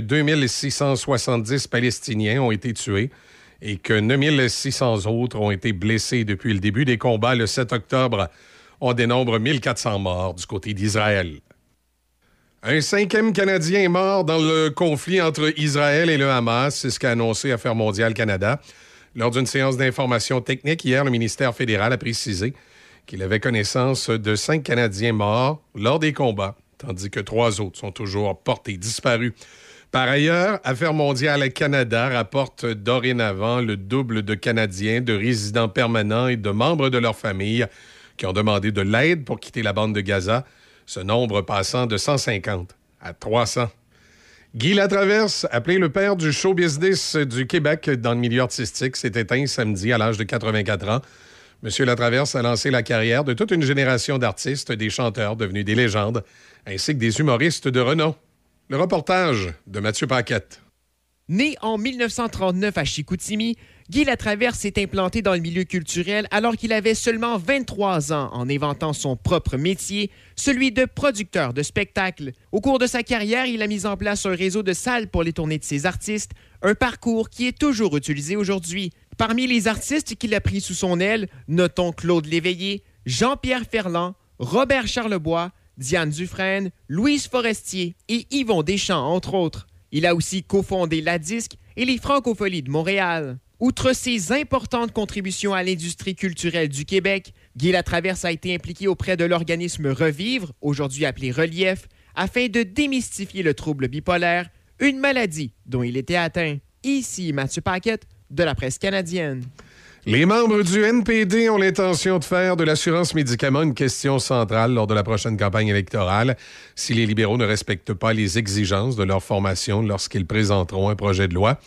2670 Palestiniens ont été tués et que 9600 autres ont été blessés depuis le début des combats le 7 octobre. On dénombre 1400 morts du côté d'Israël. Un cinquième Canadien est mort dans le conflit entre Israël et le Hamas, c'est ce qu'a annoncé Affaires mondiales Canada. Lors d'une séance d'information technique hier, le ministère fédéral a précisé qu'il avait connaissance de cinq Canadiens morts lors des combats, tandis que trois autres sont toujours portés disparus. Par ailleurs, Affaires mondiales Canada rapporte dorénavant le double de Canadiens, de résidents permanents et de membres de leur famille qui ont demandé de l'aide pour quitter la bande de Gaza ce nombre passant de 150 à 300. Guy Latraverse, appelé le père du show business du Québec dans le milieu artistique, s'est éteint samedi à l'âge de 84 ans. Monsieur Latraverse a lancé la carrière de toute une génération d'artistes, des chanteurs devenus des légendes, ainsi que des humoristes de renom. Le reportage de Mathieu Paquette. Né en 1939 à Chicoutimi, Guy Latraverse s'est implanté dans le milieu culturel alors qu'il avait seulement 23 ans en inventant son propre métier, celui de producteur de spectacles. Au cours de sa carrière, il a mis en place un réseau de salles pour les tournées de ses artistes, un parcours qui est toujours utilisé aujourd'hui. Parmi les artistes qu'il a pris sous son aile, notons Claude Léveillé, Jean-Pierre Ferland, Robert Charlebois, Diane Dufresne, Louise Forestier et Yvon Deschamps, entre autres. Il a aussi cofondé La Disque et les Francopholies de Montréal. Outre ses importantes contributions à l'industrie culturelle du Québec, Guy Latraverse a été impliqué auprès de l'organisme Revivre, aujourd'hui appelé Relief, afin de démystifier le trouble bipolaire, une maladie dont il était atteint. Ici Mathieu Paquette de la presse canadienne. Les membres du NPD ont l'intention de faire de l'assurance médicaments une question centrale lors de la prochaine campagne électorale si les libéraux ne respectent pas les exigences de leur formation lorsqu'ils présenteront un projet de loi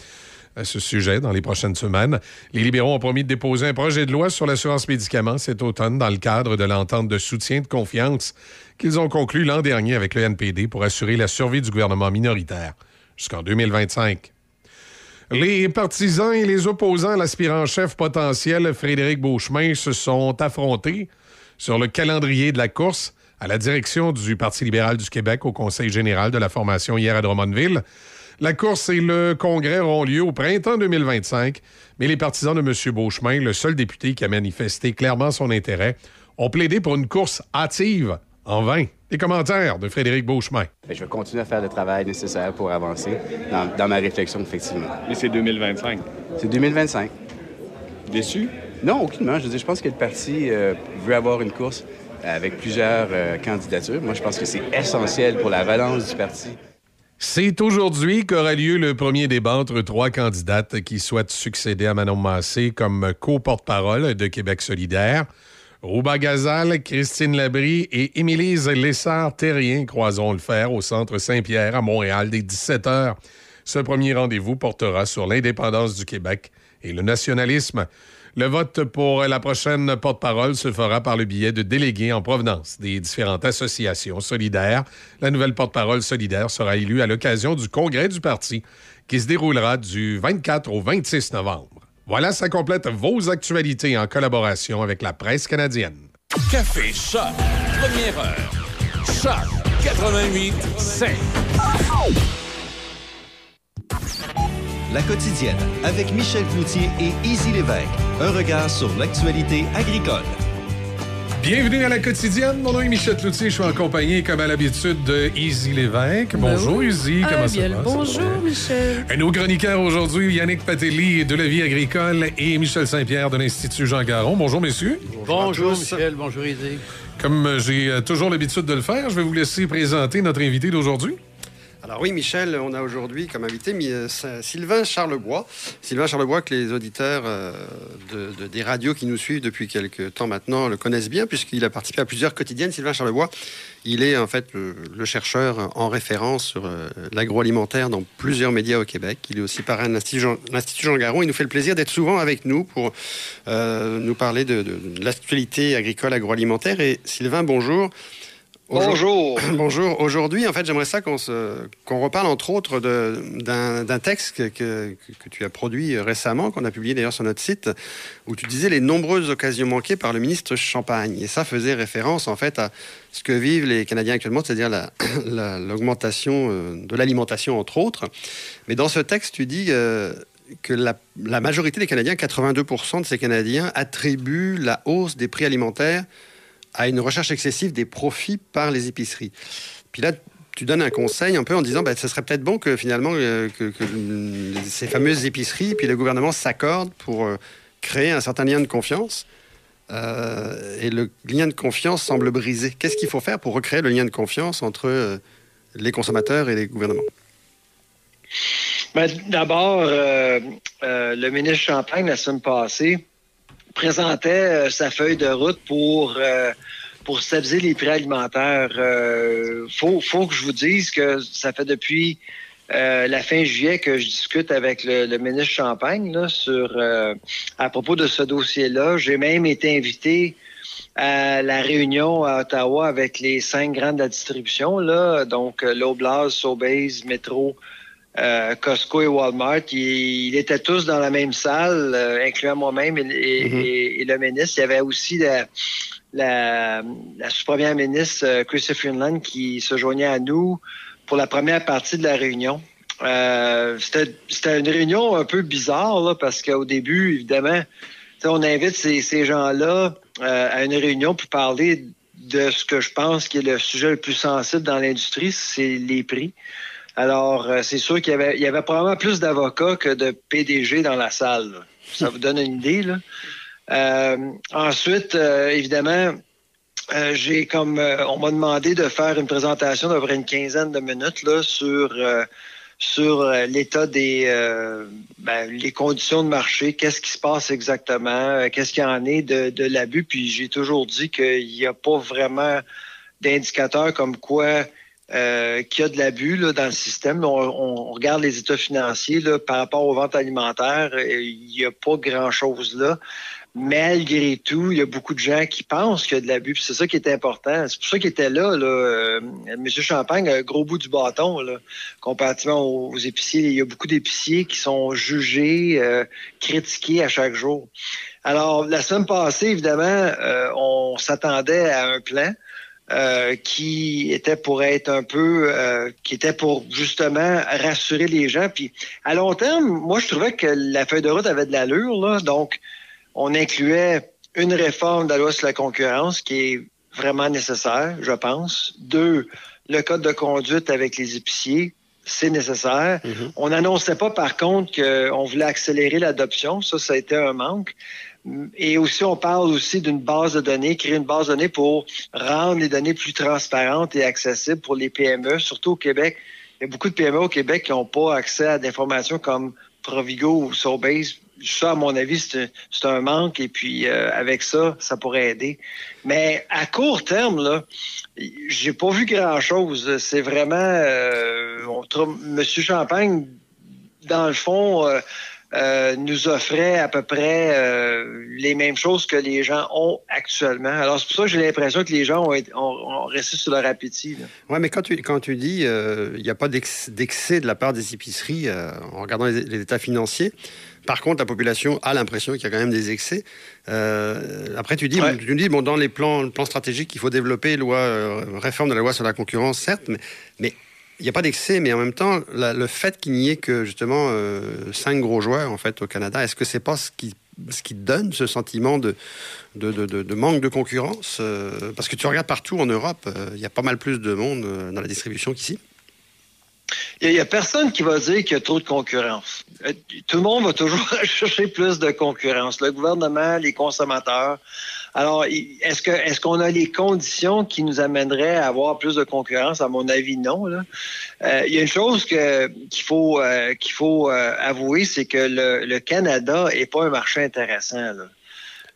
à ce sujet dans les prochaines semaines. Les libéraux ont promis de déposer un projet de loi sur l'assurance médicaments cet automne dans le cadre de l'entente de soutien de confiance qu'ils ont conclu l'an dernier avec le NPD pour assurer la survie du gouvernement minoritaire jusqu'en 2025. Les partisans et les opposants à l'aspirant-chef potentiel Frédéric Beauchemin se sont affrontés sur le calendrier de la course à la direction du Parti libéral du Québec au Conseil général de la formation hier à Drummondville. La course et le congrès auront lieu au printemps 2025, mais les partisans de M. Beauchemin, le seul député qui a manifesté clairement son intérêt, ont plaidé pour une course hâtive en vain. Les commentaires de Frédéric Beauchemin. Ben, je vais continuer à faire le travail nécessaire pour avancer dans, ma réflexion, effectivement. Mais c'est 2025. C'est 2025. Déçu? Non, aucunement. Je, je pense que le parti euh, veut avoir une course avec plusieurs euh, candidatures. Moi, je pense que c'est essentiel pour la valence du parti. C'est aujourd'hui qu'aura lieu le premier débat entre trois candidates qui souhaitent succéder à Manon Massé comme co-porte-parole de Québec solidaire. Rouba Gazal, Christine Labrie et Émilise Lessard-Terrien croiseront le fer au Centre Saint-Pierre à Montréal dès 17 h. Ce premier rendez-vous portera sur l'indépendance du Québec et le nationalisme. Le vote pour la prochaine porte-parole se fera par le biais de délégués en provenance des différentes associations solidaires. La nouvelle porte-parole solidaire sera élue à l'occasion du congrès du parti qui se déroulera du 24 au 26 novembre. Voilà, ça complète vos actualités en collaboration avec la presse canadienne. Café Choc, première heure. Choc 88 5. La quotidienne avec Michel Cloutier et Easy Lévesque. Un regard sur l'actualité agricole. Bienvenue à la quotidienne. Mon nom est Michel Cloutier. Je suis en compagnie, comme à l'habitude, de Easy Lévesque. Ben bonjour, Easy. Comment ça va? Bonjour, Michel. Et nos chroniqueurs aujourd'hui, Yannick Patelli de la vie agricole et Michel Saint-Pierre de l'Institut Jean Garon. Bonjour, messieurs. Bonjour, Michel. Bonjour, Easy. Comme j'ai toujours l'habitude de le faire, je vais vous laisser présenter notre invité d'aujourd'hui. Alors oui, Michel, on a aujourd'hui comme invité euh, Sylvain Charlebois. Sylvain Charlebois, que les auditeurs euh, de, des radios qui nous suivent depuis quelques temps maintenant le connaissent bien, puisqu'il a participé à plusieurs quotidiennes. Sylvain Charlebois, il est en fait le, chercheur en référence sur euh, l'agroalimentaire dans plusieurs médias au Québec. Il est aussi parrain de l'Institut Jean, Garon. Il nous fait le plaisir d'être souvent avec nous pour nous parler de, de l'actualité agricole agroalimentaire. Et Sylvain, bonjour. Bonjour. Bonjour. Aujourd'hui, en fait, j'aimerais ça qu'on reparle entre autres d'un texte que, que- que tu as produit récemment, qu'on a publié d'ailleurs sur notre site, où tu disais les nombreuses occasions manquées par le ministre Champagne. Et ça faisait référence en fait à ce que vivent les Canadiens actuellement, c'est-à-dire la- la- l'augmentation euh, de l'alimentation entre autres. Mais dans ce texte, tu dis euh, que la, la majorité des Canadiens, 82% de ces Canadiens, attribuent la hausse des prix alimentaires à une recherche excessive des profits par les épiceries. Puis là, tu donnes un conseil un peu en disant, bah, ce serait peut-être bon que finalement euh, que, ces fameuses épiceries, puis le gouvernement s'accordent pour euh, créer un certain lien de confiance. Euh, et le lien de confiance semble brisé. Qu'est-ce qu'il faut faire pour recréer le lien de confiance entre les consommateurs et les gouvernements? Ben, D'abord, le ministre Champagne, la semaine passée, présentait euh, sa feuille de route pour, euh, pour stabiliser les prix alimentaires. Il faut, faut que je vous dise que ça fait depuis euh, la fin juillet que je discute avec le, le ministre Champagne là, sur, euh, à propos de ce dossier-là. J'ai même été invité à la réunion à Ottawa avec les cinq grandes de la distribution, là, donc euh, Loblaws, Sobeys, Metro, euh, Costco et Walmart. Ils, ils étaient tous dans la même salle, euh, incluant moi-même et, et- Mhm. et- et le ministre. Il y avait aussi la, la, la sous-première ministre, euh, Chrystia Freeland, qui se joignait à nous pour la première partie de la réunion. Euh, C'était une réunion un peu bizarre, là, parce qu'au début, évidemment, on invite ces, ces gens-là euh, à une réunion pour parler de ce que je pense qui est le sujet le plus sensible dans l'industrie, c'est les prix. Alors, euh, c'est sûr qu'il y avait, il y avait probablement plus d'avocats que de PDG dans la salle. Ça vous donne une idée, là. Euh, ensuite, euh, évidemment, euh, j'ai comme euh, on m'a demandé de faire une présentation d'à une quinzaine de minutes là, sur euh, sur l'état des euh, ben, les conditions de marché, qu'est-ce qui se passe exactement, qu'est-ce qu'il y en est de, de l'abus. Puis j'ai toujours dit qu'il n'y a pas vraiment d'indicateurs comme quoi euh, qu'il y a de l'abus dans le système. On, on regarde les états financiers là, par rapport aux ventes alimentaires, euh, il n'y a pas grand-chose là. Malgré tout, il y a beaucoup de gens qui pensent qu'il y a de l'abus. C'est ça qui est important. C'est pour ça qu'il était là, là euh, M. Champagne, un gros bout du bâton, là, comparativement aux, épiciers. Il y a beaucoup d'épiciers qui sont jugés, euh, critiqués à chaque jour. Alors, la semaine passée, évidemment, on s'attendait à un plan euh, qui était pour être un peu, euh, qui était pour justement rassurer les gens. Puis à long terme, moi je trouvais que la feuille de route avait de l'allure. Là, donc on incluait une réforme de la loi sur la concurrence qui est vraiment nécessaire, je pense. Deux, le code de conduite avec les épiciers, c'est nécessaire. On n'annonçait pas par contre qu'on voulait accélérer l'adoption. Ça, ça a été un manque. Et aussi, on parle aussi d'une base de données, créer une base de données pour rendre les données plus transparentes et accessibles pour les PME, surtout au Québec. Il y a beaucoup de PME au Québec qui n'ont pas accès à des informations comme Provigo ou Sobase. Ça, à mon avis, c'est un, manque. Et puis, euh, avec ça, ça pourrait aider. Mais à court terme, là, j'ai pas vu grand-chose. C'est vraiment... Euh, on Monsieur Champagne, dans le fond... euh, euh, nous offrait à peu près euh, les mêmes choses que les gens ont actuellement. Alors, c'est pour ça que j'ai l'impression que les gens ont, été- ont- ont resté sur leur appétit. Ouais, mais quand tu, quand tu dis euh, il n'y a pas d'ex- d'excès de la part des épiceries euh, en regardant les, les états financiers, par contre, la population a l'impression qu'il y a quand même des excès. Euh, après, tu dis, Ouais. tu dis bon, dans les plans, le plan stratégique, il faut développer loi, euh, réforme de la loi sur la concurrence, certes, mais, mais il n'y a pas d'excès, mais en même temps, le fait qu'il n'y ait que justement euh, cinq gros joueurs en fait au Canada, est-ce que c'est pas ce qui ce donne ce sentiment de, manque de concurrence euh, Parce que tu regardes partout en Europe, euh, il y a pas mal plus de monde euh, dans la distribution qu'ici. Il n'y a, personne qui va dire qu'il y a trop de concurrence. Euh, Tout le monde va toujours chercher plus de concurrence. Le gouvernement, les consommateurs. Alors, est-ce que est-ce qu'on a les conditions qui nous amèneraient à avoir plus de concurrence? À mon avis, non. Euh, il y a une chose qu'il faut euh, qu'il faut euh, avouer, c'est que le, le Canada est pas un marché intéressant.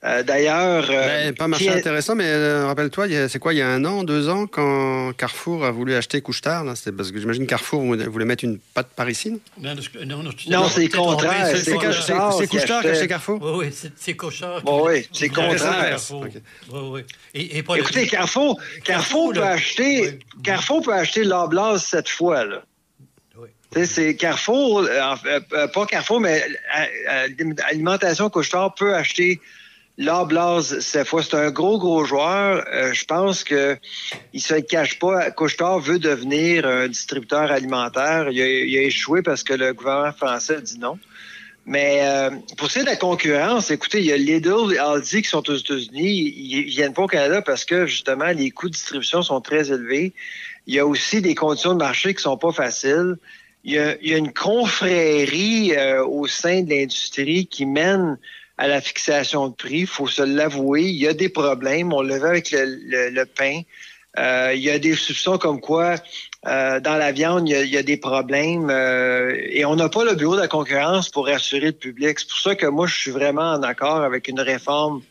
Euh, D'ailleurs, euh, Ben, pas marché intéressant, mais euh, rappelle-toi, c'est quoi, il y a un an, deux ans, quand Carrefour a voulu acheter Couche-Tard, c'était parce que j'imagine Carrefour voulait mettre une pâte parisienne. Non, non, non, c'est contraire, c'est C'est. Couche-Tard c'est qui Couche-Tard a acheté Carrefour? Oui, oui, c'est- c'est qui- Bon, oui, c'est qui a acheté contraire. Oui, oui. Et, et pas le- Écoutez, Carrefour, Carrefour peut acheter, Oui. Carrefour peut acheter l'Oblast cette fois, là. C'est Carrefour, euh, euh, euh, pas Carrefour, mais euh, euh, Alimentation Couche-Tard peut acheter l'Oblast cette fois. C'est un gros, gros joueur. Euh, je pense que il se cache pas. Couche-Tard veut devenir un distributeur alimentaire. Il a, il a échoué parce que le gouvernement français dit non. Mais euh, pour ce qui est de la concurrence, écoutez, il y a Lidl et Aldi qui sont aux États-Unis. Ils, ils viennent pas au Canada parce que justement les coûts de distribution sont très élevés. Il y a aussi des conditions de marché qui sont pas faciles. Il y a, il y a une confrérie euh, au sein de l'industrie qui mène à la fixation de prix. Il faut se l'avouer. Il y a des problèmes. On le voit avec le, pain. Euh, il y a des soupçons comme quoi euh, dans la viande, il y a, des problèmes euh, et on n'a pas le bureau de la concurrence pour rassurer le public. C'est pour ça que moi, je suis vraiment en accord avec une réforme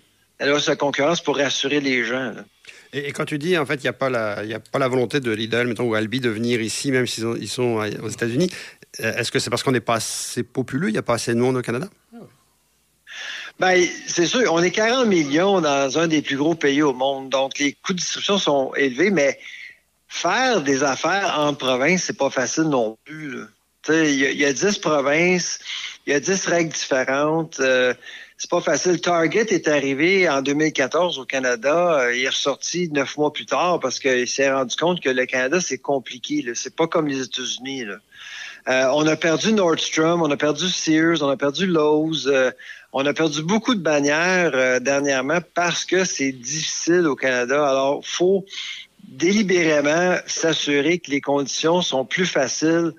de la concurrence pour rassurer les gens. Et, quand tu dis, en fait, il n'y a, pas la- volonté de Lidl, mettons, ou Albi de venir ici, même s'ils ont- ils sont aux États-Unis, est-ce que c'est parce qu'on n'est pas assez populeux, il n'y a pas assez de monde au Canada? Ben, c'est sûr, on est 40 millions dans un des plus gros pays au monde, donc les coûts de distribution sont élevés, mais faire des affaires en province, c'est pas facile non plus. Il y, y a 10 provinces, il y a 10 règles différentes. euh, c'est pas facile. Target est arrivé en 2014 au Canada. euh, il est ressorti neuf mois plus tard parce qu'il s'est rendu compte que le Canada, c'est compliqué. C'est pas comme les États-Unis. Euh, on a perdu Nordstrom, on a perdu Sears, on a perdu Lowe's. euh, on a perdu beaucoup de bannières euh, dernièrement parce que c'est difficile au Canada. Alors, faut délibérément s'assurer que les conditions sont plus faciles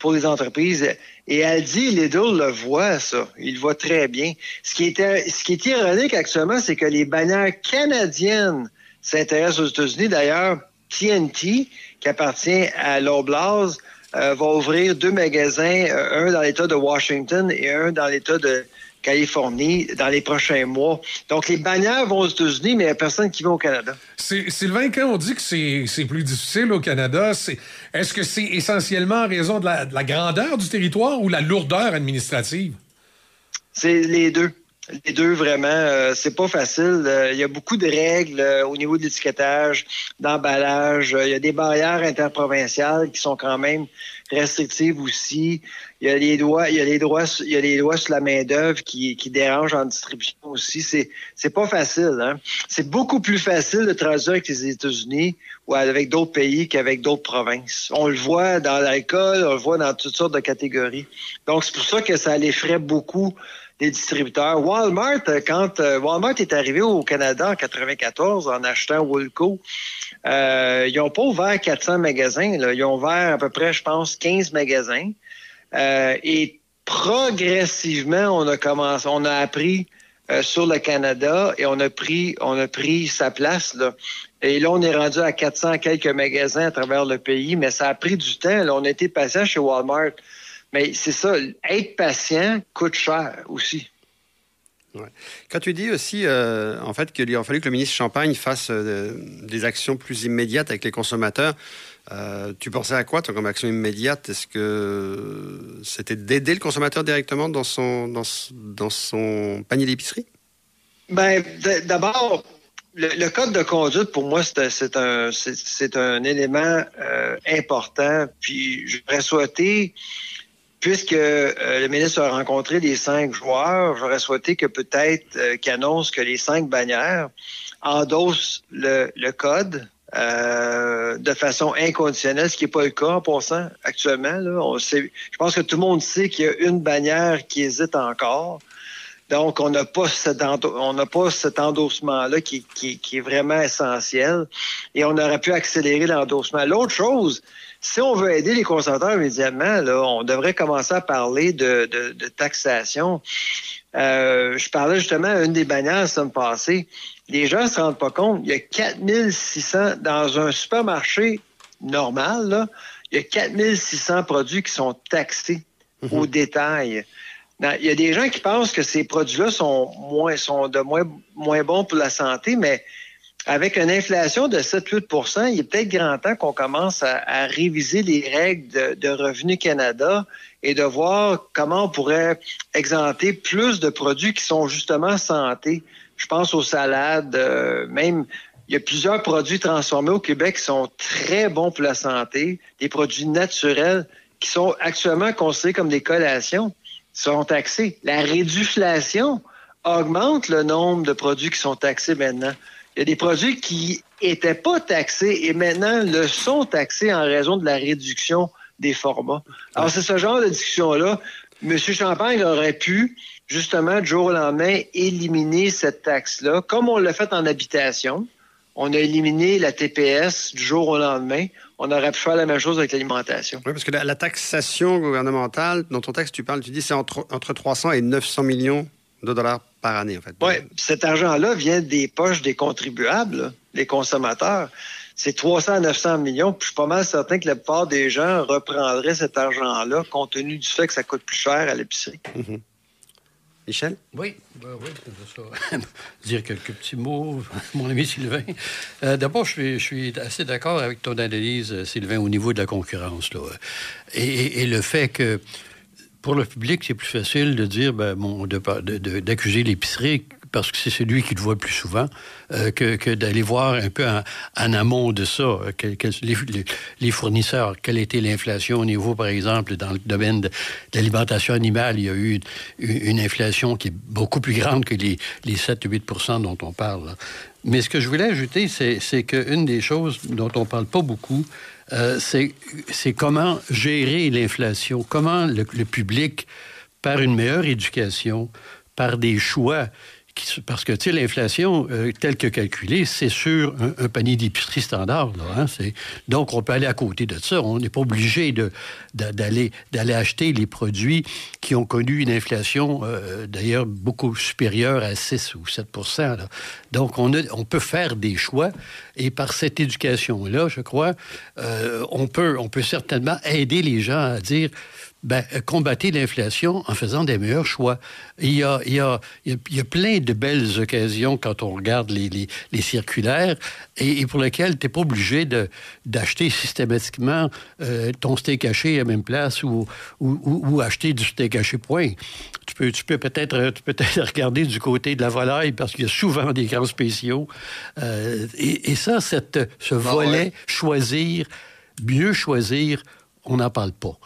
pour les entreprises. Et Aldi Lidl le voient, ça. Ils le voient très bien. Ce qui est, ce qui ironique actuellement, c'est que les bannières canadiennes s'intéressent aux États-Unis. D'ailleurs, TNT, qui appartient à l'Oblast, euh, va ouvrir deux magasins, euh, un dans l'État de Washington et un dans l'État de Californie dans les prochains mois. Donc, les bannières vont aux États-Unis, mais il n'y a personne qui va au Canada. C'est- Sylvain, quand on dit que c'est plus difficile au Canada, est-ce que c'est essentiellement en raison de la, de la grandeur du territoire ou la lourdeur administrative? C'est les deux. Les deux, vraiment, euh, c'est pas facile. Euh, Il y a beaucoup de règles euh, au niveau de l'étiquetage, d'emballage. Euh, Il y a des barrières interprovinciales qui sont quand même restrictives aussi. Il y a les droits, il y a les droits, il y a les lois sur la main d'œuvre qui, qui dérangent en distribution aussi. C'est, c'est pas facile. Hein? C'est beaucoup plus facile de traduire avec les États-Unis ou avec d'autres pays qu'avec d'autres provinces. On le voit dans l'alcool, on le voit dans toutes sortes de catégories. Donc c'est pour ça que ça l'effraie beaucoup des distributeurs. Walmart, euh, quand euh, Walmart est arrivé au Canada en 94 en achetant Woolco, euh, ils n'ont pas ouvert 400 magasins. là. Ils ont ouvert à peu près, je pense, 15 magasins. Euh, et progressivement, on a commencé, on a appris euh, sur le Canada et on a pris, sa place. Là. Et là, on est rendu à 400 quelques magasins à travers le pays, mais ça a pris du temps. On a été patient chez Walmart. Mais c'est ça, être patient coûte cher aussi. Quand tu dis aussi, euh, en fait, qu'il a fallu que le ministre Champagne fasse des actions plus immédiates avec les consommateurs, euh, tu pensais à quoi, toi, comme action immédiate? Est-ce que c'était d'aider le consommateur directement dans son, panier d'épicerie? Ben, d'abord, le, code de conduite, pour moi, c'est un- élément euh, important. Puis, j'aurais souhaité, puisque euh, le ministre a rencontré les cinq joueurs, j'aurais souhaité que peut-être qu'il annonce que les cinq bannières endossent le code euh, de façon inconditionnelle, ce qui n'est pas le cas en passant actuellement. Là. On sait, je pense que tout le monde sait qu'il y a une bannière qui hésite encore. Donc, on n'a pas cet, on n'a pas cet endossement-là qui, qui- qui est vraiment essentiel et on aurait pu accélérer l'endossement. L'autre chose, si on veut aider les consommateurs immédiatement, là, on devrait commencer à parler de, de- de taxation. Euh, je parlais justement à une des bannières la semaine passée. Les gens ne se rendent pas compte. Il y a 4600 dans un supermarché normal, là, il y a 4600 produits qui sont taxés au détail. il y a des gens qui pensent que ces produits-là sont moins sont de moins, moins bons pour la santé, mais avec une inflation de 7-8 il est peut-être grand temps qu'on commence à, réviser les règles de, de, Revenu Canada et de voir comment on pourrait exempter plus de produits qui sont justement santé. Je pense aux salades, euh, même il y a plusieurs produits transformés au Québec qui sont très bons pour la santé, des produits naturels qui sont actuellement considérés comme des collations, sont taxés. La réduflation augmente le nombre de produits qui sont taxés maintenant. Il y a des produits qui étaient pas taxés et maintenant le sont taxés en raison de la réduction des formats. Alors, c'est ce genre de discussion-là. M. Champagne aurait pu, justement, du jour au lendemain, éliminer cette taxe-là, comme on l'a fait en habitation. On a éliminé la TPS du jour au lendemain. On aurait pu faire la même chose avec l'alimentation. Oui, parce que la, taxation gouvernementale, dont ton texte, tu parles, tu dis c'est entre, entre 300 et 900 millions de dollars par année, en fait. Oui, cet argent-là vient des poches des contribuables, des consommateurs. C'est 300 à 900 millions. Puis je suis pas mal certain que la plupart des gens reprendraient cet argent-là compte tenu du fait que ça coûte plus cher à l'épicerie. Mhm. Michel? Oui, oui, je veux ça. dire quelques petits mots, mon ami Sylvain. Euh, d'abord, je suis, assez d'accord avec ton analyse, Sylvain, au niveau de la concurrence. Là. et le fait que pour le public, c'est plus facile de dire, ben, bon, d'accuser l'épicerie parce que c'est celui qui le voit le plus souvent, euh, que, d'aller voir un peu en, amont de ça, euh, les, fournisseurs, quelle était l'inflation au niveau, par exemple, dans le domaine de, l'alimentation animale, il y a eu une, inflation qui est beaucoup plus grande que les, les 7-8% dont on parle. Mais ce que je voulais ajouter, c'est qu'une des choses dont on ne parle pas beaucoup, euh, c'est comment gérer l'inflation, comment le, public, par une meilleure éducation, par des choix parce que, tu sais, l'inflation, euh, telle que calculée, c'est sur un, panier d'épicerie standard. Là, hein, donc, on peut aller à côté de ça. On n'est pas obligé d'aller acheter les produits qui ont connu une inflation, euh, d'ailleurs, beaucoup supérieure à 6 ou 7% Donc, on, on peut faire des choix. Et par cette éducation-là, je crois, euh, on, peut, on peut certainement aider les gens à dire ben, combattez l'inflation en faisant des meilleurs choix. Il y a, il y a, il y a plein de belles occasions quand on regarde les, les, les circulaires et, pour lesquelles tu n'es pas obligé d'acheter systématiquement euh, ton steak haché à la même place ou, ou, ou, acheter du steak haché point. Tu peux, tu peux peut-être peut regarder du côté de la volaille parce qu'il y a souvent des grands spéciaux. Euh, et, et, ça, cette, ce ah volet, choisir, mieux choisir, on n'en parle pas.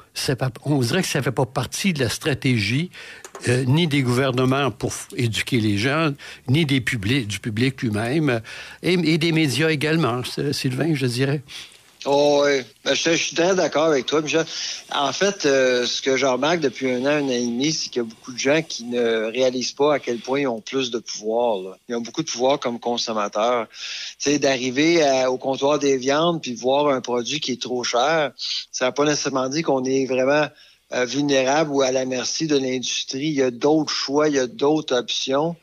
On dirait que ça ne fait pas partie de la stratégie euh, ni des gouvernements pour éduquer les gens, ni des publics, du public lui-même, et, et, des médias également, Sylvain, je dirais. Oh, oui, ben, je, suis très d'accord avec toi. En fait, euh, ce que je remarque depuis un an, un an et demi, c'est qu'il y a beaucoup de gens qui ne réalisent pas à quel point ils ont plus de pouvoir. Ils ont beaucoup de pouvoir comme consommateurs. Tu sais, d'arriver au comptoir des viandes puis voir un produit qui est trop cher, ça n'a pas nécessairement dit qu'on est vraiment euh, vulnérable ou à la merci de l'industrie. Il y a d'autres choix, il y a d'autres options.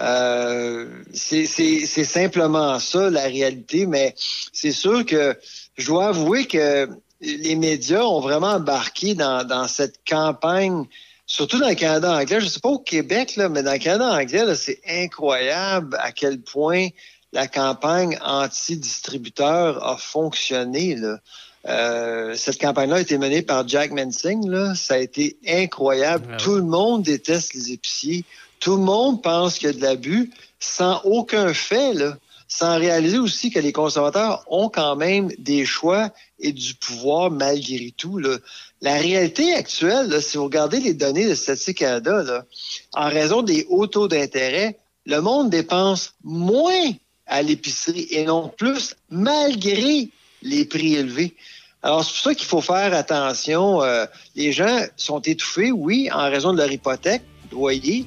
Euh, c'est simplement ça, la réalité, mais c'est sûr que je dois avouer que les médias ont vraiment embarqué dans, cette campagne, surtout dans le Canada anglais. Je ne sais pas au Québec, là, mais dans le Canada anglais, c'est incroyable à quel point la campagne anti-distributeur a fonctionné. Euh, cette campagne-là a été menée par Jack Mensing. Là. Ça a été incroyable. Tout le monde déteste les épiciers. Tout le monde pense qu'il y a de l'abus sans aucun fait. Là sans réaliser aussi que les consommateurs ont quand même des choix et du pouvoir malgré tout. La réalité actuelle, si vous regardez les données de Statistique Canada, en raison des hauts taux d'intérêt, le monde dépense moins à l'épicerie et non plus malgré les prix élevés. Alors, c'est pour ça qu'il faut faire attention. Euh, les gens sont étouffés, oui, en raison de leur hypothèque, loyer,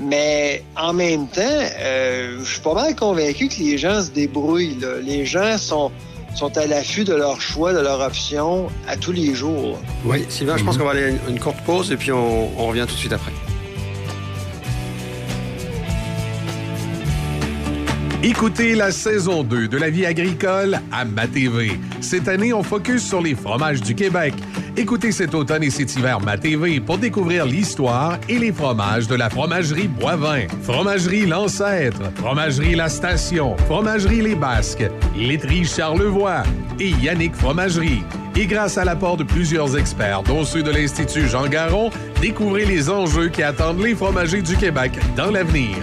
mais en même temps, euh, je suis pas mal convaincu que les gens se débrouillent. Les gens sont, sont à l'affût de leur choix, de leur option à tous les jours. Oui, Sylvain, je pense qu'on va aller à une, courte pause et puis on, on revient tout de suite après. Écoutez la saison 2 de la vie agricole à MaTV. Cette année, on focus sur les fromages du Québec Écoutez cet automne et cet hiver ma TV pour découvrir l'histoire et les fromages de la fromagerie Boivin. Fromagerie L'Ancêtre, Fromagerie La Station, Fromagerie Les Basques, Laiterie Charlevoix et Yannick Fromagerie. Et grâce à l'apport de plusieurs experts, dont ceux de l'Institut Jean Garon, découvrez les enjeux qui attendent les fromagers du Québec dans l'avenir.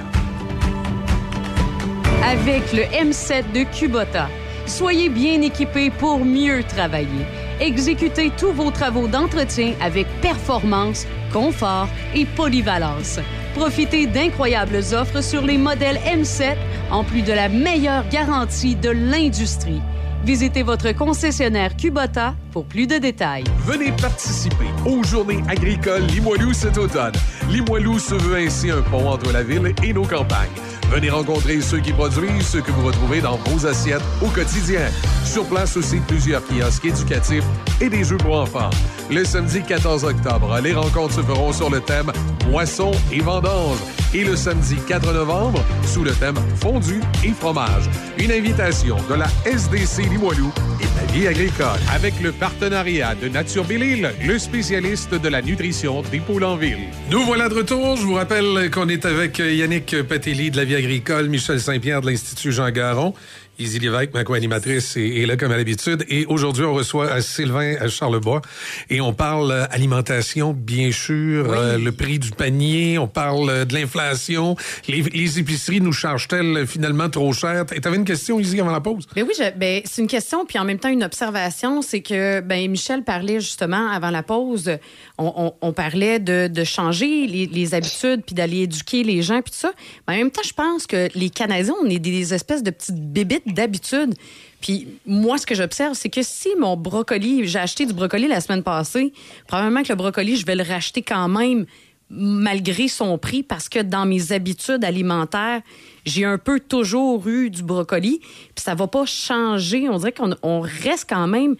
Avec le M7 de Kubota, soyez bien équipés pour mieux travailler. Exécutez tous vos travaux d'entretien avec performance, confort et polyvalence. Profitez d'incroyables offres sur les modèles M7 en plus de la meilleure garantie de l'industrie. Visitez votre concessionnaire Kubota pour plus de détails. Venez participer aux Journées agricoles Limoilou cet automne. Limoilou se veut ainsi un pont entre la ville et nos campagnes. Venez rencontrer ceux qui produisent ce que vous retrouvez dans vos assiettes au quotidien. Sur place aussi plusieurs kiosques éducatifs et des jeux pour enfants. Le samedi 14 octobre, les rencontres se feront sur le thème Moisson et vendange. Et le samedi 4 novembre, sous le thème Fondu et fromage. Une invitation de la SDC Limoilou et de la vie agricole. Avec le partenariat de Nature Belle le spécialiste de la nutrition des poules en ville. Nous voilà de retour. Je vous rappelle qu'on est avec Yannick Patelli de la vie agricole, Michel Saint-Pierre de l'Institut Jean Garon. Izzy Lévesque, ma co-animatrice, est, là comme à l'habitude. Et aujourd'hui, on reçoit euh, Sylvain à Charlebois et on parle euh, alimentation, bien sûr, euh, le prix du panier, on parle euh, de l'inflation. Les, les épiceries nous chargent-elles euh, finalement trop cher? Tu avais une question, Izzy, avant la pause? Ben oui, ben, c'est une question, puis en même temps une observation, c'est que ben, Michel parlait justement avant la pause, on, parlait de, changer les, habitudes, puis d'aller éduquer les gens, puis tout ça. Mais en même temps, je pense que les Canadiens, on est des espèces de petites bébites d'habitude. Puis moi, ce que j'observe, c'est que si mon brocoli, j'ai acheté du brocoli la semaine passée, probablement que le brocoli, je vais le racheter quand même malgré son prix parce que dans mes habitudes alimentaires, j'ai un peu toujours eu du brocoli, puis ça va pas changer. On dirait qu'on on reste quand même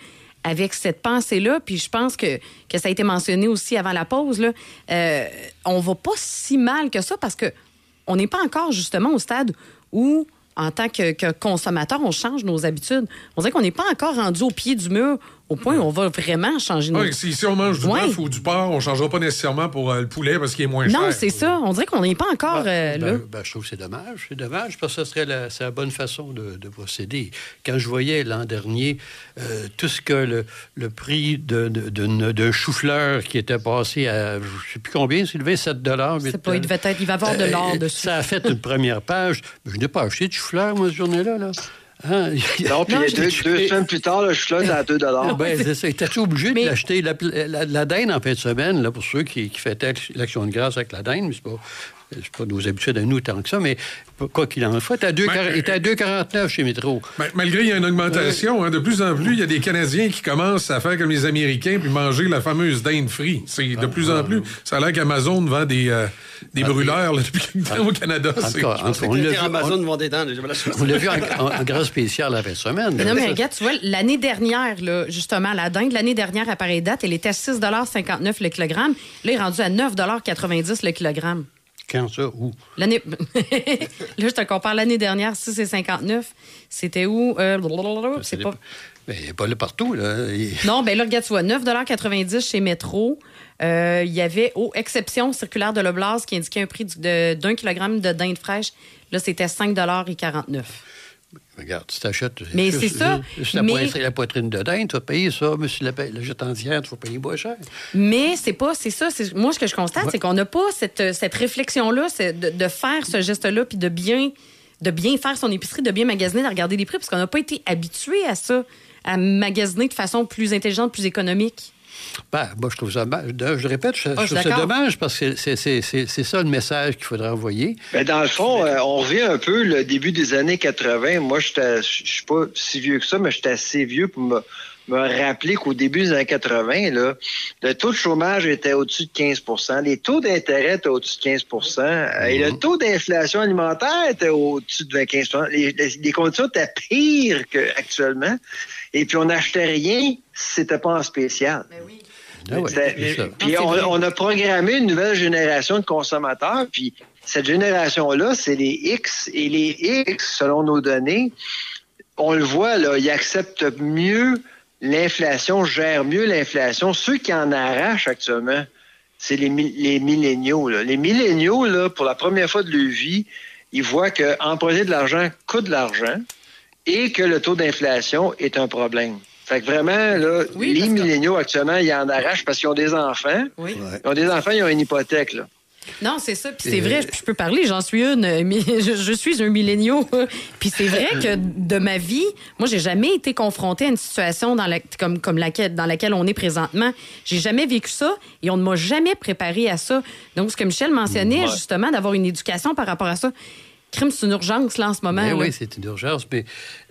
avec cette pensée-là, puis je pense que, ça a été mentionné aussi avant la pause, là, euh, on va pas si mal que ça parce que on n'est pas encore justement au stade où, en tant que, que consommateur, on change nos habitudes. On dirait qu'on n'est pas encore rendu au pied du mur au point où on va vraiment changer Oui, si, si on mange du Ouais. bœuf ou du porc, on changera pas nécessairement pour euh, le poulet parce qu'il est moins cher. Non, c'est ça. On dirait qu'on n'est pas encore euh, là. Ben, ben, je trouve que c'est dommage. C'est dommage parce que ce serait la, c'est la bonne façon de, de procéder. Quand je voyais l'an dernier euh, tout ce que le, le prix de- de- d'un de, chou-fleur qui était passé à je ne sais plus combien, Sylvain, 7 dollars. C'est pas, il devait être, il va y avoir de l'or dessus. Ça a fait une première page. Mais je n'ai pas acheté de chou-fleur, moi, cette journée-là. Là. Hein? Non, puis Non, deux, deux semaines plus tard, là, je suis là à 2 Ah, ben, c'est ça. Était-tu obligé Mais- de l'acheter? La, la, la dinde en fin de semaine, là, pour ceux qui, qui fêtaient l'action de grâce avec la dinde, mais c'est pas, c'est pas nos habitudes à nous tant que ça, mais quoi qu'il en soit, il Ben, était à 2,49 chez Métro. Ben, malgré il y a une augmentation, hein, de plus en plus, il y a des Canadiens qui commencent à faire comme les Américains puis manger la fameuse dinde free. C'est de plus en plus. Ça a l'air qu'Amazon vend des, euh, des brûleurs là, depuis quelque temps au Canada. On l'a vu, Amazon on- vend des dents. on l'a vu en, en, en grand spécial la fin de semaine. Mais non, mais regarde, tu vois, l'année dernière, là, justement, la dinde, l'année dernière, à pareille date, elle était à 6,59 le kilogramme. Là, il est rendu à 9,90 le kilogramme. Quand ça? Où? L'année. là, je te compare l'année dernière, 6,59. C'était où? Euh, C'est pas. Ben, il n'est pas là partout. Là. Il- Non, ben là, regarde, tu vois, 9,90 chez Métro. Euh, Il y avait, aux exception circulaire de l'Oblast, qui indiquait un prix d'un kilogramme de dinde fraîche. Là, c'était 5,49 Regarde, tu t'achètes. Mais c'est ça, juste la, mais- poitrine, la poitrine de dinde, tu vas payer ça. Mais si la, la jette entière, tu vas payer moins cher. Mais c'est pas, c'est ça. Moi, ce que je constate, c'est qu'on n'a pas cette, cette réflexion-là, c'est de, de faire ce geste-là, puis de bien, de bien faire son épicerie, de bien magasiner, de regarder les prix, parce qu'on n'a pas été habitué à ça, à magasiner de façon plus intelligente, plus économique. Ben, moi, je trouve ça. ben, Je, répète, je, Ah, je trouve ça dommage parce que c'est- c'est c'est- c'est ça le message qu'il faudrait envoyer. Ben, dans le fond, euh, on revient un peu le début des années 80. Moi, je suis pas si vieux que ça, mais j'étais assez vieux pour me, me rappeler qu'au début des années 80, là, le taux de chômage était au-dessus de 15% les taux d'intérêt étaient au-dessus de 15% et le taux d'inflation alimentaire était au-dessus de 15 les, les- les conditions étaient pires qu'actuellement. Et puis, on n'achetait rien si c'était pas en spécial. Ah ouais, C'était- c'est ça. Puis on, on a programmé une nouvelle génération de consommateurs, puis cette génération-là, c'est les X, et les X, selon nos données, on le voit, là, ils acceptent mieux l'inflation gère mieux l'inflation. Ceux qui en arrachent actuellement, c'est les, les milléniaux. là. Les milléniaux, là, pour la première fois de leur vie, ils voient qu'emprunter de l'argent coûte de l'argent et que le taux d'inflation est un problème. Fait que vraiment, là, les milléniaux actuellement, ils en arrachent parce qu'ils ont des enfants. Ils ont des enfants, ils ont une hypothèque. Là. Non, c'est ça. Puis c'est Et- vrai, je, je peux parler, j'en suis une, mais je, je suis un milléniaux. Puis c'est vrai que de ma vie, moi, j'ai jamais été confrontée à une situation dans la, comme, comme laquelle, dans laquelle on est présentement. J'ai jamais vécu ça et on ne m'a jamais préparé à ça. Donc, ce que Michel mentionnait, Ouais. justement, d'avoir une éducation par rapport à ça. Crime, c'est une urgence, là, en ce moment. Là. oui, c'est une urgence, mais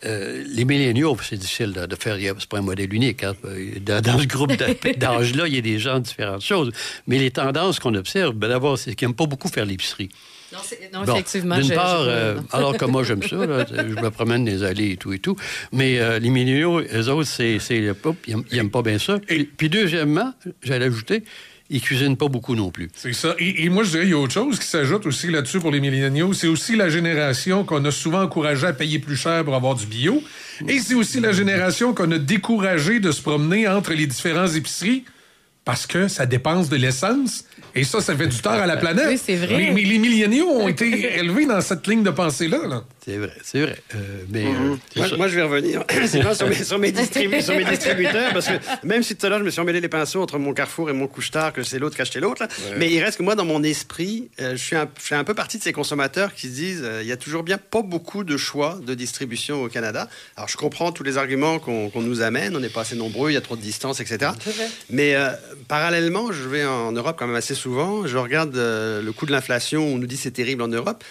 euh, les milléniaux, c'est difficile de, de faire. C'est pas un modèle unique. hein. Dans, dans ce groupe d'âge-là, il y a des gens de différentes choses. Mais les tendances qu'on observe, ben, d'abord, c'est qu'ils n'aiment pas beaucoup faire l'épicerie. Non, c'est- non, Bon, effectivement. D'une part, euh, alors que moi, j'aime ça. là, je me promène dans les allées et tout et tout. Mais euh, les milléniaux, eux autres, c'est, ils n'aiment pas bien ça. Puis, puis deuxièmement, j'allais ajouter, ils cuisinent pas beaucoup non plus. C'est ça. Et, et moi, je dirais, il y a autre chose qui s'ajoute aussi là-dessus pour les milléniaux. C'est aussi la génération qu'on a souvent encouragée à payer plus cher pour avoir du bio. Et c'est aussi la génération qu'on a découragée de se promener entre les différentes épiceries parce que ça dépense de l'essence. Et ça, ça fait du tort à la planète. Oui, c'est vrai. Mais, mais les milléniaux ont été élevés dans cette ligne de pensée-là. là. C'est vrai, c'est vrai. Euh, mais euh, Mhm. c'est moi, je vais revenir sur, mes, sur, mes distribu- sur mes distributeurs, parce que même si tout à l'heure, je me suis emmêlé les pinceaux entre mon Carrefour et mon couche-tard, que c'est l'autre qui a acheté l'autre, là. mais il reste que moi, dans mon esprit, euh, je, suis un, je fais un peu partie de ces consommateurs qui se disent euh, il y a toujours bien pas beaucoup de choix de distribution au Canada. Alors, je comprends tous les arguments qu'on qu'on nous amène, on n'est pas assez nombreux, il y a trop de distance, etc. Mais euh, parallèlement, je vais en Europe quand même assez souvent, je regarde euh, le coût de l'inflation, on nous dit c'est terrible en Europe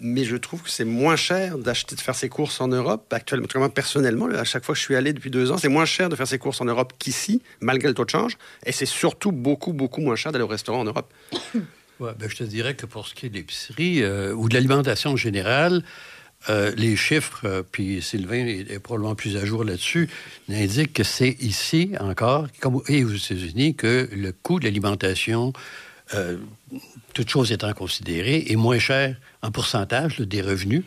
mais je trouve que c'est moins cher d'acheter, de faire ses courses en Europe. Actuellement, personnellement, à chaque fois que je suis allé depuis deux ans, c'est moins cher de faire ses courses en Europe qu'ici, malgré le taux de change. Et c'est surtout beaucoup, beaucoup moins cher d'aller au restaurant en Europe. Ouais, ben, je te dirais que pour ce qui est de l'épicerie euh, ou de l'alimentation en général, euh, les chiffres, euh, puis Sylvain est, est probablement plus à jour là-dessus, indiquent que c'est ici encore, comme et aux États-Unis, que le coût de l'alimentation, euh, toutes choses étant considérées, est moins cher en pourcentage là, des revenus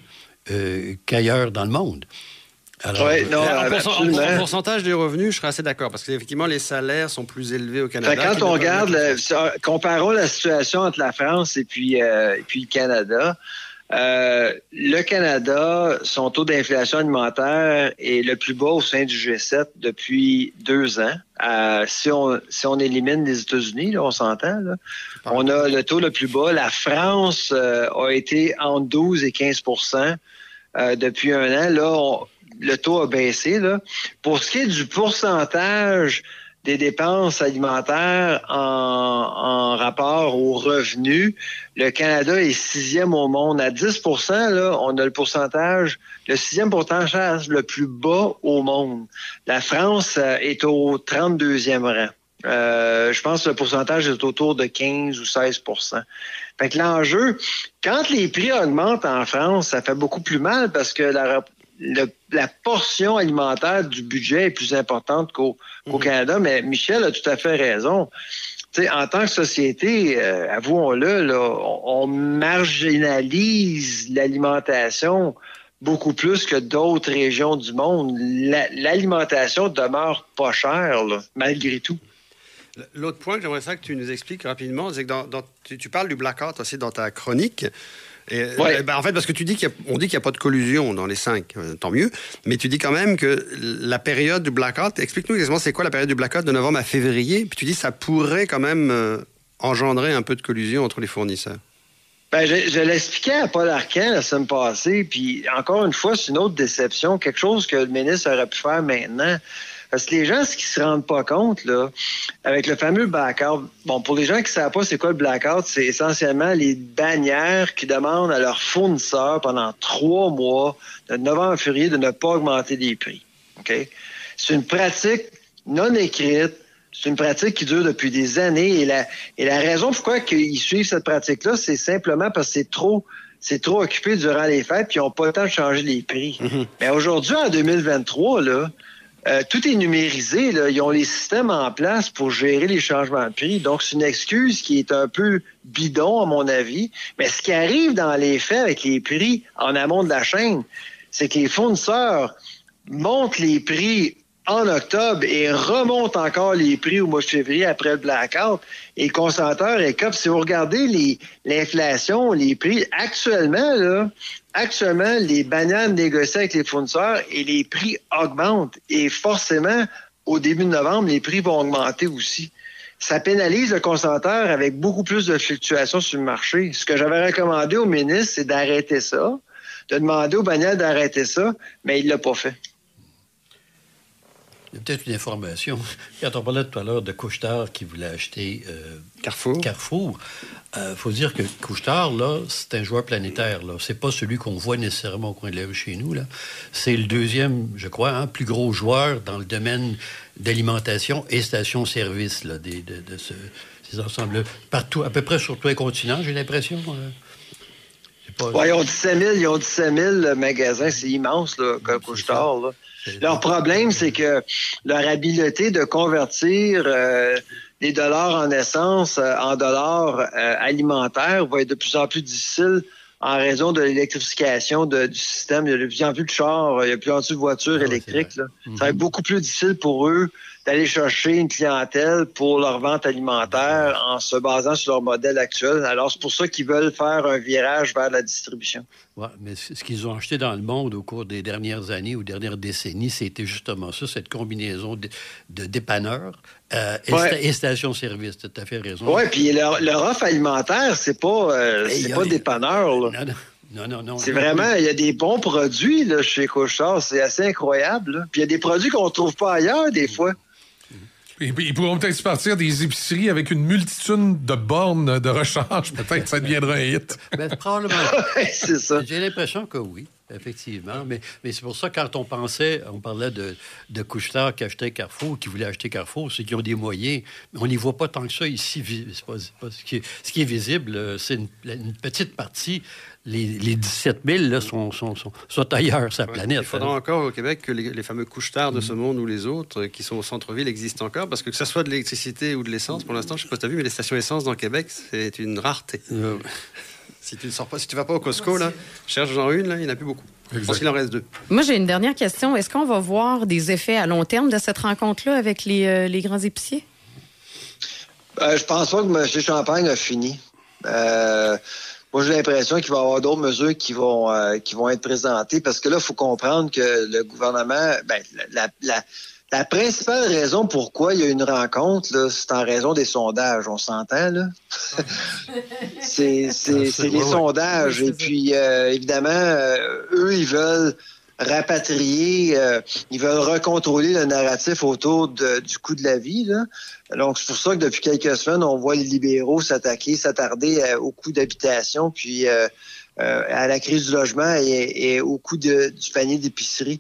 euh, qu'ailleurs dans le monde. Alors, Ouais, non, en, euh, en- pourcentage des revenus, je serais assez d'accord, parce qu'effectivement, les salaires sont plus élevés au Canada. quand on regarde, le- comparons la situation entre la France et puis, euh, et puis le Canada. Euh, le Canada, son taux d'inflation alimentaire est le plus bas au sein du G7 depuis deux ans. Euh, si, on, si on élimine les États-Unis, on s'entend, on a le taux le plus bas. La France euh, a été entre 12 et 15% euh, depuis un an. Là, on- le taux a baissé. Là. Pour ce qui est du pourcentage des dépenses alimentaires en, en rapport aux revenus, le Canada est sixième au monde. À 10% là, on a le pourcentage, le sixième pourcentage le plus bas au monde. La France euh, est au 32e rang. Euh, je pense que le pourcentage est autour de 15 ou 16% Fait que l'enjeu, quand les prix augmentent en France, ça fait beaucoup plus mal parce que la, le- la portion alimentaire du budget est plus importante qu'au qu'au Canada. Mais Michel a tout à fait raison. En tant que société, euh, avouons-le, on, marginalise l'alimentation beaucoup plus que d'autres régions du monde. La- L'alimentation demeure pas chère, malgré tout. L'autre point que j'aimerais ça que tu nous expliques rapidement, c'est que dans- tu, tu parles du blackout aussi dans ta chronique. Et, Ouais. euh, ben, en fait, parce que tu dis qu'il y a- on dit qu'il n'y a pas de collusion dans les cinq, euh, tant mieux. Mais tu dis quand même que la période du blackout, explique-nous exactement c'est quoi la période du blackout de novembre à février. Puis tu dis que ça pourrait quand même euh, engendrer un peu de collusion entre les fournisseurs. Ben, je, je l'expliquais à Paul Arcan la semaine passée, puis encore une fois, c'est une autre déception, quelque chose que le ministre aurait pu faire maintenant. Parce que les gens, ce qu'ils se rendent pas compte, là, avec le fameux blackout, bon, pour les gens qui ne savent pas c'est quoi le blackout, c'est essentiellement les bannières qui demandent à leurs fournisseurs pendant trois mois, de novembre à février, de ne pas augmenter les prix. OK? C'est une pratique non écrite, c'est une pratique qui dure depuis des années et la, et la raison pourquoi ils suivent cette pratique-là, c'est simplement parce que c'est trop, c'est trop occupé durant les fêtes puis ils n'ont pas le temps de changer les prix. Mais aujourd'hui, en 2023, là, euh, tout est numérisé. Là. Ils ont les systèmes en place pour gérer les changements de prix. Donc, c'est une excuse qui est un peu bidon, à mon avis. Mais ce qui arrive dans les faits avec les prix en amont de la chaîne, c'est que les fournisseurs montent les prix en octobre et remonte encore les prix au mois de février après le blackout. Et concenteur et COP, si vous regardez l'inflation, les prix, actuellement, là, actuellement, les bananes négociées avec les fournisseurs et les prix augmentent. Et forcément, au début de novembre, les prix vont augmenter aussi. Ça pénalise le concenteur avec beaucoup plus de fluctuations sur le marché. Ce que j'avais recommandé au ministre, c'est d'arrêter ça, de demander au bagnat d'arrêter ça, mais il l'a pas fait. Il y a peut-être une information. Quand on parlait tout à l'heure de Couchetard qui voulait acheter euh, Carrefour, Carrefour il faut dire que Couchetard, là, c'est un joueur planétaire. Là. C'est pas celui qu'on voit nécessairement au coin de la rue chez nous. Là. C'est le deuxième, je crois, hein, plus gros joueur dans le domaine d'alimentation et station-service là, des- de, de ce- ces ensembles-là. Partout, à peu près sur tous les continents, j'ai l'impression. euh. Pas- Ouais, ils ont 17 000, ils ont 17 000 magasins, c'est immense, là, comme Couche-Tard, là. Leur problème, c'est que leur habileté de convertir euh, des dollars en essence euh, en dollars euh, alimentaires va être de plus en plus difficile en raison de l'électrification du système. Il y a de plus en plus de chars, il y a de plus en plus de voitures électriques. là. Ça va être beaucoup plus difficile pour eux d'aller chercher une clientèle pour leur vente alimentaire en se basant sur leur modèle actuel. Alors, c'est pour ça qu'ils veulent faire un virage vers la distribution. Ouais, mais ce qu'ils ont acheté dans le monde au cours des dernières années ou dernières décennies, c'était justement ça, cette combinaison de, de dépanneurs euh, et, Ouais. sta- et stations-service. Tu as tout à fait raison. Oui, puis leur, leur offre alimentaire, c'est pas, euh, c'est a- pas dépanneur. là. Non, non, non. C'est non. vraiment, il y a des bons produits là, chez Couchard, c'est assez incroyable. là. Puis il y a des produits qu'on ne trouve pas ailleurs des fois. Ils, pourront peut-être se partir des épiceries avec une multitude de bornes de rechange. Peut-être que ça deviendra un hit. Ben, probablement. c'est ça. J'ai l'impression que oui, effectivement. Mais, mais c'est pour ça, quand on pensait, on parlait de, de Couchetard qui achetait Carrefour, qui voulait acheter Carrefour, c'est qu'ils ont des moyens. Mais on n'y voit pas tant que ça ici. pas- pas ce, qui est, ce qui est visible, euh, c'est une, une petite partie. Les, les 17 000 là, sont, sont, sont, sont ailleurs sur la planète. Il faudra hein. encore au Québec que les, les fameux couches-tard de ce monde ou les autres euh, qui sont au centre-ville existent encore, parce que que ce soit de l'électricité ou de l'essence, pour l'instant, je ne sais pas si tu as vu, mais les stations essence dans le Québec, c'est une rareté. Euh, Si tu ne sors pas, si tu vas pas au Costco, là, cherche-en une, là, il n'y en a plus beaucoup. Je pense qu'il en reste deux. Moi, j'ai une dernière question. Est-ce qu'on va voir des effets à long terme de cette rencontre-là avec les, euh, les grands épiciers? Euh, je pense pas que M. Champagne a fini. Euh, moi, j'ai l'impression qu'il va y avoir d'autres mesures qui vont euh, qui vont être présentées parce que là, il faut comprendre que le gouvernement, ben, la, la, la principale raison pourquoi il y a une rencontre, là, c'est en raison des sondages. On s'entend, là? c'est c'est- c'est les sondages. Oui, Et puis, euh, évidemment, euh, eux, ils veulent rapatrier, euh, ils veulent recontrôler le narratif autour de- du coût de la vie. Là. Donc, c'est pour ça que depuis quelques semaines, on voit les libéraux s'attaquer, s'attarder euh, au coût d'habitation, puis euh, à la crise du logement et, et au coût de- du panier d'épicerie.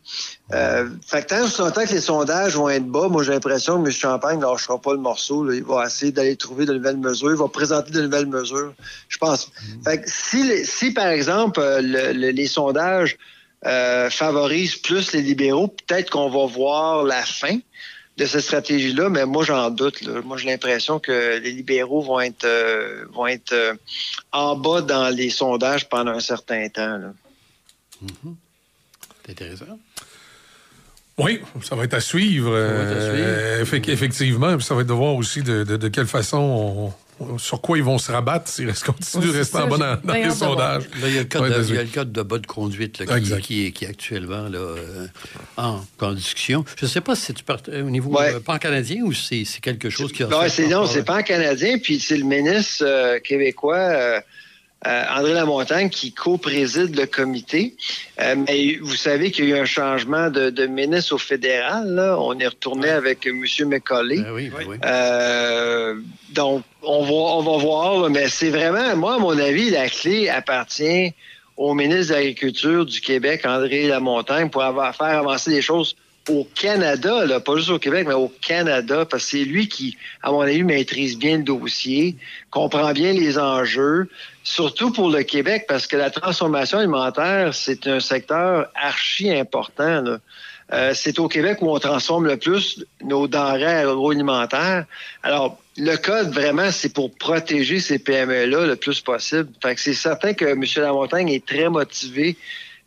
Euh, fait que tant longtemps que les sondages vont être bas, moi j'ai l'impression que M. Champagne ne lâchera pas le morceau. là. Il va essayer d'aller trouver de nouvelles mesures, il va présenter de nouvelles mesures. Je pense. Fait que si, si par exemple, euh, le- le- les sondages euh, favorisent plus les libéraux, peut-être qu'on va voir la fin de cette stratégie-là, mais moi j'en doute. là. Moi j'ai l'impression que les libéraux vont être euh, vont être euh, en bas dans les sondages pendant un certain temps. là. C'est intéressant. Oui, ça va être à suivre. va être à euh, effe- effectivement, puis ça va être de voir aussi de, de- de quelle façon, on- on- sur quoi ils vont se rabattre s'ils restent- continuent de rester ça, en bas dans, dans les sondages. Là, il y a le code, Ouais, de, il y a le code de bonne conduite là, qui, qui est, qui est actuellement là, euh, en, en discussion. Je ne sais pas si c'est part- au niveau Ouais. euh, pan-canadien ou c'est c'est quelque chose qui a Non, c'est non, c'est pas Canadien, puis c'est le ministre euh, québécois euh, André Lamontagne qui co-préside le comité. Euh, mais vous savez qu'il y a eu un changement de, de ministre au fédéral. Là. On est retourné avec M. McCauley. Ben oui, ben oui. Euh, donc, on va, on va voir, là, mais c'est vraiment, moi, à mon avis, la clé appartient au ministre de l'Agriculture du Québec, André Lamontagne, pour avoir, faire avancer les choses au Canada, là, pas juste au Québec, mais au Canada, parce que c'est lui qui, à mon avis, maîtrise bien le dossier, comprend bien les enjeux, surtout pour le Québec, parce que la transformation alimentaire, c'est un secteur archi important. là. Euh, c'est au Québec où on transforme le plus nos denrées agroalimentaires. Alors, le code, vraiment, c'est pour protéger ces PME-là le plus possible. Fait que c'est certain que M. Lamontagne est très motivé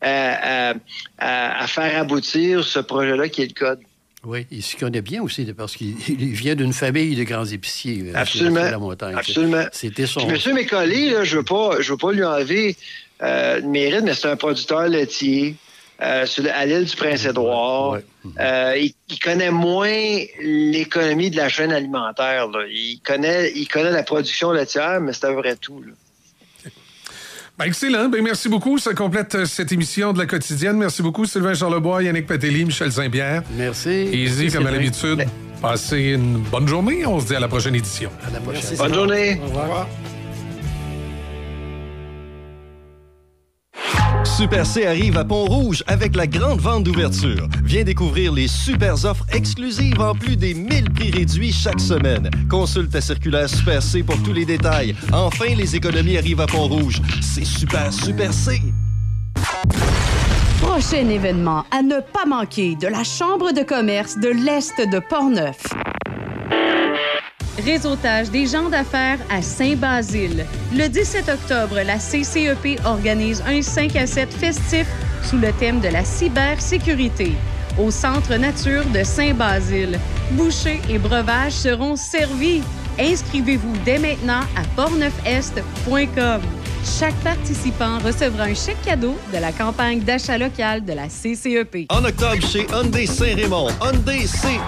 à, à- à- à faire aboutir ce projet-là qui est le code. Oui, il s'y connaît bien aussi parce qu'il il vient d'une famille de grands épiciers. euh, Absolument. la montagne. Absolument. C'était son. Puis Monsieur Mécollet, là, je veux pas, je veux pas lui enlever euh, le mérite, mais c'est un producteur laitier euh, sur à l'île du Prince-Édouard. Euh, il, il connaît moins l'économie de la chaîne alimentaire. là. Il connaît, il connaît la production laitière, mais c'est un vrai tout. là. Ben, excellent. Ben, merci beaucoup. Ça complète euh, cette émission de la quotidienne. Merci beaucoup, Sylvain Charlebois, Yannick Patelli, Michel Saint-Pierre. Merci. Easy, Merci, comme à l'habitude. Passez une bonne journée. On se dit à la prochaine édition. À la prochaine. Bonne journée. Au revoir. Super C arrive à Pont-Rouge avec la grande vente d'ouverture. Viens découvrir les super offres exclusives en plus des 1000 prix réduits chaque semaine. Consulte ta circulaire Super C pour tous les détails. Enfin, les économies arrivent à Pont-Rouge. C'est super, super C. Prochain événement à ne pas manquer de la Chambre de commerce de l'Est de Portneuf. Réseautage des gens d'affaires à Saint-Basile. Le 17 octobre, la CCEP organise un 5 à 7 festif sous le thème de la cybersécurité au Centre Nature de Saint-Basile. Bouchers et breuvages seront servis. Inscrivez-vous dès maintenant à portneufest.com. Chaque participant recevra un chèque cadeau de la campagne d'achat local de la CCEP. En octobre, chez Hyundai Saint-Raymond, Hyundai c'est.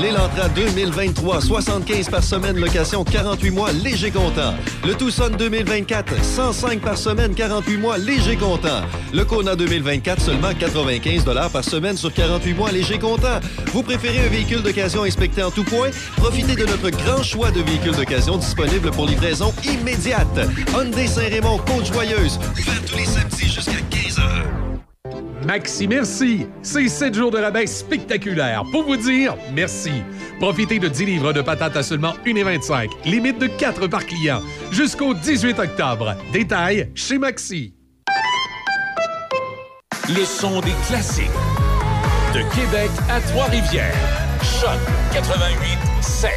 L'Elantra 2023, 75 par semaine, location 48 mois, léger comptant. Le Tucson 2024, 105 par semaine, 48 mois, léger comptant. Le Kona 2024, seulement 95 par semaine sur 48 mois, léger comptant. Vous préférez un véhicule d'occasion inspecté en tout point? Profitez de notre grand choix de véhicules d'occasion disponibles pour livraison immédiate. Hyundai Saint-Raymond, Côte-Joyeuse, ouvert tous les samedis jusqu'à 15 h. Maxi Merci, c'est 7 jours de rabais spectaculaires pour vous dire merci. Profitez de 10 livres de patates à seulement 1,25, limite de 4 par client, jusqu'au 18 octobre. Détail chez Maxi. Le son des classiques. De Québec à Trois-Rivières. Choc 88 7.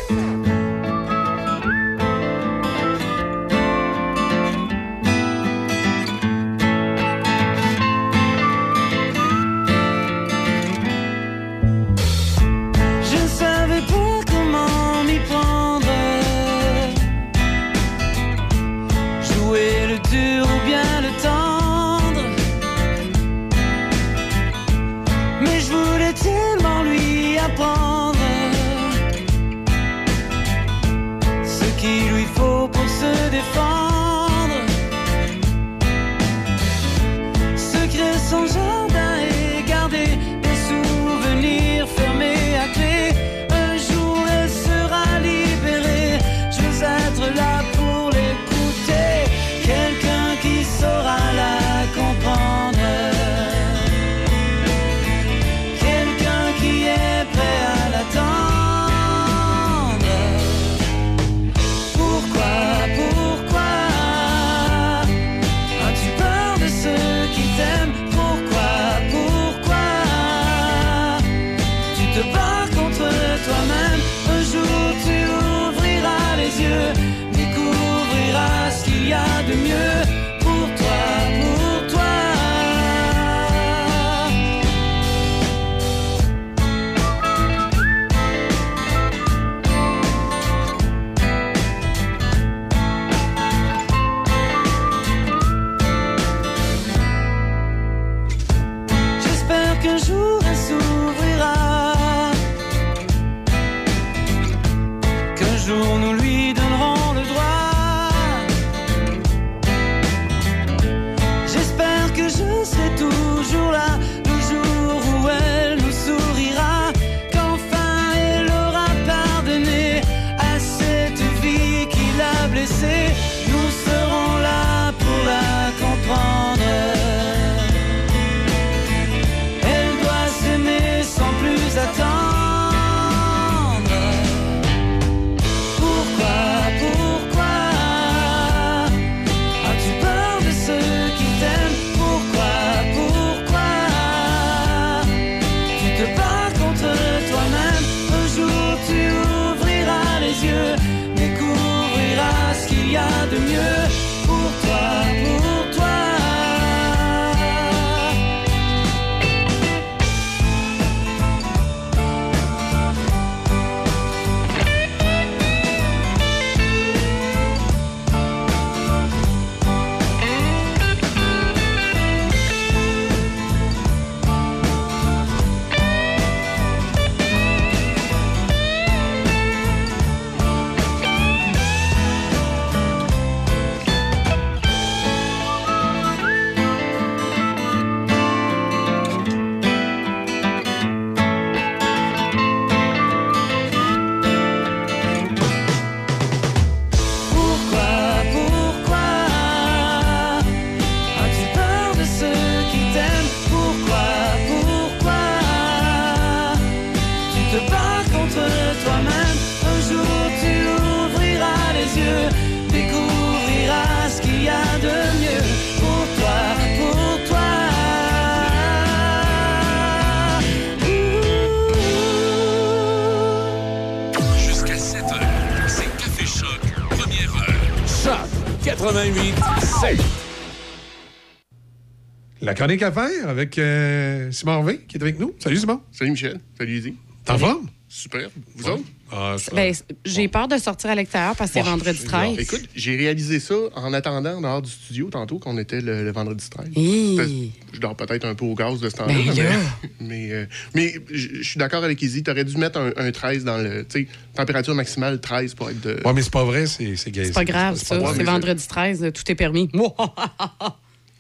La chronique à faire avec euh, Simon Harvey qui est avec nous. Salut Simon. Salut Michel. Salut Izzy. T'en forme? Super. Vous autres? Ah, Ben, j'ai peur de sortir à l'extérieur parce que c'est vendredi non, 13. Écoute, j'ai réalisé ça en attendant dehors du studio tantôt qu'on était le, le vendredi 13. Hi. Parce- Je dors peut-être un peu au gaz de ce temps-là. Ben mais mais, euh, mais je suis d'accord avec Izzy. T'aurais dû mettre un, un 13 dans le. Tu sais, température maximale 13 pour être de. Ouais, mais c'est pas vrai, c'est c'est gay. C'est pas grave, ça. C'est vendredi 13, tout est permis.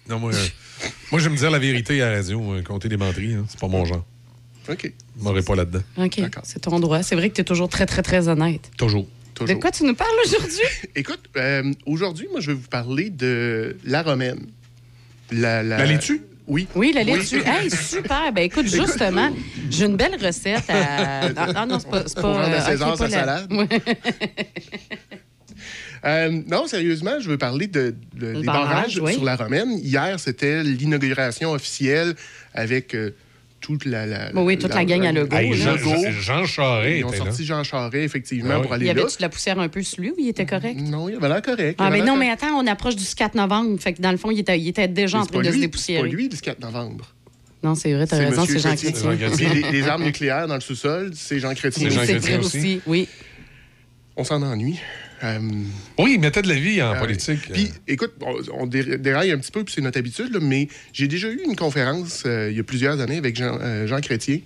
Non, moi, euh, moi j'aime dire la vérité à la radio, euh, compter des menteries. hein, c'est pas mon genre. OK. Je m'aurais pas là-dedans. OK, c'est ton droit. C'est vrai que tu es toujours très, très, très honnête. Toujours. De quoi tu nous parles aujourd'hui? Écoute, euh, aujourd'hui, moi, je vais vous parler de la romaine. La, La laitue? Oui. Oui, la laitue. Hey, super. Ben écoute, justement, j'ai une belle recette à. Non, non, non, c'est pas. c'est Pour pas euh, César ok, pas sa la- salade. Euh, non, sérieusement, je veux parler de, de- Le des barrage, barrages oui. sur la Romaine. Hier, c'était l'inauguration officielle avec euh, toute la, la- Bon, oui, toute la gang à Legault, Hey. Jean. Jean- Jean Charest Ils ont était sorti Jean Charest, effectivement, Ah oui. pour aller Y là. avait-tu de la poussière un peu sur lui ou il était correct? Non, il avait l'air correct. Ah, Il mais avait non, mais attends, on approche du 4 novembre. Fait que dans le fond, il était, il était déjà en train pas de se lui, dépoussiérer. C'est pas lui, le 4 novembre. Non, c'est vrai, t'as raison, Monsieur c'est Jean Chrétien. Les, les armes nucléaires dans le sous-sol, c'est Jean Chrétien. C'est Jean C'est Chrétien vrai aussi. aussi, oui. On s'en ennuie. Euh, Oui, il mettait de la vie en euh, politique. Puis, écoute, on, on dé- déraille un petit peu, puis c'est notre habitude, là, mais j'ai déjà eu une conférence euh, il y a plusieurs années avec Jean, euh, Jean Chrétien.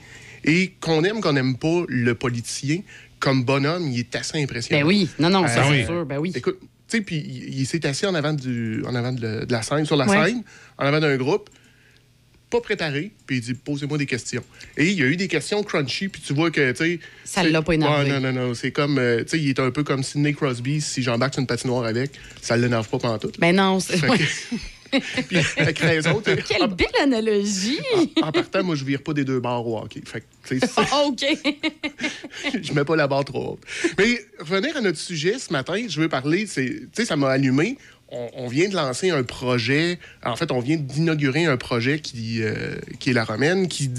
Et qu'on aime, qu'on n'aime pas le politicien, comme bonhomme, il est assez impressionnant. Ben oui, non, non, ça, Euh, c'est sûr, ben oui. Écoute, tu sais, puis il, il s'est assis en avant, du, en avant de, la scène, sur la Ouais. scène, en avant d'un groupe, pas préparé, puis il dit posez-moi des questions. Et il y a eu des questions crunchy, puis tu vois que, tu sais. Ça l'a pas énervé. Non, non, non. C'est comme, euh, tu sais, il est un peu comme Sidney Crosby, si j'embarque sur une patinoire avec, ça l'énerve pas pendant tout. Ben non, c'est. Puis avec raison, Quelle belle analogie! en partant, moi, je vire pas des deux barres au hockey. Fait que, tu sais, OK. je mets pas la barre trop haute. Mais revenir à notre sujet ce matin, je veux parler, c'est, tu sais, ça m'a allumé. On, on vient de lancer un projet. En fait, on vient d'inaugurer un projet qui, euh, qui est la Romaine, qui,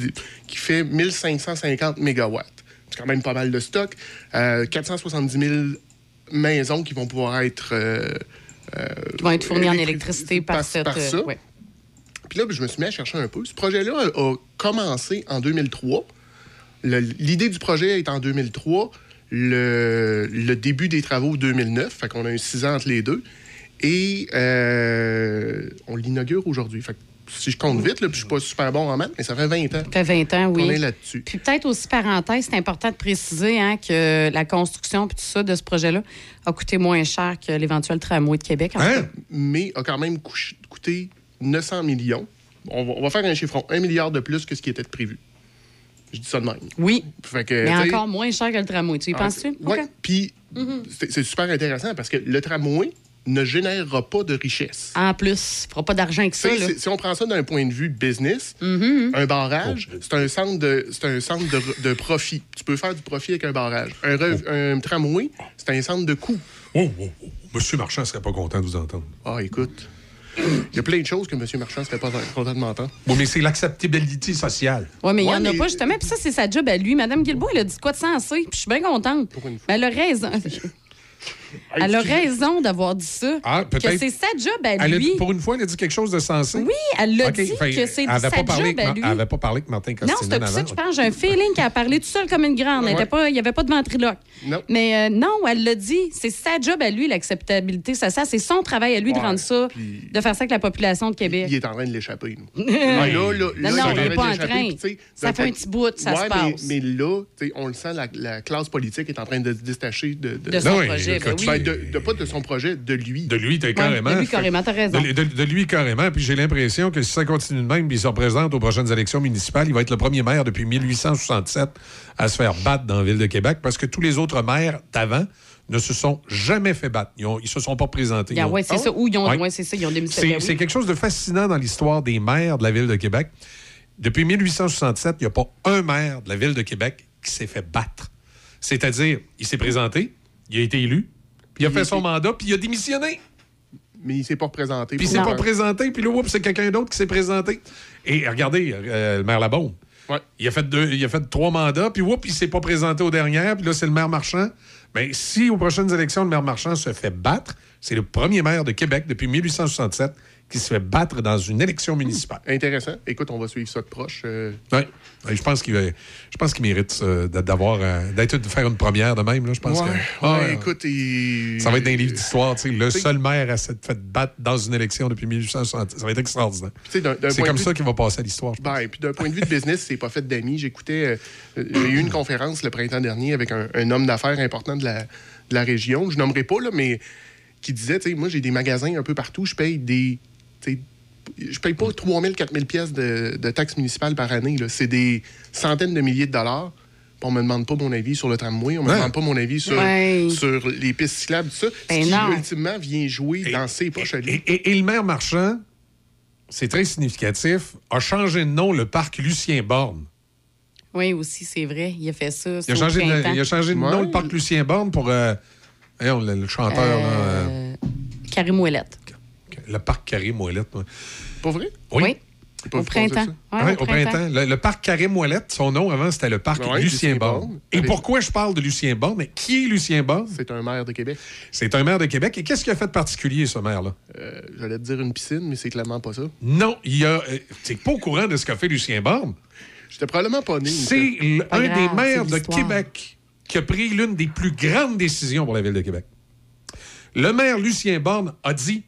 qui fait 1550 mégawatts. C'est quand même pas mal de stock. Euh, 470 000 maisons qui vont pouvoir être. euh, euh, Qui vont être fournis en électri- électricité par, cette. par ça. euh, ouais. Puis là, je me suis mis à chercher un peu. Ce projet-là a, a commencé en 2003. Le- L'idée du projet est en 2003. Le, le début des travaux 2009. Fait qu'on a eu six ans entre les deux. Et euh, on l'inaugure aujourd'hui. Fait que si je compte vite, là, puis je suis pas super bon en maths, mais ça fait 20 ans Ça fait 20 ans, oui. qu'on est là-dessus. Puis peut-être aussi, parenthèse, c'est important de préciser hein, que la construction puis tout ça de ce projet-là a coûté moins cher que l'éventuel tramway de Québec. en cas. Mais a quand même coûté 900 millions. On va, on va faire un chiffron. Un milliard de plus que ce qui était prévu. Je dis ça de même. Oui. Fait que, Mais encore moins cher que le tramway. Tu y penses-tu? Oui. Puis, Mhm. c'est super intéressant parce que le tramway ne générera pas de richesse. En plus, il fera pas d'argent avec ça. Là. si on prend ça d'un point de vue business, Mhm. un barrage, c'est un centre, de, c'est un centre de, de profit. Tu peux faire du profit avec un barrage. Un, rev- un tramway, c'est un centre de coût. Oh, oh, oh. Monsieur Marchand serait pas content de vous entendre. Ah, écoute, il y a plein de choses que M. Marchand serait pas content de m'entendre. Oui, mais c'est l'acceptabilité sociale. Oui, mais il n'y Ouais, en a pas, justement. Puis ça, c'est sa job à lui. Madame Guilbault, elle a dit quoi de sensé. Puis je suis bien contente. Mais elle a raison. Elle a raison d'avoir dit ça. Ah, que c'est sa job à Elle lui. dit- pour une fois, elle a dit quelque chose de sensé. Oui, elle l'a dit fait, que c'est sa pas parlé job à lui. Elle n'avait pas parlé avec Martin Non, Costinen c'est pour ça que je pense. J'ai un feeling qu'elle a parlé tout seul comme une grande. Elle Ouais. était pas- Il n'y avait pas de ventriloque. Non. Mais euh, non, elle l'a dit. C'est sa job à lui, l'acceptabilité. Ça, ça c'est son travail à lui de rendre ça, puis- de faire ça avec la population de Québec. Il est en train de l'échapper. nous. Là, là, là, non, il non, est il n'est pas en train. Ça fait un petit bout, ça se mais- passe. Mais, là, on le sent, la, la classe politique est en train de se détacher de, son Non, projet, ben oui. Ben, de, de- pas de son projet, de lui. De lui, t'as carrément. de lui, carrément, t'as raison. De, de- de lui, carrément. Puis j'ai l'impression que si ça continue de même, puis il se représente aux prochaines élections municipales, il va être le premier maire depuis 1867 à se faire battre dans la ville de Québec parce que tous les autres maires d'avant ne se sont jamais fait battre. Ils, ont- ils se sont pas présentés. C'est ça. Ou ils ont, Ouais. ouais, c'est ça, ils ont démissionné. C'est c'est quelque chose de fascinant dans l'histoire des maires de la ville de Québec. Depuis 1867, il n'y a pas un maire de la ville de Québec qui s'est fait battre. C'est-à-dire, il s'est présenté, il a été élu, il a fait son mandat, puis il a démissionné. Mais il s'est pas représenté. Puis il s'est pas présenté, puis là, c'est quelqu'un d'autre qui s'est présenté. Et regardez, euh, le maire Labaume. Ouais. Il a fait deux, il a fait trois mandats, puis oups, il s'est pas présenté aux dernières, puis là, c'est le maire Marchand. Ben, si aux prochaines élections, le maire Marchand se fait battre, c'est le premier maire de Québec depuis 1867 qui se fait battre dans une élection municipale. Intéressant. Écoute, on va suivre ça de proche. euh, Oui. Je pense qu'il va- je pense qu'il mérite euh, d'avoir euh, d'être de faire une première de même. Là. Je pense ouais, que ouais, Ah, ouais. écoute, il- ça va être dans les livres d'histoire. tu sais, Le seul maire à s'être fait battre dans une élection depuis 1860. Ça va être extraordinaire. C'est comme de ça qu'il va passer à l'histoire. Ben, puis d'un point de vue de business, c'est pas fait d'amis. J'écoutais, euh, j'ai eu une conférence le printemps dernier avec un, un homme d'affaires important de la, de la région. Je nommerai pas, là, mais qui disait, tu sais, moi, j'ai des magasins un peu partout. Je paye des. Je paye pas 3000, 4000 pièces de, de taxes municipales par année. C'est des centaines de milliers de dollars. On me demande pas mon avis sur le tramway. On me Ouais. demande pas mon avis sur, Ouais. sur les pistes cyclables, tout ça. Ben ce qui, ultimement, vient jouer dans ses poches à lui. Et, et- et le maire Marchand, c'est très significatif, a changé de nom le parc Lucien Borne. Oui, aussi, c'est vrai. Il a fait ça. Il a changé de, printemps. il a changé de nom le parc Lucien Borne pour euh, voyons, le, le chanteur, là, euh, Euh, Karim Ouellette. Le parc Carré Moellette. moi. Pas vrai? Oui. Au printemps. ça? Ouais, Ouais, au printemps. Le, le parc Carré Moellette, son nom avant, c'était le parc Ouais, Lucien Lucien Borne. Borne. Et pourquoi je parle de Lucien Borne? Mais qui est Lucien Borne? C'est un maire de Québec. C'est un maire de Québec. Et qu'est-ce qu'il a fait de particulier, ce maire-là? Euh, J'allais te dire une piscine, mais c'est clairement pas ça. Non, il a. euh, T'es pas au courant de ce qu'a fait Lucien Borne? J'étais probablement pas né. C'est un grave, des maires de. Québec qui a pris l'une des plus grandes décisions pour la ville de Québec. Le maire Lucien Borne a dit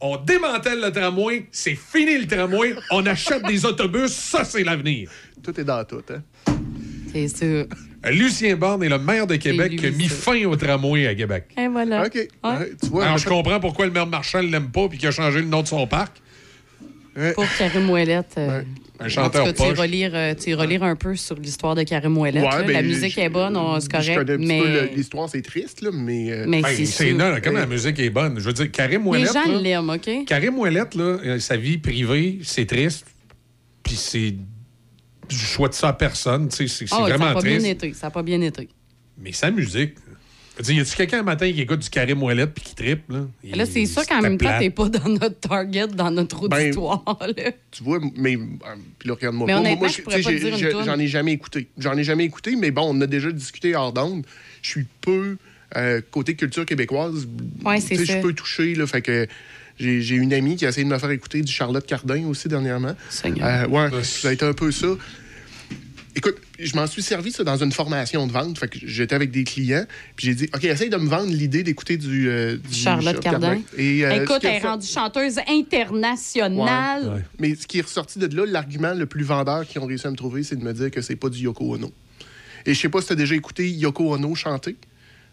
on démantèle le tramway, c'est fini le tramway, on achète des autobus, ça c'est l'avenir. Tout est dans tout, hein? C'est ça. Lucien Borne est le maire de Québec lui, qui a mis fin au tramway à Québec. Et voilà. OK. Ouais, tu vois, Alors je comprends pourquoi le maire Marchand ne l'aime pas puis qu'il a changé le nom de son parc. Pour Karim Ouellette. euh, Un en chanteur tout cas, tu poche. relire, euh, tu relire un peu sur l'histoire de Karim. Ouais, là. ben, la musique je- est bonne, on- c'est correct, mais, l'histoire, c'est triste, là, mais... euh, mais Ben, c'est non, comment la musique est bonne? Je veux dire, Karim Les Ouellet. gens là, l'aiment, OK? Karim Ouellet, là, euh, sa vie privée, c'est triste. Puis c'est. Je souhaite ça à personne. tu sais, C'est c'est Ah oui, ça vraiment n'a pas bien été. Ça n'a pas bien été. Mais sa musique. Dire, y a-tu quelqu'un un matin qui écoute du Karim Ouellet puis qui trippe? Là, Là, c'est sûr qu'en même temps, t'es pas dans notre target, dans notre Ben, auditoire. là. Tu vois, mais... euh, Puis là, regarde-moi Mais pas. honnêtement, Moi, je pourrais tu sais, pas te j'ai- dire une j'ai- toune. J'en ai jamais écouté. J'en ai jamais écouté, mais bon, on a déjà discuté hors d'onde. Je suis peu... euh, côté culture québécoise, Ouais, c'est je ça. suis peu touché, là, fait que... J'ai j'ai une amie qui a essayé de me faire écouter du Charlotte Cardin aussi dernièrement. Seigneur. Euh, ouais, ça a été un peu ça. Écoute, je m'en suis servi ça dans une formation de vente. Fait que j'étais avec des clients, puis j'ai dit OK, essaye de me vendre l'idée d'écouter du, euh, du Charlotte Cardin. Et, euh, Écoute, elle est rendue chanteuse internationale. Ouais. Mais ce qui est ressorti de là, l'argument le plus vendeur qu'ils ont réussi à me trouver, c'est de me dire que c'est pas du Yoko Ono. Et je sais pas si tu as déjà écouté Yoko Ono chanter.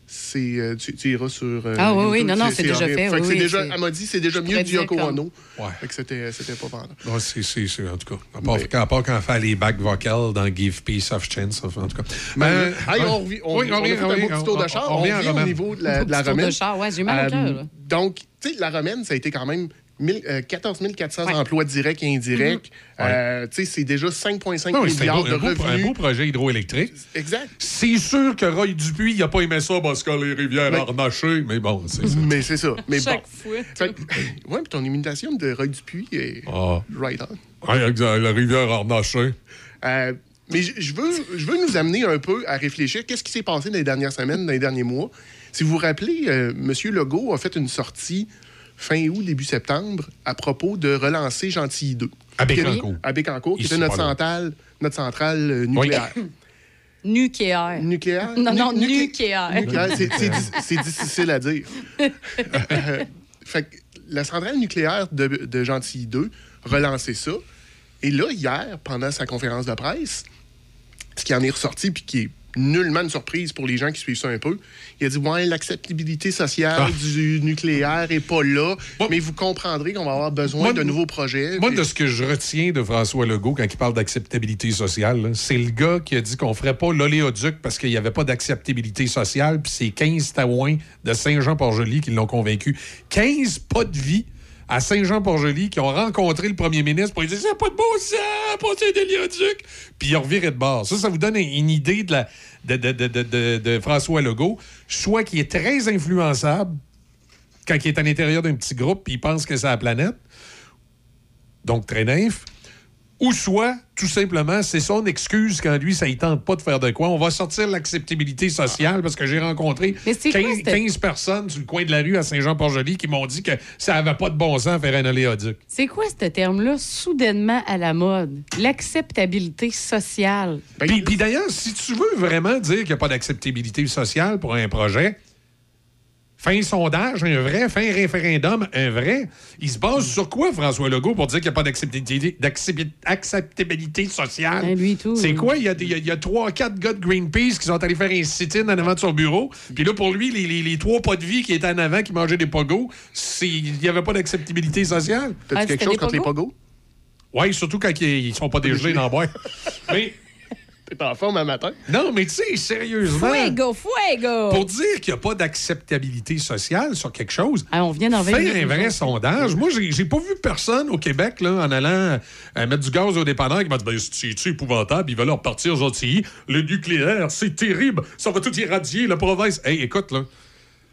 C'est, euh, tu, tu iras sur. euh, Ah oui, oui, non, non, c'est déjà fait, Fait oui, déjà, elle m'a dit c'est déjà mieux du Yoko comme- Ono. Ouais. Fait que c'était, c'était pas vendeur. Ouais, c'est, c'est, c'est- en tout cas. À part, quand, à part quand elle fait les back vocals dans Give Peace of Chance, en tout cas. Mais, Euh, hey, ouais. on, revient- on, Oui, on a fait un beau petit tour de char. On, revient en revient au niveau de la, de la tour de romaine. char, ouais, j'ai mal au cœur, là. donc, tu sais, la romaine, ça a été quand même 1000, euh, 14 400 Ouais. emplois directs et indirects. Mhm. Euh, tu sais, c'est déjà 5,5 Non, mais c'est un milliards beau, de un, beau, un revenus. beau projet hydroélectrique. Exact. C'est sûr que Roy Dupuis, il n'a pas aimé ça parce que les rivières Ouais. harnachées, mais bon, c'est ça. Mais c'est ça. Mais bon. Chaque fois. Fait que- ouais, puis ton imitation de Roy Dupuis est Ah. right on. La rivière harnachée. Euh, mais je je veux, je veux nous amener un peu à réfléchir. Qu'est-ce qui s'est passé dans les dernières semaines, dans les derniers mois? Si vous vous rappelez, euh, M. Legault a fait une sortie fin août, début septembre, à propos de relancer Gentilly 2. À Qui est- Bécancour. À Bécancour, qui était notre centrale, notre centrale euh, nucléaire. Nucléaire. Nucléaire? Non, non, Nu- nuclé- nucléaire. nucléaire, c'est- c'est di- c'est difficile à dire. Fait que la centrale nucléaire de, de Gentilly 2 relançait ça. Et là, hier, pendant sa conférence de presse, ce qui en est ressorti, puis qui est nullement une surprise pour les gens qui suivent ça un peu, il a dit Ouais, l'acceptabilité sociale Ah. du nucléaire est pas là, mais vous comprendrez qu'on va avoir besoin de nouveaux projets. Moi, Puis- de ce que je retiens de François Legault quand il parle d'acceptabilité sociale, c'est le gars qui a dit qu'on ferait pas l'oléoduc parce qu'il n'y avait pas d'acceptabilité sociale, puis c'est 15 taouins de Saint-Jean-Port-Joli qui l'ont convaincu. 15 pas de vie à Saint-Jean-Port-Joli qui ont rencontré le premier ministre pour lui dire c'est pas de beau ça, passer d'oléoduc. Puis ils ont reviré de bord. Ça, ça vous donne une idée de- de François Legault, soit qui est très influençable quand il est à l'intérieur d'un petit groupe puis il pense que c'est la planète, donc très naïf, Ou soit, tout simplement, c'est son excuse quand lui, ça ne tente pas de faire de quoi. On va sortir l'acceptabilité sociale parce que j'ai rencontré Mais c'est quoi, 15, cette- 15 personnes sur le coin de la rue à Saint-Jean-Port-Joli qui m'ont dit que ça n'avait pas de bon sens faire un oléoduc. C'est quoi ce terme-là, soudainement à la mode? L'acceptabilité sociale. Puis, puis d'ailleurs, si tu veux vraiment dire qu'il n'y a pas d'acceptabilité sociale pour un projet, fais un sondage, un vrai, fais un référendum, un vrai. Il se base sur quoi, François Legault, pour dire qu'il n'y a pas d'acceptabilité d'accept- acceptabilité sociale? Ben, lui, tout. C'est quoi? Il y a, trois, quatre gars de Greenpeace qui sont allés faire un sit-in en avant de son bureau. Puis là, pour lui, les, les- les trois pas de vie qui étaient en avant, qui mangeaient des pogos, c'est- il n'y avait pas d'acceptabilité sociale. T'as-tu Ah, quelque chose contre les pogos? Oui, surtout quand ils, ils sont pas dégelés dans la boîte. Mais. T'es en forme un matin? Non, mais tu sais, sérieusement. Fuego, fuego! Pour dire qu'il n'y a pas d'acceptabilité sociale sur quelque chose, Ah, on vient d'en venir, un vrai sondage. Moi, j'ai j'ai pas vu personne au Québec là, en allant euh, mettre du gaz au dépanneur qui m'a dit ben, c'est épouvantable, ils veulent leur partir gentils. Le nucléaire, c'est terrible, ça va tout irradier la province. Hey, écoute, là,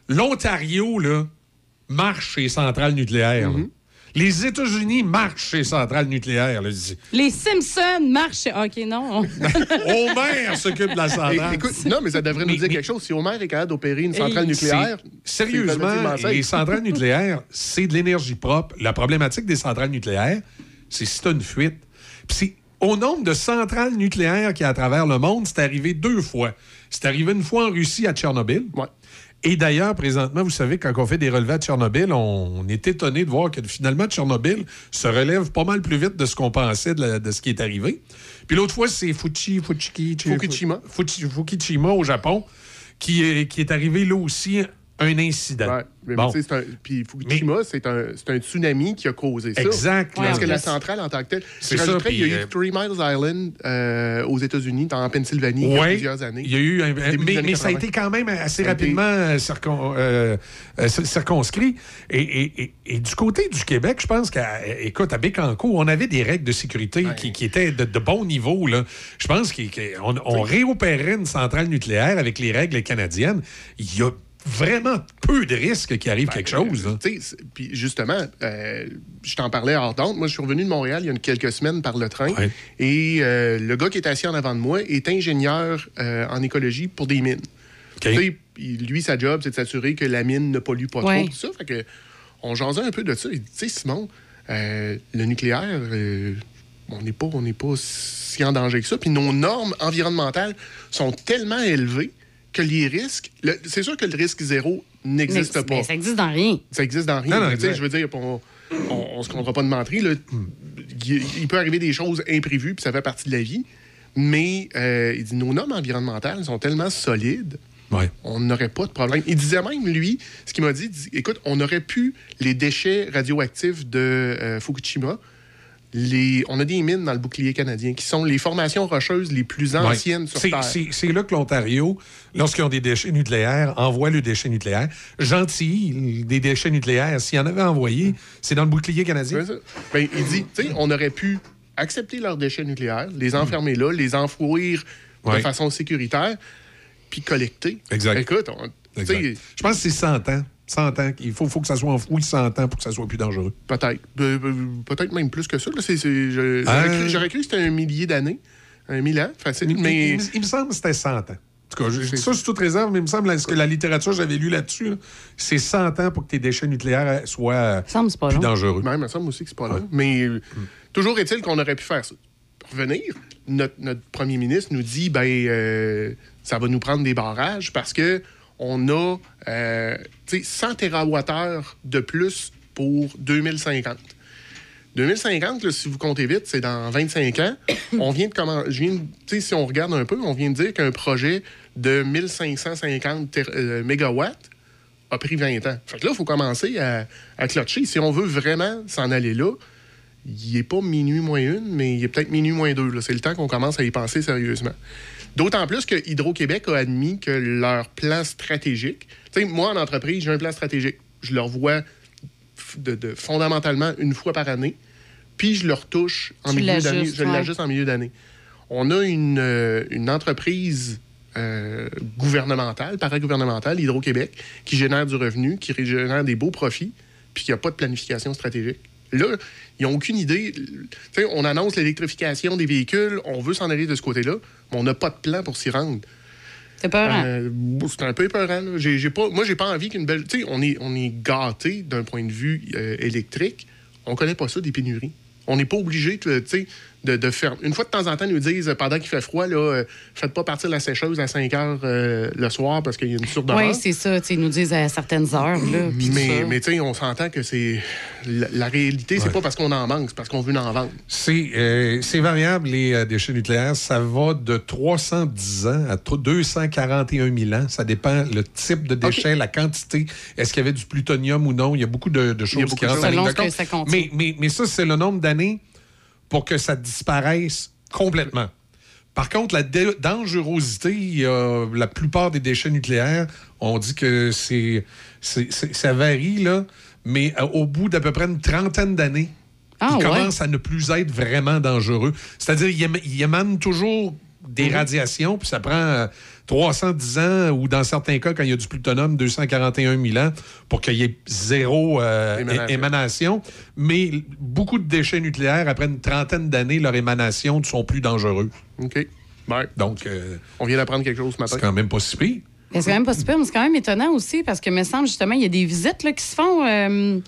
l'Ontario là, marche chez les centrales nucléaires. Les États-Unis marchent chez les centrales nucléaires. là. Les Simpsons marchent. OK, non. Homer s'occupe de la centrale. Écoute, non, mais ça devrait nous dire quelque chose. Si Homer est capable d'opérer une centrale nucléaire, Sérieusement, les centrales nucléaires, c'est de l'énergie propre. La problématique des centrales nucléaires, c'est si tu une fuite. Puis c'est au nombre de centrales nucléaires qu'il y a à travers le monde, c'est arrivé deux fois. C'est arrivé une fois en Russie à Tchernobyl. Et d'ailleurs, présentement, vous savez, quand on fait des relevés à Tchernobyl, on, est étonné de voir que finalement, Tchernobyl se relève pas mal plus vite de ce qu'on pensait de, la- de ce qui est arrivé. Puis l'autre fois, c'est Fuchi, Fuchiki- Fukushima. Fukushima au Japon, qui est, qui est arrivé là aussi un incident. Ouais, mais Bon. un- Puis Fukushima, c'est un, tsunami qui a causé ça. Exact, Parce que la centrale en tant que telle. C'est Je ça, rajouterais, Il y a puis, eu euh, Three Miles Island euh, aux États-Unis, en Pennsylvanie, il y a plusieurs années. Il y a eu un- mais, ça a 80. été quand même assez rapidement euh, circon- cir- circonscrit. Et, et- et- et du côté du Québec, je pense qu'à écoute, à Bécancourt, on avait des règles de sécurité qui, qui étaient de, de bon niveau. Là. Je pense qu'on on réopérait une centrale nucléaire avec les règles canadiennes. Il y a vraiment peu de risques qu'il arrive quelque chose. Puis justement, euh, je t'en parlais hors d'onde. Moi, je suis revenu de Montréal il y a une- quelques semaines par le train. Et euh, le gars qui est assis en avant de moi est ingénieur euh, en écologie pour des mines. Tu sais, il- lui, sa job, c'est de s'assurer que la mine ne pollue pas Ouais. trop. Tout ça. Fait que, on jasait un peu de ça. Il dit, tu sais, Simon, euh, le nucléaire, euh, on n'est pas, on n'est pas si en danger que ça. Puis nos normes environnementales sont tellement élevées que les risques... le- C'est sûr que le risque zéro n'existe Mais- pas. mais ça existe dans rien. Ça existe dans rien. Non, non, je veux dire, on, on, on se comptera pas de mentir. là. Il, il peut arriver des choses imprévues, puis ça fait partie de la vie. Mais euh, il dit nos normes environnementales sont tellement solides, on n'aurait pas de problème. Il disait même, lui, ce qu'il m'a dit, écoute, on aurait pu les déchets radioactifs de euh, Fukushima. Les, on a des mines dans le bouclier canadien qui sont les formations rocheuses les plus anciennes Ouais. sur Terre. C'est là que l'Ontario, lorsqu'ils ont des déchets nucléaires, envoie le déchet nucléaire. Gentil, des déchets nucléaires, s'il y en avait envoyé, c'est dans le bouclier canadien. Ben, il dit, tu sais, on aurait pu accepter leurs déchets nucléaires, les enfermer là, les enfouir de Ouais. façon sécuritaire, puis collecter. Exact. Écoute, on- Exact. Je pense que c'est 100 ans. 100 ans. Il faut, faut que ça soit enfoui 100 ans pour que ça soit plus dangereux. peut-être. Pe- pe- Peut-être même plus que ça. C'est- c'est- Euh. J'aurais cru, que c'était un millier d'années. Un mille ans, facile. Il, Mais il- il me semble que c'était 100 ans. En tout cas, je ça sous toute réserve, mais il me semble que la littérature que j'avais lu là-dessus, là, c'est 100 ans pour que tes déchets nucléaires soient euh, plus dangereux. Même, il me semble aussi que c'est pas long. Mais euh, toujours est-il qu'on aurait pu faire ça. Pour revenir, notre, notre premier ministre nous dit ben euh, ça va nous prendre des barrages parce que on a euh, 100 TWh de plus pour 2050. 2050, là, si vous comptez vite, c'est dans 25 ans. on vient de comment, je viens de- tu sais, si on regarde un peu, on vient de dire qu'un projet de 1550 ter- euh, mégawatts a pris 20 ans. Fait que là, il faut commencer à, à clutcher. Si on veut vraiment s'en aller là, il n'est pas minuit moins une, mais il est peut-être minuit moins deux. C'est le temps qu'on commence à y penser sérieusement. D'autant plus que Hydro-Québec a admis que leur plan stratégique. Sais, moi, en entreprise, j'ai un plan stratégique. Je le revois f- de, de- fondamentalement une fois par année, puis je le retouche en Tu milieu d'année. Je ouais. l'ajuste en milieu d'année. On a une, euh, une entreprise euh, gouvernementale, paragouvernementale, Hydro-Québec, qui génère du revenu, qui génère des beaux profits, puis qui n'a pas de planification stratégique. Là, ils n'ont aucune idée. On annonce l'électrification des véhicules, on veut s'en aller de ce côté-là, mais on n'a pas de plan pour s'y rendre. C'est. Euh, c'est un peu épeurant. là. J'ai, j'ai pas, moi, j'ai pas envie qu'une belle. Tu sais, on est, on est gâté d'un point de vue euh, électrique. On connaît pas ça des pénuries. On n'est pas obligé, tu sais, de, de faire. Une fois de temps en temps, ils nous disent, euh, pendant qu'il fait froid, là, euh, faites pas partir la sécheuse à 5 heures euh, le soir parce qu'il y a une surdemande. Oui, c'est ça. tu sais, Ils nous disent à certaines heures. Là, mais, mais tu sais, on s'entend que c'est. La, la réalité, c'est Ouais. pas parce qu'on en manque, c'est parce qu'on veut en vendre. C'est euh, c'est variable, les euh, déchets nucléaires. Ça va de 310 ans à tro- 241 000 ans. Ça dépend le type de déchet, la quantité. Est-ce qu'il y avait du plutonium ou non? Il y a beaucoup de, de choses beaucoup qui rentrent en mais, mais ça, c'est le nombre d'années pour que ça disparaisse complètement. Par contre, la dangerosité, la plupart des déchets nucléaires, on dit que c'est, ça varie, là, mais euh, au bout d'à peu près une trentaine d'années, Ah, il ouais. commence à ne plus être vraiment dangereux. C'est-à-dire, il, éma- il émane toujours des radiations, puis ça prend euh, 310 ans, ou dans certains cas, quand il y a du plutonium, 241 000 ans, pour qu'il y ait zéro euh, Émanation. Mais beaucoup de déchets nucléaires, après une trentaine d'années, leur émanation ne sont plus dangereux. OK. Ouais. Donc, euh, On vient d'apprendre quelque chose ce matin. c'est quand même pas si pire. C'est quand même pas super, mais c'est quand même étonnant aussi parce que, me semble, justement, il y a des visites là, qui se font. euh,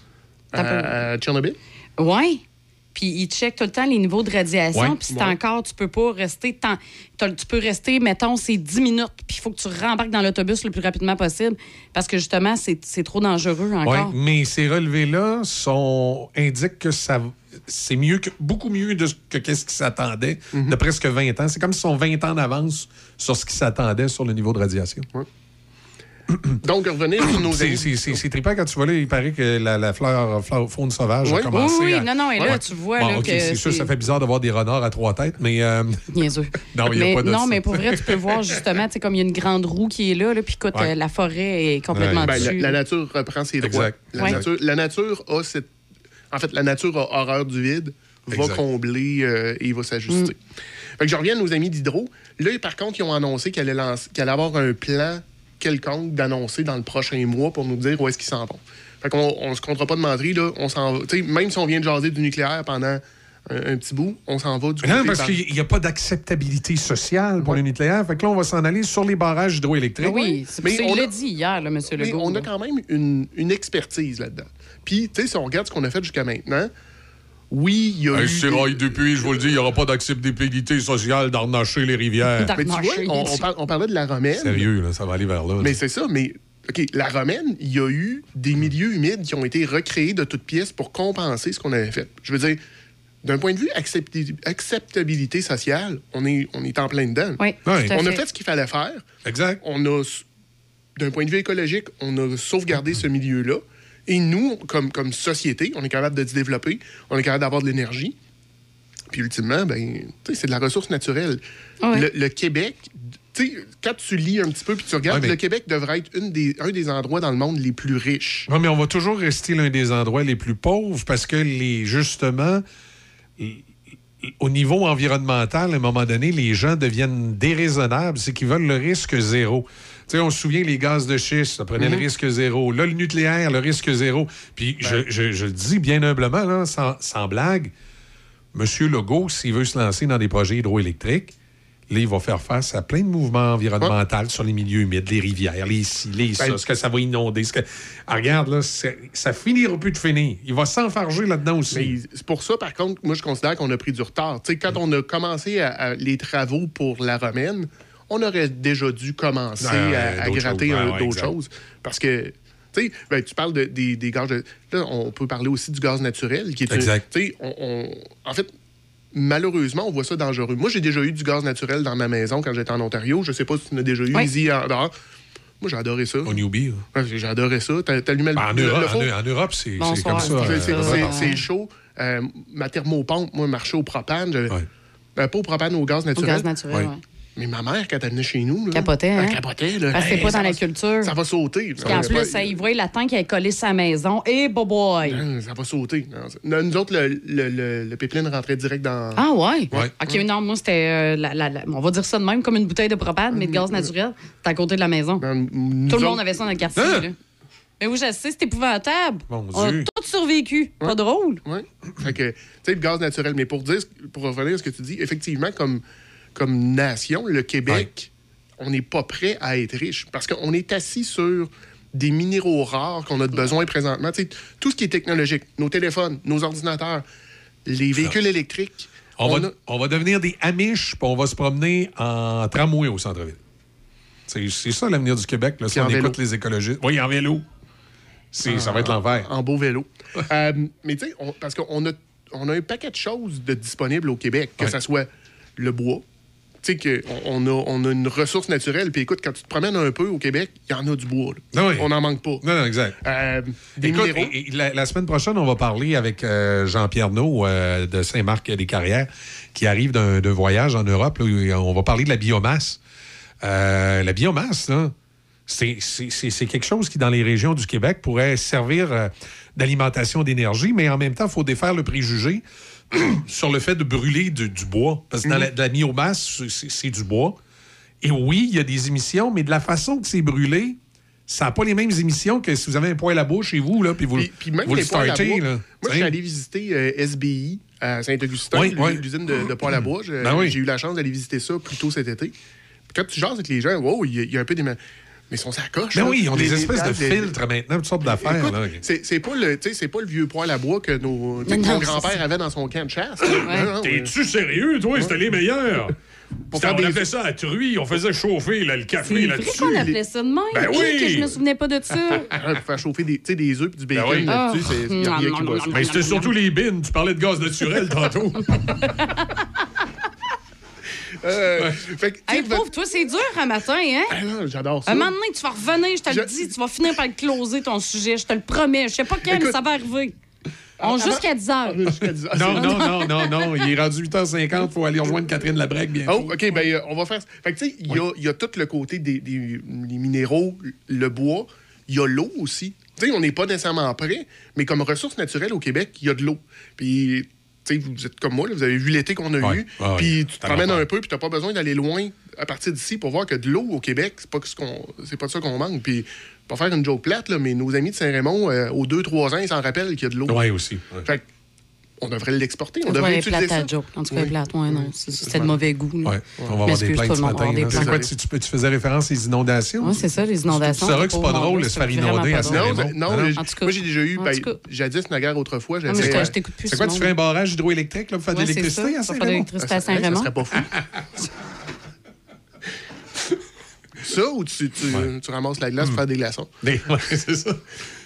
À Tchernobyl? Ouais. Puis ils checkent tout le temps les niveaux de radiation. Ouais. Puis si t'as encore, tu peux pas rester tant. Tu peux rester, mettons, c'est 10 minutes. Puis il faut que tu rembarques dans l'autobus le plus rapidement possible. Parce que justement, c'est c'est trop dangereux Ouais, encore. mais ces relevés-là sont indiquent que ça c'est mieux que beaucoup mieux de ce que qu'est-ce qui s'attendait Mhm. de presque 20 ans. C'est comme si sont 20 ans d'avance sur ce qui s'attendait sur le niveau de radiation. Donc, revenez sur nos C'est- amis. C'est c'est- c'est trippant quand tu vois là, il paraît que la, la fleur, fleur faune sauvage Ouais. a commencé. Oui, oui, à- non, non, et là, Ouais. tu vois Bon, là, ok, que c'est sûr, ça fait bizarre de voir des renards à trois têtes, mais euh, Niaiseux. non, il n'y a mais, pas de non, mais pour vrai, tu peux voir justement, tu sais, comme il y a une grande roue qui est là, là puis écoute, Ouais. euh, la forêt est complètement Ouais. Ben, la, dessus. la nature reprend ses droits. Exact. La, Ouais. nature, la nature a cette. En fait, la nature a horreur du vide, va combler euh, et va s'ajuster. Mm. Fait que je reviens à nos amis d'Hydro. Là, par contre, ils ont annoncé qu'elle allait, lancer- qu'elle allait avoir un plan quelconque d'annoncer dans le prochain mois pour nous dire où est-ce qu'ils s'en vont. Fait qu'on on se comptera pas de menterie, là. On s'en va. Tu sais, même si on vient de jaser du nucléaire pendant un, un petit bout, on s'en va du côté Non, parce par- qu'il n'y a pas d'acceptabilité sociale pour le nucléaire. Fait que là, on va s'en aller sur les barrages hydroélectriques. Oui, c'est Mais ça, on l'a dit hier, là, M. Mais Legault. on là. a quand même une, une expertise là-dedans. Puis, tu sais, si on regarde ce qu'on a fait jusqu'à maintenant, oui, il y a eu... des- depuis, je vous le dis, il n'y aura pas d'acceptabilité sociale d'arnacher les rivières. Mais tu vois, on, il on dit. par- on parlait de la romaine. Sérieux, là, ça va aller vers là. Mais c'est ça, mais... OK, la romaine, il y a eu des milieux humides qui ont été recréés de toutes pièces pour compenser ce qu'on avait fait. Je veux dire, d'un point de vue accepti- acceptabilité sociale, on est, on est en plein dedans. Oui, à On a fait. ce qu'il fallait faire. Exact. on a, d'un point de vue écologique, on a sauvegardé ce milieu-là. Et nous, comme, comme société, on est capable de se développer, on est capable d'avoir de l'énergie. Puis ultimement, ben, c'est de la ressource naturelle. Ouais. Le, le Québec, tu sais, quand tu lis un petit peu puis tu regardes, Ouais, mais- le Québec devrait être une des, un des endroits dans le monde les plus riches. Oui, mais on va toujours rester l'un des endroits les plus pauvres parce que, les, justement, au niveau environnemental, à un moment donné, les gens deviennent déraisonnables. C'est qu'ils veulent le risque zéro. Sais, on se souvient, les gaz de schiste, ça prenait le risque zéro. Là, le nucléaire, le risque zéro. Puis, je, je- je le dis bien humblement, là, sans, sans blague, M. Legault, s'il veut se lancer dans des projets hydroélectriques, là, il va faire face à plein de mouvements environnementaux sur les milieux humides, les rivières, les ci, les ça, Ben- ce que ça va inonder. Ce que... Ah, regarde, là, ça finira plus de finir. Il va s'enfarger là-dedans aussi. C'est pour ça, par contre, moi, je considère qu'on a pris du retard. Quand on a commencé à- à- les travaux pour la romaine, on aurait déjà dû commencer Ouais, à, à gratter choses. un- Ouais, ouais, d'autres exact. choses. Parce que, tu sais, ben, tu parles de- des, des gaz. de- Là, on peut parler aussi du gaz naturel. Qui est Exact. tu sais, on- on- en fait, malheureusement, on voit ça dangereux. Moi, j'ai déjà eu du gaz naturel dans ma maison quand j'étais en Ontario. Je sais pas si tu en as déjà eu Oui. ici en dehors. Moi, j'ai adoré ça. Au newbie. là. Ouais, j'ai adoré ça. T'as- T'allumais le, Ben, en, le- Europe, le four. en- en Europe, c'est c'est Bonsoir, comme ça. C'est- euh, c'est- chaud. Euh, ma thermopompe, moi, marchait au propane. J'avais- Ouais. euh, pas au propane, au gaz Au naturel. gaz naturel, Ouais. Mais ma mère, quand elle venait chez nous, là, Capotait, hein? elle capotait. Là, Parce que c'est Hey, pas ça dans la va- culture. Ça va sauter. Puis en Ça plus, ça, il voit la tank qui est collée sa maison. Et boy! Non, Ça va sauter. Non, ça- Nous autres, le, le, le, le pipeline rentrait direct dans... Ah ouais? Ouais. OK, non, moi, c'était, euh, la- la- la- on va dire ça de même, comme une bouteille de propane, mais de gaz naturel. C'est à côté de la maison. Tout le monde avait ça dans le quartier. Hein? là. Mais oui, je sais, c'est épouvantable. Mon On a tous survécu. Pas drôle. Oui. Fait que, tu sais, le gaz naturel. Mais pour dire, pour revenir à ce que tu dis, effectivement, comme, comme nation, le Québec, on n'est pas prêt à être riche parce qu'on est assis sur des minéraux rares qu'on a de besoin présentement. Tout ce qui est technologique, nos téléphones, nos ordinateurs, les véhicules électriques. On, on va, a- on va devenir des Amish, puis on va se promener en tramway au centre-ville. C'est ça l'avenir du Québec, là, si on vélo. écoute les écologistes. Oui, en vélo. Ça va être l'envers. En beau vélo. Euh, mais tu sais, parce qu'on a, on a un paquet de choses de disponibles au Québec, que ce soit le bois. Tu sais, qu'on on a, on a une ressource naturelle. Puis écoute, quand tu te promènes un peu au Québec, il y en a du bois. là. Ah oui. On n'en manque pas. Non, non, exact. Euh, des Écoute, minéraux. et- et la, la semaine prochaine, on va parler avec euh, Jean-Pierre Naud euh, de Saint-Marc-des-Carrières qui arrive d'un voyage en Europe. là, on va parler de la biomasse. Euh, la biomasse, là, c'est quelque chose qui, dans les régions du Québec, pourrait servir d'alimentation d'énergie, mais en même temps, il faut défaire le préjugé sur le fait de brûler du, du bois. Parce que dans la, de la biomasse, c'est- du bois. Et oui, il y a des émissions, mais de la façon que c'est brûlé, ça n'a pas les mêmes émissions que si vous avez un poêle à bois chez vous, là, puis vous, Puis, puis même vous le les à startez. bois. là. Moi, je suis allé visiter euh, SBI à Saint-Augustin, Oui, oui. l'usine de, de poêle à bois. Ben oui. J'ai eu la chance d'aller visiter ça plus tôt cet été. Puis quand tu jases avec les gens, wow, il y, y a un peu des... Mais ils sont à coche. Ben là. oui, ils ont des espèces de filtres maintenant, toutes sortes d'affaires. C'est c'est pas, le- c'est vieux poêle à bois que, nos, c'est ça. avait dans son camp de chasse. Non, T'es-tu sérieux, toi? C'était les meilleurs. Pour C'était- faire on des- appelait ça à truie, on faisait chauffer là, le café C'est vrai là-dessus. qu'on appelait ça de même. Ben oui! que je me souvenais pas de ça. Faire chauffer des, tu sais, des œufs et du bacon Ben oui. là-dessus, Ah. c'est- rien qui. Mais c'était surtout les bines. Tu parlais de gaz naturel tantôt. Euh, fait que, Hey, pauvre, toi, c'est dur un matin, hein? Ah non, J'adore ça. Un moment donné, tu vas revenir, je te le dis, tu vas finir par le closer, ton sujet, je te le promets. Je sais pas quand, mais ça va arriver. On jusqu'à 10 heures. Non, non, non, non, non. Il est rendu 8h50. faut aller rejoindre Catherine Labrec bien. Oh, OK, ben euh, on va faire. Fait que tu sais, il y, a- il y a tout le côté des, minéraux, le bois, il y a l'eau aussi. Tu sais, on n'est pas nécessairement prêt, mais comme ressource naturelle au Québec, il y a de l'eau. Puis, tu sais, vous êtes comme moi, là, vous avez vu l'été qu'on a Ouais. eu. Puis tu te promènes un peu, puis tu n'as pas besoin d'aller loin à partir d'ici pour voir que de l'eau au Québec, c'est pas, ce qu'on- c'est pas de ça qu'on manque. Puis, pour faire une joke plate, là, mais nos amis de Saint-Raymond, euh, aux 2-3 ans, ils s'en rappellent qu'il y a de l'eau. Oui, aussi. ouais. Fait que, on devrait l'exporter. On devrait utiliser plate ça. En tout cas, Oui. plate, ouais, non. c'est- C'était de mauvais goût. Ouais. On va avoir des plaintes ce matin. C'est quoi, tu, tu, tu faisais référence aux inondations? Oui, c'est ça, les inondations. Tu sauras que c'est pas drôle de se faire c'est inonder à. Non, Ah, moi j'ai déjà eu, En ben, jadis, naguère autrefois, Ah, mais j'avais... je je t'écoute plus. C'est quoi, tu ferais un barrage hydroélectrique pour faire de c'est l'électricité ça. à Saint-Raymond? l'électricité à ça, serait pas fou. ça, ou tu, tu, tu ramasses la glace pour faire des glaçons? Ouais, c'est ça.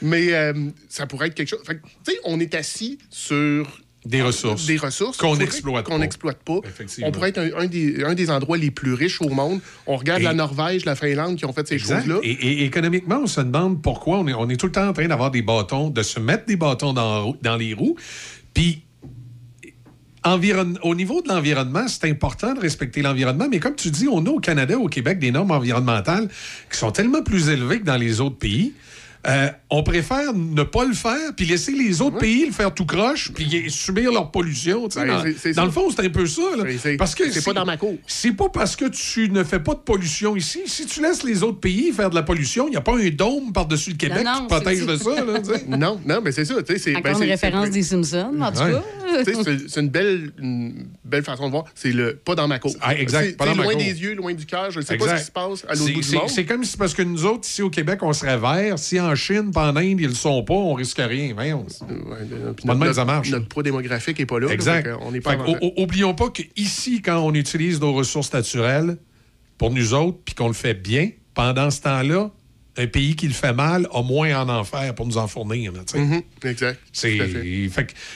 Mais euh, ça pourrait être quelque chose... Fait que, tu sais, on est assis sur... Des ressources. Des ressources. Qu'on n'exploite pas. On pourrait être un, un des, un des endroits les plus riches au monde. On regarde Et- la Norvège, la Finlande qui ont fait ces choses-là. Et, et économiquement, on se demande pourquoi on est, on est tout le temps en train d'avoir des bâtons, de se mettre des bâtons dans, dans les roues. Puis, environ- au niveau de l'environnement, c'est important de respecter l'environnement, mais comme tu dis, on a au Canada, au Québec, des normes environnementales qui sont tellement plus élevées que dans les autres pays. Euh, on préfère ne pas le faire, puis laisser les autres pays le faire tout croche, puis subir leur pollution. tu sais. Ben, dans dans le fond, c'est un peu ça. là. C'est- c'est- Parce que c'est pas dans ma cour. c'est pas parce que tu ne fais pas de pollution ici. Si tu laisses les autres pays faire de la pollution, il n'y a pas un dôme par-dessus le Québec Non, qui te protège c'est- de ça. Là. Non, non, mais c'est ça. tu sais, c'est- ben, une c'est- référence des Simpsons, en tout Ouais. cas. C'est- une belle, une belle façon de voir. C'est le pas dans ma cour. Ah, exact, C'est- pas dans ma loin cour. des yeux, loin du cœur. Je ne sais pas ce qui se passe à l'autre C'est- bout du c'est- monde. C'est comme si parce que nous autres, ici au Québec, on serait verts. Si en Chine, pas en Inde, ils le sont pas, on risque rien. Ouais, puis Pas de même, notre, ça marche. notre poids démographique n'est pas là. Exact. qu'on est pas Fait avant- oublions pas qu'ici, quand on utilise nos ressources naturelles pour nous autres, puis qu'on le fait bien, pendant ce temps-là, un pays qui le fait mal a moins en faire pour nous en fournir. là. Mhm, exact. C'est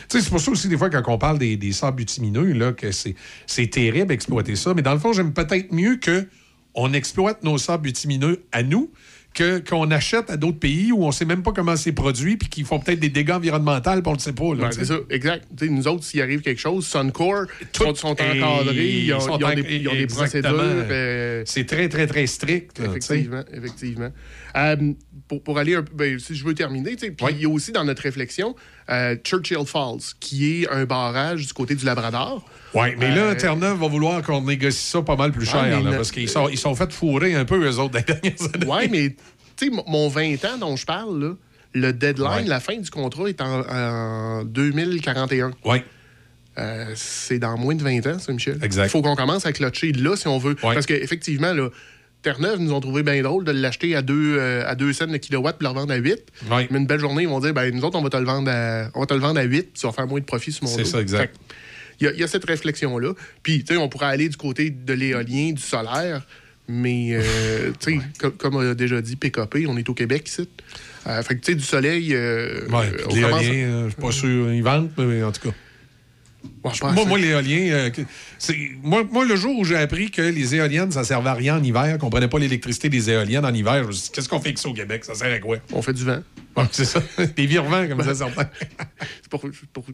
c'est pour ça aussi, des fois, quand on parle des, des sables bitumineux, là, que c'est c'est terrible d'exploiter ça. Mais dans le fond, j'aime peut-être mieux que on exploite nos sables bitumineux à nous que qu'on achète à d'autres pays où on sait même pas comment c'est produit puis qui font peut-être des dégâts environnementaux on le sait pas. là, Ouais, c'est ça, exact. Nous autres, s'il arrive quelque chose, Suncor Tout sont, sont encadrés, ils ont, sont ils ont des, ils ont des procédures. euh, C'est très, très, très strict. Effectivement, effectivement. Euh, pour, pour aller un peu, ben, si je veux terminer, puis il y a aussi dans notre réflexion euh, Churchill Falls, qui est un barrage du côté du Labrador. Oui, mais là, Euh, Terre-Neuve va vouloir qu'on négocie ça pas mal plus cher, Ouais, mais là, parce qu'ils sont, ils sont fait fourrer un peu, eux autres, les dernières années. Ouais, mais tu sais, mon- mon 20 ans dont je parle, là, Le deadline, Ouais. la fin du contrat est en, en 2041. Oui. Euh, c'est dans moins de 20 ans, ça, Michel. Exact. Il faut qu'on commence à clocher là, si on veut. Parce qu'effectivement, là, Terre-Neuve nous ont trouvé bien drôle de l'acheter à 2 à deux cents le kilowatt puis le revendre à 8. Ouais. Mais une belle journée, ils vont dire ben, nous autres, on va te le vendre à, on va te le vendre à 8 puis tu vas faire moins de profit sur mon C'est ça, exact. Fait Il y, a- il y a cette réflexion-là. Puis, tu sais, on pourrait aller du côté de l'éolien, du solaire, mais, euh, tu sais, co- comme a déjà dit PKP, on est au Québec ici. Euh, fait que, tu sais, du soleil. euh, Ouais, on l'éolien, euh, je suis pas sûr, ils vendent, mais en tout cas. moi, moi, l'éolien, euh, moi, moi, le jour où j'ai appris que les éoliennes, ça servait à rien en hiver, qu'on prenait pas l'électricité des éoliennes en hiver, je me suis dit, qu'est-ce qu'on fait avec ça au Québec? Ça sert à quoi? On fait du vent. C'est ça. Des virements, comme ça, certains. C'est pour, pour-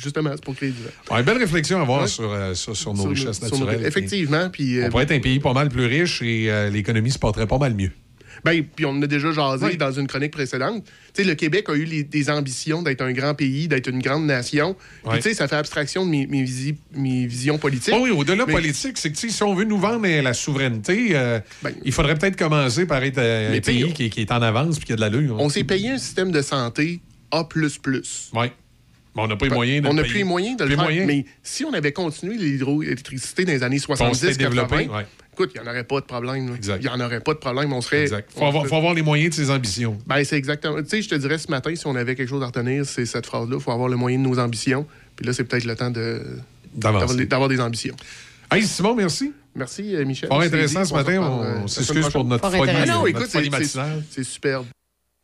justement, c'est pour créer du vent. Ouais, belle réflexion à avoir Ouais. sur, euh, sur, sur nos Sur richesses nos- sur nos- naturelles. effectivement, puis, euh, on pourrait être un pays pas mal plus riche et euh, l'économie se porterait pas mal mieux. Ben, puis on en a déjà jasé dans une chronique précédente. Tu sais, le Québec a eu les- des ambitions d'être un grand pays, d'être une grande nation. Puis, tu sais, ça fait abstraction de mes, mes, visi- mes visions politiques. Oh oui, au-delà Mais- politique, c'est que si on veut nous vendre euh, la souveraineté, euh, Ben, il faudrait peut-être commencer par être euh, un pays qui, qui est en avance puis qui a de l'allure. On s'est payé un système de santé A. Oui. Mais on n'a pas les moyens de On n'a plus les moyens de le faire. moyens. Mais si on avait continué l'hydroélectricité dans les années On s'était 70, développé, 80, ouais. écoute, il n'y en aurait pas de problème. Il n'y en aurait pas de problème. On serait. Exact. Faut avoir, serait- faut avoir les moyens de ses ambitions. Ben, c'est exactement. Tu sais, je te dirais ce matin, si on avait quelque chose à retenir, c'est cette phrase-là. Il faut avoir le moyen de nos ambitions. Puis là, c'est peut-être le temps de D'avancer. d'avoir des- ambitions. Hey, Simon, merci. Merci, euh, Michel. Fort C'est intéressant ce matin. On euh, s'excuse pour notre prochaine. folie, Ah non, notre écoute, folie matinale. c'est c'est superbe.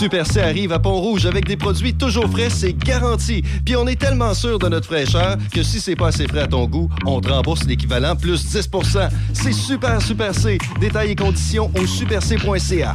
Super C arrive à Pont-Rouge avec des produits toujours frais, c'est garanti. Puis on est tellement sûr de notre fraîcheur que si c'est pas assez frais à ton goût, on te rembourse l'équivalent plus 10% C'est super Super C. Détails et conditions au superc.ca.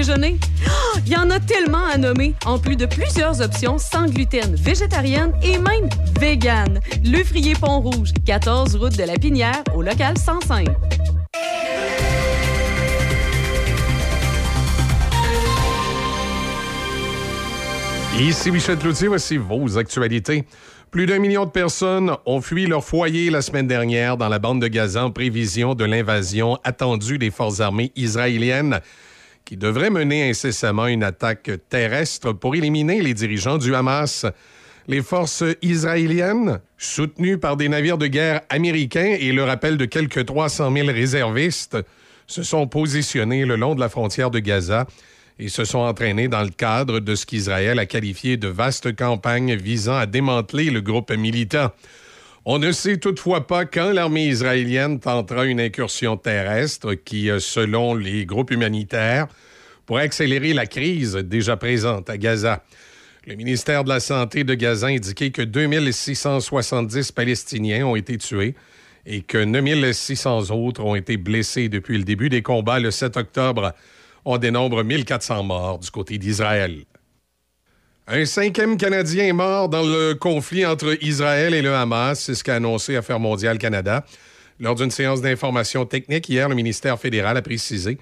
Il y en a tellement à nommer, en plus de plusieurs options sans gluten, végétarienne et même vegan. Le Frier Pont-Rouge, 14 route de la Pinière, au local 105. Ici Michel Cloutier, voici vos actualités. Plus d'un million de personnes ont fui leur foyer la semaine dernière dans la bande de Gaza en prévision de l'invasion attendue des forces armées israéliennes qui devraient mener incessamment une attaque terrestre pour éliminer les dirigeants du Hamas. Les forces israéliennes, soutenues par des navires de guerre américains et le rappel de quelques 300 000 réservistes, se sont positionnés le long de la frontière de Gaza et se sont entraînés dans le cadre de ce qu'Israël a qualifié de vaste campagne visant à démanteler le groupe militant. On ne sait toutefois pas quand l'armée israélienne tentera une incursion terrestre qui, euh, selon les groupes humanitaires, pourrait accélérer la crise déjà présente à Gaza. Le ministère de la Santé de Gaza a indiqué que 2670 Palestiniens ont été tués et que 9600 autres ont été blessés depuis le début des combats le 7 octobre. On dénombre 1400 morts du côté d'Israël. Un cinquième Canadien est mort dans le conflit entre Israël et le Hamas, c'est ce qu'a annoncé Affaires mondiales Canada. Lors d'une séance d'information technique hier, le ministère fédéral a précisé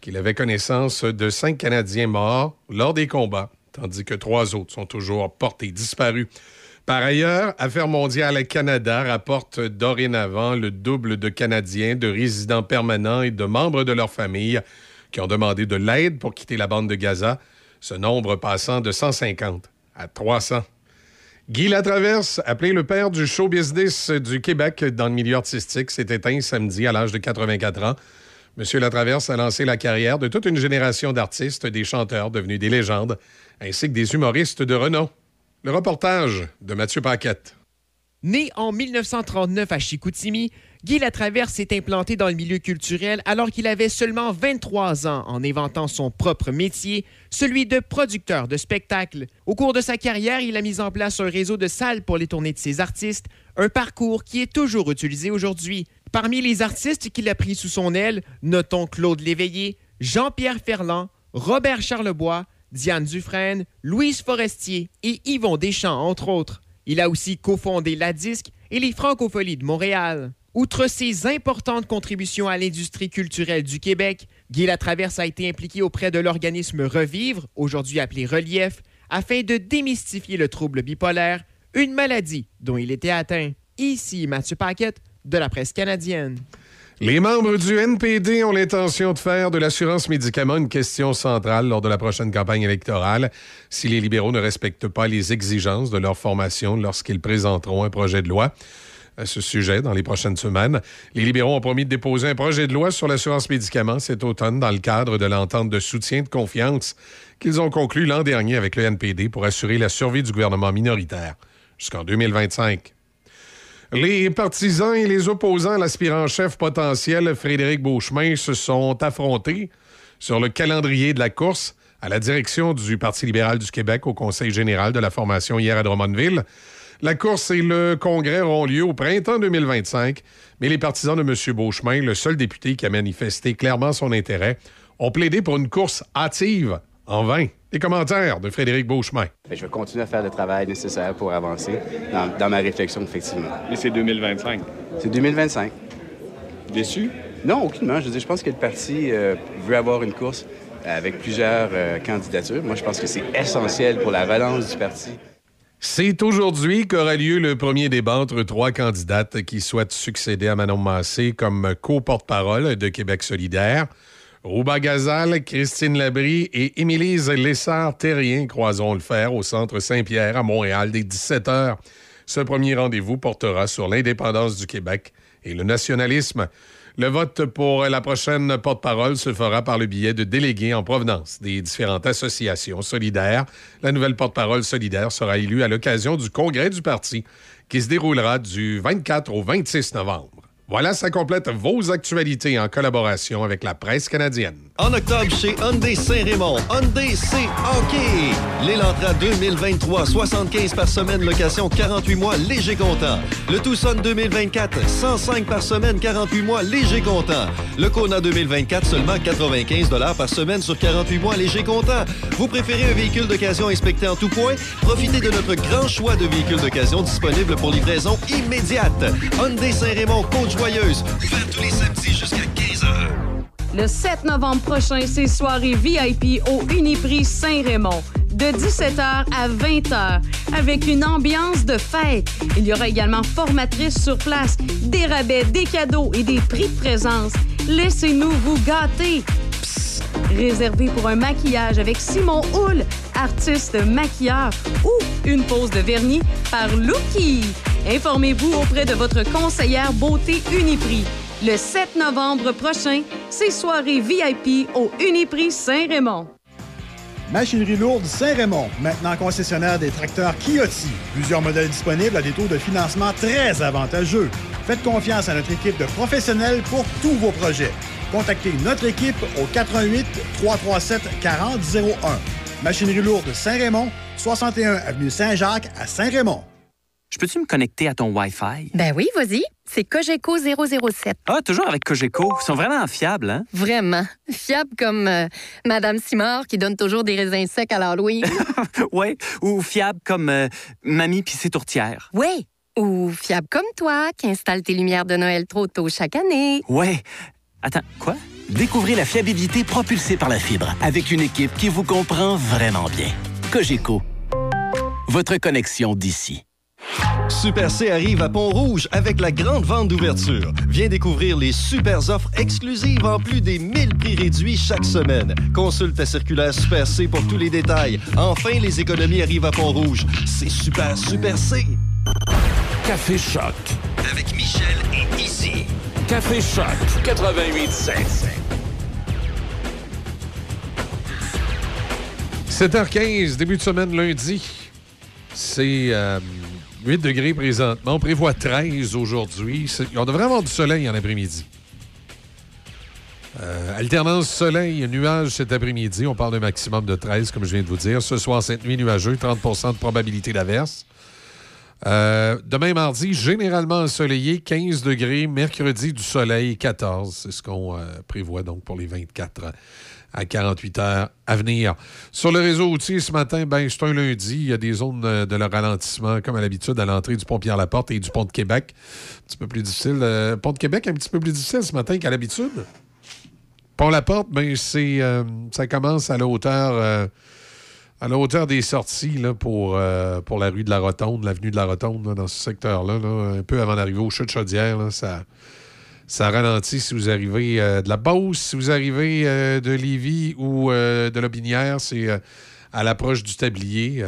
qu'il avait connaissance de cinq Canadiens morts lors des combats, tandis que trois autres sont toujours portés disparus. Par ailleurs, Affaires mondiales Canada rapporte dorénavant le double de Canadiens, de résidents permanents et de membres de leur famille qui ont demandé de l'aide pour quitter la bande de Gaza, ce nombre passant de 150 à 300. Guy Latraverse, appelé le père du show business du Québec dans le milieu artistique, s'est éteint samedi à l'âge de 84 ans. M. Latraverse a lancé la carrière de toute une génération d'artistes, des chanteurs devenus des légendes, ainsi que des humoristes de renom. Le reportage de Mathieu Paquette. Né en 1939 à Chicoutimi, Guy Latraverse s'est implanté dans le milieu culturel alors qu'il avait seulement 23 ans en inventant son propre métier, celui de producteur de spectacles. Au cours de sa carrière, il a mis en place un réseau de salles pour les tournées de ses artistes, un parcours qui est toujours utilisé aujourd'hui. Parmi les artistes qu'il a pris sous son aile, notons Claude Léveillé, Jean-Pierre Ferland, Robert Charlebois, Diane Dufresne, Louise Forestier et Yvon Deschamps, entre autres. Il a aussi cofondé La Disque et les Francopholies de Montréal. Outre ses importantes contributions à l'industrie culturelle du Québec, Guy Latraverse a été impliqué auprès de l'organisme Revivre, aujourd'hui appelé Relief, afin de démystifier le trouble bipolaire, une maladie dont il était atteint. Ici Mathieu Paquette de la presse canadienne. Les membres du NPD ont l'intention de faire de l'assurance médicaments une question centrale lors de la prochaine campagne électorale si les libéraux ne respectent pas les exigences de leur formation lorsqu'ils présenteront un projet de loi à ce sujet dans les prochaines semaines. Les libéraux ont promis de déposer un projet de loi sur l'assurance médicaments cet automne dans le cadre de l'entente de soutien de confiance qu'ils ont conclu l'an dernier avec le NPD pour assurer la survie du gouvernement minoritaire jusqu'en 2025. Les partisans et les opposants à l'aspirant-chef potentiel Frédéric Beauchemin se sont affrontés sur le calendrier de la course à la direction du Parti libéral du Québec au Conseil général de la formation hier à Drummondville. La course et le congrès auront lieu au printemps 2025, mais les partisans de M. Beauchemin, le seul député qui a manifesté clairement son intérêt, ont plaidé pour une course hâtive en vain. Les commentaires de Frédéric Beauchemin. Ben, je vais continuer à faire le travail nécessaire pour avancer dans, dans ma réflexion, effectivement. Mais c'est 2025. C'est 2025. Déçu? Non, aucunement. Je veux dire, je pense que le parti euh, veut avoir une course avec plusieurs euh, candidatures. Moi, je pense que c'est essentiel pour la relance du parti. C'est aujourd'hui qu'aura lieu le premier débat entre trois candidates qui souhaitent succéder à Manon Massé comme co-porte-parole de Québec solidaire. Rouba Gazal, Christine Labrie et Émilise Lessard-Terrien croiseront le fer au Centre Saint-Pierre à Montréal dès 17 h. Ce premier rendez-vous portera sur l'indépendance du Québec et le nationalisme. Le vote pour la prochaine porte-parole se fera par le biais de délégués en provenance des différentes associations solidaires. La nouvelle porte-parole solidaire sera élue à l'occasion du congrès du parti qui se déroulera du 24 au 26 novembre. Voilà, ça complète vos actualités en collaboration avec la presse canadienne. En octobre, chez Hyundai Saint-Raymond, Hyundai c'est hockey. L'Elantra 2023, 75 par semaine, location 48 mois, léger comptant. Le Tucson 2024, 105 par semaine, 48 mois, léger comptant. Le Kona 2024, seulement 95 par semaine sur 48 mois, léger comptant. Vous préférez un véhicule d'occasion inspecté en tout point? Profitez de notre grand choix de véhicules d'occasion disponibles pour livraison immédiate. Hyundai Saint-Raymond, Côte-Joyeuse, ouvert tous les samedis jusqu'à 15 heures. Le 7 novembre prochain, c'est soirée VIP au Uniprix Saint-Raymond. De 17h à 20h, avec une ambiance de fête. Il y aura également formatrice sur place, des rabais, des cadeaux et des prix de présence. Laissez-nous vous gâter. Réservé pour un maquillage avec Simon Hull, artiste maquilleur, ou une pose de vernis par Lookie. Informez-vous auprès de votre conseillère beauté Uniprix. Le 7 novembre prochain, c'est soirée VIP au Uniprix Saint-Raymond. Machinerie lourde Saint-Raymond, maintenant concessionnaire des tracteurs Kioti. Plusieurs modèles disponibles à des taux de financement très avantageux. Faites confiance à notre équipe de professionnels pour tous vos projets. Contactez notre équipe au 88 337 4001. Machinerie lourde Saint-Raymond, 61 avenue Saint-Jacques à Saint-Raymond. Je peux-tu me connecter à ton Wi-Fi? Ben oui, vas-y. C'est Cogeco 007. Ah, toujours avec Cogeco. Ils sont vraiment fiables, hein? Vraiment. Fiable comme euh, Madame Simard qui donne toujours des raisins secs à l'Halloween. ouais. Ou fiable comme euh, Mamie pis ses tourtières. ouais. Ou fiable comme toi qui installe tes lumières de Noël trop tôt chaque année. Ouais. Attends, quoi? Découvrez la fiabilité propulsée par la fibre avec une équipe qui vous comprend vraiment bien. Cogeco. Votre connexion d'ici. Super C arrive à Pont-Rouge avec la grande vente d'ouverture. Viens découvrir les super offres exclusives en plus des 1000 prix réduits chaque semaine. Consulte ta circulaire Super C pour tous les détails. Enfin, les économies arrivent à Pont-Rouge. C'est super, super C. Café Choc. Avec Michel. Café Choc 88.7. 7h15, début de semaine lundi. C'est euh, 8 degrés présentement. On prévoit 13 aujourd'hui. On devrait avoir du soleil en après-midi. Euh, alternance soleil nuage cet après-midi. On parle d'un maximum de 13, comme je viens de vous dire. Ce soir, cette nuit nuageux, 30% de probabilité d'averse. Euh, demain, mardi, généralement ensoleillé, 15 degrés. Mercredi, du soleil, 14. C'est ce qu'on euh, prévoit donc pour les 24 à 48 heures à venir. Sur le réseau routier, ce matin, ben, c'est un lundi. Il y a des zones euh, de le ralentissement, comme à l'habitude, à l'entrée du pont Pierre-Laporte et du pont de Québec. Un petit peu plus difficile. Pont de Québec, un petit peu plus difficile ce matin qu'à l'habitude. Pont La Porte, ben, c'est, ça commence à la hauteur, à la hauteur des sorties là, pour, euh, pour la rue de la Rotonde, l'avenue de la Rotonde, dans ce secteur-là, là, un peu avant d'arriver au chute chaudière. Ça, ça ralentit si vous arrivez euh, de la Beauce, si vous arrivez euh, de Lévis ou de Lobinière, c'est à l'approche du tablier.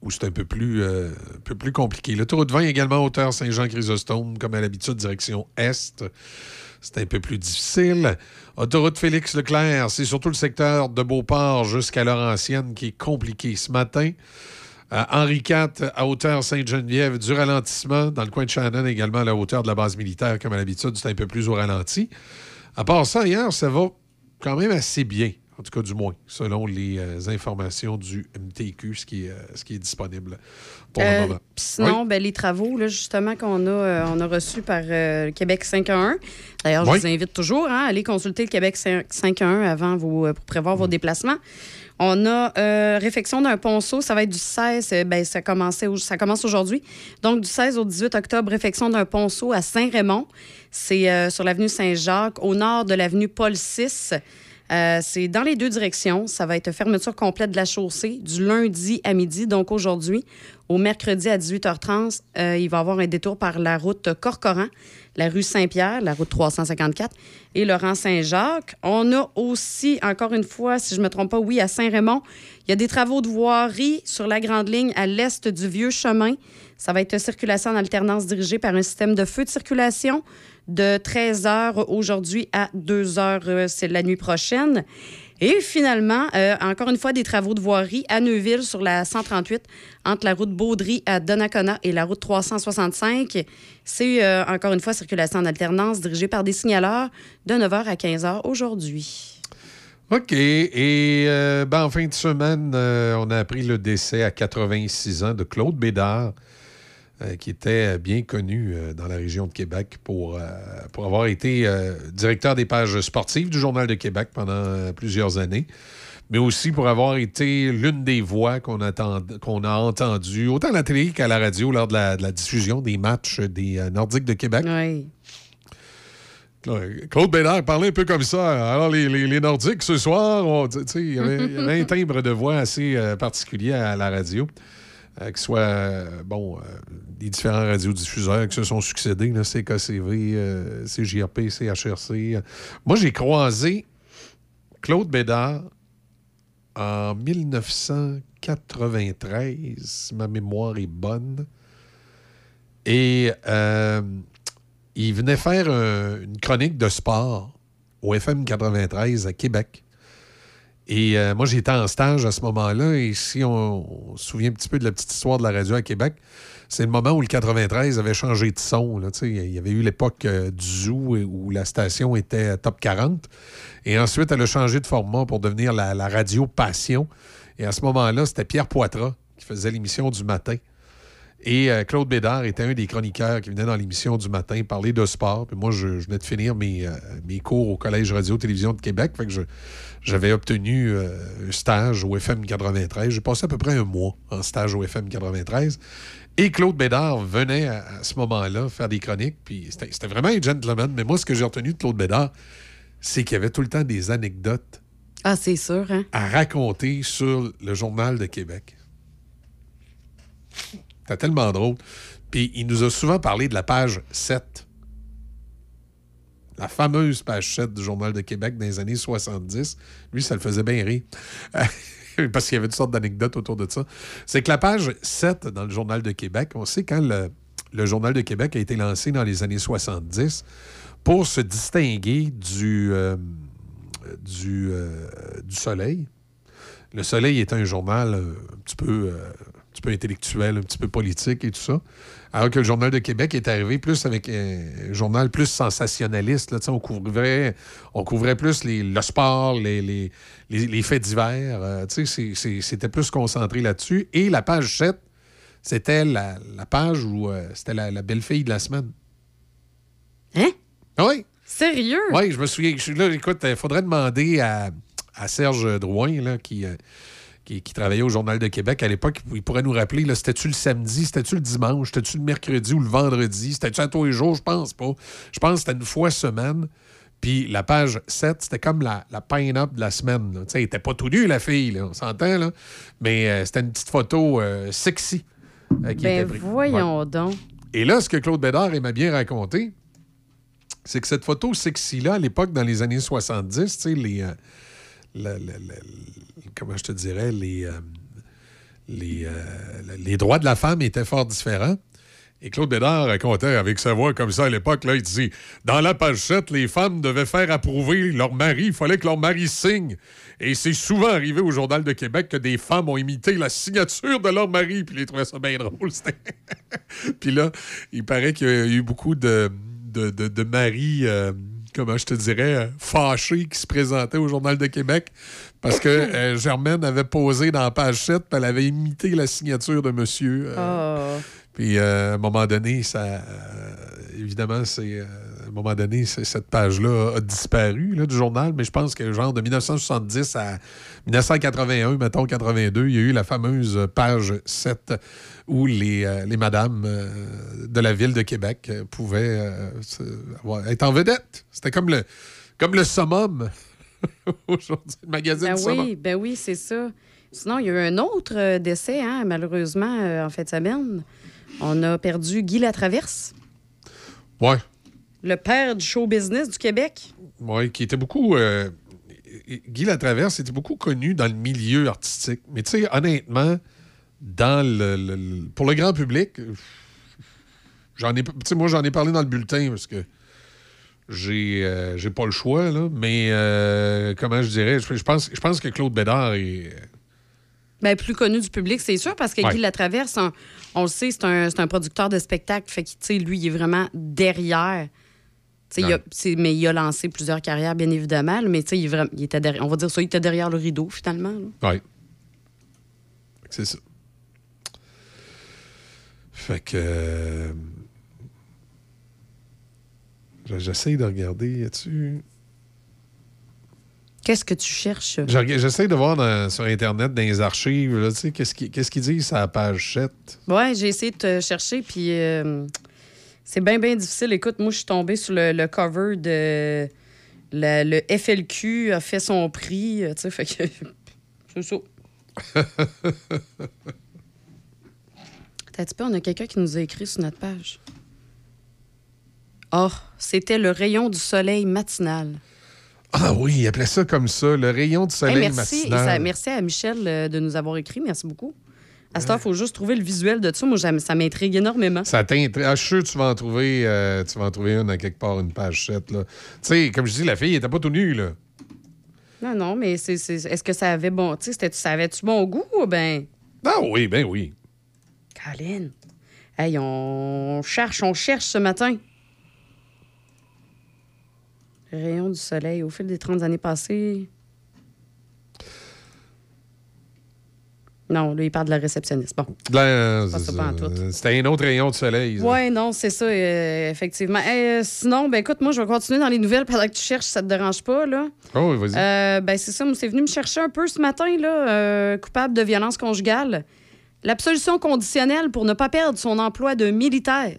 où c'est un peu plus, un peu plus compliqué. L'autoroute 20 également hauteur Saint-Jean-Chrysostome, comme à l'habitude, direction Est. C'est un peu plus difficile. Autoroute Félix Leclerc, c'est surtout le secteur de Beauport jusqu'à Laurentienne qui est compliqué ce matin. Euh, Henri IV, à hauteur Sainte-Geneviève, du ralentissement. Dans le coin de Shannon, également à la hauteur de la base militaire, comme à l'habitude, c'est un peu plus au ralenti. À part ça, hier, ça va quand même assez bien. En tout cas, du moins, selon les euh, informations du MTQ, ce qui est, euh, ce qui est disponible pour Euh, le moment. puis sinon, ben, les travaux, là, justement, qu'on a, euh, on a reçus par euh, Québec 511. D'ailleurs, je Oui. vous invite toujours hein, à aller consulter le Québec 511 avant vos, euh, pour prévoir Mm. vos déplacements. On a euh, réfection d'un ponceau, ça va être du 16, euh, ben, ça, commençait ça commence aujourd'hui. Donc, du 16 au 18 octobre, réfection d'un ponceau à Saint-Raymond. C'est euh, sur l'avenue Saint-Jacques, au nord de l'avenue Paul VI. Euh, c'est dans les deux directions. Ça va être fermeture complète de la chaussée du lundi à midi, donc aujourd'hui. Au mercredi à 18h30, euh, il va y avoir un détour par la route Corcoran, la rue Saint-Pierre, la route 354 et Laurent Saint-Jacques. On a aussi, encore une fois, si je ne me trompe pas, oui, à Saint-Raymond, il y a des travaux de voirie sur la grande ligne à l'est du vieux chemin. Ça va être circulation en alternance dirigée par un système de feu de circulation de 13 heures aujourd'hui à 2 heures, euh, c'est la nuit prochaine. Et finalement, euh, encore une fois, des travaux de voirie à Neuville sur la 138 entre la route Baudry à Donnacona et la route 365. C'est euh, encore une fois circulation en alternance dirigée par des signaleurs de 9h à 15h aujourd'hui. OK. Et ben, en fin de semaine, on a appris le décès à 86 ans de Claude Bédard, euh, qui était bien connu euh, dans la région de Québec pour, euh, pour avoir été euh, directeur des pages sportives du Journal de Québec pendant euh, plusieurs années, mais aussi pour avoir été l'une des voix qu'on a entendues, autant à la télé qu'à la radio, lors de la, de la diffusion des matchs des euh, Nordiques de Québec. Oui. Claude Bédard parlait un peu comme ça. Alors, les, les- les Nordiques, ce soir, il y avait, un timbre de voix assez euh, particulier à la radio. Euh, que ce soit, euh, bon, euh, les différents radiodiffuseurs qui se sont succédés, là, CKCV, CJRP, CHRC. Moi, j'ai croisé Claude Bédard en 1993, si ma mémoire est bonne. Et il venait faire un- une chronique de sport au FM 93 à Québec. Et euh, moi, j'étais en stage à ce moment-là. Et si on, se souvient un petit peu de la petite histoire de la radio à Québec, c'est le moment où le 93 avait changé de son. là. Il y avait eu l'époque euh, du Zoo où la station était top 40. Et ensuite, elle a changé de format pour devenir la radio Passion. Et à ce moment-là, c'était Pierre Poitras qui faisait l'émission du matin. Et euh, Claude Bédard était un des chroniqueurs qui venait dans l'émission du matin parler de sport. Puis moi, je, je venais de finir mes, euh, mes cours au Collège Radio-Télévision de Québec. Fait que j'avais obtenu euh, un stage au FM 93. J'ai passé à peu près un mois en stage au FM 93. Et Claude Bédard venait à, à ce moment-là faire des chroniques. Puis c'était c'était vraiment un gentleman. Mais moi, ce que j'ai retenu de Claude Bédard, c'est qu'il y avait tout le temps des anecdotes Ah, c'est sûr, hein? à raconter sur le Journal de Québec. C'était tellement drôle. Puis il nous a souvent parlé de la page 7. La fameuse page 7 du Journal de Québec dans les années 70. Lui, ça le faisait bien rire. Parce qu'il y avait toutes sortes d'anecdotes autour de ça. C'est que la page 7 dans le Journal de Québec, on sait quand le, Journal de Québec a été lancé dans les années 70 pour se distinguer du, euh, du, euh, du Soleil. Le Soleil était un journal euh, un petit peu, euh, petit peu intellectuel, un petit peu politique et tout ça. Alors que le Journal de Québec est arrivé plus avec un journal plus sensationnaliste. Là, on, couvrait, on couvrait plus les- le sport, les, les- les- les faits divers. euh, C'était plus concentré là-dessus. Et la page 7, c'était la, la page où euh, c'était la, la belle-fille de la semaine. Hein? Oui? Sérieux? Oui, je me souviens. Je suis là, écoute, il faudrait demander à, à Serge Drouin, là, qui, euh, qui, qui travaillait au Journal de Québec à l'époque. Il pourrait nous rappeler, c'était-tu le samedi, c'était-tu le dimanche, c'était-tu le mercredi ou le vendredi, c'était-tu à tous les jours, je pense pas. Je pense que c'était une fois semaine. Puis la page 7, c'était comme la, la pin-up de la semaine. Tu sais, elle était pas tout nue, la fille, là, on s'entend, là. Mais euh, c'était une petite photo euh, sexy euh, qui Ben était prise. voyons donc. Et là, ce que Claude Bédard m'a bien raconté, c'est que cette photo sexy-là, à l'époque, dans les années 70, tu sais, les. euh, comment je te dirais, les. euh, euh, les droits de la femme étaient fort différents. Et Claude Bédard racontait avec sa voix comme ça à l'époque, il dit Dans la page 7, les femmes devaient faire approuver leur mari. Il fallait que leur mari signe. Et c'est souvent arrivé au Journal de Québec que des femmes ont imité la signature de leur mari. Puis ils trouvaient ça bien drôle. Puis là, il paraît qu'il y a eu beaucoup de, de, de- de maris, euh, comment je te dirais, fâchés qui se présentaient au Journal de Québec parce que euh, Germaine avait posé dans la page 7 puis elle avait imité la signature de monsieur. euh, Oh. puis euh, à un moment donné, ça, évidemment, c'est à un moment donné, cette page-là a disparu là, du journal, mais je pense que genre de 1970 à 1981, mettons 82, il y a eu la fameuse page 7 où les, les madames de la ville de Québec pouvaient être en vedette. C'était comme le, comme le summum aujourd'hui, le magazine Ben oui, ben oui, c'est ça. Sinon, il y a eu un autre euh, décès, hein, malheureusement, euh, en fait de semaine. On a perdu Guy Latraverse, Ouais. le père du show business du Québec. Oui, qui était beaucoup. euh, Guy Latraverse était beaucoup connu dans le milieu artistique. Mais tu sais, honnêtement, dans le, le- le- pour le grand public, j'en ai, tu sais, moi, j'en ai parlé dans le bulletin parce que j'ai, euh, j'ai pas le choix, là. Mais euh, comment je dirais, je, je pense, je pense que Claude Bédard est. Ben, plus connu du public, c'est sûr, parce que Ouais. Guy Latraverse, on, on le sait, c'est un, c'est un producteur de spectacle. Fait que, lui, il est vraiment derrière. Il a- mais il a lancé plusieurs carrières, bien évidemment, mais il, est vraiment- il était derrière, on va dire ça, il était derrière le rideau, finalement. Oui. C'est ça. Fait que. J'essaie de regarder. Y a-tu. Qu'est-ce que tu cherches? J'essaie de voir dans- sur Internet, dans les archives, là, tu sais, qu'est-ce qu'ils qu'est-ce qu'ils disent à la page 7. Ouais, j'ai essayé de te chercher, puis euh, c'est bien, bien difficile. Écoute, moi, je suis tombée sur le, le cover de. la- le FLQ a fait son prix, euh, tu sais, fait que. c'est ça. Un petit peu, on a quelqu'un qui nous a écrit sur notre page? Oh, c'était le rayon du soleil matinal. Ah oui, il appelait ça comme ça, le rayon du Hey, soleil merci, et matinal. ça- merci à Michel euh, de nous avoir écrit. Merci beaucoup. À ce il faut juste trouver le visuel de ça. Moi, ça, m'intrigue énormément. Ça t'intrigue. Ah, je suis sûr tu vas en trouver, euh, tu vas en trouver une à quelque part, une page 7. là. Tu sais, comme je dis, la fille était pas tout nue, là. Non, non, mais c'est, c'est- est-ce que ça avait bon. Tu sais, ça avait-tu bon goût ou ben? Ah oui, ben oui. Colin. Hey, on cherche, on cherche ce matin. Rayon du soleil au fil des 30 années passées. Non, lui, il parle de la réceptionniste. Bon. Là. C'était un autre rayon de soleil. Ouais, non, c'est ça, euh, effectivement. Euh, sinon, ben écoute, moi, je vais continuer dans les nouvelles pendant que tu cherches, ça te dérange pas, là. Oh, oui, vas-y. Euh, ben c'est ça, c'est venu me chercher un peu ce matin, là, coupable de violence conjugale. L'absolution conditionnelle pour ne pas perdre son emploi de militaire.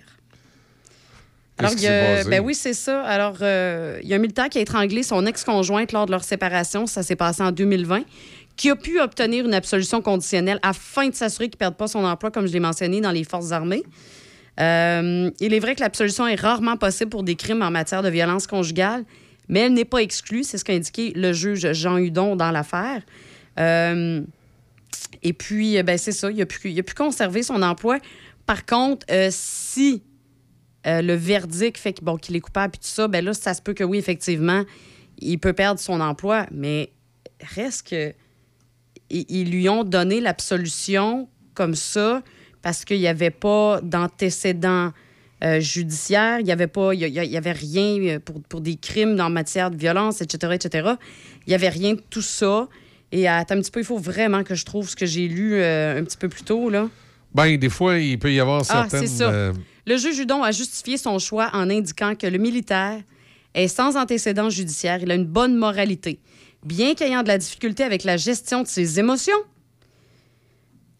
Alors, il y a- ben oui, c'est ça. Alors, euh, il y a un militaire qui a étranglé son ex-conjointe lors de leur séparation. Ça s'est passé en 2020. Qui a pu obtenir une absolution conditionnelle afin de s'assurer qu'il ne perde pas son emploi, comme je l'ai mentionné, dans les forces armées. Euh, il est vrai que l'absolution est rarement possible pour des crimes en matière de violence conjugale, mais elle n'est pas exclue. C'est ce qu'a indiqué le juge Jean Hudon dans l'affaire. Euh, et puis, ben, c'est ça, il a, pu, il a pu conserver son emploi. Par contre, euh, si euh, le verdict fait que, bon, qu'il est coupable et tout ça, ben là, ça se peut que oui, effectivement, il peut perdre son emploi, mais reste que ils, ils lui ont donné l'absolution comme ça parce qu'il n'y avait pas d'antécédent euh, judiciaire, il n'y avait pas, il y, avait rien euh, pour, pour des crimes en matière de violence, etc., etc. Il n'y avait rien de tout ça. Et attends un petit peu, il faut vraiment que je trouve ce que j'ai lu euh, un petit peu plus tôt, là. Ben, des fois, il peut y avoir Ah, certaines... c'est ça. Le juge Hudon a justifié son choix en indiquant que le militaire est sans antécédent judiciaire, il a une bonne moralité, bien qu'ayant de la difficulté avec la gestion de ses émotions.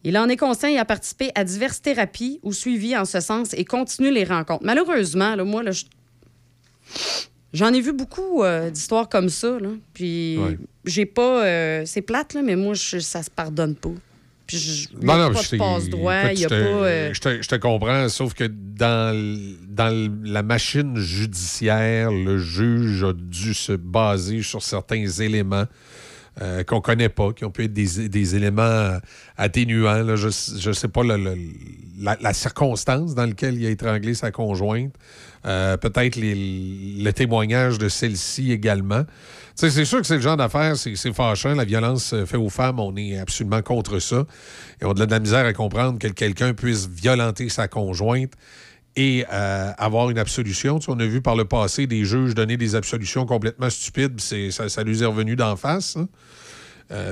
Il en est conscient et a participé à diverses thérapies ou suivis en ce sens et continue les rencontres. Malheureusement, là, moi, là, j'en ai vu beaucoup euh, d'histoires comme ça. Là. Puis Ouais. j'ai pas. euh, c'est plate, là, mais moi, je- ça se pardonne pas. Puis je, Non, non, pas je de te- passe-droit, écoute, il y a je te- pas. euh, je, te, je te comprends, sauf que dans, dans la machine judiciaire, le juge a dû se baser sur certains éléments euh, qu'on connaît pas, qui ont pu être des, des éléments atténuants. là. Je ne sais pas le- le- la, la circonstance dans laquelle il a étranglé sa conjointe. Euh, Peut-être le témoignage de celle-ci également. C'est sûr que c'est le genre d'affaire, c'est fâchant. La violence euh, faite aux femmes, on est absolument contre ça. Et on a de la misère à comprendre que quelqu'un puisse violenter sa conjointe et euh, avoir une absolution. On a vu par le passé des juges donner des absolutions complètement stupides, ça, ça lui est revenu d'en face. hein.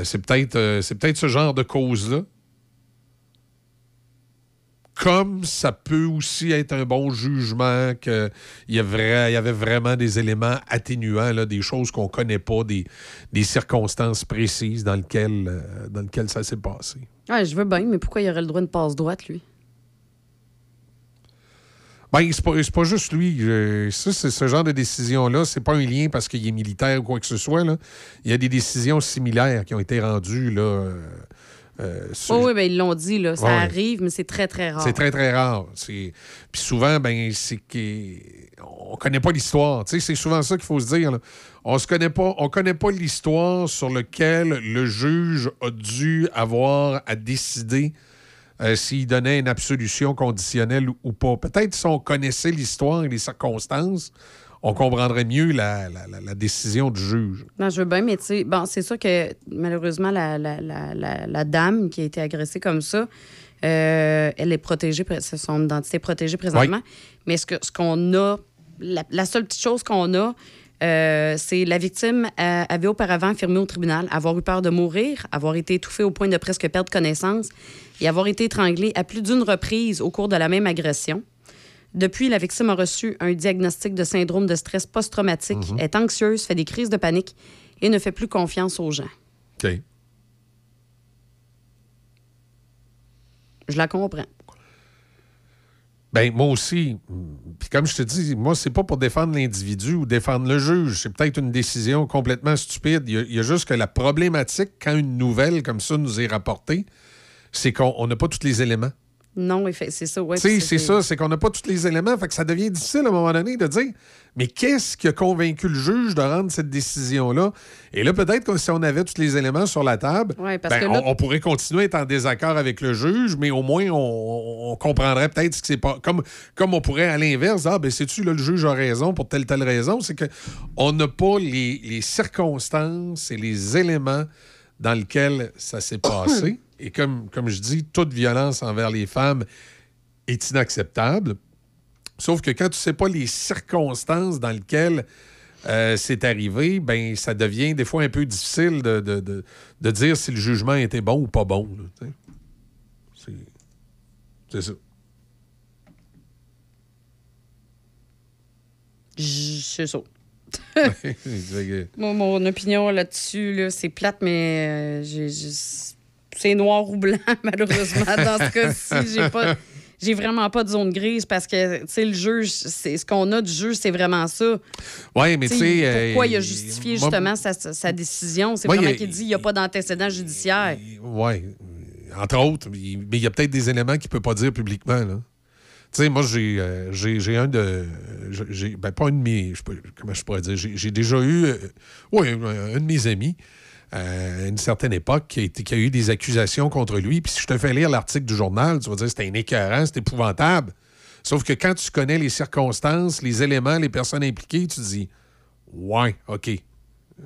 C'est peut-être euh, c'est peut-être ce genre de cause-là. Comme ça peut aussi être un bon jugement qu'il y, a vrai- il y avait vraiment des éléments atténuants, là, des choses qu'on ne connaît pas, des, des circonstances précises dans lesquelles, euh, dans lesquelles ça s'est passé. Ouais, je veux bien, mais pourquoi il aurait le droit de passe droite, lui? Ben, c'est pas, pas juste lui. Je- ça, c'est ce genre de décision-là. C'est pas un lien parce qu'il est militaire ou quoi que ce soit. Là. Il y a des décisions similaires qui ont été rendues. Là, euh, euh, Oh, oui, ben, ils l'ont dit, là. Ça Ouais. arrive, mais c'est très, très rare. C'est très, très rare. Puis souvent, ben, c'est qu'on connaît pas l'histoire. C'est souvent ça qu'il faut se dire. là. On se connaît pas, on connaît pas l'histoire sur laquelle le juge a dû avoir à décider euh, s'il donnait une absolution conditionnelle ou pas. Peut-être si on connaissait l'histoire et les circonstances, on comprendrait mieux la, la- la- la décision du juge. Non, je veux bien, mais tu sais, bon, c'est sûr que malheureusement, la, la, la, la, la dame qui a été agressée comme ça, euh, elle est protégée, son identité est protégée présentement. Mais ce que- ce qu'on a, la, la seule petite chose qu'on a, euh, c'est la victime euh, avait auparavant affirmé au tribunal avoir eu peur de mourir, avoir été étouffée au point de presque perdre connaissance et avoir été étranglée à plus d'une reprise au cours de la même agression. Depuis, la victime a reçu un diagnostic de syndrome de stress post-traumatique, Mhm. est anxieuse, fait des crises de panique et ne fait plus confiance aux gens. OK. Je la comprends. Ben moi aussi. Puis comme je te dis, moi, c'est pas pour défendre l'individu ou défendre le juge. C'est peut-être une décision complètement stupide. Il y, a, il y a juste que la problématique, quand une nouvelle comme ça nous est rapportée, c'est qu'on on n'a pas tous les éléments. Non, c'est ça. Ouais, c'est ça, c'est qu'on n'a pas tous les éléments. Fait que ça devient difficile à un moment donné de dire mais qu'est-ce qui a convaincu le juge de rendre cette décision-là? Et là, peut-être que si on avait tous les éléments sur la table, Ouais, parce ben, que là- on, on pourrait continuer à être en désaccord avec le juge, mais au moins on, on comprendrait peut-être ce qui s'est pas. Comme, comme on pourrait à l'inverse, ah ben sais-tu, là, le juge a raison pour telle telle raison, c'est que on n'a pas les, les circonstances et les éléments dans lesquels ça s'est passé. Et comme, comme je dis, toute violence envers les femmes est inacceptable. Sauf que quand tu sais pas les circonstances dans lesquelles euh, c'est arrivé, ben ça devient des fois un peu difficile de, de- de- de dire si le jugement était bon ou pas bon. C'est- ça. C'est ça. Moi, mon opinion là-dessus, là, c'est plate, mais euh, j'ai- j'ai- c'est noir ou blanc, malheureusement. Dans ce cas-ci, j'ai pas. J'ai vraiment pas de zone grise parce que, tu sais, le juge, c'est ce qu'on a du juge, c'est vraiment ça. Ouais, mais tu sais. Pourquoi euh, il a justifié moi- justement sa, décision? C'est Moi, vraiment a- qu'il dit qu'il n'y a pas d'antécédent judiciaire. Oui, entre autres. Mais il y a peut-être des éléments qu'il ne peut pas dire publiquement. là. Tu sais, moi, j'ai euh, j'ai- un de. j'ai- Ben, pas un de mes. comment je pourrais dire. J'ai déjà eu. euh, oui, un, de mes amis, euh, à une certaine époque, qui a, eu des accusations contre lui. Puis si je te fais lire l'article du journal, tu vas dire c'était un écœurant, c'est épouvantable. Sauf que quand tu connais les circonstances, les éléments, les personnes impliquées, tu dis Ouais, OK.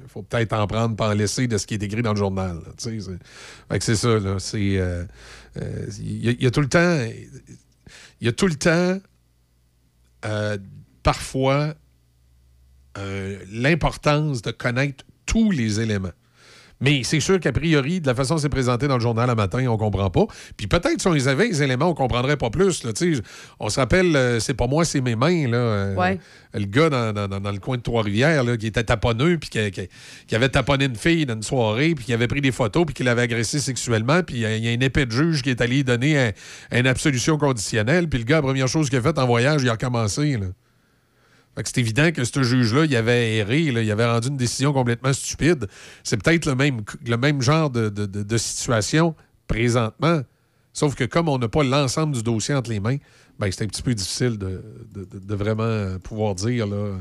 Faut peut-être en prendre, pas en laisser de ce qui est écrit dans le journal. c'est- ça, il y a tout le temps. Il y a tout le temps, euh, parfois, euh, l'importance de connaître tous les éléments. Mais c'est sûr qu'a priori, de la façon dont c'est présenté dans le journal le matin, on comprend pas. Puis peut-être si on les avait, les éléments, on comprendrait pas plus. Là, on se rappelle, euh, c'est pas moi, c'est mes mains. Là, euh, Ouais. Le gars dans, dans- le coin de Trois-Rivières qui était taponneux, puis qui, qui- qui avait taponné une fille dans une soirée, puis qui avait pris des photos, puis qui l'avait agressé sexuellement. Puis il y a- il y, a un épée de juge qui est allé donner un- une absolution conditionnelle. Puis le gars, la première chose qu'il a faite en voyage, il a recommencé. Là. C'est évident que ce juge-là, il avait erré, là, il avait rendu une décision complètement stupide. C'est peut-être le même, le même genre de, de- de- de situation présentement. Sauf que comme on n'a pas l'ensemble du dossier entre les mains, ben, c'est un petit peu difficile de, de- de- de vraiment pouvoir dire, là,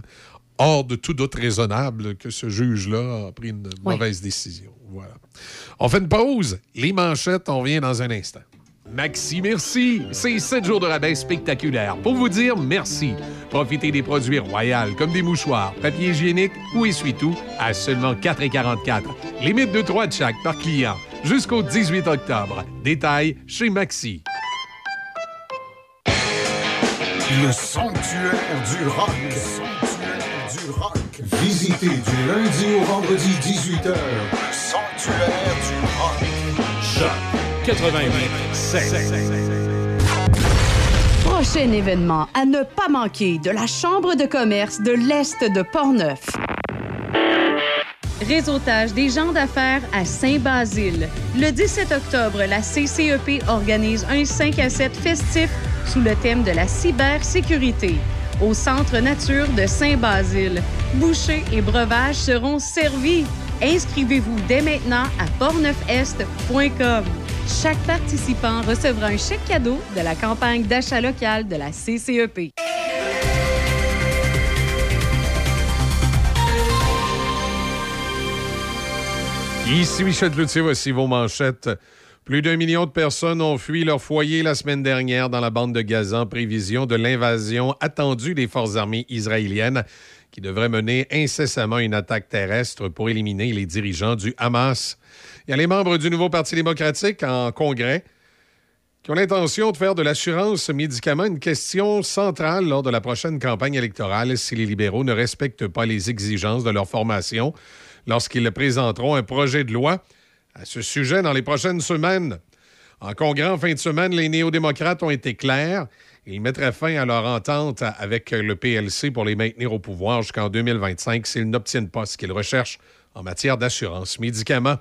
hors de tout doute raisonnable, que ce juge-là a pris une mauvaise décision. Voilà. On fait une pause. Les manchettes, on revient dans un instant. Maxi Merci, c'est 7 jours de rabais spectaculaires pour vous dire merci. Profitez des produits royaux comme des mouchoirs, papier hygiénique ou essuie-tout à seulement 4,44. Limite de 3 de chaque par client jusqu'au 18 octobre. Détail chez Maxi. Le sanctuaire du rock. Le sanctuaire du rock. Visitez du lundi au vendredi 18h. Sanctuaire du rock. Choc 88 Prochain événement à ne pas manquer de la Chambre de commerce de l'Est de Portneuf. Réseautage des gens d'affaires à Saint-Basile. Le 17 octobre, la CCEP organise un 5 à 7 festif sous le thème de la cybersécurité au Centre Nature de Saint-Basile. Bouchers et breuvages seront servis. Inscrivez-vous dès maintenant à portneufest.com. Chaque participant recevra un chèque cadeau de la campagne d'achat local de la CCEP. Ici Michel Cloutier, voici vos manchettes. Plus d'un million de personnes ont fui leur foyer la semaine dernière dans la bande de Gaza en prévision de l'invasion attendue des forces armées israéliennes qui devrait mener incessamment une attaque terrestre pour éliminer les dirigeants du Hamas. Il y a les membres du nouveau Parti démocratique en congrès qui ont l'intention de faire de l'assurance médicaments une question centrale lors de la prochaine campagne électorale si les libéraux ne respectent pas les exigences de leur formation lorsqu'ils présenteront un projet de loi à ce sujet dans les prochaines semaines. En congrès en fin de semaine, les néo-démocrates ont été clairs. Ils mettraient fin à leur entente avec le PLC pour les maintenir au pouvoir jusqu'en 2025 s'ils n'obtiennent pas ce qu'ils recherchent en matière d'assurance médicaments.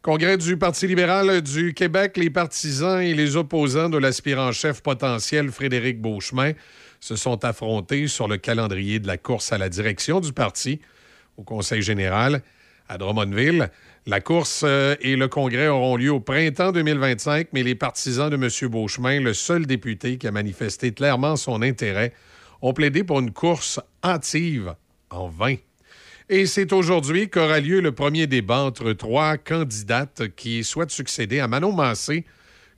Congrès du Parti libéral du Québec, les partisans et les opposants de l'aspirant chef potentiel Frédéric Beauchemin se sont affrontés sur le calendrier de la course à la direction du parti au Conseil général à Drummondville. La course euh, et le congrès auront lieu au printemps 2025, mais les partisans de M. Beauchemin, le seul député qui a manifesté clairement son intérêt, ont plaidé pour une course hâtive en vain. Et c'est aujourd'hui qu'aura lieu le premier débat entre trois candidates qui souhaitent succéder à Manon Massé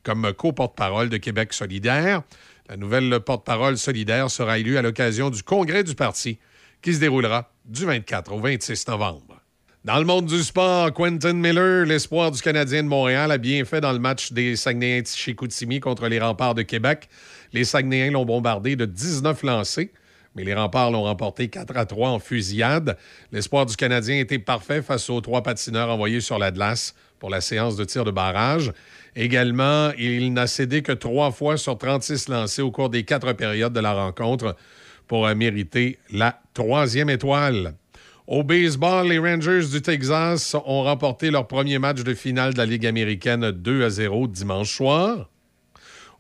comme co-porte-parole de Québec solidaire. La nouvelle porte-parole solidaire sera élue à l'occasion du congrès du parti qui se déroulera du 24 au 26 novembre. Dans le monde du sport, Quentin Miller, l'espoir du Canadien de Montréal, a bien fait dans le match des Saguenayens de Chicoutimi contre les remparts de Québec. Les Saguenayens l'ont bombardé de 19 lancés, mais les remparts l'ont remporté 4 à 3 en fusillade. L'espoir du Canadien était parfait face aux trois patineurs envoyés sur la pour la séance de tir de barrage. Également, il n'a cédé que trois fois sur 36 lancés au cours des quatre périodes de la rencontre pour euh, mériter la troisième étoile. Au baseball, les Rangers du Texas ont remporté leur premier match de finale de la Ligue américaine 2 à 0 dimanche soir.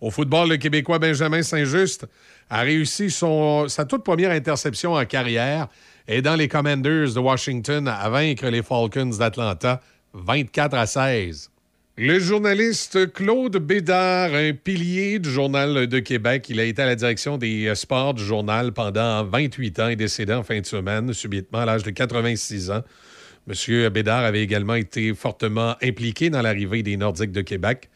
Au football, le Québécois Benjamin Saint-Just a réussi sa toute première interception en carrière et dans les Commanders de Washington à vaincre les Falcons d'Atlanta 24 à 16. Le journaliste Claude Bédard, un pilier du Journal de Québec, il a été à la direction des euh, sports du journal pendant 28 ans et décédé en fin de semaine, subitement à l'âge de 86 ans. Monsieur Bédard avait également été fortement impliqué dans l'arrivée des Nordiques de Québec.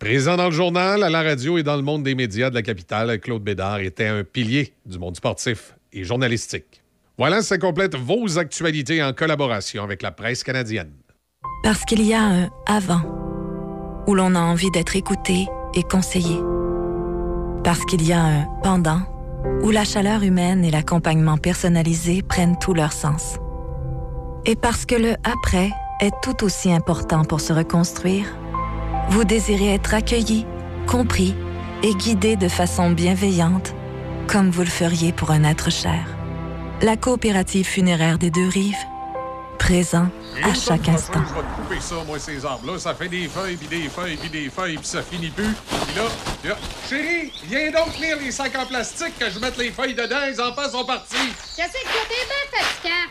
Présent dans le journal, à la radio et dans le monde des médias de la capitale, Claude Bédard était un pilier du monde sportif et journalistique. Voilà, ça complète vos actualités en collaboration avec la presse canadienne. Parce qu'il y a un avant où l'on a envie d'être écouté et conseillé. Parce qu'il y a un pendant où la chaleur humaine et l'accompagnement personnalisé prennent tout leur sens. Et parce que le après est tout aussi important pour se reconstruire, vous désirez être accueilli, compris et guidé de façon bienveillante, comme vous le feriez pour un être cher. La coopérative funéraire des deux rives, présent à chaque instant. Je vais te couper ça, moi, ces arbres-là. Ça fait des feuilles, puis des feuilles, puis des feuilles, puis ça finit plus. Puis là, là, chérie, viens donc tenir les sacs en plastique que je mette les feuilles dedans. Les enfants sont partis. Qu'est-ce que t'es bien fatigant?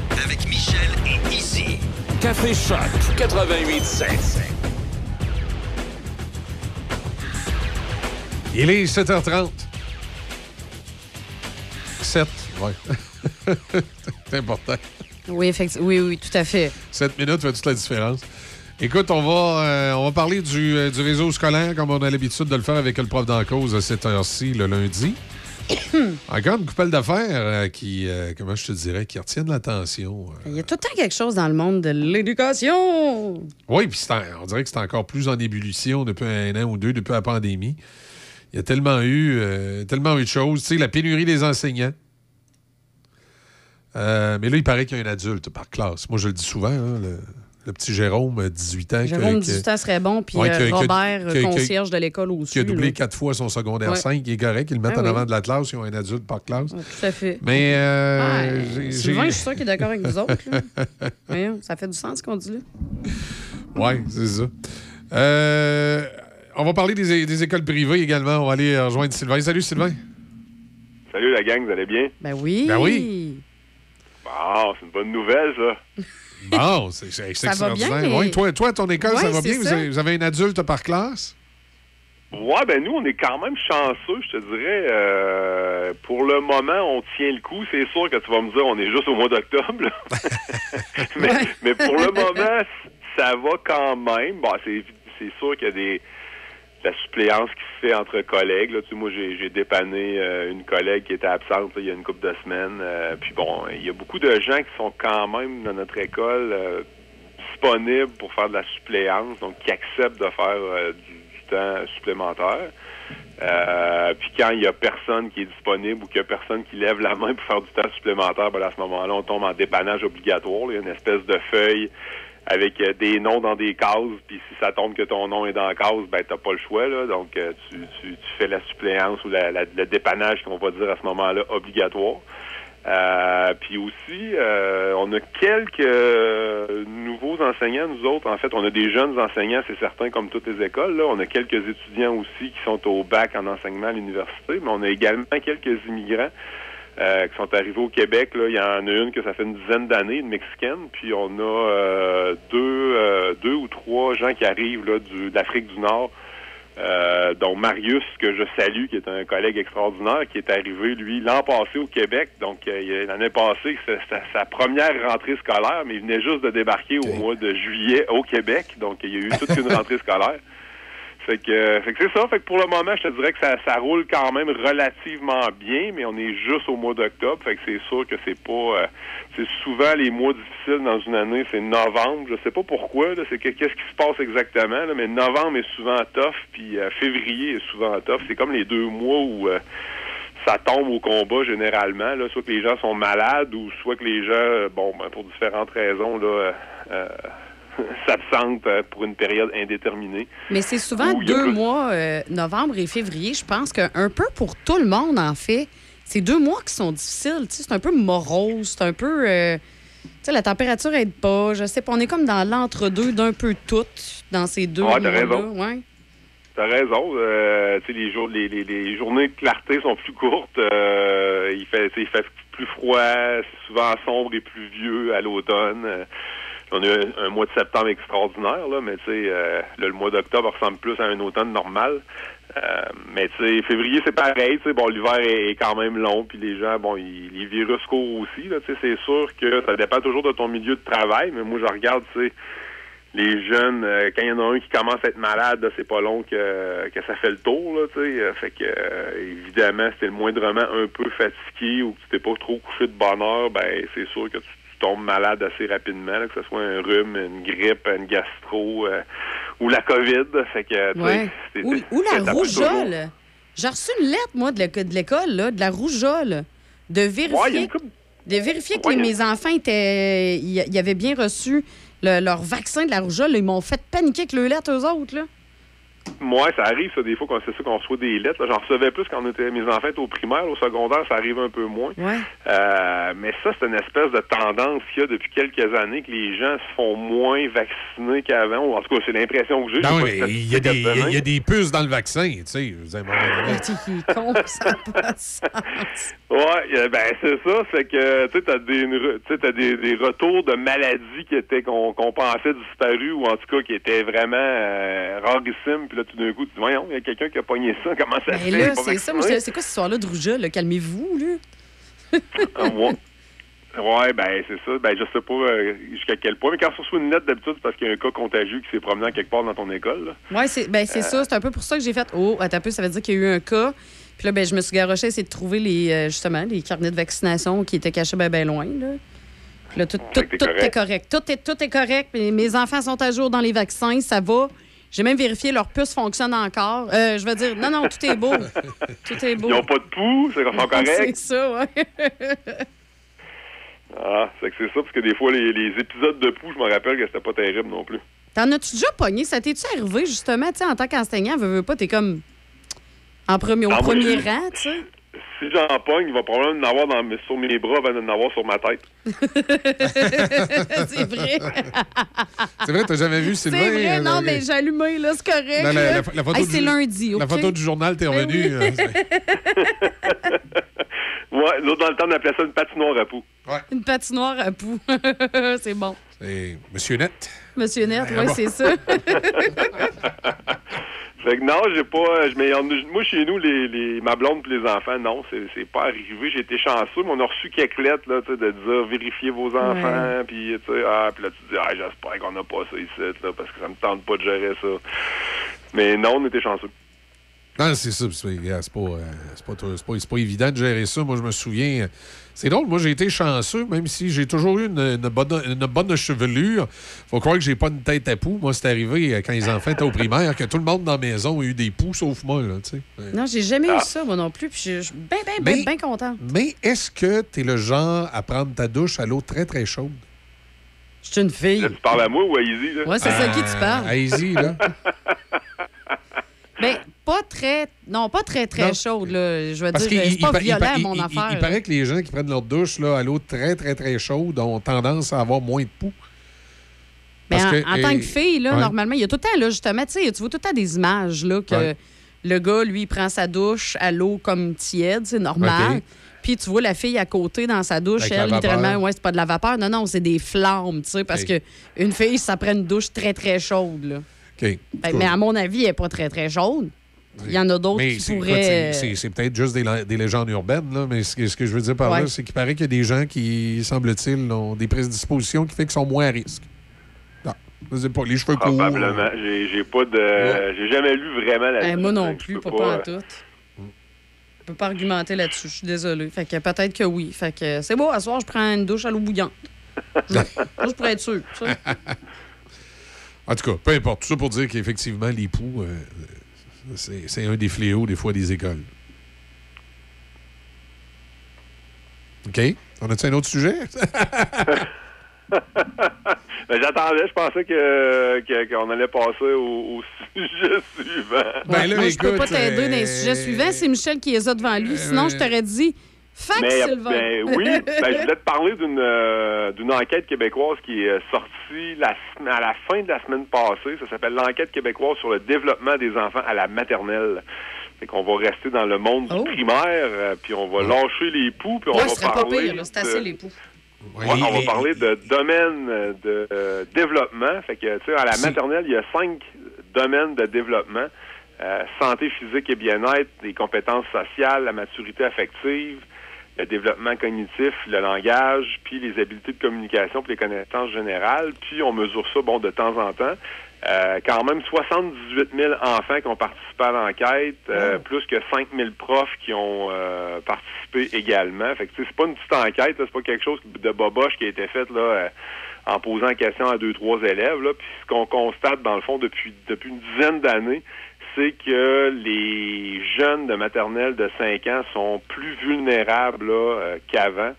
Avec Michel et Izzy. Café Choc 88.7. Il est 7h30. 7, ouais. C'est important. Oui, effectivement. Oui, oui, tout à fait. 7 minutes fait toute la différence. Écoute, on va, euh, on va parler du, euh, du réseau scolaire comme on a l'habitude de le faire avec le prof d'en cause à cette heure-ci, le lundi. Encore une coupelle d'affaires euh, qui, euh, comment je te dirais, qui retiennent l'attention. euh. Il y a tout le temps quelque chose dans le monde de l'éducation. Oui, puis on dirait que c'est encore plus en ébullition depuis un an ou deux, depuis la pandémie. Il y a tellement eu, euh, tellement eu de choses. Tu sais, la pénurie des enseignants. Mais là, il paraît qu'il y a un adulte par classe. Moi, je le dis souvent, hein, le, le petit Jérôme, euh, 18 ans. Jérôme, que- 18 ans serait bon, puis Ouais, euh, que- que- Robert, que- que- concierge de l'école aussi. qui a doublé là. quatre fois son secondaire Ouais. 5, il est correct. Ils le mettent Ah en oui. avant de la classe, ils ont un adulte par classe. Ouais, tout à fait. Mais. euh, j'ai- Sylvain, je suis sûr qu'il est d'accord avec nous autres. ça fait du sens ce qu'on dit là. Oui, c'est ça. Euh, on va parler des, des écoles privées également. On va aller rejoindre Sylvain. Salut, Sylvain. Salut la gang, vous allez bien? Ben oui. Ben oui. Bon, c'est une bonne nouvelle, ça. Bon, c'est bien, extraordinaire. mais- Ouais, toi, toi, ton école, ça va bien? Vous avez, vous avez un adulte par classe? Ouais, ben nous, on est quand même chanceux, je te dirais. Euh, pour le moment, on tient le coup. C'est sûr que tu vas me dire, on est juste au mois d'octobre. mais, mais pour le moment, ça va quand même. Bon, c'est c'est sûr qu'il y a des de la suppléance qui se fait entre collègues. Là. Tu sais, moi, j'ai dépanné euh, une collègue qui était absente là, il y a une couple de semaines. Euh, puis bon, il y a beaucoup de gens qui sont quand même dans notre école euh, disponibles pour faire de la suppléance, donc qui acceptent de faire euh, du, temps supplémentaire. Euh, puis quand il y a personne qui est disponible ou qu'il y a personne qui lève la main pour faire du temps supplémentaire, ben, à ce moment-là, on tombe en dépannage obligatoire. Il y a une espèce de feuille avec euh, des noms dans des cases, puis si ça tombe que ton nom est dans la case, ben t'as pas le choix, là. Donc euh, tu, tu, tu fais la suppléance ou la, la- le dépannage qu'on va dire à ce moment-là obligatoire. Euh, puis aussi, euh, on a quelques euh, nouveaux enseignants, nous autres. En fait, on a des jeunes enseignants, c'est certain, comme toutes les écoles. Là. On a quelques étudiants aussi qui sont au bac en enseignement à l'université, mais on a également quelques immigrants euh, qui sont arrivés au Québec. Là. Il y en a une que ça fait une dizaine d'années, une mexicaine, puis on a euh, deux, euh, deux ou trois gens qui arrivent là, du, de l'Afrique du Nord. Euh, dont Marius, que je salue, qui est un collègue extraordinaire, qui est arrivé, lui, l'an passé au Québec. Donc, euh, l'année passée, c'est sa, sa première rentrée scolaire, mais il venait juste de débarquer au mois de juillet au Québec. Donc, il y a eu toute une rentrée scolaire. Fait que, euh, fait que c'est ça. Fait que pour le moment, je te dirais que ça, ça roule quand même relativement bien, mais on est juste au mois d'octobre. Fait que c'est sûr que c'est pas. euh, c'est souvent les mois difficiles dans une année, c'est novembre. Je sais pas pourquoi. Là, c'est que- qu'est-ce qui se passe exactement. Là, mais novembre est souvent tough, puis euh, février est souvent tough. C'est comme les deux mois où euh, ça tombe au combat généralement, là, soit que les gens sont malades ou soit que les gens, euh, bon, ben, pour différentes raisons, là, euh, euh, pour une période indéterminée. Mais c'est souvent deux plus- mois, euh, novembre et février. Je pense qu'un peu pour tout le monde, en fait, c'est deux mois qui sont difficiles. C'est un peu morose, c'est un peu. euh, la température aide pas. Je sais pas, on est comme dans l'entre-deux d'un peu tout dans ces deux t'as mois-là. raison. Ouais. T'as raison. euh, les, jours, les, les, les journées de clarté sont plus courtes. il, fait, il fait plus froid, c'est souvent sombre et pluvieux à l'automne. On a eu un, mois de septembre extraordinaire, là, mais tu sais, euh, le mois d'octobre ressemble plus à un automne normal. Euh, mais tu sais, février, c'est pareil. Tu sais, bon, l'hiver est, quand même long, puis les gens, bon, ils- les virus courent aussi. Là, tu sais, c'est sûr que ça dépend toujours de ton milieu de travail, mais moi, je regarde, tu sais, les jeunes, euh, quand il y en a un qui commence à être malade, c'est pas long que, que ça fait le tour, là, tu sais. Euh, Fait que, euh, évidemment, si t'es le moindrement un peu fatigué ou que tu t'es pas trop couché de bonne heure, ben, c'est sûr que tu, tu tombes malade assez rapidement, là, que ce soit un rhume, une grippe, une gastro euh, ou la COVID. Fait que, Ouais. Ou, la rougeole. J'ai reçu une lettre, moi, de l'éco- de l'école, là, de la rougeole, de y vérifier, de vérifier que Ouais, les- y mes enfants étaient, ils ils avaient bien reçu le- leur vaccin de la rougeole. Ils m'ont fait paniquer avec le lettre, eux autres. Là. Moi, ça arrive, ça, des fois, quand c'est ça qu'on reçoit des lettres. J'en recevais plus quand on était, mes enfants étaient au primaire. Au secondaire, ça arrive un peu moins. Ouais. Euh, mais ça, c'est une espèce de tendance qu'il y a depuis quelques années que les gens se font moins vacciner qu'avant. En tout cas, c'est l'impression que j'ai. Non, mais il y, a des- y y a puces dans le vaccin, tu sais. Ouais, euh, ben c'est ça, c'est que tu sais t'as des t'as des, des retours de maladies qui étaient qu'on qu'on pensait disparues ou en tout cas qui étaient vraiment euh, rarissimes puis là tout d'un coup tu dis voyons, il y a quelqu'un qui a pogné ça, comment ça se Mais fait? c'est ça. Moi, c'est quoi cette histoire-là de rougeole? là? Calmez-vous, là. Ah, ouais. Ouais, ben c'est ça. Ben je sais pas euh, jusqu'à quel point, mais quand on reçoit une lettre d'habitude, c'est parce qu'il y a un cas contagieux qui s'est promené en quelque part dans ton école. Oui, c'est ben, c'est Euh. ça. C'est un peu pour ça que j'ai fait Oh, attends un peu, ça veut dire qu'il y a eu un cas. Puis là, ben, je me suis garoché à essayer de trouver les, euh, justement les carnets de vaccination qui étaient cachés bien ben loin. Là. Puis là, tout, est correct. Tout est, tout est correct. Mes, mes enfants sont à jour dans les vaccins, ça va. J'ai même vérifié, leur puce fonctionne encore. Euh, je veux dire, non, non, tout est beau. Tout est beau. Ils n'ont pas de pouls, c'est sont C'est ça, ouais. Ah, c'est que c'est ça, parce que des fois, les, les épisodes de pouls, je me rappelle que c'était pas terrible non plus. T'en as-tu déjà pogné? Ça t'es-tu arrivé, justement, tu sais, en tant qu'enseignant, veux, veux pas, t'es comme en premier, au Ah, premier rang, tu sais? Si j'en pogne, il va probablement en avoir dans, mes- sur mes bras avant d'en avoir sur ma tête. c'est vrai. C'est vrai, t'as jamais vu C'est Sylvain? vrai, euh, non, mais j'ai allumé, là, c'est correct. Non, la, la- la photo Hey, du- c'est lundi, La photo du journal, t'es revenu. oui. euh, c'est- Ouais, l'autre dans le temps, on appelait ça une patinoire à poux. Une patinoire à poux. c'est bon. C'est Monsieur Net. Monsieur Net, Ben oui, bon. c'est ça. Fait que non, j'ai pas. je- mais en- moi, chez nous, les, les, ma blonde et les enfants, non, c'est c'est pas arrivé. J'ai été chanceux, mais on a reçu quelques lettres là, tu sais, de dire vérifiez vos enfants, puis tu sais, ah, puis là, tu dis, ah, j'espère qu'on n'a pas ça ici, là, parce que ça me tente pas de gérer ça. Mais non, on était chanceux. Non, c'est ça. C'est pas, euh, c'est pas, c'est pas- c'est pas évident de gérer ça. Moi, je me souviens. Euh, C'est drôle, moi, j'ai été chanceux, même si j'ai toujours eu une, une bonne, une bonne chevelure. Faut croire que j'ai pas une tête à poux. Moi, c'est arrivé euh, quand les enfants étaient au primaire que tout le monde dans la maison a eu des poux, sauf moi, là, tu sais. Ouais. non, j'ai jamais Ah. eu ça, moi non plus. Puis je suis bien, bien, Mais- bien, bien contente. Mais est-ce que tu es le genre à prendre ta douche à l'eau très, très chaude? Je suis une fille. Là, tu parles à moi ou à Izzy, là? Ouais, c'est ça à qui tu parles. À Easy, là. Ben, pas très. Non, pas très, très Non. chaude, là. Je veux Parce dire, c'est pas il- violent, il- mon il- affaire. il paraît que les gens qui prennent leur douche là, à l'eau très, très, très chaude ont tendance à avoir moins de poux. Parce en, que, en tant que fille, là, ouais. normalement, il y a tout le temps, là, justement, tu vois tout le temps des images, là, que Ouais. le gars, lui, il prend sa douche à l'eau comme tiède, c'est normal. Puis tu vois la fille à côté dans sa douche, Avec elle, littéralement, ouais, c'est pas de la vapeur. Non, non, c'est des flammes, tu sais, parce OK. que une fille, ça prend une douche très, très chaude, là. OK. Ben, mais à mon avis, elle n'est pas très, très chaude. Il y en a d'autres qui pourraient. c'est- peut-être juste des, légendes urbaines, là, mais ce que, ce que je veux dire par Ouais. là, c'est qu'il paraît qu'il y a des gens qui, semble-t-il, ont des prédispositions qui fait qu'ils sont moins à risque. Non, je sais pas, les cheveux courts. Probablement. J'ai j'ai pas de. J'ai jamais lu vraiment la Ben, moi non plus, pas, pas en tout. Je peux pas argumenter là-dessus, je suis désolée. Fait que peut-être que oui. Fait que c'est beau, à soir, je prends une douche à l'eau bouillante. Juste pour être sûr. En tout cas, peu importe. Tout ça pour dire qu'effectivement, les poux, euh, c'est c'est un des fléaux, des fois, des écoles. OK? On a-tu un autre sujet? Ben, J'attendais, je pensais que que- qu'on allait passer au, au sujet suivant. Ben là, Moi, je peux écoute, pas t'aider dans les euh, sujets suivants. C'est Michel qui les a devant lui. Sinon, je t'aurais dit fax, Mais, Sylvain. ben oui, ben, je voulais te parler d'une euh, d'une enquête québécoise qui est sortie la, à la fin de la semaine passée. Ça s'appelle l'enquête québécoise sur le développement des enfants à la maternelle. Fait qu'on va rester dans le monde du primaire, euh, puis on va lâcher les poux, puis on Ouais, va ce serait pas parler. pire. C'est de- assez les poux. Ouais, on va parler de domaine euh, de euh, développement. Fait que, tu sais, à la maternelle, il y a cinq domaines de développement. Euh, santé physique et bien-être, les compétences sociales, la maturité affective, le développement cognitif, le langage, puis les habiletés de communication, puis les connaissances générales. Puis on mesure ça, bon, de temps en temps. Euh, quand même 78 000 enfants qui ont participé à l'enquête, euh, plus que 5 000 profs qui ont euh, participé également. Fait que c'est pas une petite enquête, c'est pas quelque chose de boboche qui a été fait là euh, en posant question à deux trois élèves. Là. Puis ce qu'on constate dans le fond depuis depuis une dizaine d'années, c'est que les jeunes de maternelle de 5 ans sont plus vulnérables euh, qu'avant.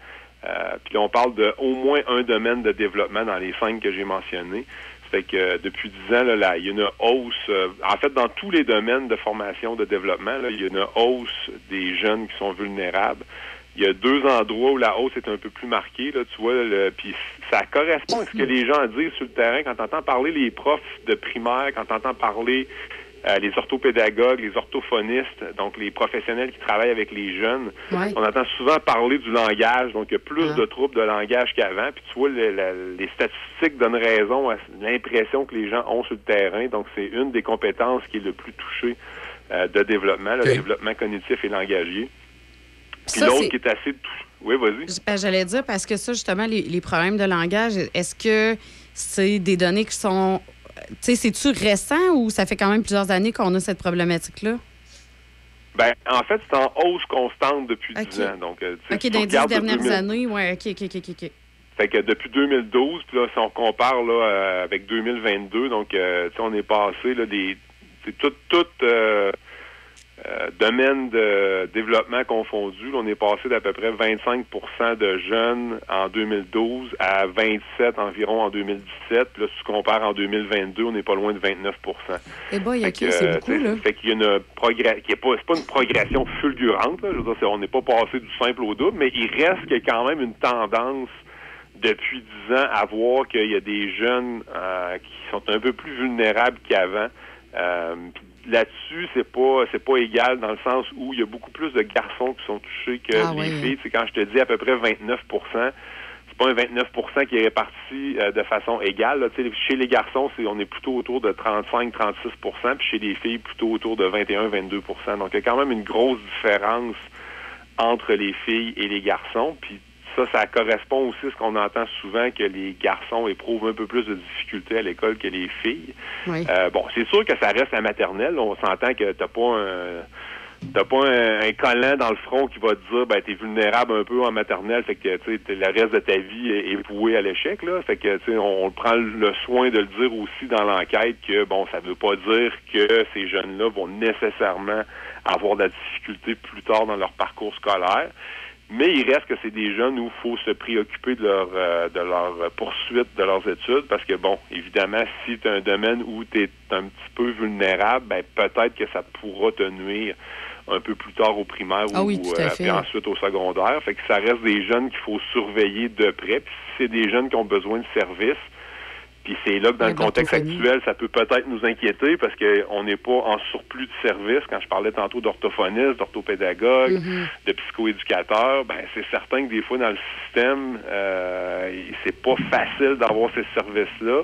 Euh, puis on parle de au moins un domaine de développement dans les cinq que j'ai mentionnés. Fait que euh, depuis 10 ans, là, il y a une hausse. euh, en fait, dans tous les domaines de formation, de développement, il y a une hausse des jeunes qui sont vulnérables. Il y a deux endroits où la hausse est un peu plus marquée, là, tu vois, puis ça correspond à ce que les gens disent sur le terrain. Quand tu entends parler les profs de primaire, quand tu entends parler euh, les orthopédagogues, les orthophonistes, donc les professionnels qui travaillent avec les jeunes. Ouais. On entend souvent parler du langage, donc il y a plus de troubles de langage qu'avant. Puis tu vois, le- la- les statistiques donnent raison à l'impression que les gens ont sur le terrain. Donc c'est une des compétences qui est le plus touchée euh, de développement, le développement cognitif et langagier. Puis l'autre qui est assez touché. Oui, vas-y. Ben, J'allais dire, parce que ça, justement, les, les problèmes de langage, est-ce que c'est des données qui sont. Tu sais, c'est-tu récent ou ça fait quand même plusieurs années qu'on a cette problématique-là? Ben, en fait, c'est en hausse constante depuis Ok. 10 ans. Donc, euh, OK, dans les dix regardes de dernières 2000 années, ouais, OK, OK, OK, OK. Fait que depuis 2012, puis là, si on compare là, euh, avec 2022, donc euh, tu sais, on est passé là, des c'est tout, tout euh, euh, domaine de développement confondu. on est passé d'à peu près 25% de jeunes en 2012 à 27 environ en 2017. Puis là, si tu compares en 2022, on n'est pas loin de 29% Eh boy, fait OK, que, c'est euh, beaucoup, là. Fait qu'il y a une qui pas c'est pas une progression fulgurante. Là. Je veux dire, on n'est pas passé du simple au double, mais il reste qu'il y a quand même une tendance depuis 10 ans à voir qu'il y a des jeunes euh, qui sont un peu plus vulnérables qu'avant. Euh, puis Là-dessus, c'est pas c'est pas égal dans le sens où il y a beaucoup plus de garçons qui sont touchés que Ah les ouais, filles. C'est quand je te dis à peu près 29% c'est pas un 29% qui est réparti euh, de façon égale. là. Tu sais, Chez les garçons, c'est on est plutôt autour de 35-36% puis chez les filles, plutôt autour de 21-22% Donc, il y a quand même une grosse différence entre les filles et les garçons. Puis ça, ça correspond aussi à ce qu'on entend souvent que les garçons éprouvent un peu plus de difficultés à l'école que les filles. Oui. Euh, bon, c'est sûr que ça reste la maternelle. On s'entend que t'as pas un t'as pas un, un collant dans le front qui va te dire ben t'es vulnérable un peu en maternelle, fait que tu sais le reste de ta vie est, est voué à l'échec là. Fait que tu sais on, on prend le soin de le dire aussi dans l'enquête que bon ça veut pas dire que ces jeunes-là vont nécessairement avoir de la difficulté plus tard dans leur parcours scolaire. Mais il reste que c'est des jeunes où il faut se préoccuper de leur euh, de leur poursuite de leurs études parce que bon, évidemment, si tu as un domaine où tu es un petit peu vulnérable, ben peut-être que ça pourra te nuire un peu plus tard au primaire Ah ou oui, euh, puis ensuite au secondaire. Fait que ça reste des jeunes qu'il faut surveiller de près. Puis si c'est des jeunes qui ont besoin de services, puis c'est là que dans le contexte actuel, ça peut peut-être nous inquiéter parce qu'on n'est pas en surplus de services. Quand je parlais tantôt d'orthophonistes, d'orthopédagogues, Mhm. de psychoéducateurs, ben c'est certain que des fois dans le système, euh, c'est pas facile d'avoir ces services-là.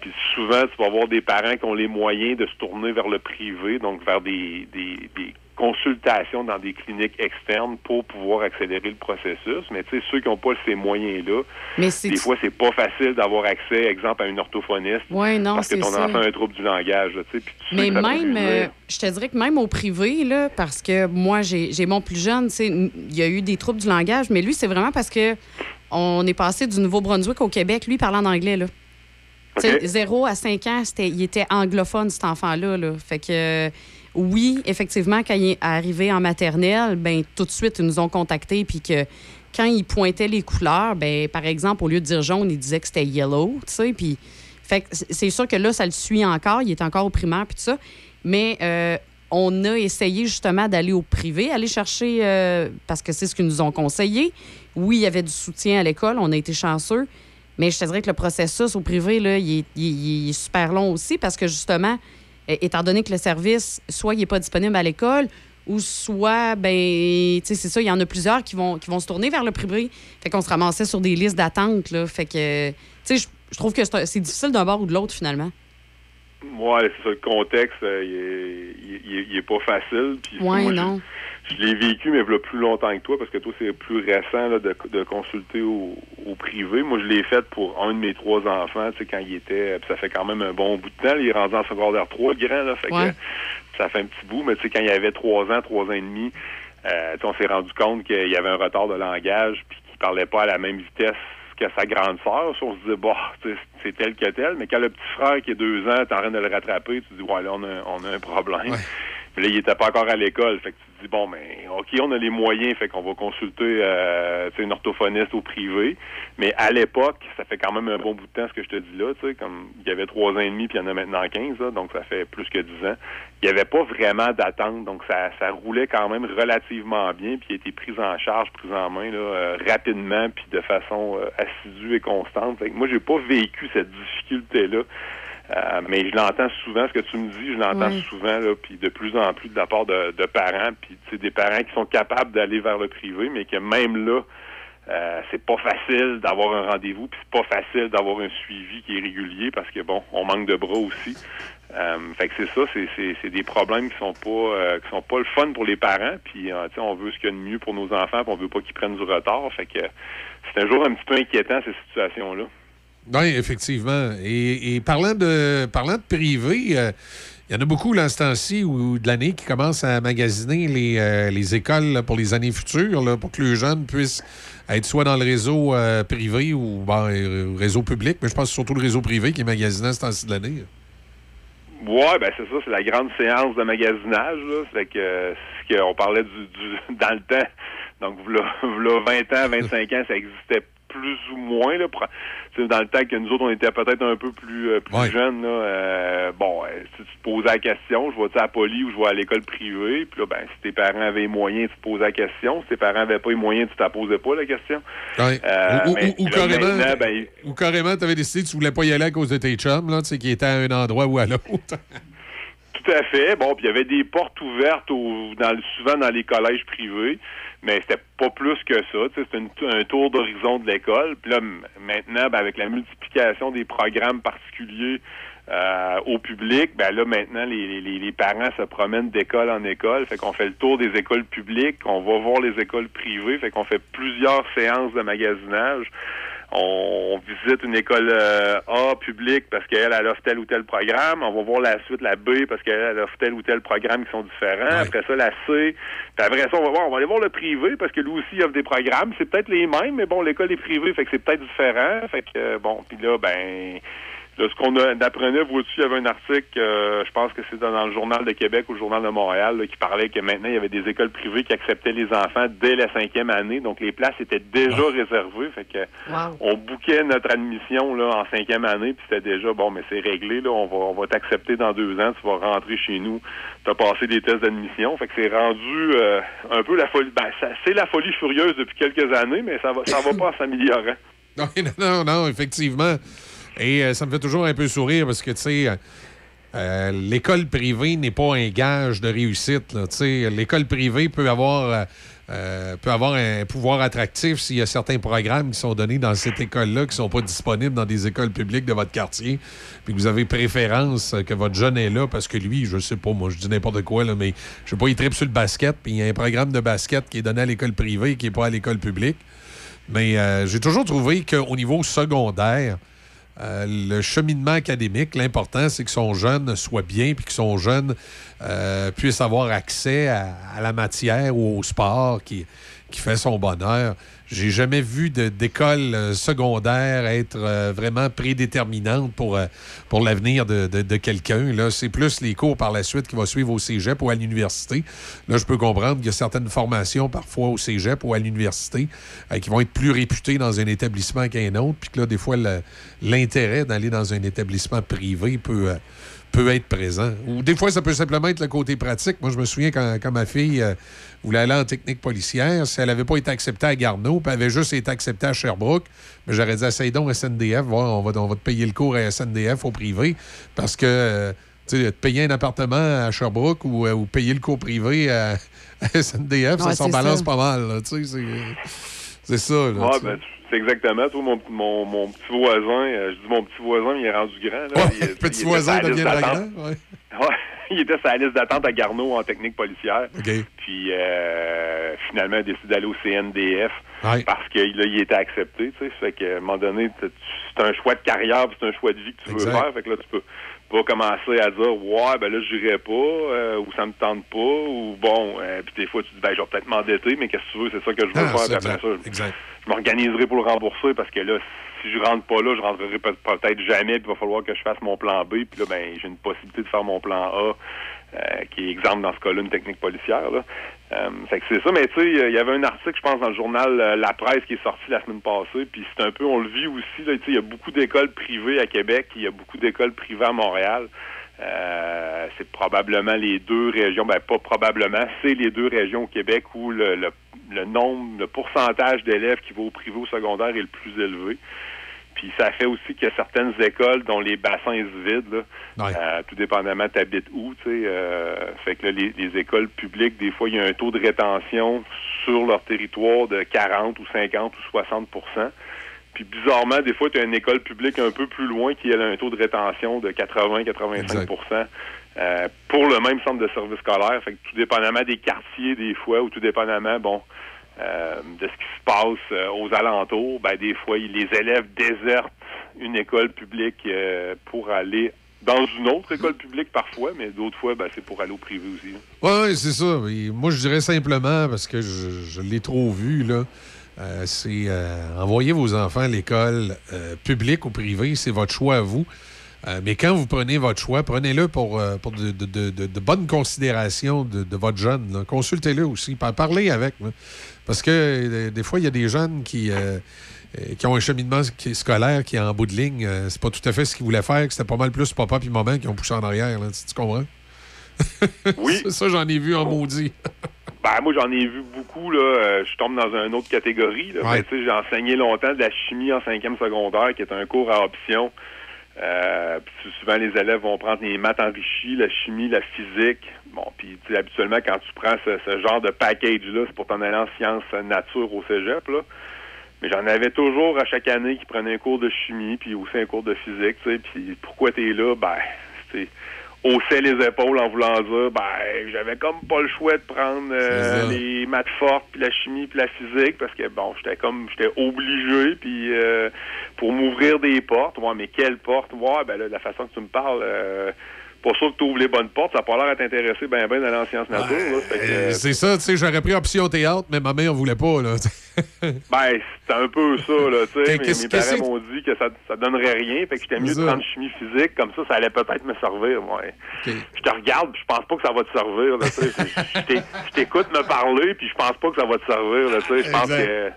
Puis souvent, tu vas avoir des parents qui ont les moyens de se tourner vers le privé, donc vers des, des, des consultations dans des cliniques externes pour pouvoir accélérer le processus. Mais tu sais, ceux qui n'ont pas ces moyens-là, des fois, c'est pas facile d'avoir accès, exemple, à une orthophoniste. Ouais, non, parce que ton ça. enfant a un trouble du langage. tu sais, puis tu sais Mais même, euh, je te dirais que même au privé, là, parce que moi, j'ai mon plus jeune, il y a eu des troubles du langage, mais lui, c'est vraiment parce que on est passé du Nouveau-Brunswick au Québec, lui, parlant en anglais, là. Tu sais, OK. 0 à 5 ans, il était anglophone, cet enfant-là. Là. Fait que, oui, effectivement, quand il est arrivé en maternelle, ben tout de suite, ils nous ont contactés, puis que quand ils pointaient les couleurs, ben par exemple, au lieu de dire jaune, ils disaient que c'était yellow, tu sais, puis... C'est sûr que là, ça le suit encore. Il est encore au primaire, puis tout ça. Mais euh, on a essayé justement d'aller au privé, aller chercher, euh, parce que c'est ce qu'ils nous ont conseillé. Oui, il y avait du soutien à l'école, on a été chanceux. Mais je te dirais que le processus au privé, là, il, est, super long aussi parce que justement, étant donné que le service, soit il n'est pas disponible à l'école, ou soit, ben, tu sais, c'est ça, il y en a plusieurs qui vont, qui vont se tourner vers le privé. Fait qu'on se ramassait sur des listes d'attente, là. Fait que, tu sais, je- trouve que c'est difficile d'un bord ou de l'autre, finalement. Ouais, c'est ça, le contexte, euh, il, est, il, est- il est pas facile. Puis Ouais, moi, non. Je, l'ai vécu, mais il plus longtemps que toi, parce que toi, c'est plus récent là, de, de consulter au, au privé. Moi, je l'ai fait pour un de mes trois enfants, tu sais, quand il était... puis ça fait quand même un bon bout de temps. là, il est rendu en secondaire 3, le grand, là, fait Ouais. que ça fait un petit bout. Mais tu sais, quand il avait trois ans, trois ans et demi, euh, on s'est rendu compte qu'il y avait un retard de langage, puis qu'il parlait pas à la même vitesse que sa grande sœur. Si on se disait, bah, tu sais, c'est tel que tel. Mais quand le petit frère qui a deux ans, t'es en train de le rattraper, tu te dis, ouais, là, on a, on a un problème. Puis là, il était pas encore à l'école. Fait que tu te dis, bon, mais OK, on a les moyens, fait qu'on va consulter euh, une orthophoniste au privé. Mais à l'époque, ça fait quand même un bon bout de temps ce que je te dis là, tu sais, comme il y avait trois ans et demi, puis il y en a maintenant 15, là, donc ça fait plus que dix ans. Il n'y avait pas vraiment d'attente, donc ça, ça roulait quand même relativement bien, puis il a été pris en charge, pris en main là, euh, rapidement, puis de façon euh, assidue et constante. Fait que moi, j'ai pas vécu cette difficulté-là. Euh, mais je l'entends souvent, ce que tu me dis, je l'entends Oui. souvent, là, puis de plus en plus de la part de, de parents, puis tu sais, des parents qui sont capables d'aller vers le privé, mais que même là, euh, c'est pas facile d'avoir un rendez-vous, puis c'est pas facile d'avoir un suivi qui est régulier parce que bon, on manque de bras aussi. Euh, fait que c'est ça, c'est, c'est, c'est des problèmes qui sont pas euh, qui sont pas le fun pour les parents, puis euh, on veut ce qu'il y a de mieux pour nos enfants, puis on veut pas qu'ils prennent du retard. Fait que c'est toujours un petit peu inquiétant ces situations-là. Oui, effectivement. Et, parlant de parlant de privé, euh, il y en a beaucoup là, ce temps-ci ou de l'année qui commencent à magasiner les, euh, les écoles pour les années futures, pour que les jeunes puissent être soit dans le réseau euh, privé ou ben, réseau public, mais je pense c'est surtout le réseau privé qui est magasiné ce temps-ci de l'année. Ouais, ben c'est ça, c'est la grande séance de magasinage. Fait que ce qu'on parlait du, du dans le temps. Donc v'là 20 ans, 25 ans, ça existait plus ou moins. Là, pour- dans le temps que nous autres, on était peut-être un peu plus, euh, plus jeunes. Là, euh, bon, euh, si tu te posais la question, je vais-tu à la poly ou je vais à l'école privée? Puis là, ben, si tes parents avaient les moyens, tu te posais la question. Si tes parents n'avaient pas les moyens, tu ne posais pas la question. Ouais. Euh, ou, ou- mais ou- ou là, carrément, maintenant, ben, ou carrément, tu avais décidé que tu voulais pas y aller à cause de tes chums, là, qui étaient à un endroit ou à l'autre. Tout à fait. Bon, puis il y avait des portes ouvertes au, dans, souvent dans les collèges privés, mais c'était pas plus que ça. C'était un tour d'horizon de l'école. Puis là, maintenant, ben, avec la multiplication des programmes particuliers euh, au public, ben là, maintenant, les, les- les parents se promènent d'école en école. Fait qu'on fait le tour des écoles publiques, on va voir les écoles privées. Fait qu'on fait plusieurs séances de magasinage. On visite une école euh, A publique parce qu'elle elle offre tel ou tel programme. On va voir la suite la B parce qu'elle elle offre tel ou tel programme qui sont différents. Après ça, la C. Puis après ça, on va voir, on va aller voir le privé parce que lui aussi il offre des programmes. C'est peut-être les mêmes, mais bon, l'école est privée, fait que c'est peut-être différent. Fait que euh, bon, puis là, ben Là, ce qu'on apprenait, vois-tu, il y avait un article, euh, je pense que c'est dans, le Journal de Québec ou le Journal de Montréal, là, qui parlait que maintenant, il y avait des écoles privées qui acceptaient les enfants dès la cinquième année. Donc, les places étaient déjà réservées. Fait que on bouquait notre admission là, en cinquième année, puis c'était déjà, bon, mais c'est réglé, là, on va, on va t'accepter dans deux ans, tu vas rentrer chez nous, tu as passé des tests d'admission. Fait que c'est rendu euh, un peu la folie. Ben, c'est la folie furieuse depuis quelques années, mais ça va, ça va pas en s'améliorant. Non, non, non, effectivement. Et euh, ça me fait toujours un peu sourire parce que, tu sais, euh, euh, l'école privée n'est pas un gage de réussite. L'école privée peut avoir, peut avoir un pouvoir attractif s'il y a certains programmes qui sont donnés dans cette école-là qui ne sont pas disponibles dans des écoles publiques de votre quartier. Puis que vous avez préférence que votre jeune est là parce que lui, je sais pas, moi, je dis n'importe quoi, là, mais je sais pas, il tripe sur le basket, puis il y a un programme de basket qui est donné à l'école privée et qui n'est pas à l'école publique. Mais j'ai toujours trouvé qu'au niveau secondaire, euh, le cheminement académique, l'important, c'est que son jeune soit bien puis que son jeune euh, puisse avoir accès à, la matière ou au sport qui fait son bonheur. J'ai jamais vu d'école euh, secondaire être euh, vraiment prédéterminante pour, euh, pour l'avenir de, de- quelqu'un. C'est plus les cours par la suite qui vont suivre au cégep ou à l'université. Là, je peux comprendre qu'il y a certaines formations parfois au cégep ou à l'université qui vont être plus réputées dans un établissement qu'un autre, puis que là, des fois, l'intérêt d'aller dans un établissement privé peut, peut être présent. Ou des fois, ça peut simplement être le côté pratique. Moi, je me souviens quand, quand ma fille voulait aller en technique policière, si elle n'avait pas été acceptée à Garneau, puis elle avait juste été acceptée à Sherbrooke, mais j'aurais dit, essaye donc SNDF, voir, on va, on va te payer le cours à SNDF au privé, parce que, euh, tu sais, payer un appartement à Sherbrooke ou, euh, ou payer le cours privé à, à SNDF, ça s'en balance ça. pas mal, là, tu sais, c'est- c'est ça, là, Ouais, ben, c'est exactement. Toi, mon, mon, mon petit voisin, euh, je dis mon petit voisin, mais il est rendu grand. Là. Il- petit il voisin d'attente. grand, ouais. Ouais, il était sur la liste d'attente à Garneau en technique policière. Puis euh, finalement, il a décidé d'aller au CNDF parce que là, il était accepté. Tu sais, fait qu'à un moment donné, c'est un choix de carrière, c'est un choix de vie que tu veux faire. Fait que là, tu peux pas commencer à dire ouais, ben là, j'irai pas, euh, ou ça me tente pas, ou bon, euh, puis des fois, tu dis ben, je vais peut-être m'endetter, mais qu'est-ce que tu veux, c'est ça que je veux Ah, faire. après ça, je m'organiserai pour le rembourser parce que là, si je rentre pas là, je rentrerai peut- peut-être jamais, puis il va falloir que je fasse mon plan B, puis là, ben, j'ai une possibilité de faire mon plan A, euh, qui est exemple dans ce cas-là une technique policière. Euh, c'est ça, mais tu sais, il y avait un article, je pense, dans le journal euh, La Presse qui est sorti la semaine passée, puis c'est un peu, on le vit aussi, tu sais, il y a beaucoup d'écoles privées à Québec, il y a beaucoup d'écoles privées à Montréal. C'est probablement les deux régions, ben pas probablement, c'est les deux régions au Québec où le, le, le nombre, le pourcentage d'élèves qui vont au privé au secondaire est le plus élevé. Puis ça fait aussi qu'il y a certaines écoles dont les bassins se vident, là, Euh, tout dépendamment t'habites où, tu sais. euh, fait que là, les, les écoles publiques, des fois, il y a un taux de rétention sur leur territoire de 40 ou 50 ou 60% Puis bizarrement, des fois, tu as une école publique un peu plus loin qui a un taux de rétention de 80-85% euh, pour le même centre de service scolaire. Fait que tout dépendamment des quartiers, des fois, ou tout dépendamment, bon, euh, de ce qui se passe euh, aux alentours, ben, des fois, les élèves désertent une école publique euh, pour aller dans une autre école publique parfois, mais d'autres fois, ben, c'est pour aller au privé aussi. là. Oui, ouais, c'est ça. Et moi, je dirais simplement, parce que je, je l'ai trop vu, là, euh, c'est euh, envoyer vos enfants à l'école euh, publique ou privée, c'est votre choix à vous. Euh, mais quand vous prenez votre choix, prenez-le pour, euh, pour de, de- de- de- bonnes considérations de, votre jeune. Consultez-le aussi. Par- Parlez avec. là. Parce que euh, des fois, il y a des jeunes qui, euh, qui ont un cheminement scolaire qui, en bout de ligne, c'est pas tout à fait ce qu'ils voulaient faire, c'était pas mal plus papa puis maman qui ont poussé en arrière. là. Tu, tu comprends? Oui. ça, j'en ai vu en maudit. Ben, moi, j'en ai vu beaucoup. Là. Euh, je tombe dans une autre catégorie. Là. Ouais. Ben, j'ai enseigné longtemps de la chimie en cinquième secondaire, qui est un cours à option. Euh, souvent, les élèves vont prendre les maths enrichies, la chimie, la physique. Bon, puis tu sais, habituellement, quand tu prends ce, genre de package-là, c'est pour t'en aller en sciences nature au cégep. Là. Mais j'en avais toujours à chaque année qui prenaient un cours de chimie, puis aussi un cours de physique. Tu sais, puis pourquoi t'es là? Ben, c'est haussait les épaules en voulant dire ben j'avais comme pas le choix de prendre euh, les maths fortes puis la chimie puis la physique parce que bon j'étais comme j'étais obligé puis euh, pour m'ouvrir des portes ouais mais quelles portes? Ouais ben là la façon que tu me parles euh, pas sûr que tu ouvres les bonnes portes ça a pas l'air à t'intéresser ben ben d'aller en sciences nature que, Euh, c'est ça, tu sais, j'aurais pris option théâtre, mais ma mère voulait pas, là. Ben, c'est un peu ça, là, tu sais. Mes, parents m'ont dit que ça, ça donnerait rien, fait que j'étais mieux C'est de ça. prendre chimie physique, comme ça, ça allait peut-être me servir, ouais. Je te regarde, puis je pense pas que ça va te servir, là, tu sais. Je- je t'é- Je t'écoute me parler, puis je pense pas que ça va te servir, là, tu sais. Je pense que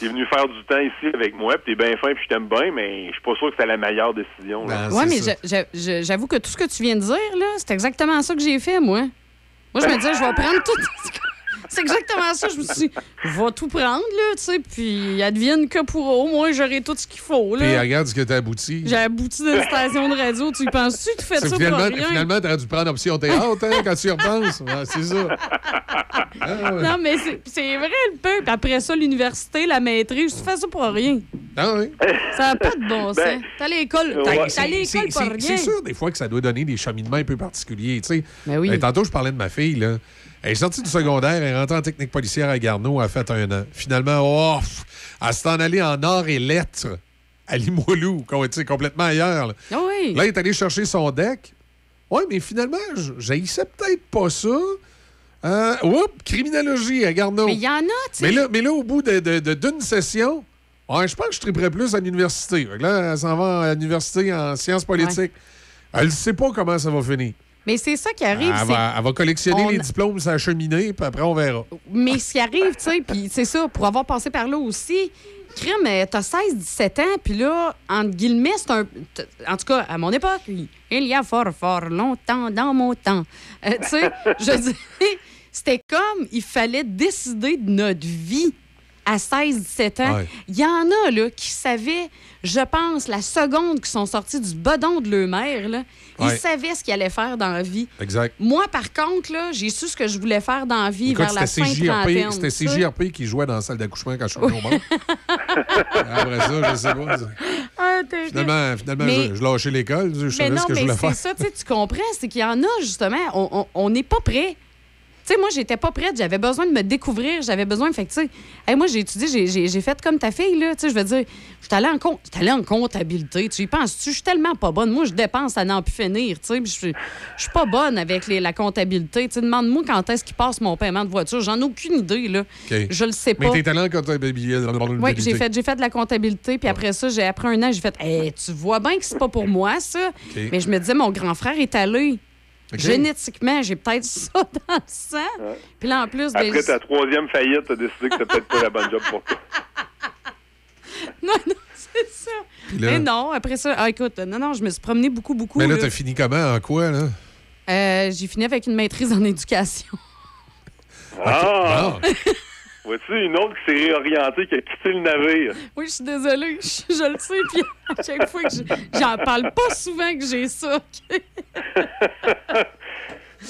t'es venu faire du temps ici avec moi, puis t'es bien fin, puis je t'aime bien, mais je suis pas sûr que c'est la meilleure décision, là. Oui, mais j'avoue que tout ce que tu viens de dire, là, c'est exactement ça que j'ai fait, moi. Moi, je me disais, je vais prendre tout. C'est exactement ça. Je me suis dit, je vais tout prendre, là, tu sais, puis advienne que pourra. Au moins, j'aurai tout ce qu'il faut, Puis là. regarde ce que t'as abouti. J'ai abouti d'une station de radio. Tu y penses-tu? Tu fais ça pour rien? finalement, t'aurais dû prendre option théâtre, hein, quand tu y repenses. Ouais, c'est ça. Ah, ouais. Non, mais c'est- c'est vrai, le peu. Puis après ça, l'université, la maîtrise, tu fais ça pour rien. Ah oui. Ça n'a pas de bon sens. Ben, T'as l'école, t'as l'école pour rien. C'est sûr, des fois, que ça doit donner des cheminements un peu particuliers. tu sais. Ben oui. Euh, tantôt, je parlais de ma fille. Là. Elle est sortie du secondaire, elle est rentrée en technique policière à Garneau, elle a fait un an. Finalement, oh, elle s'est en allée en arts et lettres à Limoilou, complètement ailleurs. Là. Ah oui. Là, elle est allée chercher son deck. Oui, mais finalement, je- j'haïssais peut-être pas ça. Euh, oups, criminologie à Garneau. Mais il y en a, tu sais. Mais là, mais là, au bout de- de- de- d'une session, ouais, je pense que je triperais plus à l'université. Là, elle s'en va à l'université en sciences politiques. Elle ne sait pas comment ça va finir. Mais c'est ça qui arrive. Elle va, elle va collectionner on- les diplômes la cheminée, puis après, on verra. Mais ce qui arrive, tu sais, puis c'est ça, pour avoir passé par là aussi, crime, euh, t'as 16, 17 ans, puis là, entre guillemets, c'est un. En tout cas, à mon époque, il y a fort, fort longtemps dans mon temps. Euh, tu sais, je dis, c'était comme il fallait décider de notre vie à 16, 17 ans. Ouais. Il y en a, là, qui savaient, je pense, la seconde qu'ils sont sortis du bedon de leur mère, là, ils savaient ce qu'ils allaient faire dans la vie. Exact. Moi, par contre, là, j'ai su ce que je voulais faire dans la vie Écoute, vers la c'était fin trentaine. c'était. CJRP qui jouait dans la salle d'accouchement quand je suis au monde. Après ça, je sais pas. Ah, Finalement, finalement Mais- je, je lâchais l'école. Je Mais savais non, ce que je mais voulais c'est faire. ça, tu comprends, c'est qu'il y en a, justement, on n'est pas prêt. Tu sais, moi, j'étais pas prête, j'avais besoin de me découvrir, j'avais besoin, fait que, tu sais, hey, moi, j'ai étudié, j'ai- fait comme ta fille, là, tu sais, je veux dire, je suis allée en, com- j'étais allée en comptabilité, tu y penses-tu, je suis tellement pas bonne, moi, je dépense à n'en plus finir, tu sais, je suis- pas bonne avec les- la comptabilité, tu demande-moi quand est-ce qu'il passe mon paiement de voiture, j'en ai aucune idée, là, OK. je le sais Mais pas. t'es allé en comptabilité. Oui, j'ai fait, j'ai fait de la comptabilité, puis après ça, j'ai après un an, j'ai fait Hey, tu vois bien que c'est pas pour moi, ça. Mais je me disais, mon grand frère est allé. Génétiquement, j'ai peut-être ça dans le sang. Puis là, en plus, ben, Après ta troisième faillite, t'as décidé que c'était peut-être pas la bonne job pour toi. non, non, c'est ça. Mais non, après ça, ah, écoute, non, non, je me suis promenée beaucoup, beaucoup. Mais là, là. t'as fini comment? En quoi, là? Euh, j'ai fini avec une maîtrise en éducation. Ah! Vois-tu, une autre qui s'est réorientée, qui a quitté le navire? Oui, je suis désolée, je, je le sais, puis à chaque fois que je- j'en parle pas souvent que j'ai ça. OK?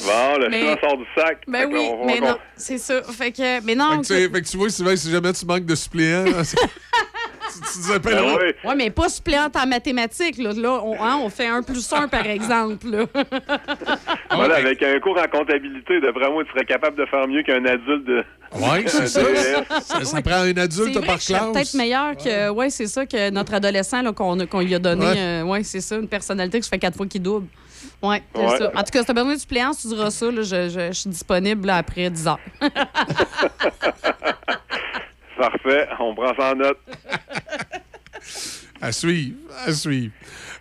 Bon, le Mais- chat sort du sac. Ben Fait oui, mais non, c'est ça. Fait que, mais Fait non, que, tu fait que tu vois, Sylvain, si jamais tu manques de suppléants, tu, tu nous appelleras. Ben Ouais, mais pas suppléante en mathématiques. Là, Là, on, hein, on fait un plus un, par exemple. là. Voilà, avec un cours en comptabilité, d'après moi, tu serais capable de faire mieux qu'un adulte de. Oui, c'est ça. Ça, ça prend un adulte C'est vrai par que classe. peut-être meilleur que. Ouais, c'est ça, que notre adolescent qu'on a- qu'on lui a donné. Ouais. euh, ouais, c'est ça, une personnalité que je fais quatre fois qu'il double. Ouais, c'est Ouais. ça. En tout cas, si t'as besoin de suppléance, tu diras ça. là, je, je- je suis disponible là, après 10 heures. Parfait, on prend ça en note. À suivre, à suivre.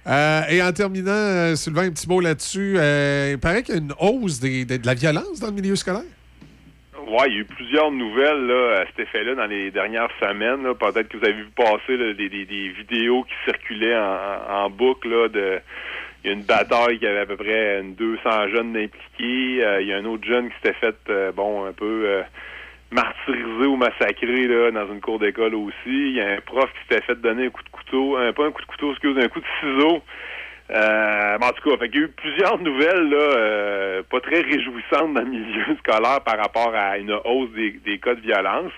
Euh, et en terminant, euh, Sylvain, un petit mot là-dessus. Euh, il paraît qu'il y a une hausse des- des- de la violence dans le milieu scolaire. Ouais, il y a eu plusieurs nouvelles là, à cet effet-là dans les dernières semaines. Peut-être que vous avez vu passer là, des, des- des vidéos qui circulaient en, en boucle là, de il y a une bataille qui avait à peu près une 200 jeunes impliqués. Il y a un autre jeune qui s'était fait bon un peu martyrisé ou massacré là, dans une cour d'école aussi. Il y a un prof qui s'était fait donner un coup de couteau, un, pas un coup de couteau, excuse, un coup de ciseau. Euh, en tout cas, fait qu'il y a eu plusieurs nouvelles là, euh, pas très réjouissantes dans le milieu scolaire par rapport à une hausse des, cas de violence.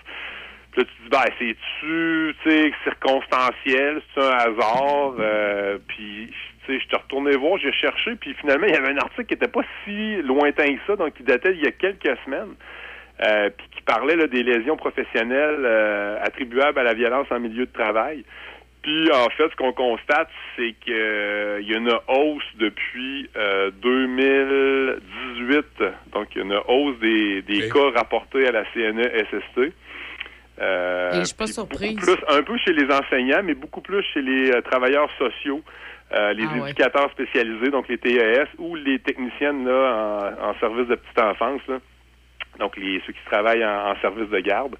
Puis là, tu te dis, ben, c'est-tu, circonstanciel, c'est un hasard? Euh, puis, tu sais, je te retourné voir, j'ai cherché, puis finalement, il y avait un article qui était pas si lointain que ça, donc qui datait il y a quelques semaines, euh, parlait là, des lésions professionnelles euh, attribuables à la violence en milieu de travail. Puis en fait, ce qu'on constate, c'est qu'il y a une hausse depuis euh, 2018. Donc, il y a une hausse des, des cas rapportés à la CNE-SST. Euh, Et je suis pas surprise. Plus, un peu chez les enseignants, mais beaucoup plus chez les euh, travailleurs sociaux, euh, les Ah ouais. éducateurs spécialisés, donc les TES, ou les techniciennes là, en, en service de petite enfance. là. Donc, les, ceux qui travaillent en, en service de garde.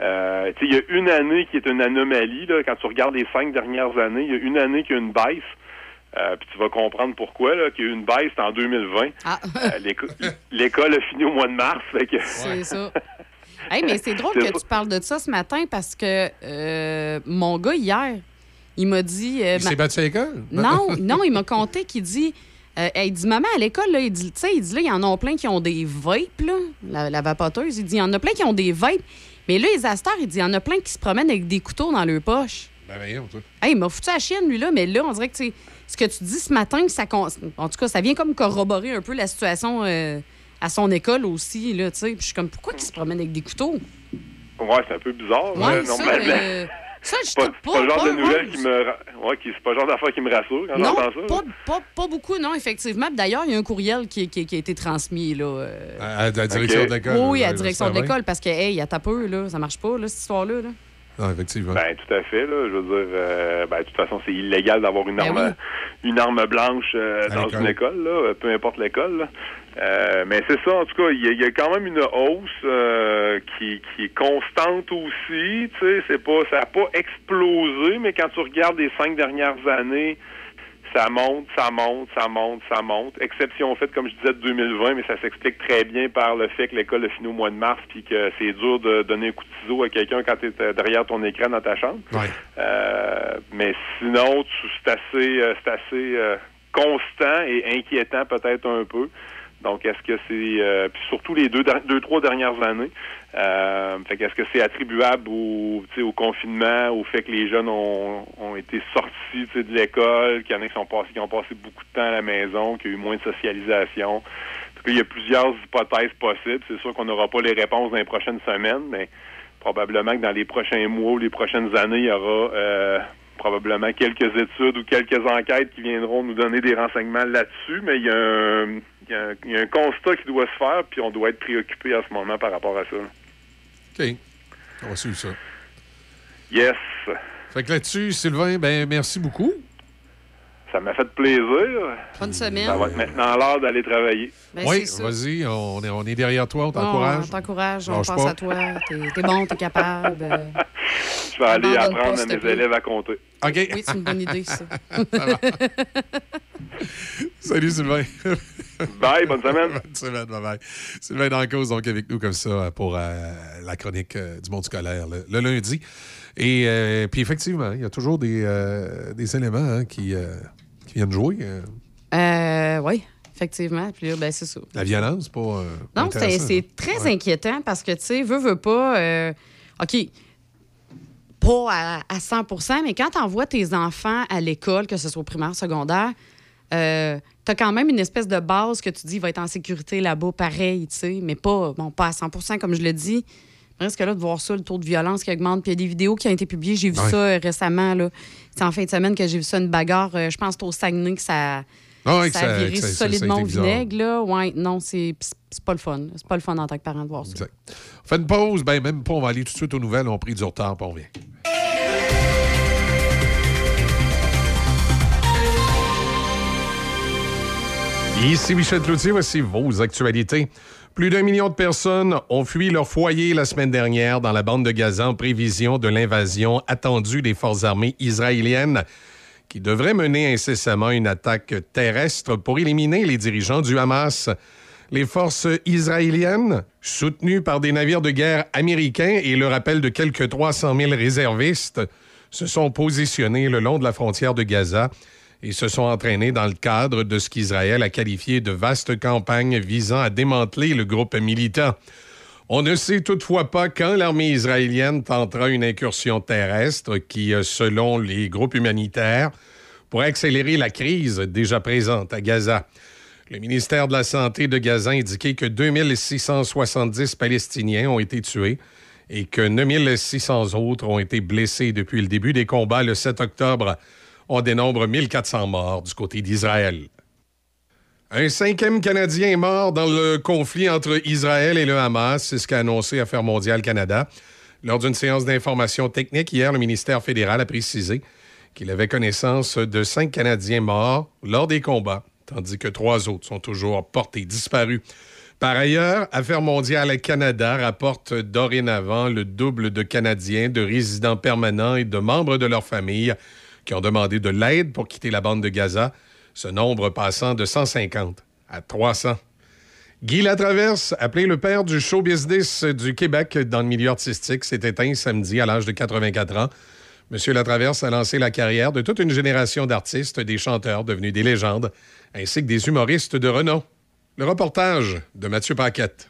Euh, tu sais, il y a une année qui est une anomalie. Là, quand tu regardes les cinq dernières années, il y a une année qui a une baisse. Euh, puis tu vas comprendre pourquoi, là, qu'il y a eu une baisse en 2020. Ah. Euh, l'éco- L'école a fini au mois de mars. Que... C'est ça. Hey, mais c'est drôle que ça. tu parles de ça ce matin parce que euh, mon gars, hier, il m'a dit. euh, Il ma- s'est battu à l'école? Non, non, il m'a conté qu'il dit. Euh, il dit, maman, à l'école, là, il dit, tu sais, il dit, là, il y en a plein qui ont des vapes, là, la, la vapoteuse. Il dit, il y en a plein qui ont des vapes. Mais là, les asters, il dit, il y en a plein qui se promènent avec des couteaux dans leur poche. Ben, voyons, toi. Hey, il m'a foutu la chienne, lui, là, mais là, on dirait que, tu ce que tu dis ce matin, ça, con- en tout cas, ça vient comme corroborer un peu la situation euh, à son école aussi, là, tu sais. Puis je suis comme, pourquoi ils se promènent avec des couteaux? Ouais, c'est un peu bizarre. Ouais, là, ça, normalement. euh, Ça, je C'est pas, pas le genre pas de nouvelle rose. qui me... Ouais, qui- c'est pas le genre d'affaire qui me rassure quand Non, j'entends ça. pas, pas, pas beaucoup, non, effectivement. D'ailleurs, il y a un courriel qui, qui- qui a été transmis. Là, euh, À, à la direction de l'école. oui, à la direction de l'école, parce que, hey, il y a peu, là, ça marche pas, là, cette histoire-là. Là. Ah, effectivement. Ben, tout à fait, là. Je veux dire, euh, ben, de toute façon, c'est illégal d'avoir une Ben arme, oui. une arme blanche euh, dans une école, là, peu importe l'école. là. Euh, mais c'est ça, en tout cas, il y, a- il y a quand même une hausse euh, qui, qui est constante aussi. Tu sais, c'est pas, ça n'a pas explosé, mais quand tu regardes les cinq dernières années, ça monte, ça monte, ça monte, ça monte. Exception faite, comme je disais, de 2020, mais ça s'explique très bien par le fait que l'école a fini au mois de mars, puis que c'est dur de donner un coup de ciseau à quelqu'un quand tu es derrière ton écran dans ta chambre. Ouais. Euh, mais sinon, c'est assez, euh, c'est assez euh, constant et inquiétant peut-être un peu. Donc, est-ce que c'est euh, puis surtout les deux, deux trois dernières années, euh, fait qu'est-ce que c'est attribuable au, au confinement, au fait que les jeunes ont, ont été sortis de l'école, qu'il y en a qui sont passés, qui ont passé beaucoup de temps à la maison, qu'il y a eu moins de socialisation. En tout cas, il y a plusieurs hypothèses possibles. C'est sûr qu'on n'aura pas les réponses dans les prochaines semaines, mais probablement que dans les prochains mois ou les prochaines années, il y aura euh, probablement quelques études ou quelques enquêtes qui viendront nous donner des renseignements là-dessus, mais il y, a un, y a un, il y a un constat qui doit se faire, puis on doit être préoccupé à ce moment par rapport à ça. OK. On va suivre ça. Yes, Fait que là-dessus, Sylvain, ben merci beaucoup. Ça m'a fait plaisir. Bonne semaine. Ça va être maintenant l'heure d'aller travailler. Ben, oui, vas-y, on est, on est derrière toi, on Bon, t'encourage. on t'encourage, on pense pas. à toi. T'es bon, t'es capable. euh. Je vais aller apprendre à mes plaît. Élèves à compter. Oui, c'est une bonne idée, ça. Salut, Sylvain. Bye, bonne semaine. bonne semaine, bye bye. Sylvain Dancause, donc, avec nous comme ça pour euh, la chronique euh, du monde scolaire le, le lundi. Et euh, puis, effectivement, il y a toujours des, euh, des éléments hein, qui, euh, qui viennent jouer. euh. Euh, oui, effectivement. Puis là, ben, c'est ça. la violence, pas. euh, pas Non, c'est c'est très Ouais. inquiétant parce que, tu sais, veux, veux pas. euh, OK, pas à, à 100 mais quand tu envoies tes enfants à l'école, que ce soit au primaire, secondaire, euh, tu as quand même une espèce de base que tu dis va être en sécurité là-bas, pareil, tu sais, mais pas, bon, pas à 100% comme je le dis. Reste que là, de voir ça, le taux de violence qui augmente. Puis il y a des vidéos qui ont été publiées. J'ai vu Ouais. ça euh, récemment. là. C'est en fin de semaine que j'ai vu ça, une bagarre. euh, je pense que au Saguenay que ça, Ah ouais, que ça a viré ça- solidement au vinaigre. Là. Ouais, non, c'est c'est pas le fun. C'est pas le fun en tant que parent de voir ça. Exact. On fait une pause, ben même pas, on va aller tout de suite aux nouvelles. On a pris du retard, puis on revient. Ici Michel Cloutier, voici vos actualités. Plus d'un million de personnes ont fui leur foyer la semaine dernière dans la bande de Gaza en prévision de l'invasion attendue des forces armées israéliennes qui devrait mener incessamment une attaque terrestre pour éliminer les dirigeants du Hamas. Les forces israéliennes, soutenues par des navires de guerre américains et le rappel de quelques 300 000 réservistes, se sont positionnés le long de la frontière de Gaza et se sont entraînés dans le cadre de ce qu'Israël a qualifié de vaste campagne visant à démanteler le groupe militant. On ne sait toutefois pas quand l'armée israélienne tentera une incursion terrestre qui, euh, selon les groupes humanitaires, pourrait accélérer la crise déjà présente à Gaza. Le ministère de la Santé de Gaza a indiqué que 2670 Palestiniens ont été tués et que 9600 autres ont été blessés depuis le début des combats le 7 octobre. On dénombre 1400 morts du côté d'Israël. Un cinquième Canadien est mort dans le conflit entre Israël et le Hamas, c'est ce qu'a annoncé Affaires mondiales Canada. Lors d'une séance d'information technique hier, le ministère fédéral a précisé qu'il avait connaissance de cinq Canadiens morts lors des combats, tandis que trois autres sont toujours portés disparus. Par ailleurs, Affaires mondiales Canada rapporte dorénavant le double de Canadiens, de résidents permanents et de membres de leur famille qui ont demandé de l'aide pour quitter la bande de Gaza, ce nombre passant de 150 à 300. Guy Latraverse, appelé le père du show business du Québec dans le milieu artistique, s'est éteint samedi à l'âge de 84 ans. Monsieur Latraverse a lancé la carrière de toute une génération d'artistes, des chanteurs devenus des légendes, ainsi que des humoristes de renom. Le reportage de Mathieu Paquette.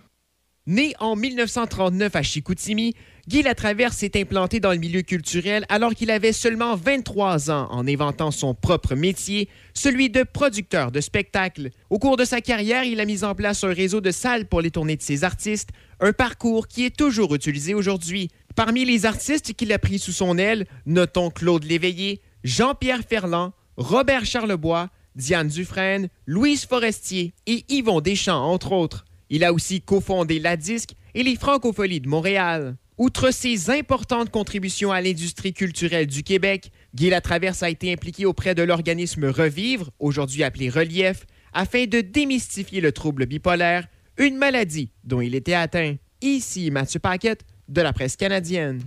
Né en 1939 à Chicoutimi, Guy Latraverse s'est implanté dans le milieu culturel alors qu'il avait seulement 23 ans en inventant son propre métier, celui de producteur de spectacles. Au cours de sa carrière, il a mis en place un réseau de salles pour les tournées de ses artistes, un parcours qui est toujours utilisé aujourd'hui. Parmi les artistes qu'il a pris sous son aile, notons Claude Léveillé, Jean-Pierre Ferland, Robert Charlebois, Diane Dufresne, Louise Forestier et Yvon Deschamps, entre autres. Il a aussi cofondé la Disque et les Francopholies de Montréal. Outre ses importantes contributions à l'industrie culturelle du Québec, Guy Latraverse a été impliqué auprès de l'organisme Revivre, aujourd'hui appelé Relief, afin de démystifier le trouble bipolaire, une maladie dont il était atteint. Ici Mathieu Paquette de la presse canadienne.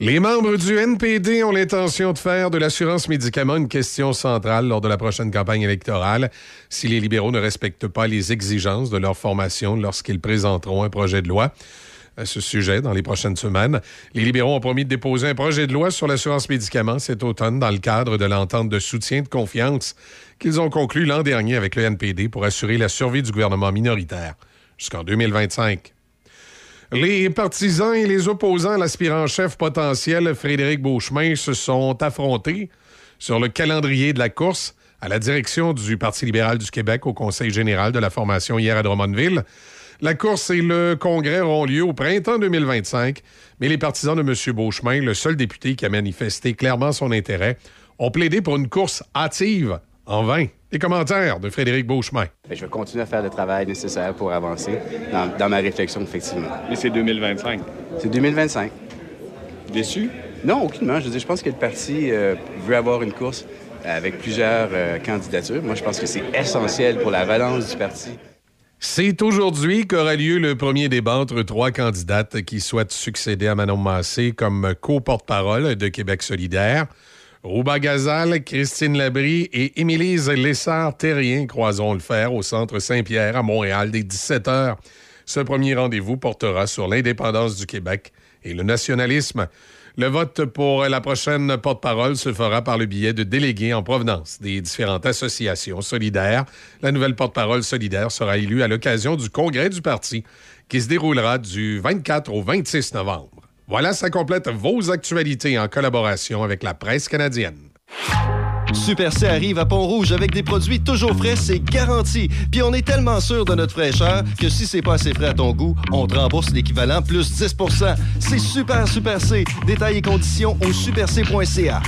Les membres du NPD ont l'intention de faire de l'assurance médicaments une question centrale lors de la prochaine campagne électorale si les libéraux ne respectent pas les exigences de leur formation lorsqu'ils présenteront un projet de loi à ce sujet dans les prochaines semaines. Les libéraux ont promis de déposer un projet de loi sur l'assurance médicaments cet automne dans le cadre de l'entente de soutien de confiance qu'ils ont conclu l'an dernier avec le NPD pour assurer la survie du gouvernement minoritaire jusqu'en 2025. Les partisans et les opposants à l'aspirant-chef potentiel Frédéric Beauchemin se sont affrontés sur le calendrier de la course à la direction du Parti libéral du Québec au Conseil général de la formation hier à Drummondville. La course et le congrès auront lieu au printemps 2025, mais les partisans de M. Beauchemin, le seul député qui a manifesté clairement son intérêt, ont plaidé pour une course hâtive en vain. Les commentaires de Frédéric Beauchemin. Ben, je vais continuer à faire le travail nécessaire pour avancer dans, dans ma réflexion, effectivement. Mais c'est 2025. C'est 2025. Déçu? Non, aucunement. Je veux dire, je pense que le parti euh, veut avoir une course avec plusieurs euh, candidatures. Moi, je pense que c'est essentiel pour la relance du parti. C'est aujourd'hui qu'aura lieu le premier débat entre trois candidates qui souhaitent succéder à Manon Massé comme co-porte-parole de Québec solidaire. Rouba Gazal, Christine Labrie et Émilise Lessard-Terrien croiseront le fer au Centre Saint-Pierre à Montréal dès 17 h. Ce premier rendez-vous portera sur l'indépendance du Québec et le nationalisme. Le vote pour la prochaine porte-parole se fera par le biais de délégués en provenance des différentes associations solidaires. La nouvelle porte-parole solidaire sera élue à l'occasion du congrès du parti qui se déroulera du 24 au 26 novembre. Voilà, ça complète vos actualités en collaboration avec la presse canadienne. Super C arrive à Pont-Rouge avec des produits toujours frais, c'est garanti. Puis on est tellement sûr de notre fraîcheur que si c'est pas assez frais à ton goût, on te rembourse l'équivalent plus 10% C'est super Super C. Détails et conditions au superc.ca.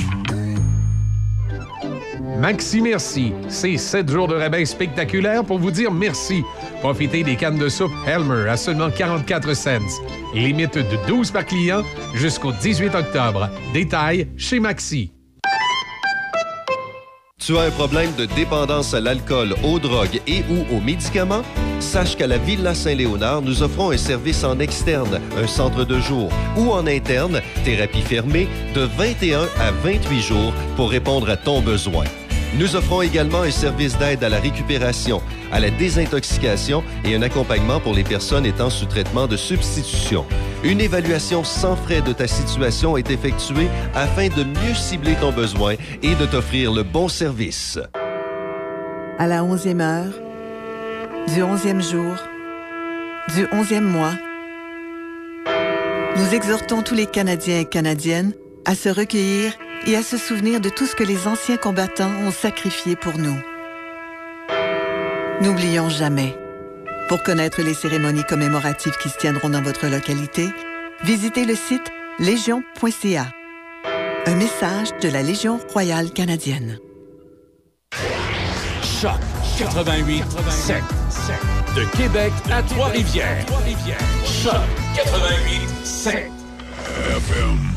Maxi Merci, c'est 7 jours de rabais spectaculaires pour vous dire merci. Profitez des cannes de soupe Helmer à seulement 44 cents. Limite de 12 par client jusqu'au 18 octobre. Détails chez Maxi. Tu as un problème de dépendance à l'alcool, aux drogues et ou aux médicaments? Sache qu'à la Villa Saint-Léonard, nous offrons un service en externe, un centre de jour, ou en interne, thérapie fermée, de 21 à 28 jours pour répondre à ton besoin. Nous offrons également un service d'aide à la récupération, à la désintoxication et un accompagnement pour les personnes étant sous traitement de substitution. Une évaluation sans frais de ta situation est effectuée afin de mieux cibler ton besoin et de t'offrir le bon service. À la onzième heure, du onzième jour, du onzième mois, nous exhortons tous les Canadiens et Canadiennes à se recueillir et à se souvenir de tout ce que les anciens combattants ont sacrifié pour nous. N'oublions jamais. Pour connaître les cérémonies commémoratives qui se tiendront dans votre localité, visitez le site légion.ca. Un message de la Légion royale canadienne. Choc 88 7. De Québec à Trois-Rivières. Choc 88 7. FM.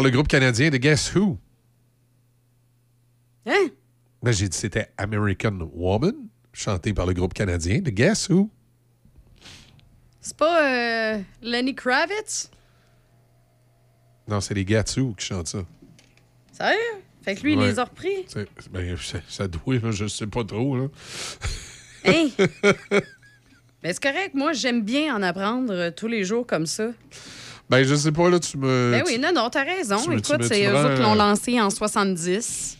Par le groupe canadien de Guess Who? Hein? Ben, j'ai dit c'était American Woman, chanté par le groupe canadien de Guess Who. C'est pas euh, Lenny Kravitz? Non, c'est les Gatsu qui chantent ça. Sérieux? Fait que lui, il les a repris? Ben, ça, ça doit, là, je sais pas trop. Là. Hein? Mais c'est correct, moi, j'aime bien en apprendre euh, tous les jours comme ça. Ben, je sais pas, là, tu me. Ben oui, non, non, t'as raison. tu Écoute, c'est eux autres qui l'ont euh, lancé en 70.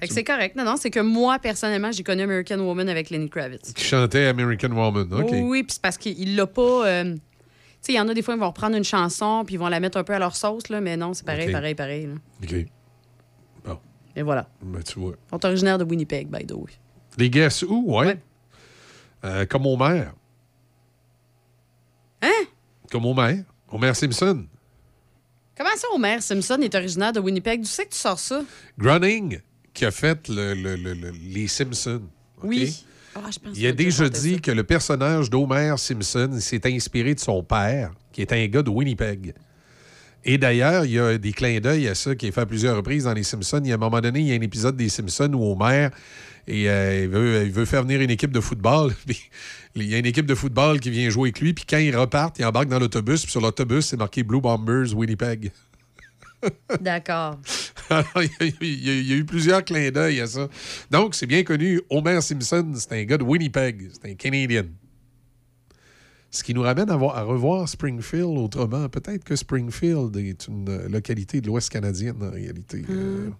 Fait que c'est correct. Non, non, c'est que moi, personnellement, j'ai connu American Woman avec Lenny Kravitz. Qui chantait American Woman. OK. Oui, oui, puis c'est parce qu'il l'a pas. euh, Tu sais, il y en a des fois, ils vont reprendre une chanson puis ils vont la mettre un peu à leur sauce, là, mais non, c'est pareil, pareil, pareil. OK. Bon. Et voilà. Ben, tu vois. Ils sont originaires de Winnipeg, by the way. Les Guess Who, ouais? Euh, comme Homer. Hein? Comme Homer. Homer Simpson. Comment ça, Homer Simpson est originaire de Winnipeg? Tu sais que tu sors ça? Groening, qui a fait le- le- le- le- les Simpsons. Oui. Ah, je pense Il a déjà dit que le personnage d'Homer Simpson s'est inspiré de son père, qui est un gars de Winnipeg. Et d'ailleurs, il y a des clins d'œil à ça qui est fait à plusieurs reprises dans Les Simpsons. Il y a un moment donné, il y a un épisode des Simpsons où Homer et, euh, il, veut, il veut faire venir une équipe de football. Puis, il y a une équipe de football qui vient jouer avec lui. Puis quand ils repartent, ils embarquent dans l'autobus. Puis sur l'autobus, c'est marqué Blue Bombers Winnipeg. D'accord. Il, y a, il y a- il y a eu plusieurs clins d'œil à ça. Donc, c'est bien connu. Homer Simpson, c'est un gars de Winnipeg. C'est un Canadien. Ce qui nous ramène à, voir- à revoir Springfield autrement. Peut-être que Springfield est une localité de l'Ouest canadien, en réalité. Euh,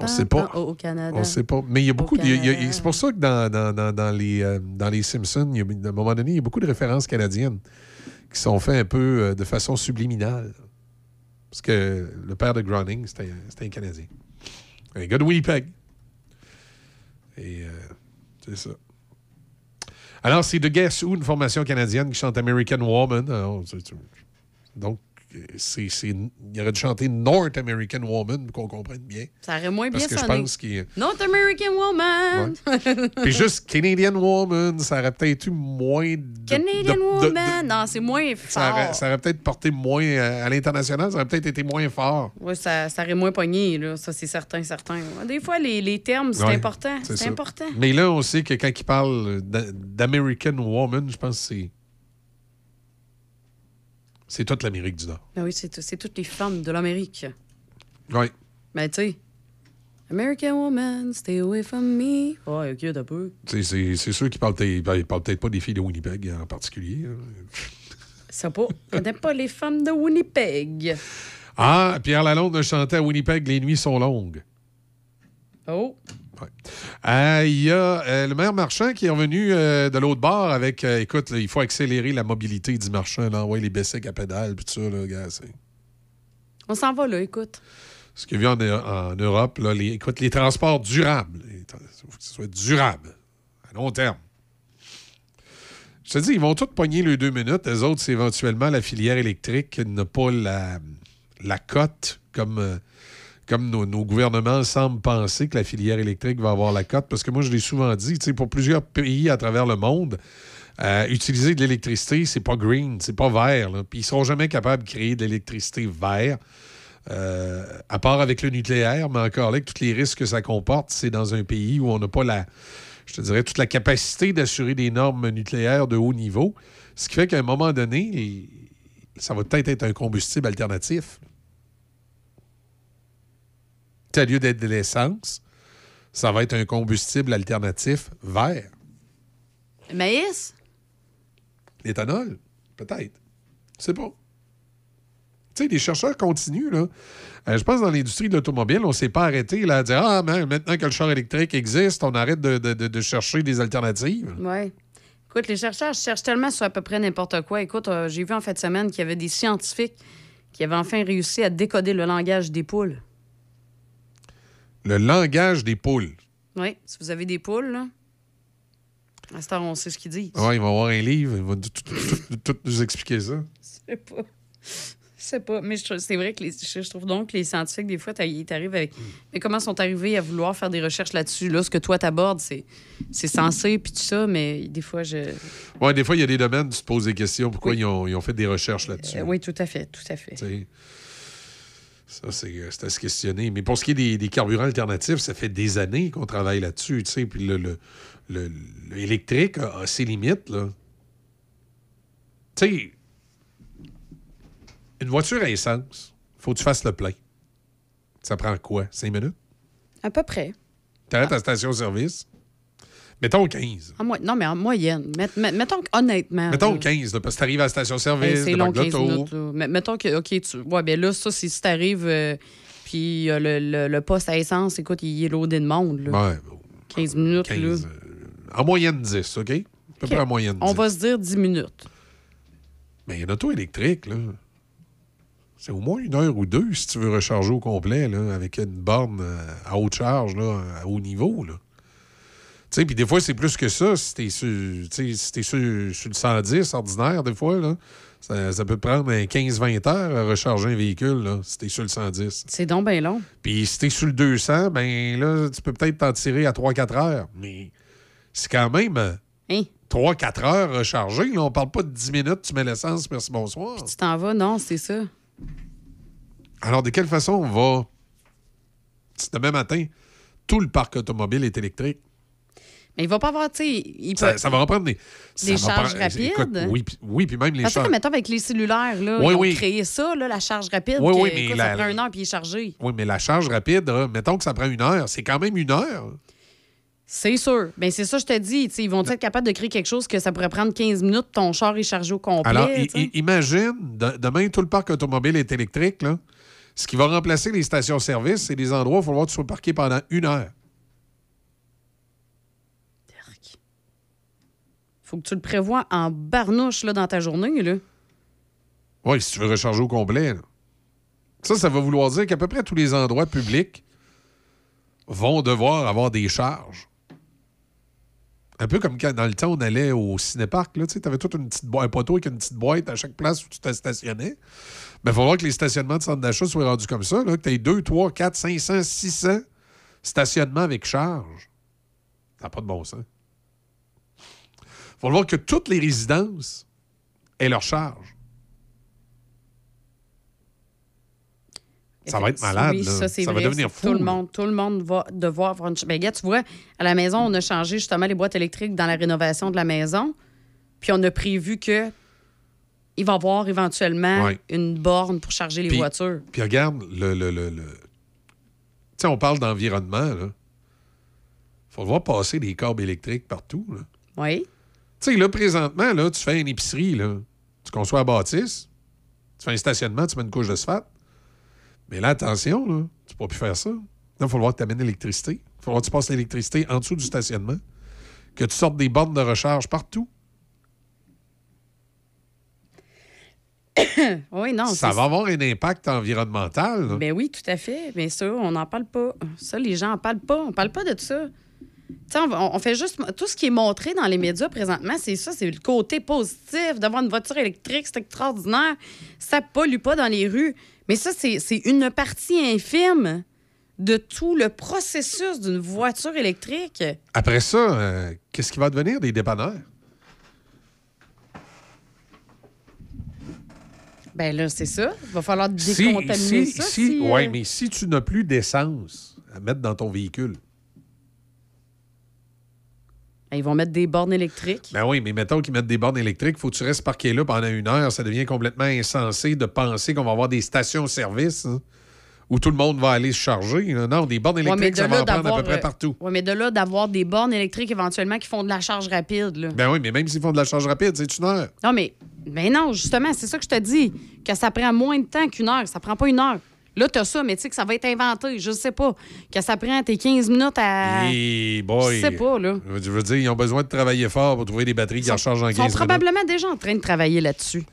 on sait pas. Au, au Canada. On sait pas. Mais il y a beaucoup. C'est pour ça que dans, dans- dans- dans les, euh, dans les Simpsons, il y a- à un moment donné, il y a beaucoup de références canadiennes qui sont faites un peu euh, de façon subliminale. Parce que le père de Groening, c'était un Canadien. Un gars de Winnipeg. Et euh, c'est ça. Alors, c'est de Guess Who, une formation canadienne qui chante American Woman. Alors, donc, c'est, c'est- il aurait dû chanter North American Woman, pour qu'on comprenne bien. Ça aurait moins bien Parce que je pense qu'il. North American Woman! Puis juste Canadian Woman, ça aurait peut-être eu moins de. Canadian de- de- Woman! non, c'est moins ça aurait, fort. ça aurait peut-être porté moins à l'international, ça aurait peut-être été moins fort. Oui, ça, ça aurait moins pogné, là. Ça, c'est certain, certain. Des fois, les, les termes, c'est Ouais, important. C'est important. Mais là, on sait que quand il parle d'a- d'American Woman, je pense que c'est. C'est toute l'Amérique du Nord. Ben oui, c'est c'est toutes les femmes de l'Amérique. Oui. Ben, tu sais. American woman, stay away from me. Oh, ok, t'as peu. C'est c'est- c'est sûr qu'ils parlent, ben, ils parlent peut-être pas des filles de Winnipeg en particulier. hein. Ça pas. On n'aime pas les femmes de Winnipeg. Ah, Pierre Lalonde a chanté à Winnipeg Les nuits sont longues. Oh. Euh, Il y a euh, le maire Marchand qui est revenu euh, de l'autre bord avec euh, écoute, là, il faut accélérer la mobilité du marchand, là, envoyer les Bessic à pédale, puis tout ça, là, gars, On s'en va, là, écoute. Ce qu'il y a vu en, en Europe, là, les, écoute, les transports durables. Il faut que ce soit durable, à long terme. Je te dis, ils vont tous pogner les deux minutes. Les autres, c'est éventuellement la filière électrique qui n'a pas la, la cote comme, euh, comme nos, gouvernements semblent penser que la filière électrique va avoir la cote. Parce que moi, je l'ai souvent dit, pour plusieurs pays à travers le monde, euh, utiliser de l'électricité, c'est pas green, c'est pas vert. Puis ils seront jamais capables de créer de l'électricité vert. Euh, à part avec le nucléaire, mais encore là, avec tous les risques que ça comporte, c'est dans un pays où on n'a pas la, je te dirais, toute la capacité d'assurer des normes nucléaires de haut niveau. Ce qui fait qu'à un moment donné, ça va peut-être être un combustible alternatif. Au lieu d'être de l'essence, ça va être un combustible alternatif vert. Maïs? L'éthanol, peut-être. Je sais pas. Tu sais, les chercheurs continuent, là. Euh, je pense que dans l'industrie de l'automobile, on ne s'est pas arrêté là, à dire Ah, mais maintenant que le char électrique existe, on arrête de, de- de- de chercher des alternatives. Oui. Écoute, les chercheurs cherchent tellement sur à peu près n'importe quoi. Écoute, euh, j'ai vu en fin de semaine qu'il y avait des scientifiques qui avaient enfin réussi à décoder le langage des poules. Le langage des poules. Oui, si vous avez des poules, là, à ce temps, on sait ce qu'ils disent. Ouais, il va avoir un livre, il va tout, tout- tout- tout nous expliquer ça. Je sais pas. sais pas, mais je trouve- c'est vrai que les- je, je trouve donc que les scientifiques, des fois, ils t'arrivent avec. Mais comment sont arrivés à vouloir faire des recherches là-dessus? Là, ce que toi t'abordes, c'est, c'est censé, puis tout ça, mais des fois, je. Ouais, des fois, il y a des domaines, tu te poses des questions, pourquoi ils, ont, ils ont fait des recherches là-dessus. Euh, oui, tout à fait, tout à fait. Ça, c'est euh, c'est à se questionner. Mais pour ce qui est des, des carburants alternatifs, ça fait des années qu'on travaille là-dessus. tu sais, Puis le, le- le- l'électrique a, a ses limites. Là. Tu sais, une voiture à essence, faut que tu fasses le plein. Ça prend quoi? Cinq minutes? À peu près. T'arrêtes à la station-service? Mettons 15. En mo- Non, mais en moyenne. Met- met- mettons honnêtement. Mettons là, 15, là, parce que t'arrives à la station-service, c'est de long, banque 15 d'auto. minutes. là. Mais mettons que, OK, tu. Ouais, ben là, ça, c'est si t'arrives, euh, puis euh, le, le- le poste à essence, écoute, il est loadé de monde. Là. Ouais, 15 minutes, 15, là. En moyenne 10, OK? À peu près en moyenne 10. On va se dire 10 minutes. Mais une auto électrique, là, c'est au moins une heure ou deux si tu veux recharger au complet, là, avec une borne euh, à haute charge, là, à haut niveau. Là. Tu sais, puis des fois, c'est plus que ça. Si t'es sur, si sur, sur le 110 ordinaire, des fois, là, ça, ça peut prendre un 15-20 heures à recharger un véhicule, là, si t'es sur le 110. C'est donc bien long. Puis si t'es sur le 200, ben là, tu peux peut-être t'en tirer à 3-4 heures. Mais c'est quand même euh, Hein? 3-4 heures rechargées. Là. On parle pas de 10 minutes, tu mets l'essence, merci, bonsoir. Tu t'en vas? Non, c'est ça. Alors, de quelle façon on va. Si demain matin, tout le parc automobile est électrique, Mais il va pas avoir, tu sais. il ça, peut- ça va reprendre des. Des charges rapides? écoute, oui, puis- oui, puis même les Parce que, charges. mettons, avec les cellulaires, là, Oui, ils ont oui. créé ça, là, la charge rapide. Oui, que, mais écoute, la- ça prend une heure puis il est chargé. Oui, mais la charge rapide, mettons que ça prend une heure, c'est quand même une heure. C'est sûr. Ben, c'est ça, je te dis. Ils vont être capables de créer quelque chose que ça pourrait prendre 15 minutes, ton char est chargé au complet. Alors, imagine, de- demain, tout le parc automobile est électrique. Là. Ce qui va remplacer les stations-service, c'est des endroits où il va falloir que tu sois parqué pendant une heure. Faut que tu le prévois en barnouche là, dans ta journée. Là. Oui, si tu veux recharger au complet. Ça, ça va vouloir dire qu'à peu près tous les endroits publics vont devoir avoir des charges. Un peu comme quand, dans le temps, on allait au cinéparc. Tu avais toute une petite boîte, un poteau avec une petite boîte à chaque place où tu te stationnais. Mais il va falloir que les stationnements de centre d'achat soient rendus comme ça. Là, que tu aies 2, 3, 4, 500, 600 stationnements avec charge. Ça n'a pas de bon sens. Il va falloir que toutes les résidences aient leur charge. Ça va être malade. Oui, là. ça, va devenir fou. Tout le, monde, tout le monde va devoir avoir une... Ben, gars, tu vois, à la maison, on a changé justement les boîtes électriques dans la rénovation de la maison. Puis on a prévu que il va y avoir éventuellement Ouais. une borne pour charger les Puis- voitures. Puis regarde, le. le, le, le- Tu sais, on parle d'environnement, là. Faut le voir passer des câbles électriques partout, là. Oui. Tu sais, là, présentement, là, tu fais une épicerie, là. Tu conçois la bâtisse, tu fais un stationnement, tu mets une couche d'asphalte. Mais là, attention, là, tu ne peux plus faire ça. Là, il faut voir que tu amènes l'électricité. Il faut voir que tu passes l'électricité en dessous du stationnement. Que tu sortes des bornes de recharge partout. oui, non. ça va avoir un impact environnemental. là. Ben oui, tout à fait. Mais ça, on n'en parle pas. Ça, les gens n'en parlent pas. On parle pas de ça. On, on fait juste. Tout ce qui est montré dans les médias présentement, c'est ça, c'est le côté positif d'avoir une voiture électrique, c'est extraordinaire. Ça pollue pas dans les rues. Mais ça, c'est une partie infime de tout le processus d'une voiture électrique. Après ça, euh, qu'est-ce qui va devenir des dépanneurs? Ben là, c'est ça. Il va falloir décontaminer si, ça. si- si, euh, mais si tu n'as plus d'essence à mettre dans ton véhicule, Ils vont mettre des bornes électriques. Ben oui, mais mettons qu'ils mettent des bornes électriques, faut que tu restes parqué là pendant une heure. Ça devient complètement insensé de penser qu'on va avoir des stations-service hein, où tout le monde va aller se charger. Non, des bornes Ouais, électriques, de ça va en prendre à peu près euh, partout. ouais, mais de là d'avoir des bornes électriques éventuellement qui font de la charge rapide. Là. Ben oui, mais même s'ils font de la charge rapide, c'est une heure. Non, mais ben non, justement, c'est ça que je te dis. Que ça prend moins de temps qu'une heure. Ça prend pas une heure. Là, t'as ça, mais tu sais que ça va être inventé. Je sais pas. Que ça prend tes 15 minutes à. Et boy, Je sais pas, là. Je veux dire, ils ont besoin de travailler fort pour trouver des batteries qui en Ils 15 sont minutes. probablement déjà en train de travailler là-dessus.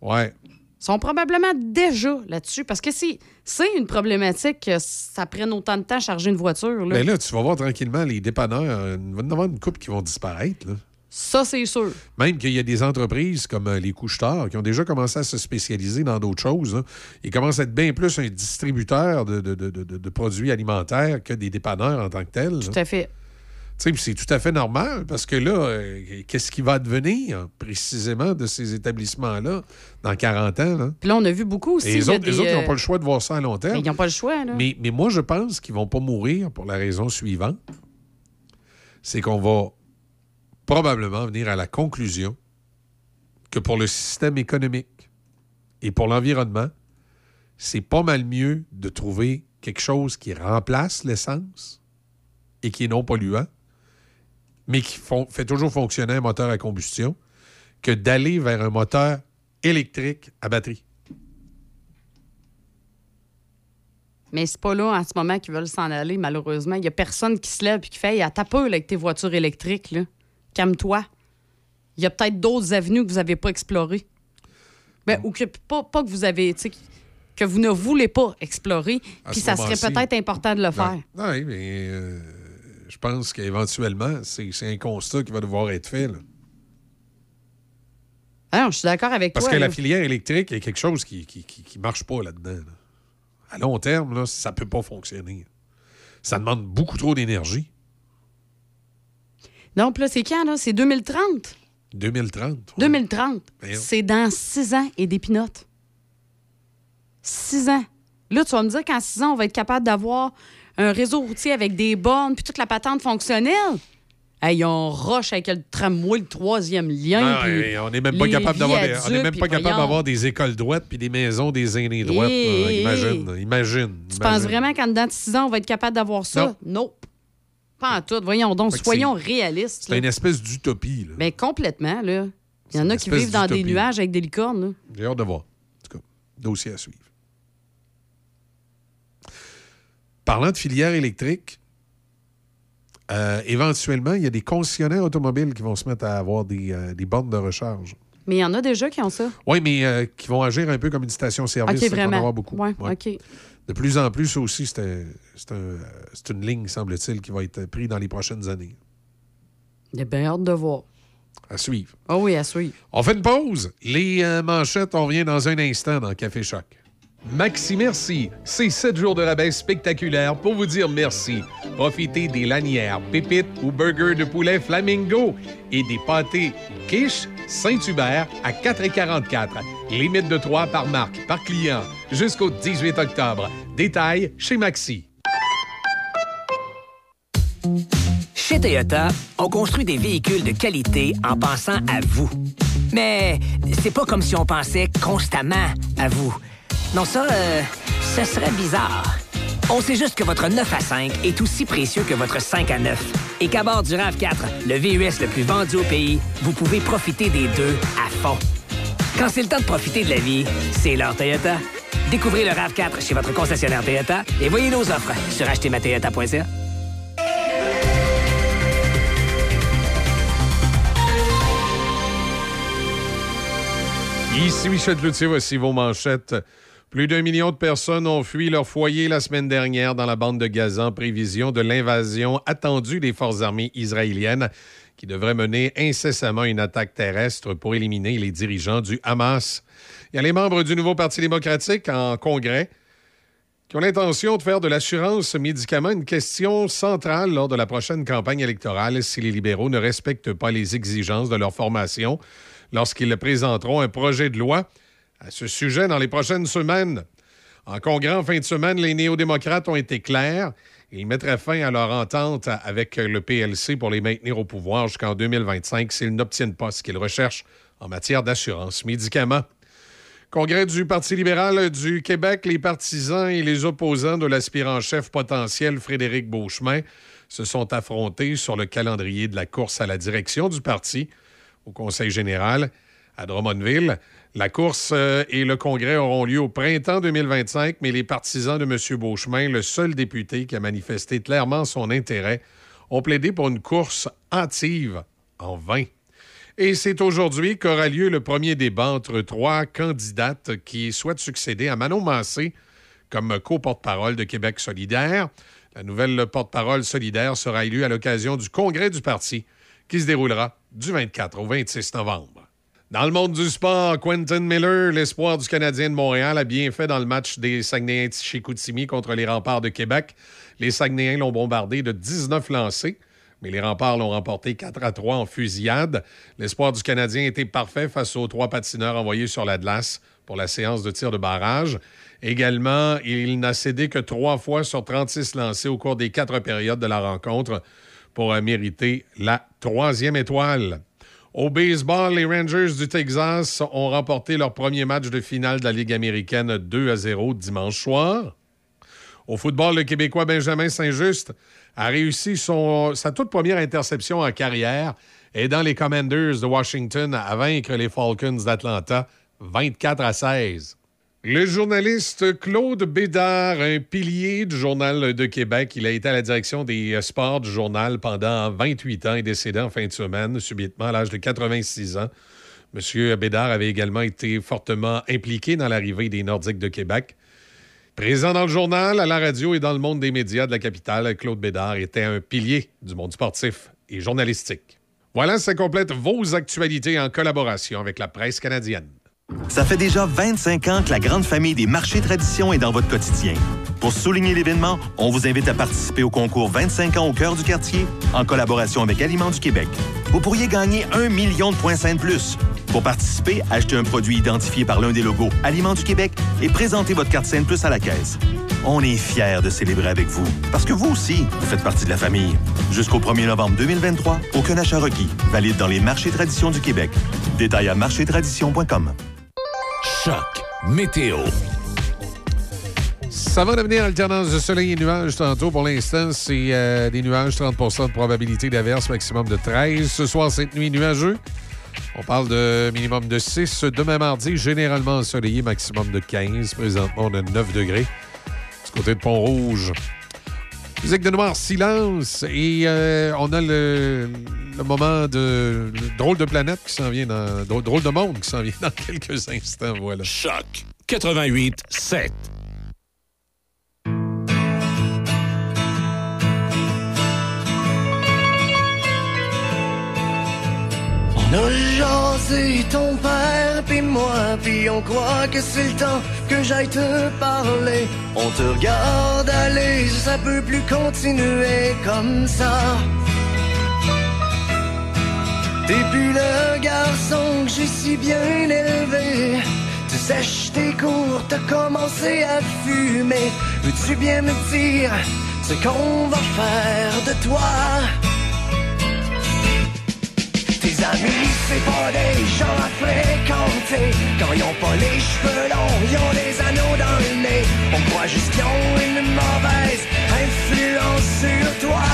Ouais. Ils sont probablement déjà là-dessus. Parce que si c'est une problématique que ça prenne autant de temps à charger une voiture. Là. Ben là, tu vas voir tranquillement les dépanneurs. Il va y en avoir une couple qui vont disparaître. Là. Ça, c'est sûr. Même qu'il y a des entreprises comme euh, les couche-tard qui ont déjà commencé à se spécialiser dans d'autres choses. hein. Ils commencent à être bien plus un distributeur de, de- de- de- produits alimentaires que des dépanneurs en tant que tels. Tout à fait. Tu sais, puis c'est tout à fait normal parce que là, euh, qu'est-ce qui va advenir précisément de ces établissements-là dans 40 ans? Là? Puis là, on a vu beaucoup aussi. Et les autres, les des, autres, ils euh, n'ont pas le choix de voir ça à long terme. mais ils n'ont pas le choix, là. Mais, mais moi, je pense qu'ils vont pas mourir pour la raison suivante. C'est qu'on va probablement venir à la conclusion que pour le système économique et pour l'environnement, c'est pas mal mieux de trouver quelque chose qui remplace l'essence et qui est non polluant, mais qui fait toujours fonctionner un moteur à combustion, que d'aller vers un moteur électrique à batterie. Mais c'est pas là en ce moment qu'ils veulent s'en aller, malheureusement. Il y a personne qui se lève et qui fait à ta avec tes voitures électriques, là. Calme-toi. Il y a peut-être d'autres avenues que vous n'avez pas explorées. Ben, ou que pas, pas que vous avez, que vous ne voulez pas explorer, puis ça serait peut-être important de le faire. Oui, mais euh, je pense qu'éventuellement, c'est un constat qui va devoir être fait. là. Ah non, je suis d'accord avec Parce toi. que la filière électrique, il y a quelque chose qui ne qui, qui- qui marche pas là-dedans. là. À long terme, là, ça ne peut pas fonctionner. Ça demande beaucoup trop d'énergie. Non, puis là, c'est quand, là? C'est 2030. 2030. 2030. Voyons. C'est dans six ans et des pinottes. Six ans. Là, tu vas me dire qu'en six ans, on va être capable d'avoir un réseau routier avec des bornes puis toute la patente fonctionnelle. Hey, on roche avec le tramway, le troisième lien. Non, on n'est même pas capable d'avoir des, on est viaducs, même puis pas capable voyons. d'avoir des écoles droites puis des maisons des aînés droites. Hey, là. hey, imagine, imagine. Tu penses vraiment qu'en dedans de six ans, on va être capable d'avoir ça? Non. Pas en tout. Voyons donc, Fait que soyons réalistes. C'est une espèce d'utopie. là. Mais complètement, là. Il y en une a qui espèce vivent dans des d'utopie. nuages avec des licornes, là. J'ai hâte de voir. En tout cas, dossier à suivre. Parlant de filière électrique, euh, éventuellement, il y a des concessionnaires automobiles qui vont se mettre à avoir des, euh, des bornes de recharge. Mais il y en a déjà qui ont ça. Oui, mais euh, qui vont agir un peu comme une station-service. OK, ça, il va en vraiment. avoir beaucoup. Ouais, Ouais. OK. De plus en plus, ça aussi, c'est un- c'est un- c'est une ligne, semble-t-il, qui va être prise dans les prochaines années. J'ai bien hâte de voir. À suivre. Ah oui, à suivre. On fait une pause. Les euh, manchettes, on revient dans un instant dans Café Choc. Maxi Merci, c'est 7 jours de rabais spectaculaires pour vous dire merci. Profitez des lanières, pépites ou burgers de poulet flamingo et des pâtés quiche Saint-Hubert à 4,44. Limite de 3 par marque, par client, jusqu'au 18 octobre. Détail chez Maxi. Chez Toyota, on construit des véhicules de qualité en pensant à vous. Mais c'est pas comme si on pensait constamment à vous. Non, ça, euh, ça serait bizarre. On sait juste que votre 9 à 5 est aussi précieux que votre 5 à 9. Et qu'à bord du RAV4, le VUS le plus vendu au pays, vous pouvez profiter des deux à fond. Quand c'est le temps de profiter de la vie, c'est l'heure Toyota. Découvrez le RAV4 chez votre concessionnaire Toyota et voyez nos offres sur achetermatoyota.ca. Ici Michel Cloutier, voici vos manchettes. Plus d'un million de personnes ont fui leur foyer la semaine dernière dans la bande de Gaza en prévision de l'invasion attendue des forces armées israéliennes qui devraient mener incessamment une attaque terrestre pour éliminer les dirigeants du Hamas. Il y a les membres du nouveau Parti démocratique en congrès qui ont l'intention de faire de l'assurance médicaments une question centrale lors de la prochaine campagne électorale si les libéraux ne respectent pas les exigences de leur formation lorsqu'ils présenteront un projet de loi à ce sujet dans les prochaines semaines. En congrès en fin de semaine, les néo-démocrates ont été clairs. Ils mettraient fin à leur entente avec le PLC pour les maintenir au pouvoir jusqu'en 2025 s'ils n'obtiennent pas ce qu'ils recherchent en matière d'assurance médicaments. Congrès du Parti libéral du Québec, les partisans et les opposants de l'aspirant chef potentiel Frédéric Beauchemin se sont affrontés sur le calendrier de la course à la direction du parti au Conseil général à Drummondville. La course euh, et le congrès auront lieu au printemps 2025, mais les partisans de M. Beauchemin, le seul député qui a manifesté clairement son intérêt, ont plaidé pour une course hâtive en vain. Et c'est aujourd'hui qu'aura lieu le premier débat entre trois candidates qui souhaitent succéder à Manon Massé comme co-porte-parole de Québec solidaire. La nouvelle porte-parole solidaire sera élue à l'occasion du congrès du parti qui se déroulera du 24 au 26 novembre. Dans le monde du sport, Quentin Miller, l'espoir du Canadien de Montréal, a bien fait dans le match des Saguenayens chez Chicoutimi contre les remparts de Québec. Les Saguenayens l'ont bombardé de 19 lancés, mais les remparts l'ont remporté 4 à 3 en fusillade. L'espoir du Canadien était parfait face aux trois patineurs envoyés sur la glace pour la séance de tir de barrage. Également, il n'a cédé que trois fois sur 36 lancés au cours des quatre périodes de la rencontre pour mériter la troisième étoile. Au baseball, les Rangers du Texas ont remporté leur premier match de finale de la Ligue américaine 2 à 0 dimanche soir. Au football, le Québécois Benjamin Saint-Just a réussi sa toute première interception en carrière et dans les Commanders de Washington à vaincre les Falcons d'Atlanta 24 à 16. Le journaliste Claude Bédard, un pilier du Journal de Québec, il a été à la direction des euh, sports du journal pendant 28 ans et décédé en fin de semaine, subitement à l'âge de 86 ans. Monsieur Bédard avait également été fortement impliqué dans l'arrivée des Nordiques de Québec. Présent dans le journal, à la radio et dans le monde des médias de la capitale, Claude Bédard était un pilier du monde sportif et journalistique. Voilà, ça complète vos actualités en collaboration avec la presse canadienne. Ça fait déjà 25 ans que la grande famille des marchés tradition est dans votre quotidien. Pour souligner l'événement, on vous invite à participer au concours 25 ans au cœur du quartier en collaboration avec Aliments du Québec. Vous pourriez gagner un million de points Saint de plus. Pour participer, achetez un produit identifié par l'un des logos Aliments du Québec et présentez votre carte Saint de plus à la caisse. On est fiers de célébrer avec vous parce que vous aussi, vous faites partie de la famille. Jusqu'au 1er novembre 2023, aucun achat requis. Valide dans les marchés tradition du Québec. Détails à marchétradition.com. Choc météo. Ça va devenir alternance de soleil et nuages tantôt. Pour l'instant, c'est euh, des nuages, 30% de probabilité d'averse, maximum de 13. Ce soir, cette nuit, nuageux. On parle de minimum de 6. Demain mardi, généralement ensoleillé, maximum de 15. Présentement, on a 9 degrés. Du côté de Pont-Rouge. Musique de noir, silence. Et euh, on a le, moment de le drôle de planète qui s'en vient dans. drôle- Drôle de monde qui s'en vient dans quelques instants. Voilà. Choc 88 7. On jasé ton père puis moi puis on croit que c'est le temps que j'aille te parler. On te regarde aller, ça peut plus continuer comme ça. T'es plus le garçon que j'ai si bien élevé. Tu sèches tes cours, t'as commencé à fumer. Veux-tu bien me dire ce qu'on va faire de toi? Tes amis, c'est pas des gens à fréquenter. Quand ils ont pas les cheveux longs, ils ont des anneaux dans le nez. On croit juste qu'ils ont une mauvaise influence sur toi.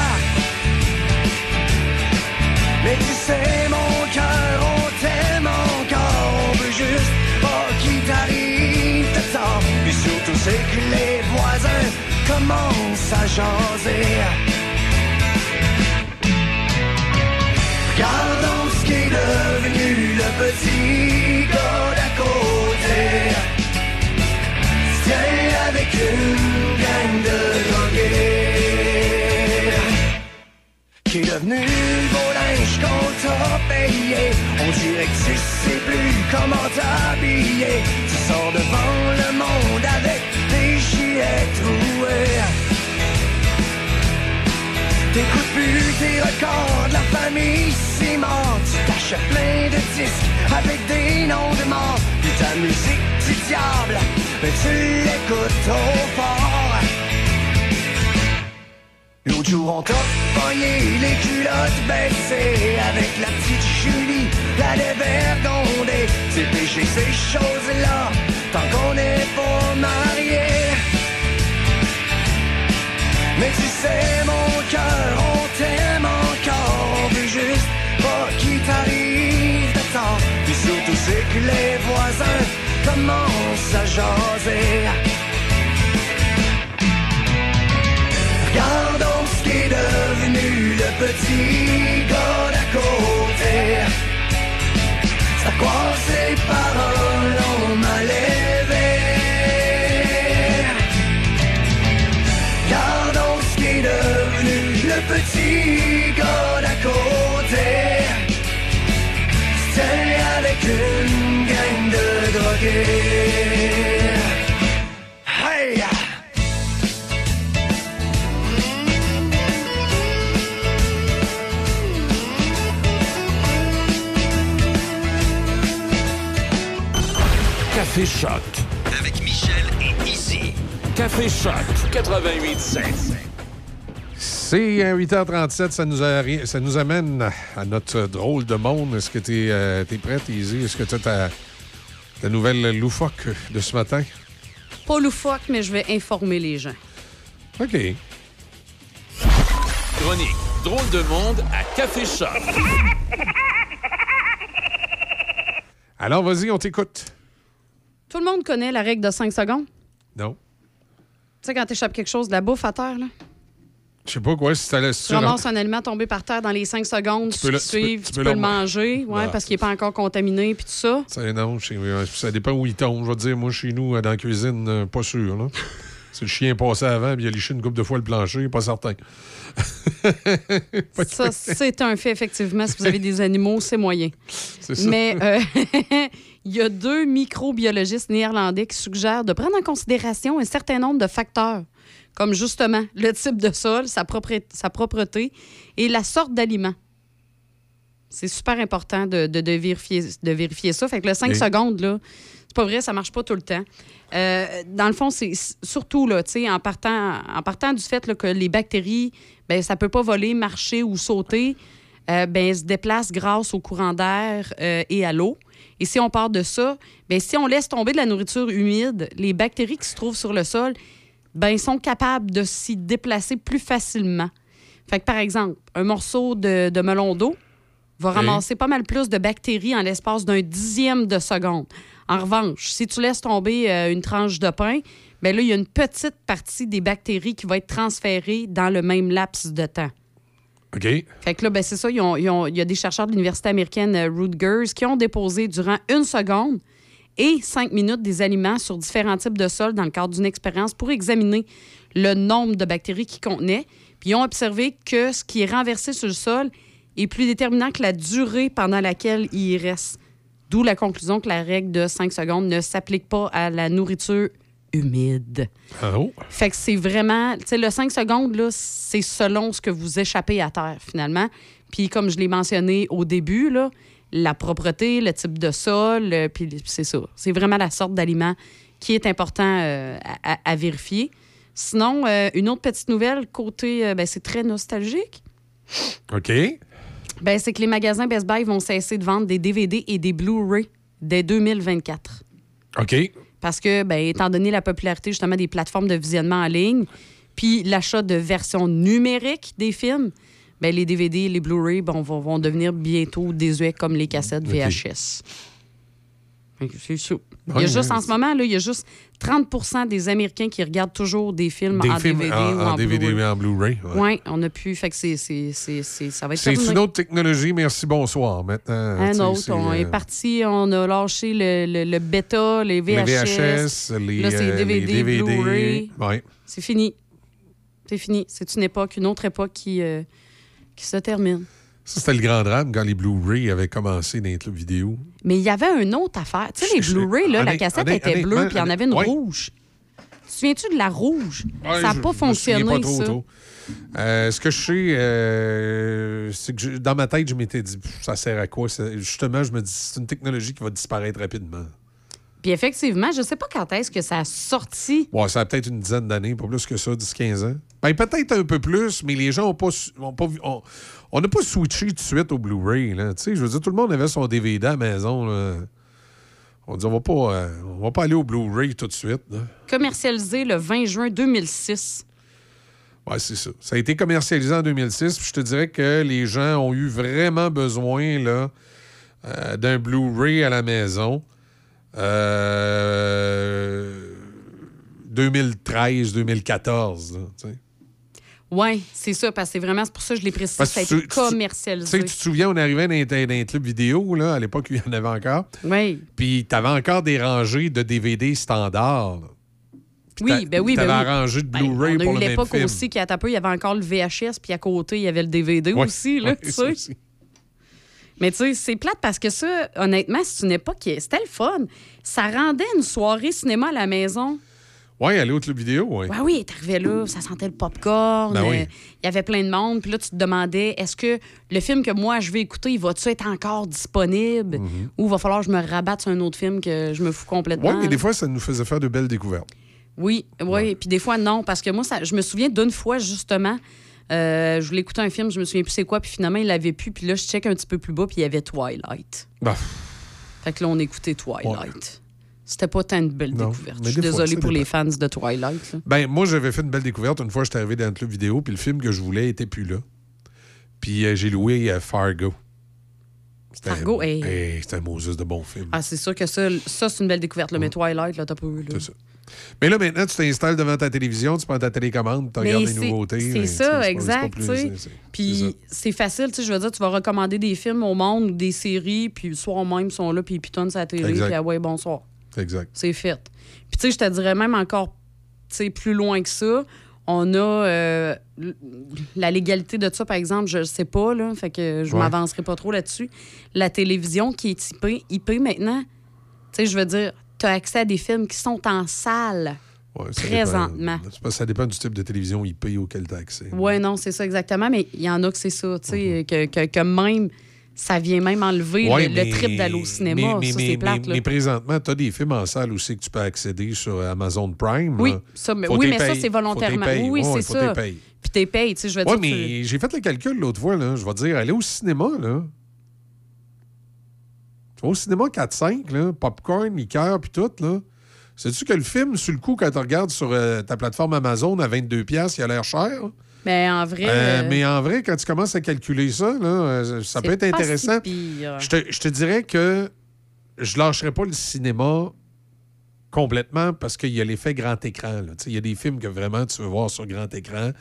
Mais tu sais, mon cœur, on t'aime encore. On veut juste pas qu'il t'arrive de tort. Puis surtout, c'est que les voisins commencent à jaser. Devenu le petit gars d'à côté. Se tient avec une gang de drogués. Qui est devenu le beau linge qu'on t'a payé. On dirait que tu sais plus comment t'habiller. Tu sors devant le monde avec des gilets troués. T'écoutes plus tes records la famille Simon Tu t'achètes plein de disques avec des noms de morts. Puis ta musique du diable, mais tu l'écoutes trop fort. L'autre jour on t'a pogné les culottes baissées. Avec la petite Julie, la dévergondée C'est péché ces choses-là, tant qu'on n'est pas mariés. Mais tu sais, mon commencent à jaser. Regardons ce qui est devenu le petit gars d'à côté. Ça croit ses paroles, Café Choc. Avec Michel et Izzy. Café Choc 88.7. C'est à 8h37, ça nous, arri- ça nous amène à notre drôle de monde. Est-ce que tu es, prête, Izzy? Est-ce que tu as ta nouvelle loufoque de ce matin? Pas loufoque, mais je vais informer les gens. OK. Chronique Drôle de monde à Café Choc. Alors, vas-y, on t'écoute. Tout le monde connaît la règle de 5 secondes? Non. Tu sais, quand t'échappes quelque chose de la bouffe à terre, là, Je sais pas quoi, si t'allais tu ramasses un aliment tombé par terre dans les 5 secondes, Tu tu peux le- qui tu peux- tu le- manger, ouais, parce qu'il n'est pas encore contaminé, puis tout ça. Ça, non, chez- ouais, ça dépend où il tombe. Je vais te dire, moi, chez nous, dans la cuisine, euh, pas sûr. là. C'est le chien passé avant, puis il a liché une coupe de fois le plancher, pas certain. Ça, c'est un fait, effectivement. Si vous avez des animaux, c'est moyen. Ça. Mais euh, il y a deux microbiologistes néerlandais qui suggèrent de prendre en considération un certain nombre de facteurs, comme justement le type de sol, sa, sa propreté et la sorte d'aliment. C'est super important de, de- de vérifier, de vérifier ça. Fait que le 5 Et- secondes, là, c'est pas vrai, ça marche pas tout le temps. Euh, dans le fond, c'est surtout là, en partant, en partant du fait là, que les bactéries, ben, ça peut pas voler, marcher ou sauter, euh, ben, elles se déplacent grâce au courant d'air euh, et à l'eau. Et si on part de ça, ben, si on laisse tomber de la nourriture humide, les bactéries qui se trouvent sur le sol, ben, sont capables de s'y déplacer plus facilement. Fait que, par exemple, un morceau de, de melon d'eau va Oui. ramasser pas mal plus de bactéries en l'espace d'un dixième de seconde. En revanche, si tu laisses tomber euh, une tranche de pain, ben là, il y a une petite partie des bactéries qui va être transférée dans le même laps de temps. OK. Fait que là, ben, c'est ça. Il y a des chercheurs de l'université américaine euh, Rutgers qui ont déposé durant une seconde et cinq minutes des aliments sur différents types de sols dans le cadre d'une expérience pour examiner le nombre de bactéries qu'ils contenaient. Puis ils ont observé que ce qui est renversé sur le sol est plus déterminant que la durée pendant laquelle il y reste. D'où la conclusion que la règle de 5 secondes ne s'applique pas à la nourriture humide. Ah, oh. Fait que c'est vraiment, tu sais, le 5 secondes, là, c'est selon ce que vous échappez à terre, finalement. Puis comme je l'ai mentionné au début, là, la propreté, le type de sol, euh, puis c'est ça. C'est vraiment la sorte d'aliment qui est important euh, à, à- à vérifier. Sinon, euh, une autre petite nouvelle, côté, euh, ben, c'est très nostalgique. OK. Ben, c'est que les magasins Best Buy vont cesser de vendre des DVD et des Blu-ray dès 2024. OK. Parce que, ben, étant donné la popularité justement des plateformes de visionnement en ligne, puis l'achat de versions numériques des films, ben, les DVD et les Blu-ray bon, vont, vont devenir bientôt désuets comme les cassettes. VHS. C'est ça. Il y a juste en ce moment, là, il y a juste 30% des Américains qui regardent toujours des films Des en films DVD en, ou en en, DVD Blu-ray. en Blu-ray. ouais. Oui, on a pu. Fait que c'est, c'est, c'est, c'est- ça va être C'est une autre technologie. Merci, bonsoir. Maintenant, Un autre. On euh, est parti, on a lâché le, le, le bêta, les VHS. Les VHS, les, Là, c'est euh, DVD, les DVD. Blu-ray. Ouais. C'est fini. C'est fini. C'est une époque, une autre époque qui, euh, qui se termine. Ça, c'était le grand drame quand les Blu-ray avaient commencé dans les clubs vidéo. Mais il y avait une autre affaire. Tu sais, les Blu-ray, là, la cassette était bleue, puis il y en avait une ouais. rouge. Tu souviens-tu de la rouge? Ouais, ça n'a pas je me souviens fonctionné, pas trop, ça. trop. Euh, ce que je sais, euh, c'est que je- dans ma tête, je m'étais dit, ça sert à quoi? Justement, je me dis, c'est une technologie qui va disparaître rapidement. Puis effectivement, je sais pas quand est-ce que ça a sorti. Ouais, ça a peut-être une dizaine d'années, pas plus que ça, 10-15 ans. Ben, peut-être un peu plus, mais les gens n'ont pas, ont pas ont- on n'a pas switché tout de suite au Blu-ray. je veux dire, tout le monde avait son DVD à la maison. là. On dit, on va pas, euh, on va pas aller au Blu-ray tout de suite. là. Commercialisé le 20 juin 2006. Ouais, c'est ça. Ça a été commercialisé en 2006. Puis je te dirais que les gens ont eu vraiment besoin là, euh, d'un Blu-ray à la maison. Euh, 2013-2014. Oui, c'est ça, parce que c'est vraiment, c'est pour ça que je l'ai précisé, Parce ça a été tu- tu- Tu commercialisé. sais, tu te souviens, on arrivait dans, un- dans un club vidéo, là, à l'époque, il y en avait encore. Oui. Puis tu avais encore des rangées de DVD standards. Oui, ben oui, ben oui. de Ben, Blu-ray pour eu le l'époque aussi qu'à peu, il y avait encore le VHS, puis à côté, il y avait le DVD Ouais, aussi, là, ouais, tu sais. aussi. Mais tu sais, c'est plate parce que ça, honnêtement, c'est une époque qui c'était le fun. Ça rendait une soirée cinéma à la maison. Oui, aller au club vidéo, oui. Ouais, oui, t'arrivais là, ça sentait le popcorn. Ben oui. euh, Il y avait plein de monde. Puis là, tu te demandais, est-ce que le film que moi, je vais écouter, il va-tu être encore disponible? Mhm. Ou va falloir que je me rabatte sur un autre film que je me fous complètement? Oui, mais des fois, ça nous faisait faire de belles découvertes. Oui, oui. Puis des fois, non. Parce que moi, ça, je me souviens d'une fois, justement, euh, je voulais écouter un film, je me souviens plus c'est quoi. Puis finalement, il l'avait plus. Puis là, je check un petit peu plus bas, puis il y avait Twilight. Bah. Fait que là, on écoutait Twilight. C'était pas tant une belle Non, découverte. Je suis ça pour les fans de Twilight. là. Ben, moi, j'avais fait une belle découverte. Une fois, j'étais arrivé dans le club vidéo, puis le film que je voulais était plus là. Puis euh, j'ai loué euh, Fargo. Fargo, hey. Hey, C'était un Moses de bon film. Ah, c'est sûr que ça, ça c'est une belle découverte. Là, mais Twilight, là, t'as pas eu. Là. Mais là, maintenant, tu t'installes devant ta télévision, tu prends ta télécommande, tu regardes les c'est- nouveautés. C'est ça, c'est c'est exact. c'est- c'est- Puis c'est facile, tu sais, je veux dire, tu vas recommander des films au monde ou des séries, puis le soir même, ils sont là, puis ils pitonnent sa télé, puis ah ouais, bonsoir. Exact. C'est fait. Puis tu sais, je te dirais même encore, tu sais, plus loin que ça, on a euh, la légalité de ça, par exemple, je sais pas, là, fait que je Ouais. m'avancerai pas trop là-dessus. La télévision qui est IP, IP maintenant, tu sais, je veux dire, tu as accès à des films qui sont en salle Ouais, ça présentement. dépend- ça dépend du type de télévision IP auquel tu as accès. Oui, non, c'est ça exactement, mais il y en a que c'est ça, tu sais, que, que, que même, ça vient même enlever Ouais, le, trip d'aller au cinéma. mais- ça, mais- c'est plate, mais- là. mais présentement, tu as des films en salle aussi que tu peux accéder sur Amazon Prime. Oui, ça, mais, oui, mais ça, c'est volontairement. Faut. Oui, oui, Ouais, c'est ça. Puis t'es payé, tu sais, je veux Oui, dire. tu- mais j'ai fait le calcul l'autre fois. Là. Je vais te dire, aller au cinéma, là. Tu vas au cinéma 4-5, là, popcorn, liqueur, puis tout, là. Sais-tu que le film, sur le coup, quand tu regardes sur euh, ta plateforme Amazon à 22$, piastres, il a l'air cher? Mais en vrai. Euh, euh, mais en vrai, quand tu commences à calculer ça, là, euh, ça peut être intéressant. si. Je te, je te dirais que je lâcherais pas le cinéma complètement parce qu'il y a l'effet grand écran. Il y a des films que vraiment tu veux voir sur grand écran,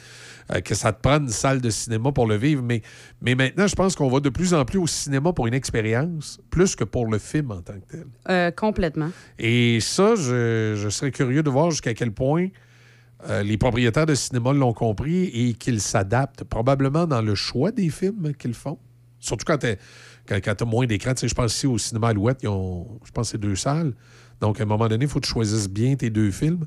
euh, que ça te prend une salle de cinéma pour le vivre. Mais, mais maintenant, je pense qu'on va de plus en plus au cinéma pour une expérience, plus que pour le film en tant que tel. euh, complètement. Et ça, je, je serais curieux de voir jusqu'à quel point euh, les propriétaires de cinéma l'ont compris et qu'ils s'adaptent probablement dans le choix des films qu'ils font. Surtout quand tu as moins d'écran. Je pense ici au cinéma Alouette, ils ont, je pense c'est deux salles. Donc, à un moment donné, il faut que tu choisisses bien tes deux films.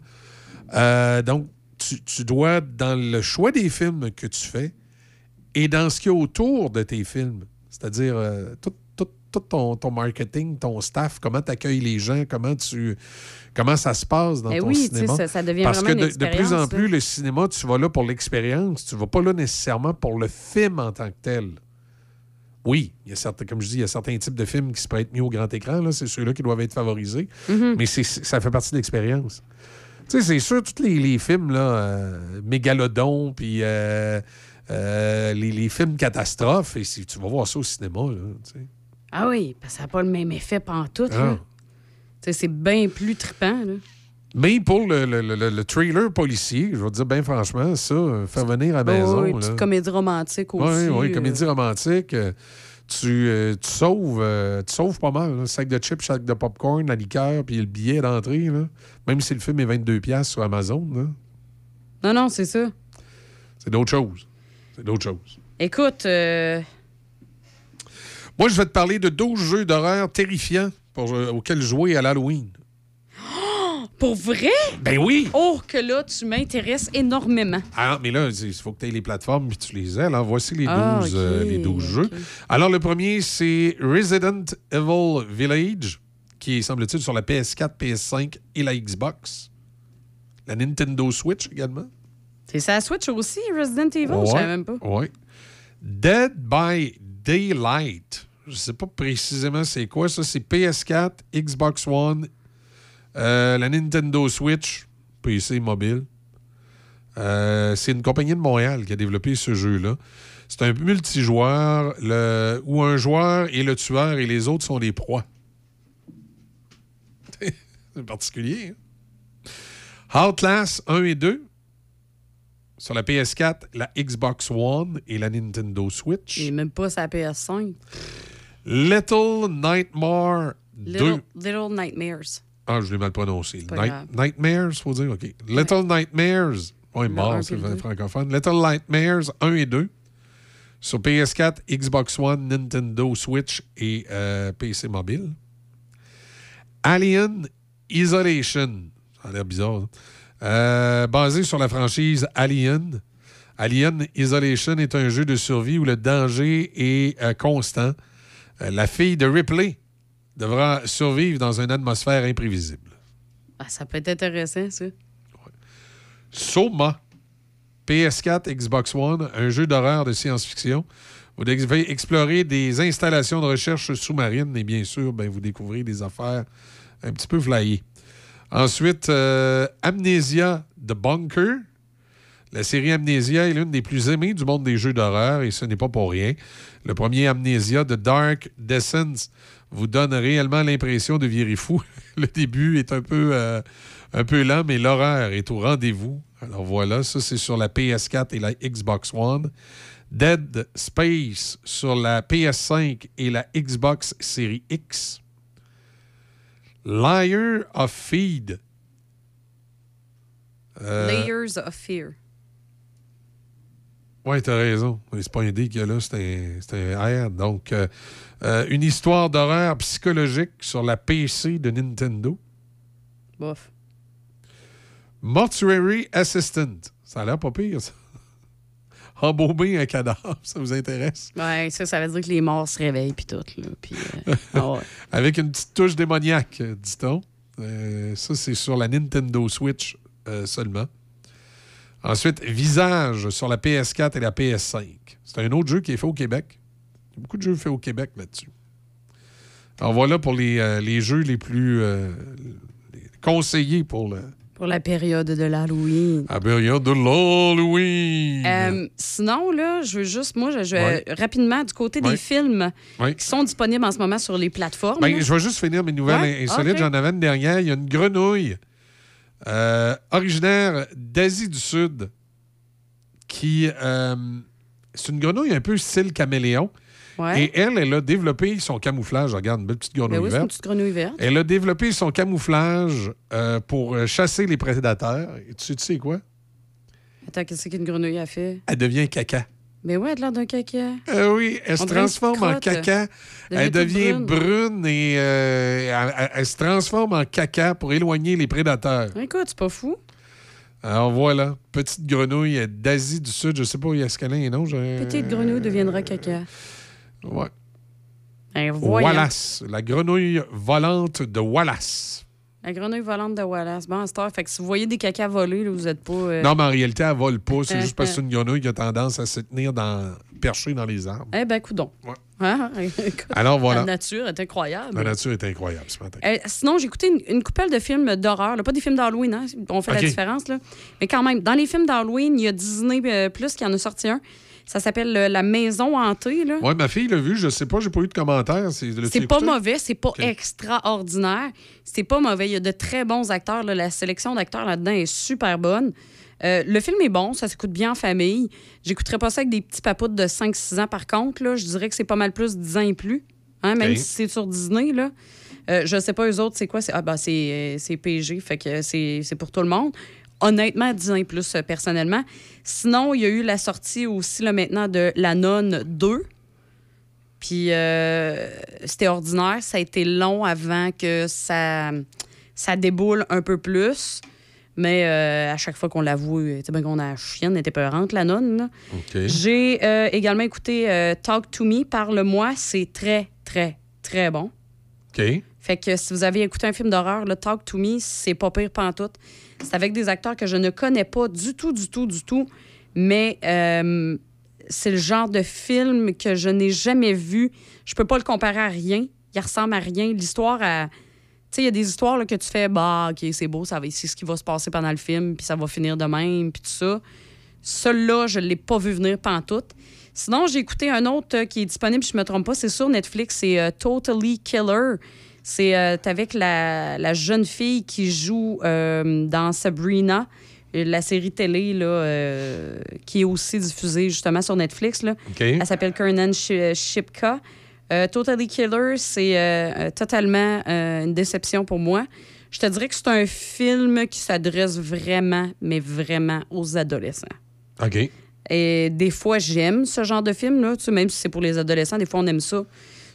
Euh, donc, tu, dois, dans le choix des films que tu fais et dans ce qu'il y a autour de tes films, c'est-à-dire euh, tout, tout- ton, ton marketing, ton staff, comment tu accueilles les gens, comment tu comment ça se passe dans Eh ton oui, cinéma? ça- ça devient Parce que de, une de plus en plus, là. le cinéma, tu vas là pour l'expérience, tu vas pas là nécessairement pour le film en tant que tel. Oui, il y a certains, comme je dis, il y a certains types de films qui se prêtent mieux au grand écran, là, c'est ceux-là qui doivent être favorisés, Mhm. mais c'est- ça fait partie de l'expérience. Tu sais, c'est sûr, tous les, les films, là, euh, Mégalodon, puis euh, euh, les, les films catastrophes, et si tu vas voir ça au cinéma, là, tu sais. Ah oui, parce que ça n'a pas le même effet pantoute. Ah. là. Tu sais, C'est bien plus trippant. Là. Mais pour le, le- le- le trailer policier, je vais te dire, bien franchement, ça, euh, faire venir à la maison. Oui, là. petite comédie romantique aussi. Oui, oui, euh, comédie romantique. euh, tu, euh, tu sauves, euh, tu sauves pas mal. là. Sac de chips, sac de popcorn, la liqueur, puis le billet d'entrée. là. Même si le film est 22$ piastres sur Amazon, là, Non, non, c'est ça. c'est d'autres choses. C'est d'autres choses. Écoute, euh, Moi, je vais te parler de 12 jeux d'horreur terrifiants pour, euh, auxquels jouer à l'Halloween. pour vrai? Ben oui! Oh, que là, tu m'intéresses énormément. Ah, mais là, il faut que tu aies les plateformes puis tu les aies. Alors, voici les 12, Ah, euh, les 12 jeux. Alors, le premier, c'est Resident Evil Village, qui est, semble-t-il, sur la PS4, PS5 et la Xbox. La Nintendo Switch également. C'est ça Switch aussi, Resident Evil? Je Ouais, savais même pas. ouais. Dead by Daylight. Je sais pas précisément c'est quoi. Ça, c'est PS4, Xbox One, euh, la Nintendo Switch, PC mobile. Euh, c'est une compagnie de Montréal qui a développé ce jeu-là. C'est un multijoueur le, où un joueur est le tueur et les autres sont les proies. c'est particulier. Hein? Outlast 1 et 2 sur la PS4, la Xbox One et la Nintendo Switch. Et même pas sa PS5. Little Nightmare 2. Little, Nightmares. Ah, je l'ai mal prononcé. Night-. Nightmares, faut dire, OK. Little Nightmares. Oui, mort, c'est francophone. Little Nightmares 1 et 2 Sur PS4, Xbox One, Nintendo Switch et euh, PC mobile. Alien Isolation. Ça a l'air bizarre. hein? Euh, basé sur la franchise Alien. Alien Isolation est un jeu de survie où le danger est euh, constant. Euh, la fille de Ripley devra survivre dans une atmosphère imprévisible. Ah, ça peut être intéressant, ça. Soma, PS4, Xbox One, un jeu d'horreur de science-fiction. Vous devez explorer des installations de recherche sous-marines et bien sûr, ben, vous découvrez des affaires un petit peu flyées. Ensuite, euh, Amnesia The Bunker. La série Amnesia est l'une des plus aimées du monde des jeux d'horreur et ce n'est pas pour rien. Le premier Amnesia The Dark Descent vous donne réellement l'impression de virer fou. Le début est un peu, euh, un peu lent, mais l'horreur est au rendez-vous. Alors voilà, ça c'est sur la PS4 et la Xbox One. Dead Space sur la PS5 et la Xbox Series X. Liar of Feed. Euh, Layers of Fear. Oui, t'as raison. C'est pas un D qu'il y a là, c'est un, un R. Donc, euh, euh, une histoire d'horreur psychologique sur la PC de Nintendo. Bof. Mortuary Assistant. Ça a l'air pas pire, ça. Embaumer un cadavre, ça vous intéresse? Ouais, ça, ça veut dire que les morts se réveillent, puis tout. Là, euh, ah ouais. Avec une petite touche démoniaque, euh, dit-on. Euh, ça, c'est sur la Nintendo Switch euh, seulement. Ensuite, Visage sur la PS4 et la PS5. C'est un autre jeu qui est fait au Québec. Il y a beaucoup de jeux faits au Québec là-dessus. Alors voilà pour les, les jeux les plus les conseillés pour le, Pour la période de l'Halloween. la période de l'Halloween. Euh, sinon, là, je veux juste, moi, je, je- Ouais. rapidement, du côté Ouais. des films Ouais. qui sont disponibles en ce moment sur les plateformes. Ben, je vais juste finir mes nouvelles insolites. J'en avais une dernière. Il y a une grenouille euh, originaire d'Asie du Sud qui. euh, c'est une grenouille un peu style caméléon. Ouais. Et elle, elle a développé son camouflage. Regarde, une belle petite grenouille Ben oui, c'est une verte. petite grenouille verte. Elle a développé son camouflage euh, pour euh, chasser les prédateurs. Et tu, sais- tu sais quoi? Attends, qu'est-ce qu'une grenouille a fait? Elle devient caca. Mais ouais, elle a l'air d'un caca. Euh, oui, elle se On transforme en caca. Elle Elle devient brune, et euh, elle, se transforme en caca pour éloigner les prédateurs. Écoute, c'est pas fou. Alors voilà, petite grenouille d'Asie du Sud. Je sais pas où est-ce qu'elle est, non? je- Petite grenouille deviendra caca. Ouais. Ben. Wallace, la grenouille volante de Wallace. La grenouille volante de Wallace. Bon, c'est Fait que si vous voyez des cacas là, vous êtes pas. euh, Non, mais en réalité, elle vole pas. C'est juste parce que c'est une grenouille qui a tendance à se tenir dans, perchée dans les arbres. Eh ben, coudon. Hein? Écoute, Alors, voilà. La nature est incroyable. La nature est incroyable ce matin. Euh, sinon, j'ai écouté une, une couple de films d'horreur. Pas des films d'Halloween, hein? on fait la différence. Là. Mais quand même, dans les films d'Halloween, il y a Disney euh, Plus qui en a sorti un. Ça s'appelle La Maison hantée. Ouais, ma fille l'a vu. Je sais pas, j'ai pas eu de commentaires. C'est pas mauvais, c'est pas extraordinaire. C'est pas mauvais. Il y a de très bons acteurs. là. La sélection d'acteurs là-dedans est super bonne. Euh, le film est bon, ça s'écoute bien en famille. J'écouterais pas ça avec des petits papoutes de 5-6 ans, par contre. Là, je dirais que c'est pas mal plus 10 ans et plus. Hein, même si c'est sur Disney. Là. Euh, je sais pas, eux autres, c'est quoi? C'est, ah, ben, c'est, euh, PG, fait que c'est pour tout le monde. Honnêtement, 10 ans et plus, euh, personnellement. Sinon, il y a eu la sortie aussi, là, maintenant, de La Nonne 2. Puis euh, c'était ordinaire. Ça a été long avant que ça, ça déboule un peu plus. Mais euh, à chaque fois qu'on l'avoue, tu sais bien qu'on a la chienne, était peurante, la nonne. J'ai euh, également écouté Talk to Me, Parle-moi. C'est très, très, très bon. OK. Fait que si vous avez écouté un film d'horreur, le Talk to Me, c'est pas pire pantoute. C'est avec des acteurs que je ne connais pas du tout, du tout, du tout. Mais euh, c'est le genre de film que je n'ai jamais vu. Je peux pas le comparer à rien. Il ressemble à rien. L'histoire. Tu sais, il y a des histoires là, que tu fais, bah, OK, c'est beau, ça c'est ce qui va se passer pendant le film, puis ça va finir de même, puis tout ça. Celui-là, je ne l'ai pas vu venir pantoute. Sinon, j'ai écouté un autre euh, qui est disponible, si je me trompe pas, c'est sur Netflix, c'est euh, Totally Killer. C'est euh, avec la, la jeune fille qui joue euh, dans Sabrina, euh, la série télé là, euh, qui est aussi diffusée justement sur Netflix. Là. Elle s'appelle Kernan Sh- Shipka. Totally Killer, c'est totalement une déception pour moi. Je te dirais que c'est un film qui s'adresse vraiment, mais vraiment aux adolescents. OK. Et des fois, j'aime ce genre de film-là, tu sais, même si c'est pour les adolescents, des fois, on aime ça.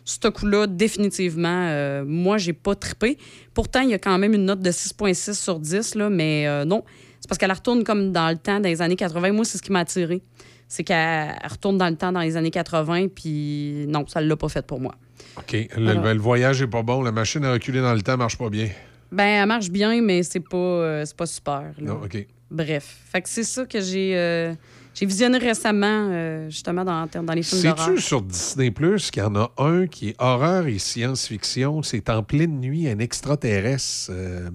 Ce coup-là, définitivement, euh, moi, j'ai pas trippé. Pourtant, il y a quand même une note de 6,6 sur 10, là, mais euh, non. C'est parce qu'elle retourne comme dans le temps, dans les années 80. Moi, c'est ce qui m'a attiré. C'est qu'elle retourne dans le temps, dans les années 80, puis non, ça l'a pas fait pour moi. OK. Le, Alors- le voyage est pas bon. La machine à reculer dans le temps marche pas bien. Ben, elle marche bien, mais c'est pas, euh, c'est pas super. là. Non, OK. Bref. Fait que c'est ça que j'ai euh, j'ai visionné récemment, euh, justement, dans, dans les films d'horreur. Sais-tu sur Disney Plus qu'il y en a un qui est horreur et science-fiction? C'est en pleine nuit, un extraterrestre euh,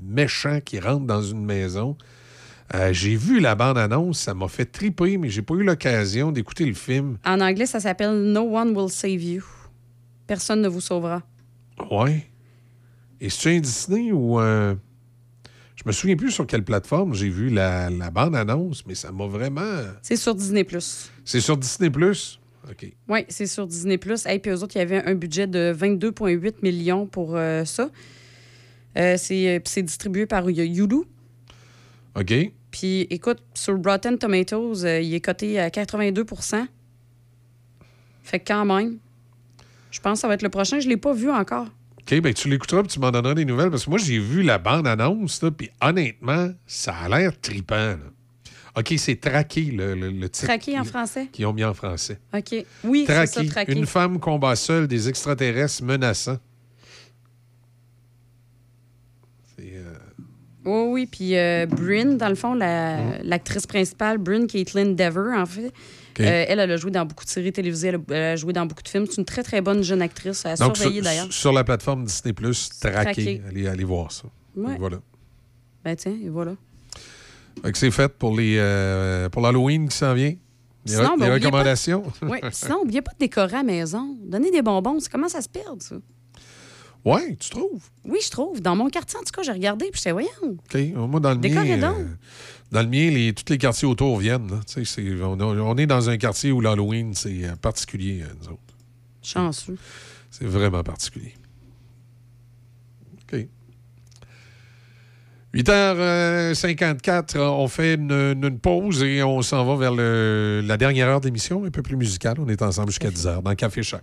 méchant qui rentre dans une maison. Euh, j'ai vu la bande-annonce, ça m'a fait triper, mais j'ai pas eu l'occasion d'écouter le film. En anglais, ça s'appelle No One Will Save You. Personne ne vous sauvera. Ouais. Et c'est un Disney ou un. Je me souviens plus sur quelle plateforme j'ai vu la, la bande-annonce, mais ça m'a vraiment. C'est sur Disney+. C'est sur Disney Plus? OK. Oui, c'est sur Disney+. Et puis eux autres, il y avait un budget de 22,8 millions pour euh, ça. Euh, c'est euh, puis c'est distribué par Y- Hulu. OK. Puis écoute, sur Rotten Tomatoes, euh, il est coté à 82% Fait que quand même, je pense que ça va être le prochain. Je l'ai pas vu encore. OK, ben tu l'écouteras puis tu m'en donneras des nouvelles parce que moi, j'ai vu la bande-annonce, puis honnêtement, ça a l'air trippant. là. OK, c'est Traqué, le, le, le titre Traqué en français? qu'ils ont mis en français. OK. Oui, c'est ça, Traqué. Une femme combat seule des extraterrestres menaçants. Oui, oui. Puis euh, Bryn, dans le fond, la- Mm. l'actrice principale, Bryn Caitlin Dever, en fait, Euh, elle, elle a joué dans beaucoup de séries télévisées, elle a, elle a joué dans beaucoup de films. C'est une très, très bonne jeune actrice à Donc, surveiller, sur, d'ailleurs. sur la plateforme Disney Plus, Traqué. Traqué. Allez, allez voir ça. Ouais. Et Voilà. Ben tiens, et voilà. Fait que c'est fait pour les euh, pour l'Halloween qui s'en vient. Sinon, re- ben, oubliez pas- recommandations. Oui, sinon, n'oubliez pas de décorer à la maison. Donner des bonbons, ça commence à se perdre, ça? ouais, tu trouves? Oui, je trouve. Dans mon quartier, en tout cas, j'ai regardé, puis j'étais, voyons. OK. Moi, dans le Décorez mien, donc. euh, dans le mien, les, tous les quartiers autour viennent. là. On, on est dans un quartier où l'Halloween, c'est euh, particulier, euh, nous autres. Chanceux. C'est vraiment particulier. OK. 8h54, on fait une, une pause et on s'en va vers le- la dernière heure d'émission, un peu plus musicale. On est ensemble jusqu'à 10h dans Café Choc.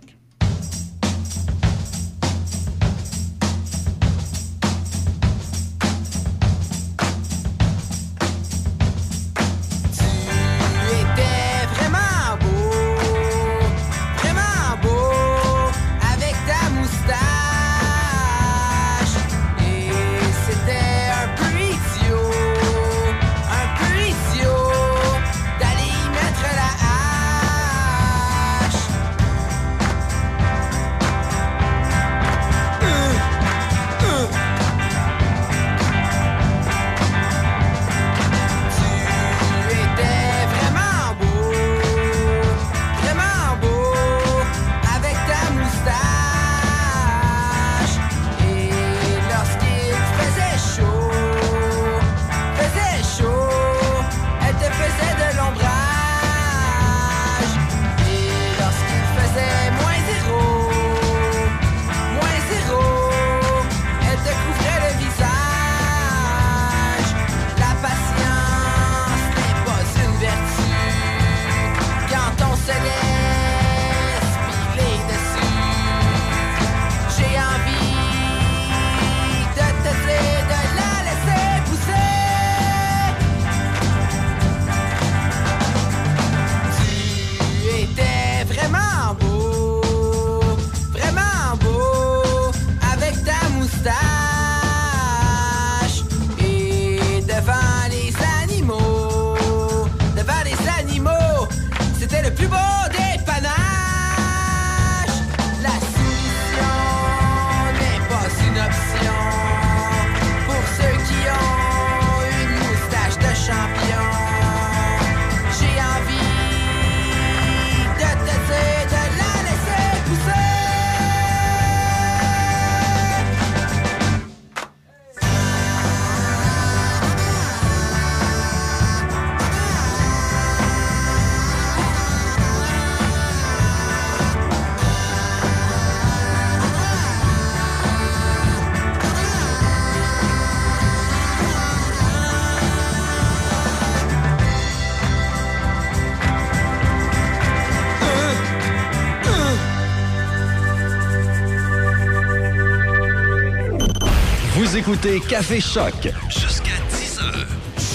Café Choc. Jusqu'à 10 heures.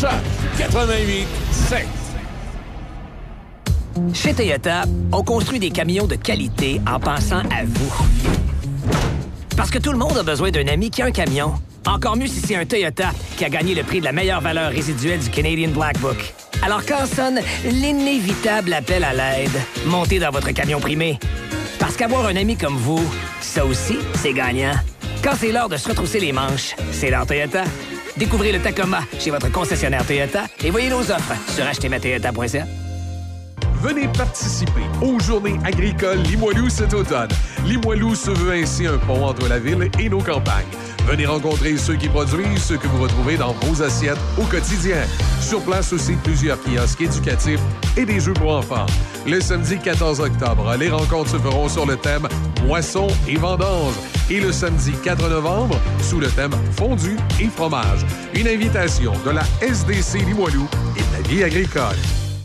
Choc 88 7. Chez Toyota, on construit des camions de qualité en pensant à vous. Parce que tout le monde a besoin d'un ami qui a un camion. Encore mieux si c'est un Toyota qui a gagné le prix de la meilleure valeur résiduelle du Canadian Black Book. Alors quand sonne l'inévitable appel à l'aide, montez dans votre camion primé. Parce qu'avoir un ami comme vous, ça aussi, c'est gagnant. Quand c'est l'heure de se retrousser les manches, Toyota. Découvrez le Tacoma chez votre concessionnaire Toyota et voyez nos offres sur achetezmatoyota.ca. Venez participer aux Journées agricoles Limoilou cet automne. Limoilou se veut ainsi un pont entre la ville et nos campagnes. Venez rencontrer ceux qui produisent ce que vous retrouvez dans vos assiettes au quotidien. Sur place aussi, plusieurs kiosques éducatifs et des jeux pour enfants. Le samedi 14 octobre, les rencontres se feront sur le thème Boissons et vendanges. Et le samedi 4 novembre, sous le thème Fondu et fromage. Une invitation de la SDC Limoilou et de la vie agricole.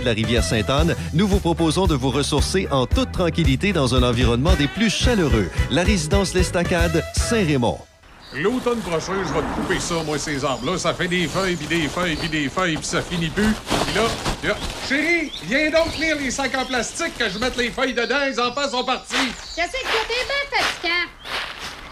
De la rivière Sainte-Anne, nous vous proposons de vous ressourcer en toute tranquillité dans un environnement des plus chaleureux. La résidence L'Estacade, Saint-Raymond. L'automne prochain, je vais te couper ça, moi, ces arbres-là. Ça fait des feuilles, puis des feuilles, puis des feuilles, puis ça finit plus. Puis là, là, chérie, viens donc tenir les sacs en plastique que je mette les feuilles dedans. Les enfants sont partis. Qu'est-ce que t'es bien fatigant?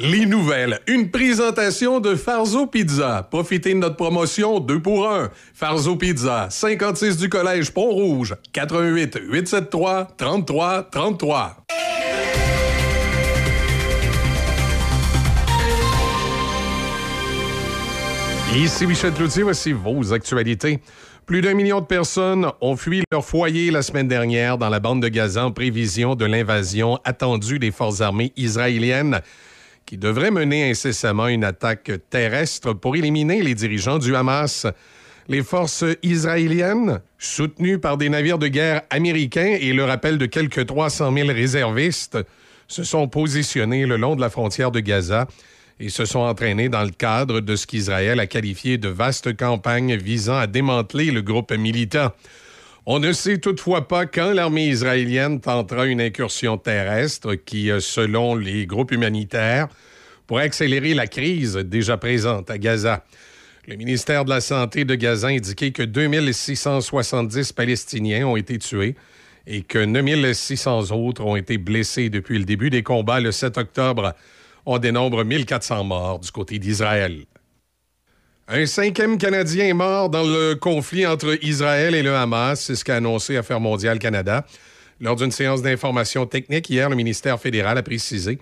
Les nouvelles. Une présentation de Farzo Pizza. Profitez de notre promotion 2 pour 1. Farzo Pizza, 56 du Collège Pont-Rouge, 88 873 33 33. Ici Michel Cloutier, voici vos actualités. Plus d'un million de personnes ont fui leur foyer la semaine dernière dans la bande de Gaza en prévision de l'invasion attendue des forces armées israéliennes qui devrait mener incessamment une attaque terrestre pour éliminer les dirigeants du Hamas. Les forces israéliennes, soutenues par des navires de guerre américains et le rappel de quelques 300 000 réservistes, se sont positionnées le long de la frontière de Gaza et se sont entraînés dans le cadre de ce qu'Israël a qualifié de vaste campagne visant à démanteler le groupe militant. On ne sait toutefois pas quand l'armée israélienne tentera une incursion terrestre qui, euh, selon les groupes humanitaires, pourrait accélérer la crise déjà présente à Gaza. Le ministère de la Santé de Gaza a indiqué que 2670 Palestiniens ont été tués et que 9600 autres ont été blessés depuis le début des combats le 7 octobre. On dénombre 1400 morts du côté d'Israël. Un cinquième Canadien est mort dans le conflit entre Israël et le Hamas, c'est ce qu'a annoncé Affaires mondiales Canada. Lors d'une séance d'information technique hier, le ministère fédéral a précisé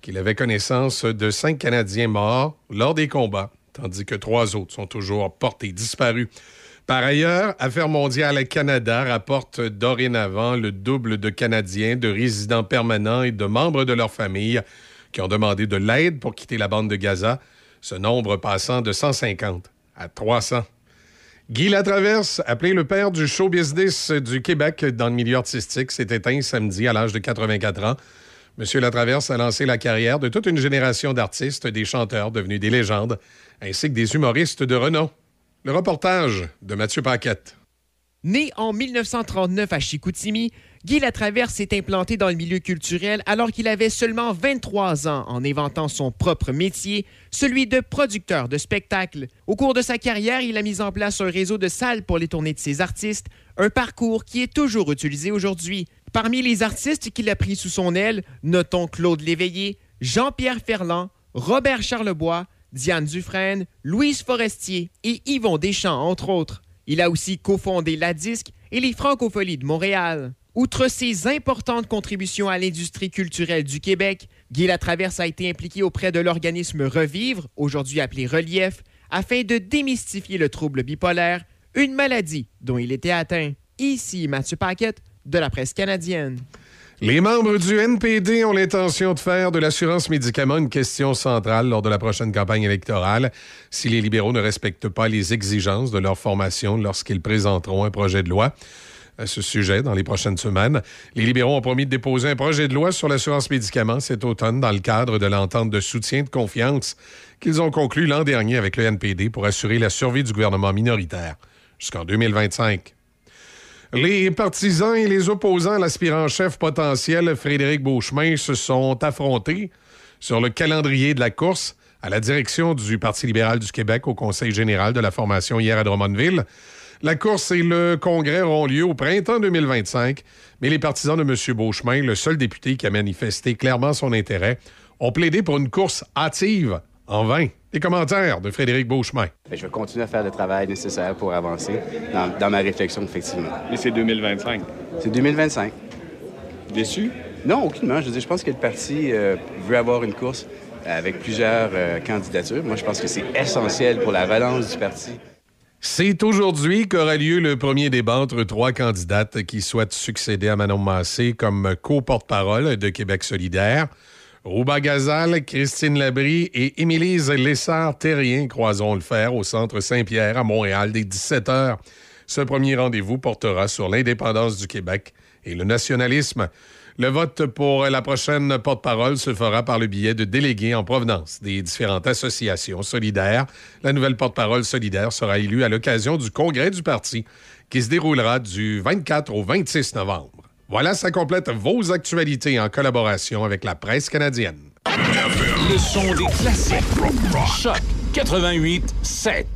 qu'il avait connaissance de cinq Canadiens morts lors des combats, tandis que trois autres sont toujours portés disparus. Par ailleurs, Affaires mondiales Canada rapporte dorénavant le double de Canadiens, de résidents permanents et de membres de leur famille qui ont demandé de l'aide pour quitter la bande de Gaza, ce nombre passant de 150 à 300. Guy Latraverse, appelé le père du show business du Québec dans le milieu artistique, s'est éteint samedi à l'âge de 84 ans. Monsieur Latraverse a lancé la carrière de toute une génération d'artistes, des chanteurs devenus des légendes, ainsi que des humoristes de renom. Le reportage de Mathieu Paquette. Né en 1939 à Chicoutimi, Guy Latraverse s'est implanté dans le milieu culturel alors qu'il avait seulement 23 ans en inventant son propre métier, celui de producteur de spectacles. Au cours de sa carrière, il a mis en place un réseau de salles pour les tournées de ses artistes, un parcours qui est toujours utilisé aujourd'hui. Parmi les artistes qu'il a pris sous son aile, notons Claude Léveillé, Jean-Pierre Ferland, Robert Charlebois, Diane Dufresne, Louise Forestier et Yvon Deschamps, entre autres. Il a aussi cofondé La Disque et les Francopholies de Montréal. Outre ses importantes contributions à l'industrie culturelle du Québec, Guy Latraverse a été impliqué auprès de l'organisme Revivre, aujourd'hui appelé Relief, afin de démystifier le trouble bipolaire, une maladie dont il était atteint. Ici Mathieu Paquette de la presse canadienne. Les membres du NPD ont l'intention de faire de l'assurance médicaments une question centrale lors de la prochaine campagne électorale si les libéraux ne respectent pas les exigences de leur formation lorsqu'ils présenteront un projet de loi à ce sujet dans les prochaines semaines. Les libéraux ont promis de déposer un projet de loi sur l'assurance médicaments cet automne dans le cadre de l'entente de soutien de confiance qu'ils ont conclu l'an dernier avec le NPD pour assurer la survie du gouvernement minoritaire jusqu'en 2025. Les partisans et les opposants à l'aspirant-chef potentiel Frédéric Beauchemin se sont affrontés sur le calendrier de la course à la direction du Parti libéral du Québec au Conseil général de la formation hier à Drummondville. La course et le congrès auront lieu au printemps 2025, mais les partisans de M. Beauchemin, le seul député qui a manifesté clairement son intérêt, ont plaidé pour une course hâtive en vain. Les commentaires de Frédéric Beauchemin. Ben, je vais continuer à faire le travail nécessaire pour avancer dans, dans ma réflexion, effectivement. Mais c'est 2025. C'est 2025. Déçu? Non, aucunement. Je veux dire, je pense que le parti euh, veut avoir une course avec plusieurs euh, candidatures. Moi, je pense que c'est essentiel pour la valence du parti. C'est aujourd'hui qu'aura lieu le premier débat entre trois candidates qui souhaitent succéder à Manon Massé comme co-porte-parole de Québec solidaire. Rouba Gazal, Christine Labrie et Émilise Lessard-Terrien croiseront le fer au Centre Saint-Pierre à Montréal dès 17 h. Ce premier rendez-vous portera sur l'indépendance du Québec et le nationalisme. Le vote pour la prochaine porte-parole se fera par le biais de délégués en provenance des différentes associations solidaires. La nouvelle porte-parole solidaire sera élue à l'occasion du congrès du parti qui se déroulera du 24 au 26 novembre. Voilà, ça complète vos actualités en collaboration avec la presse canadienne. Le son des classiques. Choc 88 7.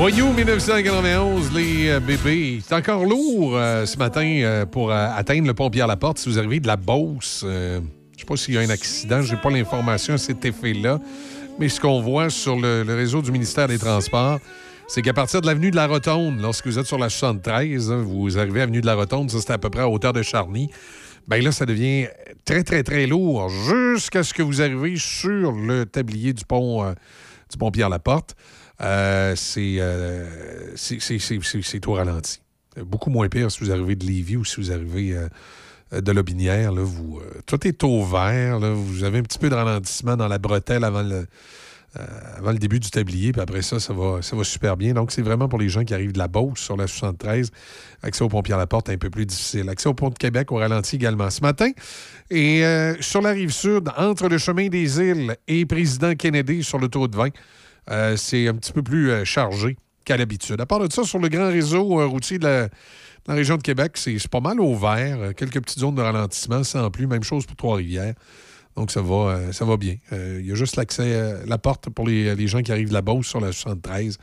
Voyou. Voyou 1991, les euh, bébés. C'est encore lourd euh, ce matin euh, pour atteindre le pont Pierre-Laporte si vous arrivez de la Beauce. Je sais pas s'il y a un accident, j'ai pas l'information à cet effet-là. Mais ce qu'on voit sur le, réseau du ministère des Transports, c'est qu'à partir de l'avenue de la Rotonde, lorsque vous êtes sur la 73, hein, vous arrivez à l'avenue de la Rotonde, ça c'est à peu près à hauteur de Charny. Ben là, ça devient très, très, très lourd jusqu'à ce que vous arrivez sur le tablier du pont, euh, du pont Pierre-Laporte. Euh, c'est euh, c'est- tout ralenti. Euh, Beaucoup moins pire si vous arrivez de Lévis ou si vous arrivez euh, euh, de Lobinière. Là, vous, euh, tout est au vert. vous avez un petit peu de ralentissement dans la bretelle avant le, euh, avant le début du tablier, puis après ça, ça va, super bien. Donc, c'est vraiment pour les gens qui arrivent de la Beauce sur la 73. Accès au pont Pierre-Laporte, un peu plus difficile. Accès au pont de Québec, au ralenti également ce matin. Et euh, sur la rive sud, entre le chemin des îles et Président Kennedy sur l'autoroute 20, euh, c'est un petit peu plus euh, chargé qu'à l'habitude. À part de ça, sur le grand réseau euh, routier de la, la région de Québec, c'est pas mal au vert. Euh, Quelques petites zones de ralentissement, sans plus. Même chose pour Trois-Rivières. Donc, ça va, euh, bien. Euh, Il y a juste l'accès, la porte pour les, gens qui arrivent de la Beauce sur la 73.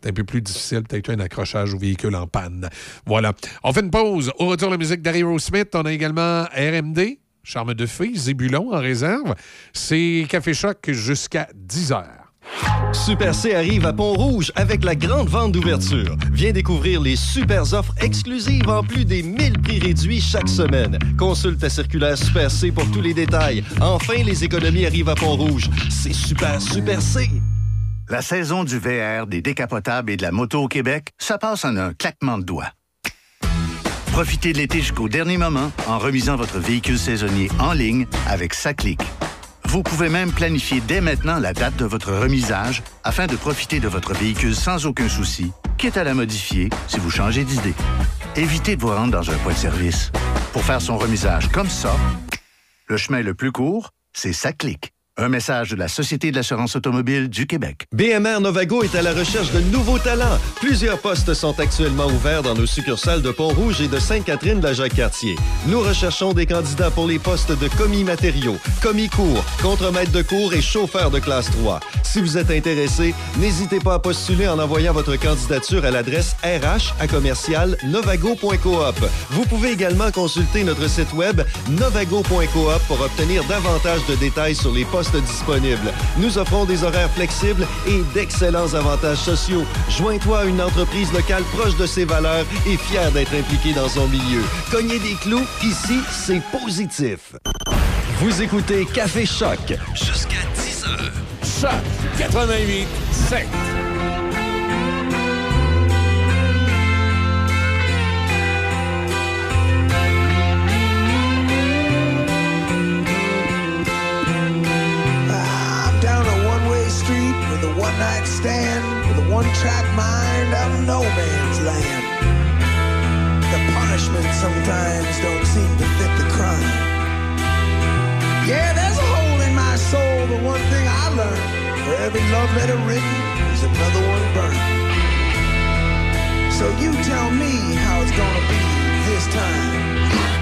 C'est un peu plus difficile, peut-être un accrochage au véhicule en panne. Voilà. On fait une pause. Au retour, la musique d'Harry Smith. On a également RMD, Charme de Fille, Zébulon en réserve. C'est Café Choc jusqu'à 10 heures. Super C arrive à Pont-Rouge avec la grande vente d'ouverture. Viens découvrir les super offres exclusives en plus des 1000 prix réduits chaque semaine. Consulte ta circulaire Super C pour tous les détails. Enfin, les économies arrivent à Pont-Rouge. C'est super, super C. La saison du VR, des décapotables et de la moto au Québec, ça passe en un claquement de doigts. Profitez de l'été jusqu'au dernier moment en remisant votre véhicule saisonnier en ligne avec Saclic. Vous pouvez même planifier dès maintenant la date de votre remisage afin de profiter de votre véhicule sans aucun souci, quitte à la modifier si vous changez d'idée. Évitez de vous rendre dans un point de service. Pour faire son remisage comme ça, le chemin le plus court, c'est Saclic. Un message de la Société de l'assurance automobile du Québec. BMR Novago est à la recherche de nouveaux talents. Plusieurs postes sont actuellement ouverts dans nos succursales de Pont-Rouge et de Sainte-Catherine de la Jacques-Cartier. Nous recherchons des candidats pour les postes de commis matériaux, commis cours, contremaître de cours et chauffeur de classe 3. Si vous êtes intéressé, n'hésitez pas à postuler en envoyant votre candidature à l'adresse RH à commercial. Vous pouvez également consulter notre site web novago.coop pour obtenir davantage de détails sur les postes disponibles. Nous offrons des horaires flexibles et d'excellents avantages sociaux. Joins-toi à une entreprise locale proche de ses valeurs et fière d'être impliquée dans son milieu. Cognez des clous, ici, c'est positif. Vous écoutez Café Choc. Jusqu'à 10 heures. Choc 88 7. One-track mind of no man's land. The punishment sometimes don't seem to fit the crime. Yeah, there's a hole in my soul, but one thing I learned, for every love letter written, there's another one burned. So you tell me how it's gonna be this time.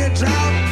A seven-year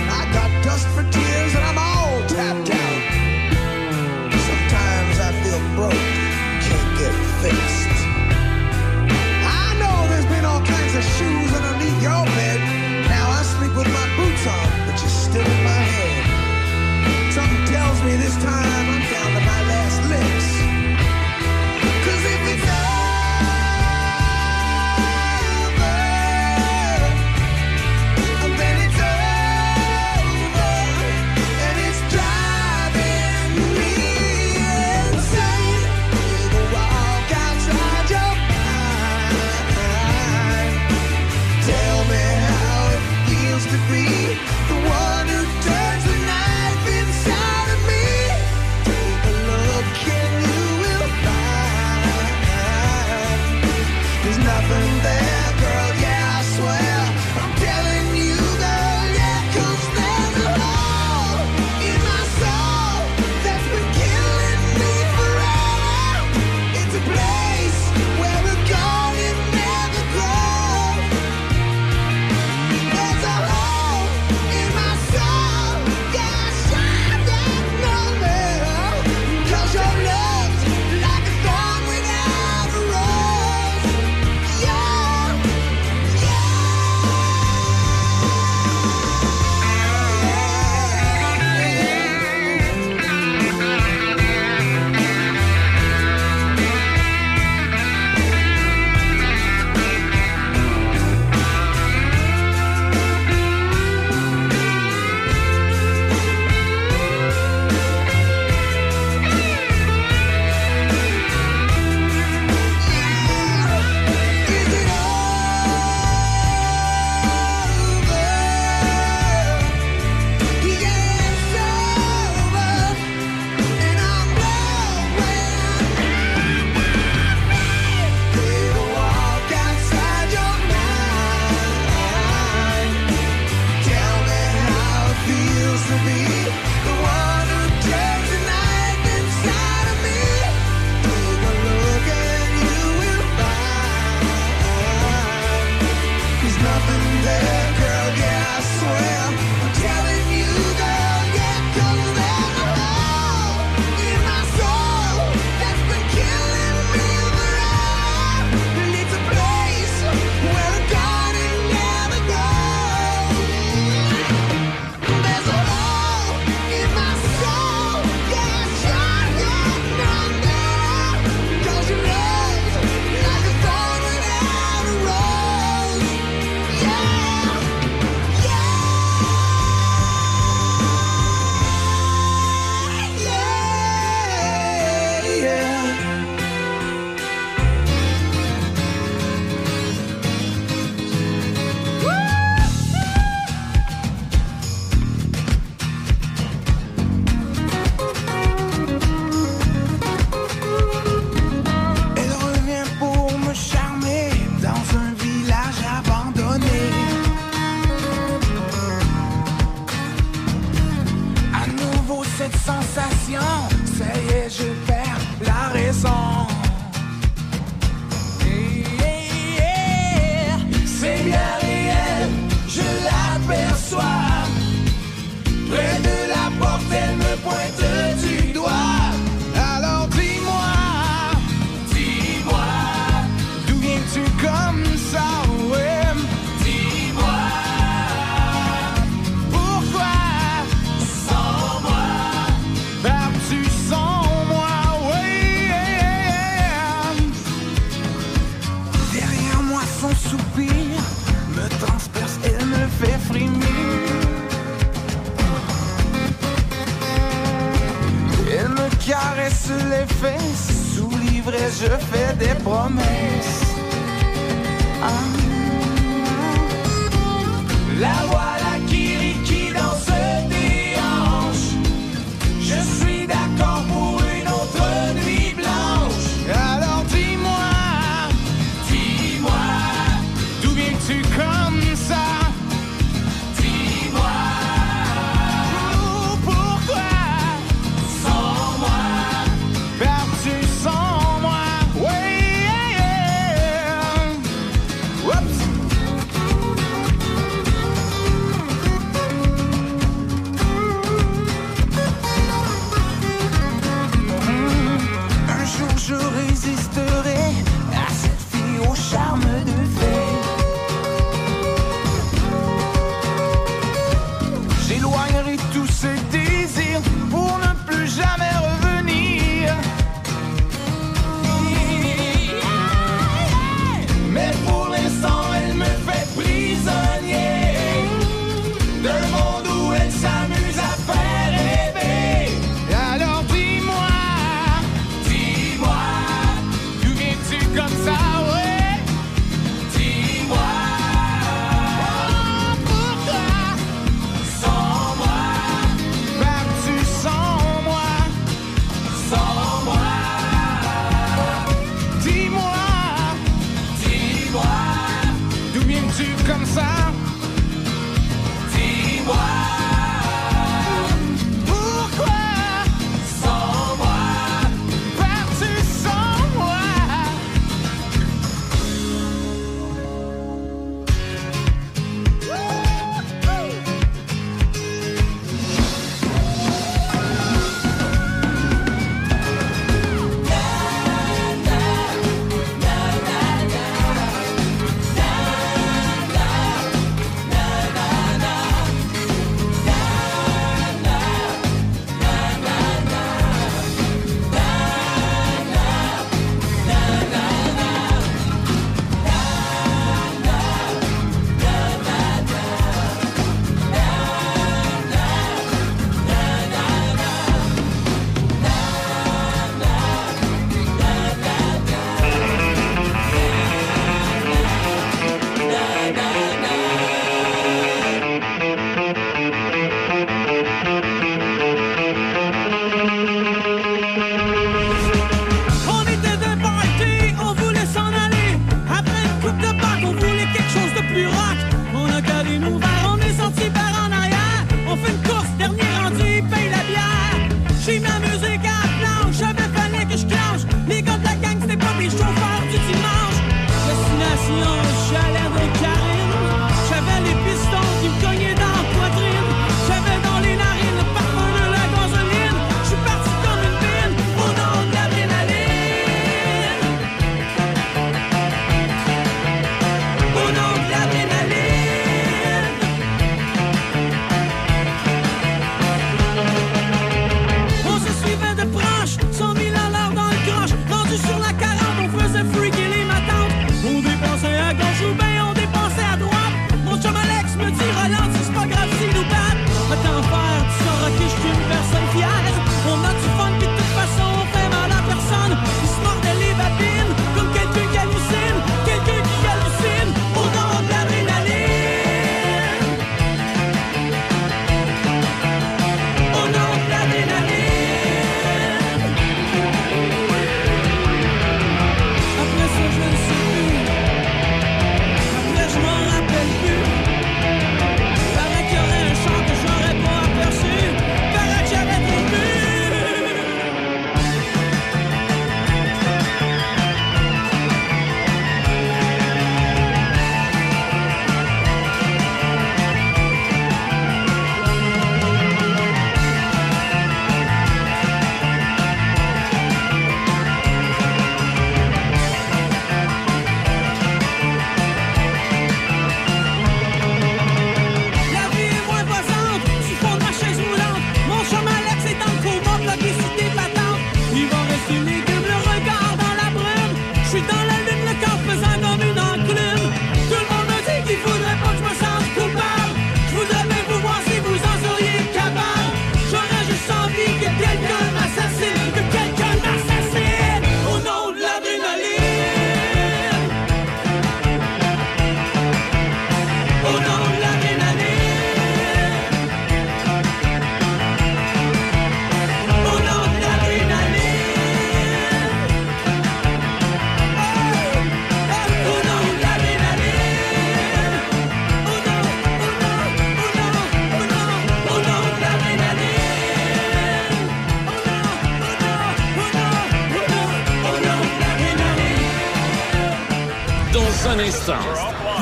Dans un instant,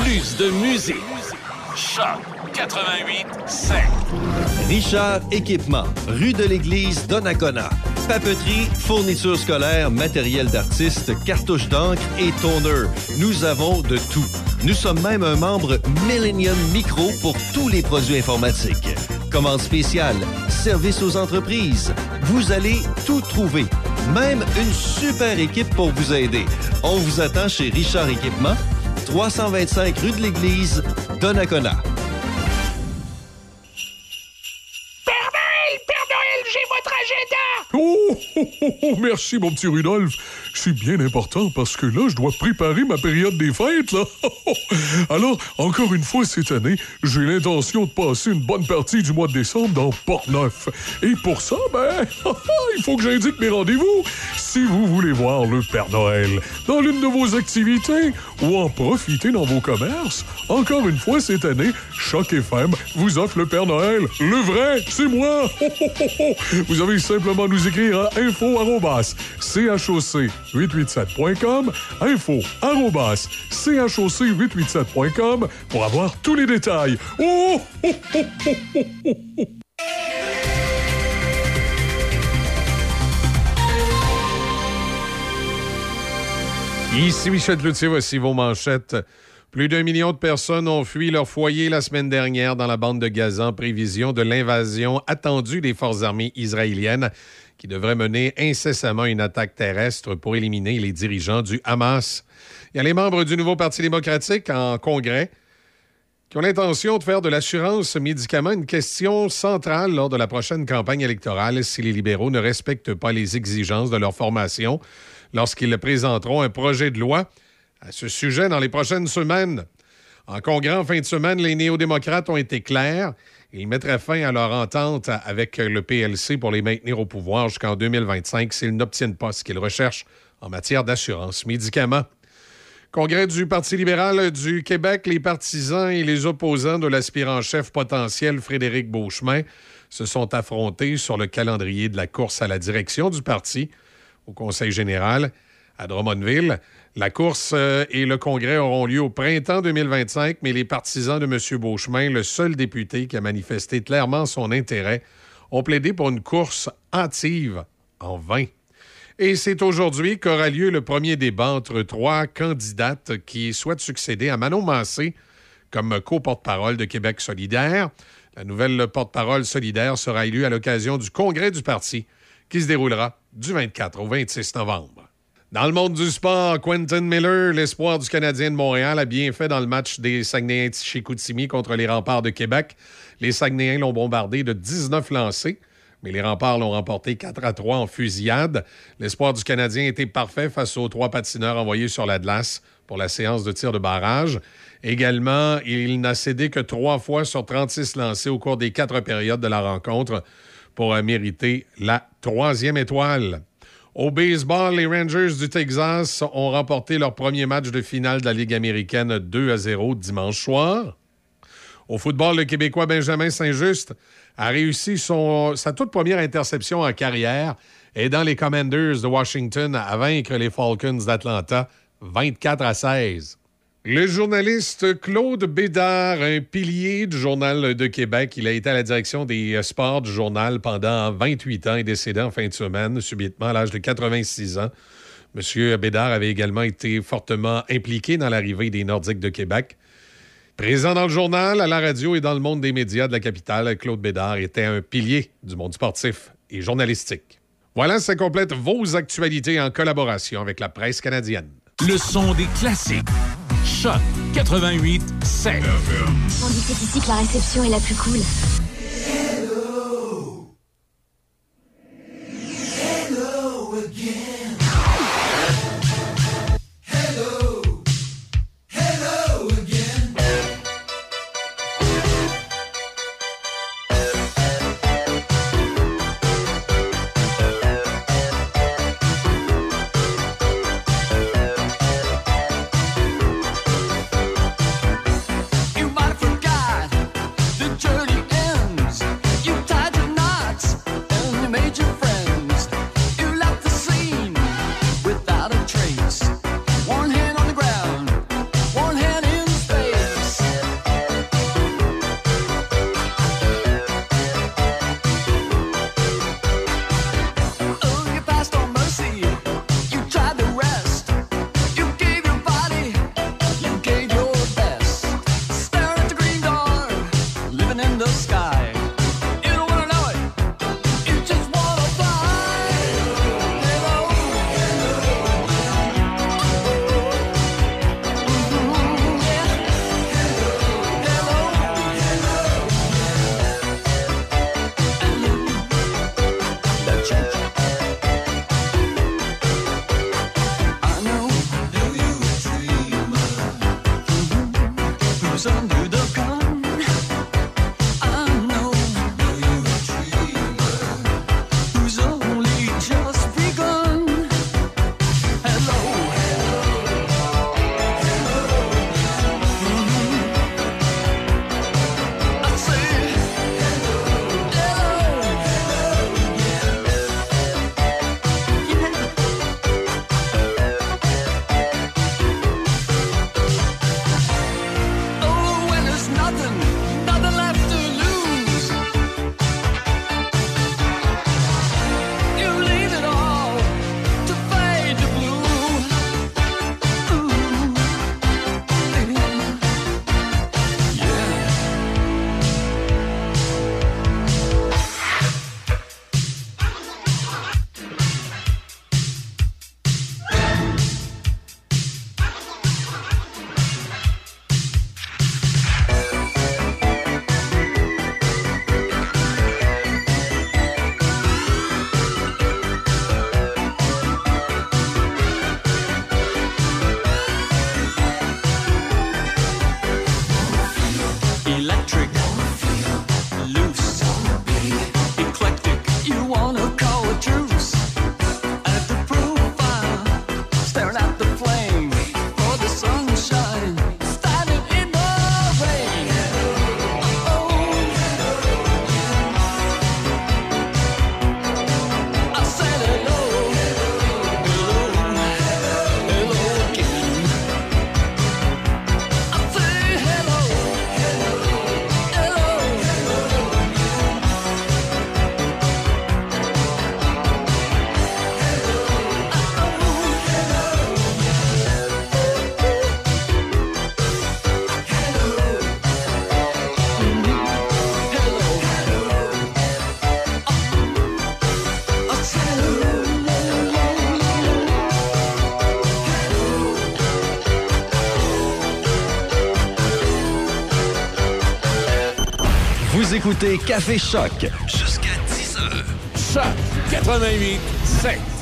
plus de musique. Choc 88 7. Richard Équipement, rue de l'Église, Donnacona. Papeterie, fournitures scolaires, matériel d'artiste, cartouches d'encre et toner. Nous avons de tout. Nous sommes même un membre Millennium Micro pour tous les produits informatiques. Commande spéciale, service aux entreprises. Vous allez tout trouver. Même une super équipe pour vous aider. On vous attend chez Richard Équipement, 325 rue de l'Église, Donnacona. Père Noël, Père Noël, j'ai votre agenda! Oh, oh, oh, oh, merci, mon petit Rudolph. C'est bien important parce que là, je dois préparer ma période des fêtes, là. Alors, encore une fois cette année, j'ai l'intention de passer une bonne partie du mois de décembre dans Port-Neuf. Et pour ça, ben, il faut que j'indique mes rendez-vous. Si vous voulez voir le Père Noël dans l'une de vos activités ou en profiter dans vos commerces, encore une fois cette année, Choc FM vous offre le Père Noël. Le vrai, c'est moi. Vous avez simplement nous écrire à info choc887.com, info choc887.com pour avoir tous les détails. Oh, oh, oh. Ici Michel Cloutier, voici vos manchettes. Plus d'un million de personnes ont fui leur foyer la semaine dernière dans la bande de Gaza en prévision de l'invasion attendue des forces armées israéliennes qui devrait mener incessamment une attaque terrestre pour éliminer les dirigeants du Hamas. Il y a les membres du nouveau Parti démocratique en Congrès qui ont l'intention de faire de l'assurance médicaments une question centrale lors de la prochaine campagne électorale si les libéraux ne respectent pas les exigences de leur formation lorsqu'ils présenteront un projet de loi à ce sujet dans les prochaines semaines. En congrès en fin de semaine, les néo-démocrates ont été clairs. Ils mettraient fin à leur entente avec le PLC pour les maintenir au pouvoir jusqu'en 2025 s'ils n'obtiennent pas ce qu'ils recherchent en matière d'assurance médicaments. Congrès du Parti libéral du Québec, les partisans et les opposants de l'aspirant chef potentiel Frédéric Beauchemin se sont affrontés sur le calendrier de la course à la direction du parti au Conseil général à Drummondville. La course euh, et le congrès auront lieu au printemps 2025, mais les partisans de M. Beauchemin, le seul député qui a manifesté clairement son intérêt, ont plaidé pour une course hâtive en vain. Et c'est aujourd'hui qu'aura lieu le premier débat entre trois candidates qui souhaitent succéder à Manon Massé comme co-porte-parole de Québec solidaire. La nouvelle porte-parole solidaire sera élue à l'occasion du congrès du parti qui se déroulera du 24 au 26 novembre. Dans le monde du sport, Quentin Miller, l'espoir du Canadien de Montréal, a bien fait dans le match des Saguenayens Chicoutimi contre les remparts de Québec. Les Saguenayens l'ont bombardé de 19 lancés, mais les remparts l'ont remporté 4 à 3 en fusillade. L'espoir du Canadien était parfait face aux trois patineurs envoyés sur la glace pour la séance de tir de barrage. Également, il n'a cédé que trois fois sur 36 lancés au cours des quatre périodes de la rencontre pour mériter la troisième étoile. Au baseball, les Rangers du Texas ont remporté leur premier match de finale de la Ligue américaine 2 à 0 dimanche soir. Au football, le Québécois Benjamin Saint-Just a réussi sa toute première interception en carrière et dans les Commanders de Washington à vaincre les Falcons d'Atlanta 24 à 16. Le journaliste Claude Bédard, un pilier du Journal de Québec, il a été à la direction des euh, sports du journal pendant 28 ans et décédé en fin de semaine, subitement à l'âge de 86 ans. Monsieur Bédard avait également été fortement impliqué dans l'arrivée des Nordiques de Québec. Présent dans le journal, à la radio et dans le monde des médias de la capitale, Claude Bédard était un pilier du monde sportif et journalistique. Voilà, ça complète vos actualités en collaboration avec la presse canadienne. Le son des classiques. Choc 88 7. On dit c'est ici que la réception est la plus cool. Écoutez Café Choc. Jusqu'à 10 heures. Choc 88 7.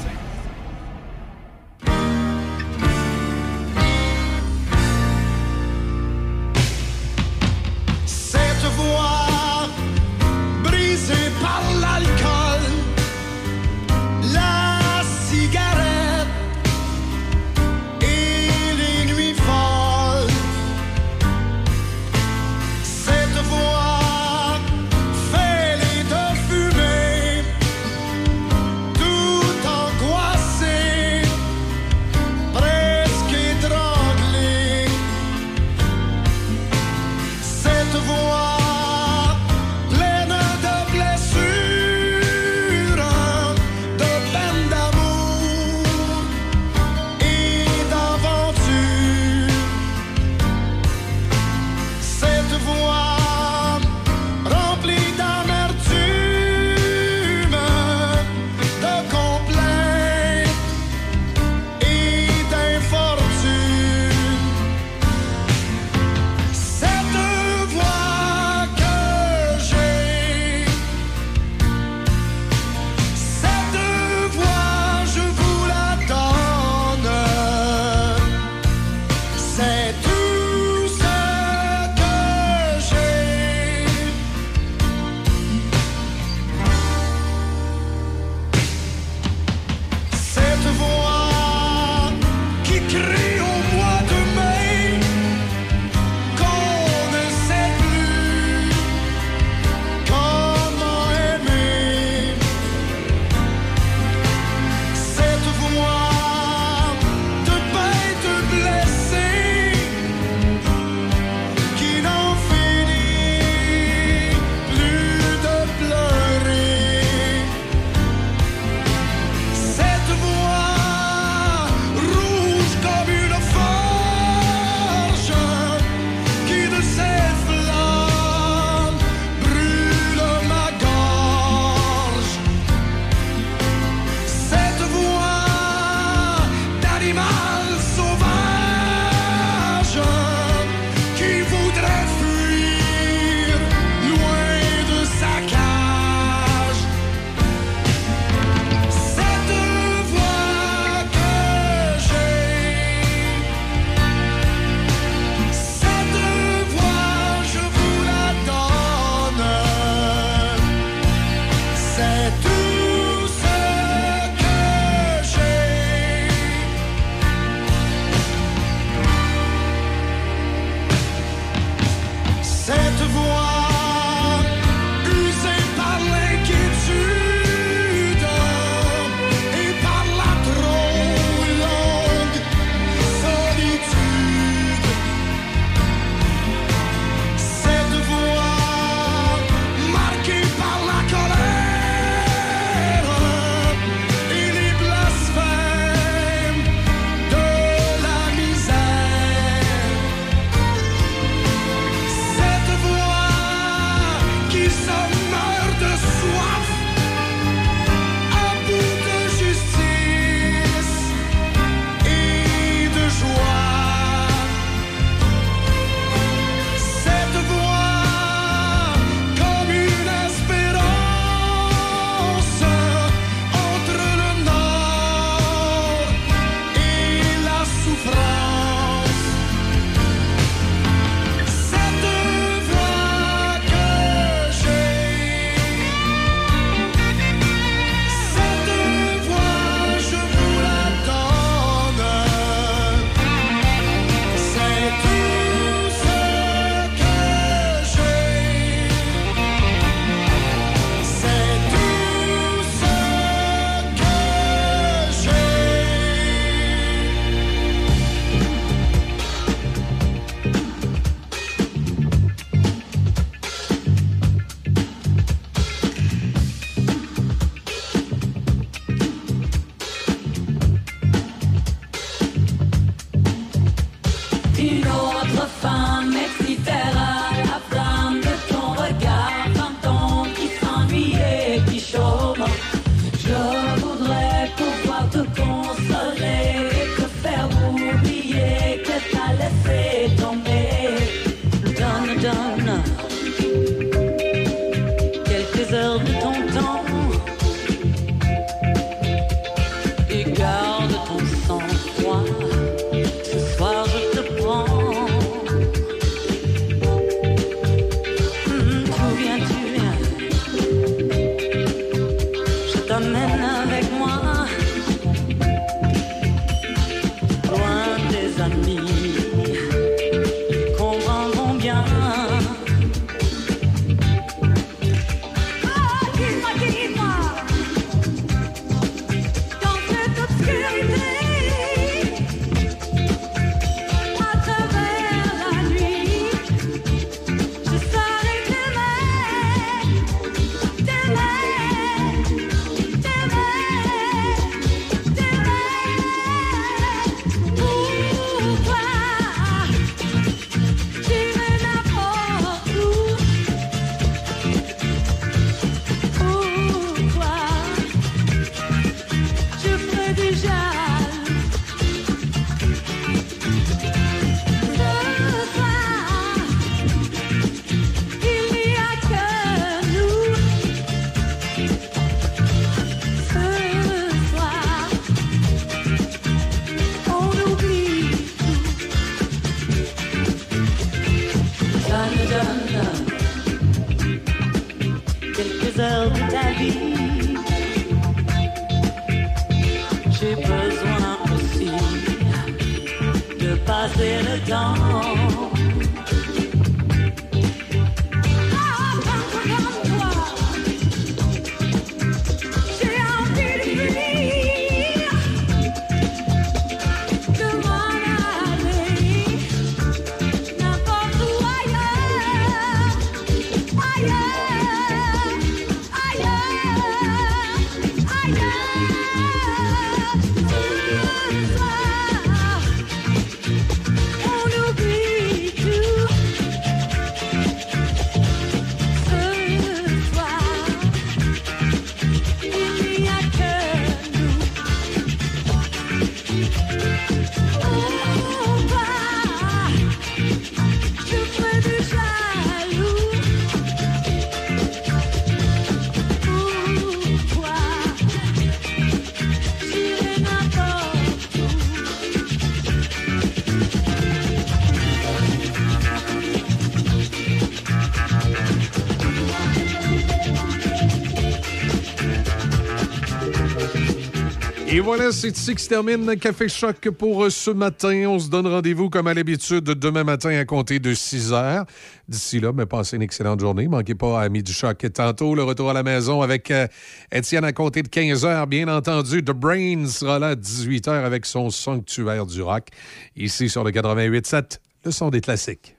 Voilà, c'est ici que se termine Café Choc pour euh, ce matin. On se donne rendez-vous comme à l'habitude demain matin à compter de 6 heures. D'ici là, mais passez une excellente journée. Manquez pas à Midi Choc. Tantôt, le retour à la maison avec euh, Étienne à compter de 15 heures. Bien entendu, The Brain sera là à 18 heures avec son sanctuaire du rock. Ici sur le 88.7, le son des classiques.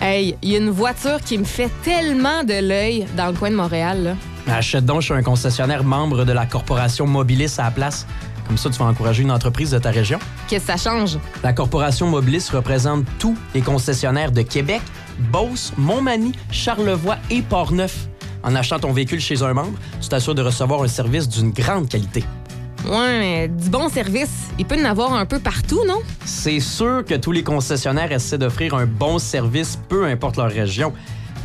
Hey, il y a une voiture qui me fait tellement de l'œil dans le coin de Montréal. Achète donc chez un concessionnaire membre de la corporation Mobilis à la place. Comme ça, tu vas encourager une entreprise de ta région. Qu'est-ce que ça change? La corporation Mobilis représente tous les concessionnaires de Québec, Beauce, Montmagny, Charlevoix et Portneuf. En achetant ton véhicule chez un membre, tu t'assures de recevoir un service d'une grande qualité. Ouais, mais du bon service, il peut y en avoir un peu partout, non? C'est sûr que tous les concessionnaires essaient d'offrir un bon service, peu importe leur région.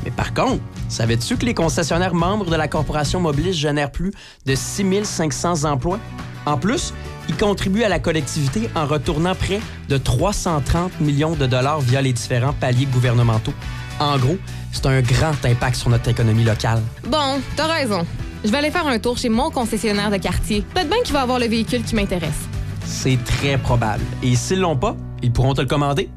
Mais par contre, savais-tu que les concessionnaires membres de la corporation Mobilis génèrent plus de 6500 emplois? En plus, ils contribuent à la collectivité en retournant près de 330 millions de dollars via les différents paliers gouvernementaux. En gros, c'est un grand impact sur notre économie locale. Bon, t'as raison. Je vais aller faire un tour chez mon concessionnaire de quartier. Peut-être bien qu'il va avoir le véhicule qui m'intéresse. C'est très probable. Et s'ils l'ont pas, ils pourront te le commander.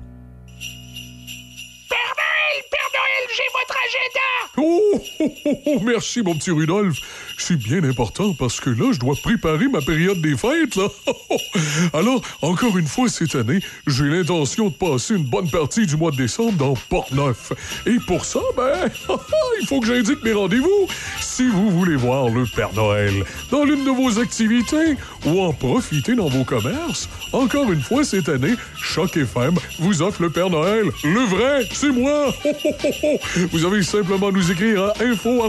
Oh, oh, oh, oh, merci, mon petit Rudolph. C'est bien important parce que là, je dois préparer ma période des fêtes, là. Alors, encore une fois cette année, j'ai l'intention de passer une bonne partie du mois de décembre dans Port-Neuf. Et pour ça, ben, il faut que j'indique mes rendez-vous. Si vous voulez voir le Père Noël dans l'une de vos activités ou en profiter dans vos commerces, encore une fois cette année, Choc FM vous offre le Père Noël. Le vrai, c'est moi. Vous avez simplement nous écrire à info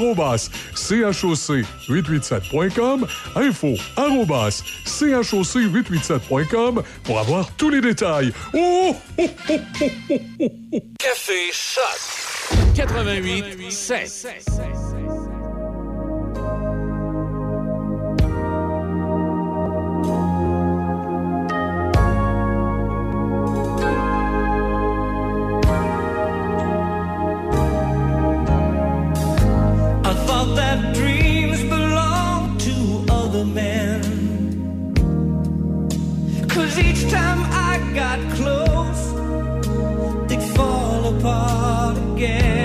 choc887.com, info choc887.com pour avoir tous les détails. Oh! Café Choc 88 7. I thought that got close, they'd fall apart again.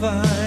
Find.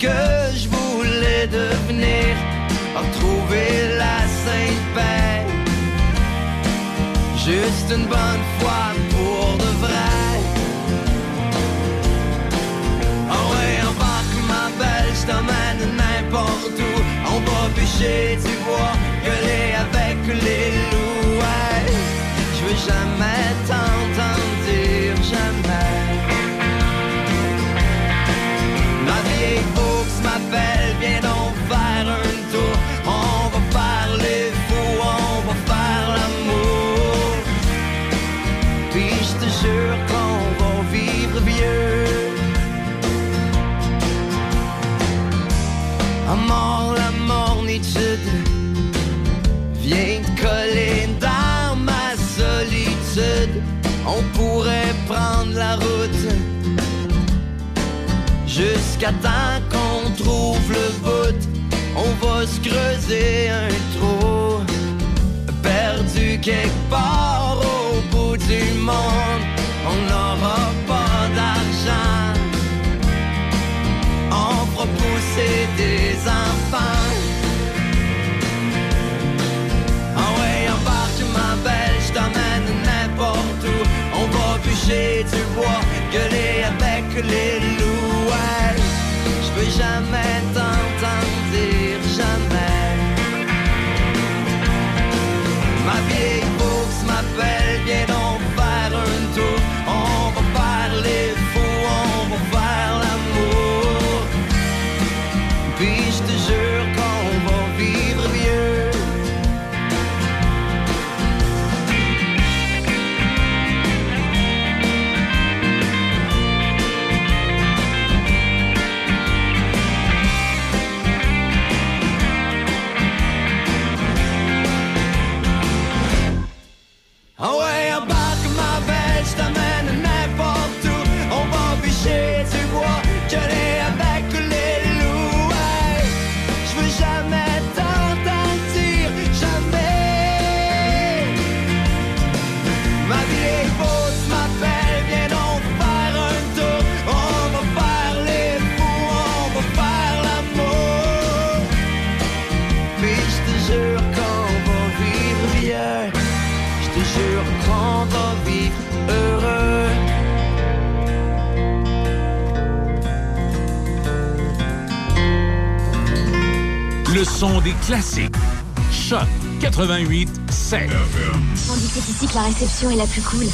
que je voulais devenir, retrouver la sainte paix. Juste une bonne fois pour de vrai. Oh ouais, embarque ma belle, je t'emmène n'importe où. On va bûcher, tu vois. Jusqu'à temps qu'on trouve le bout, on va se creuser un trou perdu quelque part. jamais des classiques. Choc 88 7. On dit que ici que la réception est la plus cool.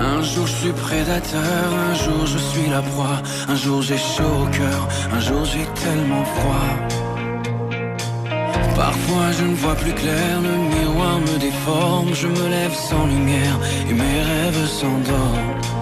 Un jour je suis prédateur, un jour je suis la proie, un jour j'ai chaud au cœur, un jour j'ai tellement froid. Parfois je ne vois plus clair, le miroir me déforme, je me lève sans lumière et mes rêves s'endorment.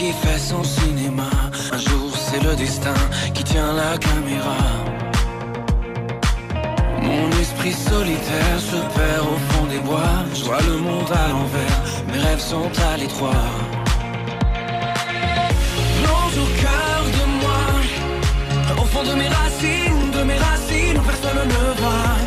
qui fait son cinéma. Un jour c'est le destin qui tient la caméra. Mon esprit solitaire se perd au fond des bois. Je vois le monde à l'envers, mes rêves sont à l'étroit. Plonge au cœur de moi, au fond de mes racines, de mes racines où personne ne voit.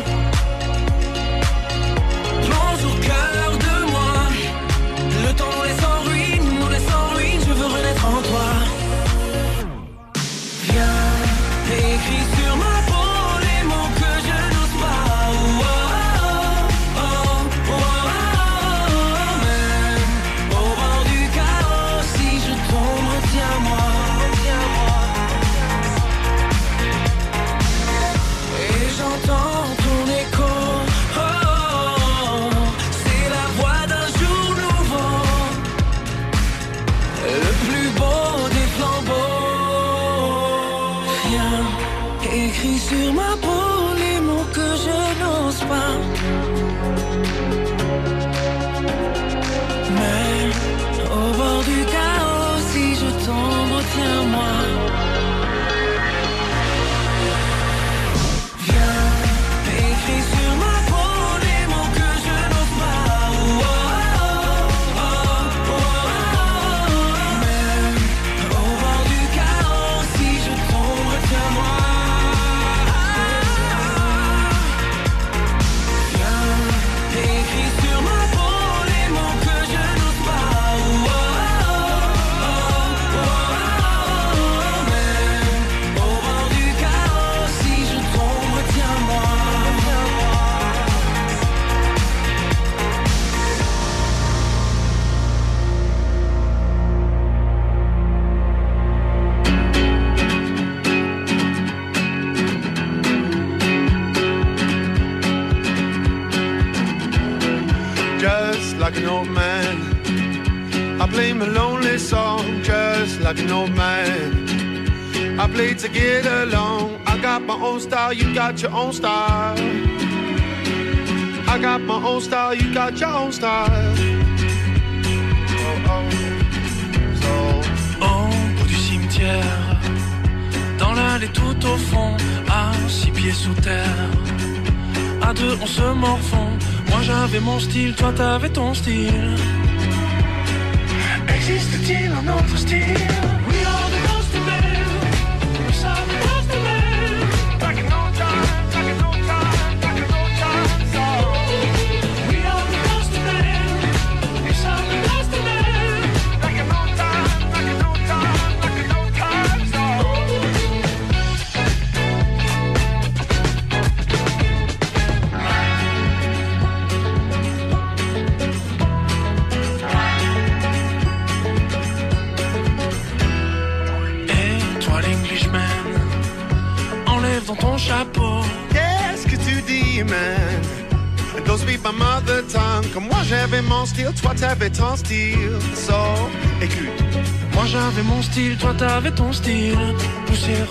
Old man. I play to get along. I got my own style, you got your own style. I got my own style, you got your own style. Oh, oh. Du cimetière, dans l'allée tout au fond, à six pieds sous terre. À deux, on se morfond. Moi j'avais mon style, toi t'avais ton style. Existe-t-il un autre style? We t'avais ton style. So, écoute. Moi j'avais mon style, toi t'avais ton style. Poussière